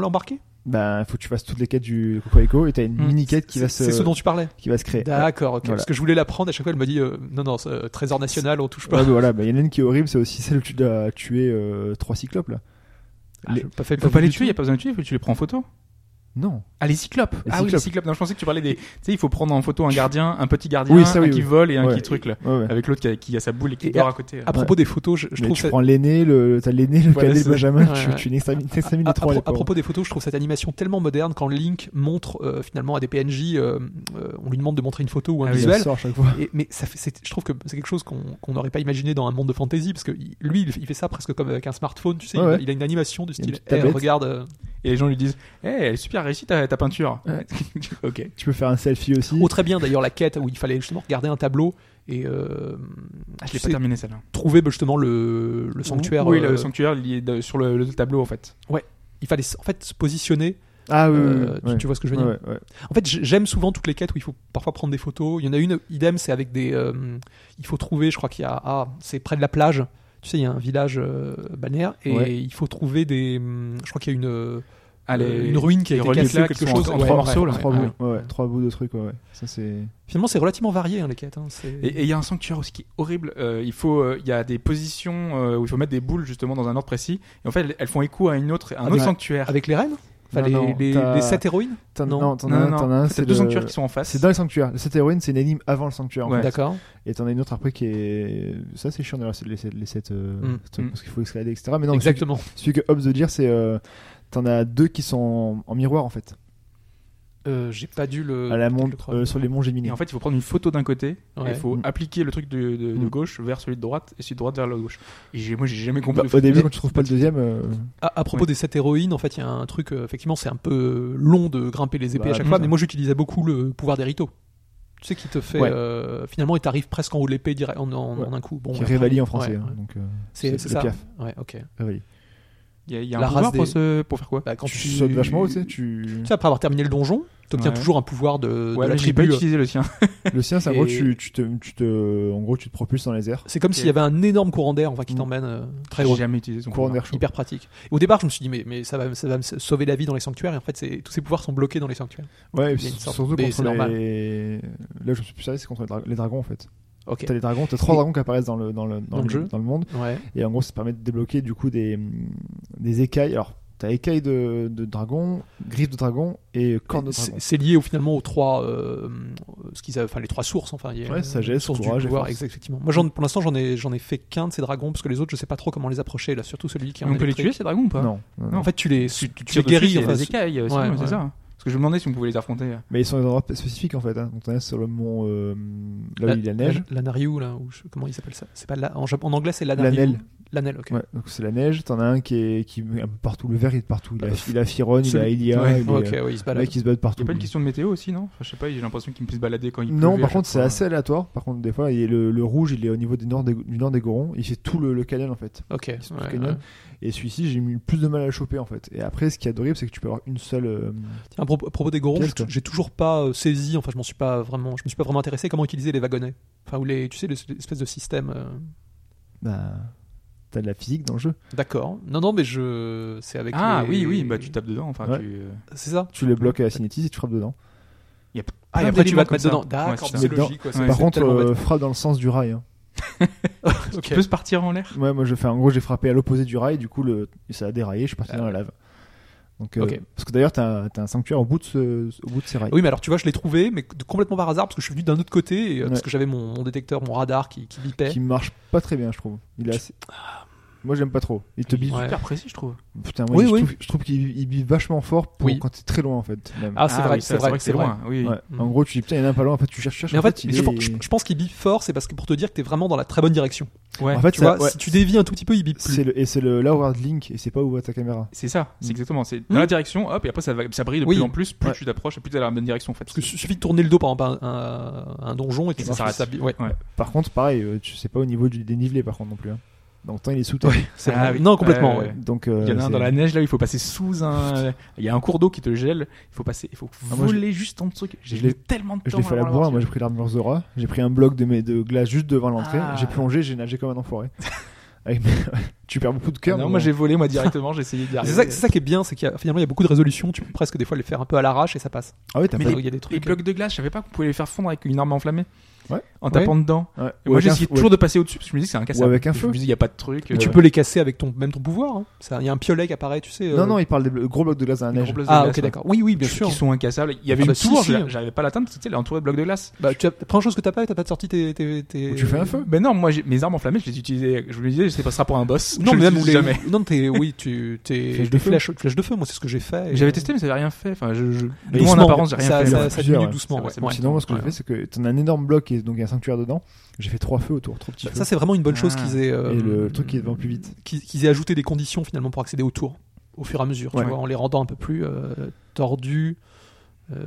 Bah, faut que tu fasses toutes les quêtes du Cocorico et t'as une Hmm. mini quête qui va se, c'est ce dont tu parlais. qui va se créer. D'accord, ok. Voilà. Parce que je voulais la prendre, à chaque fois, elle m'a dit euh, non, non, euh, trésor national, on touche pas. Ouais, bah voilà, bah, il y en a une qui est horrible, c'est aussi celle où tu dois tuer euh, trois cyclopes là. Ah, les- pas fait Faut pas les tuer, il y a pas besoin de tuer, faut que tu les prends en photo. Non. Ah, les cyclopes. Les ah oui, les cyclopes. Non, je pensais que tu parlais des. Tu sais, il faut prendre en photo un gardien, un petit gardien, Oui, ça, un oui, qui oui. vole et un Ouais. qui truc là. Ouais, ouais. Avec l'autre qui, a- qui a sa boule et qui Et dort à- à côté. À propos des photos, je, je Mais trouve tu ça- prends l'aîné, le, t'as l'aîné, le Voilà, cadet, le benjamin, Ouais, tu, ouais. tu n'extermines t'extermines À, les trois, à- à propos des photos, je trouve cette animation tellement moderne quand Link montre euh, finalement à des PNJ, euh, euh, on lui demande de montrer une photo ou un Ah visuel. sort chaque fois. Et- mais ça fait, je trouve que c'est quelque chose qu'on n'aurait pas imaginé dans un monde de fantasy parce que lui il, fait ça presque comme avec un smartphone tu sais il, a, une animation du une style Eh, regarde Et les gens lui disent Eh, elle est super réussie ta, ta peinture. Ouais. ok. Tu peux faire un selfie aussi. oh très bien d'ailleurs la quête où il fallait justement regarder un tableau et euh, Ah, je l'ai pas terminé celle-là. trouver bah, justement le, le sanctuaire Oui, euh, le sanctuaire lié de- sur le, le tableau en fait. il fallait en fait se positionner Ah oui, euh, oui, tu, ouais. tu vois ce que je veux dire? Ouais, ouais. En fait, j'aime souvent toutes les quêtes où il faut parfois prendre des photos. Il y en a une, idem, c'est avec des. euh, il faut trouver, je crois qu'il y a. Ah, c'est près de la plage. Tu sais, il y a un village euh, balnéaire et Ouais. il faut trouver des. hum, Je crois qu'il y a une. Euh, Ah, les- une ruine qui a les été cassée ou quelque chose. en trois morceaux, Trois ouais. bouts, ouais, trois bouts de trucs, ouais, ouais. Ça c'est. Finalement, c'est relativement varié hein, les quêtes. hein, Et il y a un sanctuaire aussi qui est horrible. Euh, il faut, euh, il y a des positions euh, où il faut mettre des boules justement dans un ordre précis. Et en fait, elles, elles font écho à une autre, à un Avec- autre sanctuaire. Avec les reines? Enfin, Non, les, non, les, les sept héroïnes? T'en Non. non, t'en Non, as non, un, non. t'en as un, T'as c'est deux le- sanctuaires qui sont en face. C'est dans les sanctuaires. Cette héroïne, c'est une énigme avant le sanctuaire. Ouais. D'accord. Et t'en as une autre après qui est. Ça, c'est chiant d'ailleurs, c'est les sept, les sept, euh, Mm. trucs, Mm. parce qu'il faut escalader, etc. Mais non, celui, Exactement. celui que Hobbes veut dire, c'est. euh, T'en as deux qui sont en, en miroir en fait, Euh, J'ai pas dû le. à la euh, sur les monts Géminis. Et en fait, il faut prendre une photo d'un côté, Ouais. il faut Mm. appliquer le truc de, de- de Mm. gauche vers celui de droite, et celui de droite vers le gauche. Et j'ai- moi, j'ai jamais compris. Bah, au début, quand tu trouves pas le deuxième, euh, À, à propos Ouais. des sept héroïnes, en fait, il y a un truc, euh, effectivement, c'est un peu long de grimper les épées Bah, à chaque mm. fois, mais moi j'utilisais beaucoup le pouvoir des ritos. Tu sais, qui te fait. Ouais. euh, finalement, il t'arrive presque en haut de l'épée direct- en, en- Ouais. en un coup. Bon, qui après, révalie en français. ouais. hein, donc, euh, C'est c'est le ça. piaf. Ouais, ok. révalie. Il y a, il y a un La pouvoir pour, ce- pour faire quoi? Bah, quand tu, tu, sautes vachement haut, tu sais. Tu... Tu sais, après avoir terminé le donjon, t'obtiens Ouais. toujours un pouvoir de, de Ouais, la mais j'ai pas tribu. utilisé le sien. Le sien, c'est en gros, tu, tu, te, tu te, en gros, tu te propulses dans les airs. C'est comme s'il y avait un énorme courant d'air enfin, qui Mm. t'emmène euh, très J'ai haut. jamais utilisé son Courant d'air chaud. Hyper pratique. Et au départ, je me suis dit, mais, mais ça, va, ça va me sauver la vie dans les sanctuaires. Et en fait, tous ces pouvoirs sont bloqués dans les sanctuaires. Ouais, et sorte- surtout contre normal. les. Là, je suis plus sérieux, c'est contre les, dra- les dragons en fait. T'as les dragons, t'as trois Et- dragons qui apparaissent dans le, dans le, dans Dans le le, jeu. dans le monde. Ouais. Et en gros, ça permet de débloquer du coup des, des écailles. Alors, T'as écaille de, de dragon, griffe de dragon et corne de C'est dragon. c'est lié au, finalement aux trois, euh, ce qu'ils avaient- enfin les trois sources. Enfin, il y a Ouais, sagesse, source courage et pouvoir, force. effectivement. Moi, j'en- pour l'instant, j'en ai, j'en ai fait qu'un de ces dragons parce que les autres, je sais pas trop comment les approcher. Là, surtout celui qui est en On peut les tuer ces dragons ou pas Non, non, non. En fait, tu les, tu, tu, les guéris. dessus, des écailles, ouais, c'est ouais. ça. Parce que je me demandais si on pouvait les affronter. Mais ils sont dans des endroits spécifiques en fait. Hein. Donc t'en as sur le mont euh, là où La- il y a la neige. La, Lanariu, là, ou je- comment il s'appelle ça? C'est pas la- en, anglais, c'est Lanariu. Ok. Ouais, donc c'est la neige. T'en as un qui est qui est partout. Le vert il est partout. Il a, Bah, il a Firon, il a Ilia. ouais, il est, euh, ouais, il se balade. mec qui se bat de Il partout. n'y a pas une question de météo aussi, non? Enfin, Je sais pas, j'ai l'impression qu'il peut se balader quand il Non, pleuvait à par contre, c'est assez aléatoire. Par contre, des fois, il y a le, le rouge, il est au niveau des nord des, du nord des Gorons. Il fait tout le, le canyon en fait. Ok. Il se ouais, le canyon. ouais. Et celui-ci, j'ai eu plus de mal à le choper en fait. Et après, ce qui est horrible, c'est que tu peux avoir une seule. euh, Tiens, à propos, à propos des gorons, j'ai- toujours pas euh, saisi. Enfin, je m'en suis pas vraiment. Je me suis pas vraiment intéressé. Comment utiliser les wagonnets Enfin, ou les, tu sais, les- l'espèce de système. euh, bah, t'as de la physique dans le jeu. D'accord. Non, non, mais je. C'est avec. Ah les- oui, oui, bah tu tapes dedans. Enfin, Ouais. tu. euh, C'est ça. Tu les bloques à la cinétis et tu frappes dedans. y a Ah, et après tu vas te mettre dedans. D'accord, Ouais, c'est logique. Par c'est contre, euh, frappe dans le sens du rail. hein. Ok. Tu peux se partir en l'air? Ouais, moi je fais en gros j'ai frappé à l'opposé du rail, du coup le ça a déraillé, je suis parti Ah dans la ouais. lave. Donc euh, Ok. parce que d'ailleurs t'as as un sanctuaire au bout de ce, au bout de ces rails. Oui, mais alors tu vois, je l'ai trouvé, mais complètement par hasard, parce que je suis venu d'un autre côté, et, euh, parce que j'avais mon, mon détecteur, mon radar qui, qui bipait. Qui marche pas très bien, je trouve. Il est assez... Moi j'aime pas trop. Il te bip. Ouais. Super précis, je trouve. Putain, moi, Oui, je, oui. Trouve, je trouve qu'il il bip vachement fort pour Oui. quand t'es très loin en fait. même. Ah, c'est vrai, oui, c'est vrai, que c'est loin. Oui. Ouais. Mm. En gros, tu dis putain, il y en a un pas loin. En fait, tu cherches, cherches. Mais en fait, je, est- pense- je- je pense qu'il bip fort, c'est parce que pour te dire que t'es vraiment dans la très bonne direction. Ouais. En fait, Tu ça- vois, ouais, si tu dévis un tout petit peu, il bip plus. le, et c'est le Lower Link et c'est pas où va ta caméra. C'est ça, c'est Mm. exactement. C'est dans Mm. la direction, hop, et après ça, brille de plus en plus. Plus tu t'approches, plus tu es dans la bonne direction en fait. Parce que suffit de tourner le dos par exemple à un, donjon et ça s'arrête. Par contre, pareil, euh, tu sais pas au niveau du dénivelé par contre non plus. Hein. Donc tant il est sous terre. C'est Ah oui. Non, complètement. Ouais. Donc euh, Il y en a un dans la neige là, il faut passer sous un. Il y a un cours d'eau qui te gèle. Il faut passer, il faut Ah, moi, voler juste en dessous. J'ai je l'ai- mis tellement de temps. Je l'ai fait à la l'avoir, moi j'ai pris l'armure Zora, j'ai pris un bloc de, mes, de glace juste devant l'entrée, Ah. j'ai plongé, j'ai nagé comme un enfoiré. Tu perds beaucoup de cœur. Non, moi j'ai volé moi directement, j'ai essayé d'y C'est arriver. ça, c'est ça qui est bien, c'est qu'il y a, finalement il y a beaucoup de résolutions, tu peux presque des fois les faire un peu à l'arrache et ça passe. Ah ouais, t'as Mais pas... il y a des Les trucs. blocs de glace, je savais pas qu'on pouvait les faire fondre avec une arme enflammée. Ouais. En tapant dedans. Ouais. Et moi un- toujours de passer au-dessus parce que je me dis que c'est incassable. Ou avec un Je feu. me dis il y a pas de truc. Mais tu euh, peux les casser avec ton même ton pouvoir. hein. Il y a un piolet qui apparaît, tu sais. euh, Non, non, il parle des blo- gros blocs de glace la les neige. Ah glace, ok d'accord. Oui oui bien sûr. Qui sont incassables. Il y avait Ah une bah tour, si. j'arrivais pas à l'atteindre, tu sais, elle est entourée de blocs de glace. Bah tu as, première chose que t'as pas, t'as pas sorti tes, tes, tes- Ou tu fais un feu. Ben non, moi mes armes enflammées, je les utilisais. Je me disais, ça passera pour un boss. Non je mais les même les- jamais. Non t'es oui tu t'es Flèche de des feu. flèches flèches de feu. Moi c'est ce que j'ai fait. J'avais testé, mais ça avait rien fait. Enfin, je, je... Mais moi, en doucement, apparence, j'ai rien ça, fait. Ça, diminue doucement. Sinon, moi, ce que j'ai fait, c'est que t'en as un énorme bloc donc il y a un sanctuaire dedans. J'ai fait trois feux autour, trop petits feux. Ça c'est vraiment une bonne chose Ah. qu'ils aient. euh, Et le truc qui est devant plus vite. qu'ils aient ajouté des conditions finalement pour accéder aux tours au fur et à mesure, tu vois, en les rendant un peu plus euh, tordus. euh,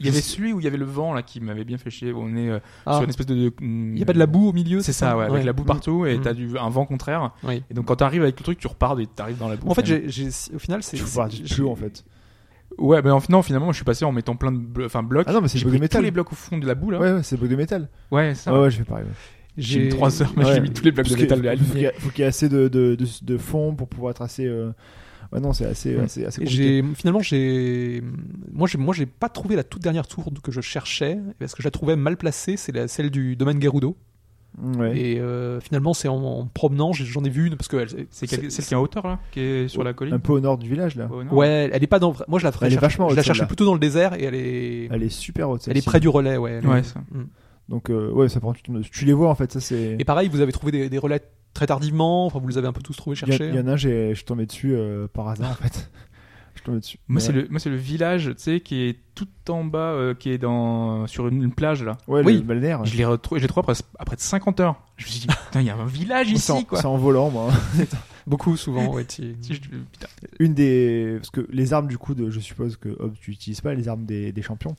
Il y avait celui où il y avait le vent là qui m'avait bien fait chier. où on est euh, ah, sur une espèce de. Il n'y a pas de la boue au milieu C'est ça, ouais, avec la boue partout et Mm. t'as du un vent contraire. Oui. Et donc quand t'arrives avec le truc, tu repars et t'arrives dans la boue. En fait, au final, c'est. Tu j'ai- plus en fait. Ouais, ben en- non, finalement, moi, je suis passé en mettant plein de blo- enfin blocs. Ah non, mais c'est bloc de métal. tous les blocs au fond de la boue là. Ouais, ouais, c'est bloc de métal. Ouais, ça. Ouais, ouais, je fais pareil. ouais. J'ai mis 3 heures, mais Ouais. j'ai mis tous les blocs de Parce métal que- à faut qu'il y ait- Faut qu'il y ait assez de, de, de, de fond pour pouvoir être assez. euh, Ouais, non, c'est assez, Mm. assez, assez compliqué. J'ai finalement j'ai moi j'ai moi j'ai pas trouvé la toute dernière tour que je cherchais parce que je la trouvais mal placée c'est la, celle du domaine Gerudo Ouais. et euh, finalement c'est en, en promenant j'en ai vu une parce que elle- C'est celle qui est en hauteur là, qui est sur la colline? Un peu au nord du village, là. Ouais elle est pas dans moi je la ferais Elle est vachement je la haute, cherchais plutôt dans le désert et elle est elle, Elle est super haute. est celle-ci. près du relais ouais, elle est- Ouais, ça. Mm. Donc, euh, ouais, ça prend tu, les vois en fait. Ça, c'est. et pareil vous avez trouvé des, des relais très tardivement enfin vous les avez un peu tous trouvés cherchés il y en a un, j'ai- je suis tombé dessus euh, par hasard en fait. Tombé dessus. Moi, c'est le, moi, c'est le village, tu sais, qui est tout en bas, euh, qui est dans, sur une, une plage là. Ouais, Oui. le balnéaire. Je l'ai retrouvé, je l'ai trouvé après, après 50 heures. Je me suis dit, putain, il y a un village C'est ici, en- quoi. C'est en volant, moi. beaucoup souvent ouais tu-. Une des. Parce que les armes, du coup, de... je suppose que Hobbs, tu utilises pas les armes des, des champions.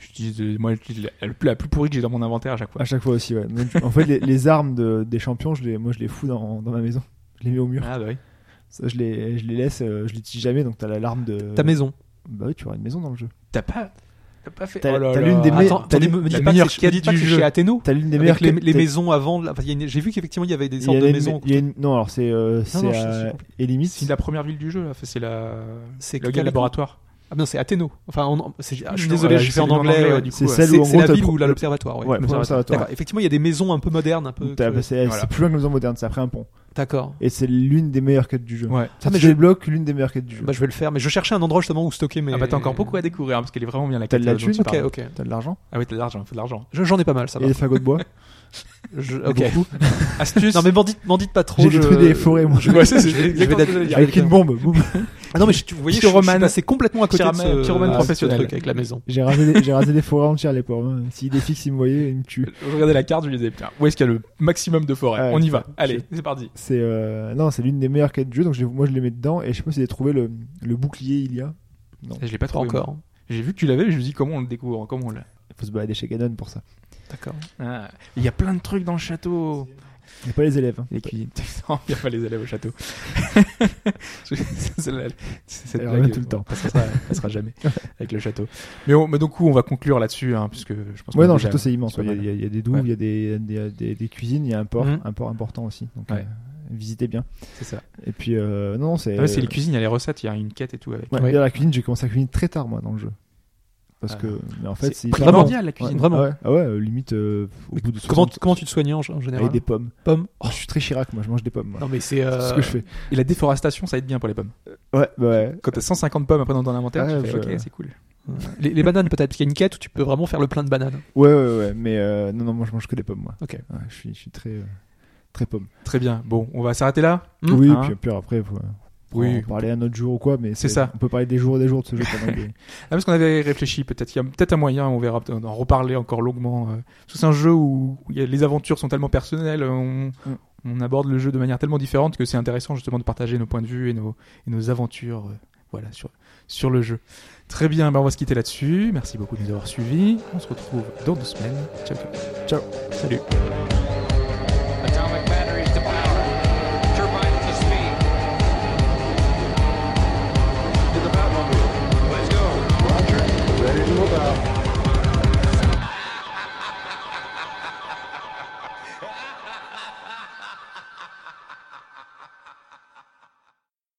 J'utilise, moi, j'utilise la, la plus- la plus pourrie que j'ai dans mon inventaire à chaque fois. À chaque fois aussi, ouais. Donc, en fait, les, les armes de, des champions, je les, moi, je les fous dans, dans ma maison. Je les mets au mur. Ah, bah oui. Ça, je les, je les laisse, euh, je les utilise jamais. Donc, t'as la- l'arme de. ta maison Bah oui, tu auras une maison dans le jeu. T'as pas, t'as pas fait. T'as- oh l'une des me- attends t'as attendez, les- me, me la dites pas que meilleure c'est- me dites quête pas du jeu. chez Athéno T'as l'une des meilleures. les, les t'as- maisons avant la- enfin, il y a une- j'ai vu qu'effectivement il y avait des sortes de maisons il y a une- Non, alors c'est euh, c'est non, je à suis- Elimit. C'est la première ville du jeu, là. Enfin, C'est la. C'est le laboratoire. Ah non, c'est Athéno. Enfin, on- c'est- ah, je suis désolé, voilà, j'ai fait en anglais. anglais, ouais. du coup, C'est celle où la ville le- où l'observatoire. Ouais. Ouais, le L'observatoire. Effectivement, il y a des maisons un peu modernes, un peu. Que- C'est Voilà. plus loin que la maison moderne, c'est après un pont. D'accord. Et c'est l'une des meilleures quêtes du jeu. Ouais. Ça Ah, mais je- débloque l'une des meilleures quêtes du jeu. Bah, je vais le faire, mais je cherchais un endroit justement où stocker mes. Ah bah t'as encore beaucoup à découvrir hein, parce qu'elle est vraiment bien la T'as quête de la dont thune, tu Ok, parles. ok. T'as de l'argent Ah oui, t'as de l'argent, il faut de l'argent. Je- J'en ai pas mal, ça et va. des fagots de bois. Je- ok. Astuce. Non mais m'en dites, pas trop. J'ai je- détruit des forêts, moi. Je, Ouais, c'est- c'est je vais- je dire. Avec une bombe. Ah non mais je- tu- vous voyez, je, je suis Pyromane. passé complètement à côté de ce, pyromane de ce professionnel. truc avec la maison. J'ai rasé, des- j'ai rasé des forêts entières, les pauvres. hein. Si des fixes ils me voyaient, ils me tuent. Je regardais la carte, je me disais putain, où est-ce qu'il y a le maximum de forêt Ouais, On y va. Allez, c'est parti. C'est euh, non, c'est l'une des meilleures quêtes du jeu. Donc moi je les mets dedans et je sais pas si avez trouvé le, le bouclier il y a. Je l'ai pas Pas trouvé. encore. J'ai vu que tu l'avais, mais je me dis comment on le découvre, comment on l'a. Il faut se balader chez Ganon pour ça. D'accord. Ah, il y a plein de trucs dans le château. Il n'y a pas les élèves. hein. Les cuisines. Non, il n'y a pas les élèves au château. C'est la- cette blague, tout le temps. on passera, passera jamais avec le château. Mais, on, mais donc, on va conclure là-dessus, hein, puisque je pense Ouais, non, a le château c'est immense. Il y, a- y y des douves, Ouais. il y a des, des, des- des cuisines, il y a un port, Mhm. un port important aussi. Donc Ouais. euh, visitez bien. C'est ça. Et puis euh, non, c'est. Ah ouais, c'est les cuisines, il y a les recettes, il y a une quête et tout avec. Ouais, la cuisine, j'ai commencé à cuisiner très tard moi dans le jeu. Parce Ah. que, mais en fait, c'est primordial la cuisine. Ouais, Vraiment. Ah ouais, ah ouais, euh, limite euh, au bout de Comment, 60, comment tu te soignais en, en général avec des pommes. pommes Oh, je suis très Chirac, moi, je mange des pommes. moi. Non mais c'est. Euh, ce que je fais. Et la déforestation, ça aide bien pour les pommes. Ouais, bah ouais. Quand t'as 150 pommes après dans ton inventaire, Ah, tu fais je- ok, c'est cool. Les, les bananes peut-être, parce qu'il y a une quête où tu peux vraiment faire le plein de bananes. Ouais, ouais, ouais. Mais euh, non, non, moi je mange que des pommes, moi. Ok. Ouais, je suis, je suis très, euh, très pomme. Très bien. Bon, on va s'arrêter là. Oui, hein. puis, puis après, faut, faut Oui. en parler un autre jour ou quoi, mais C'est ça. On peut parler des jours et des jours de ce jeu pendant des. Ah, parce qu'on avait réfléchi, peut-être qu'il y a peut-être un moyen, on verra, d'en reparler encore longuement. euh, c'est un jeu où, il les aventures sont tellement personnelles, on, Mm. on aborde le jeu de manière tellement différente que c'est intéressant justement de partager nos points de vue et nos, et nos aventures euh, voilà, sur, sur le jeu. Très bien, ben on va se quitter là-dessus. Merci beaucoup de nous avoir suivis. On se retrouve dans deux semaines. Ciao, ciao. Salut.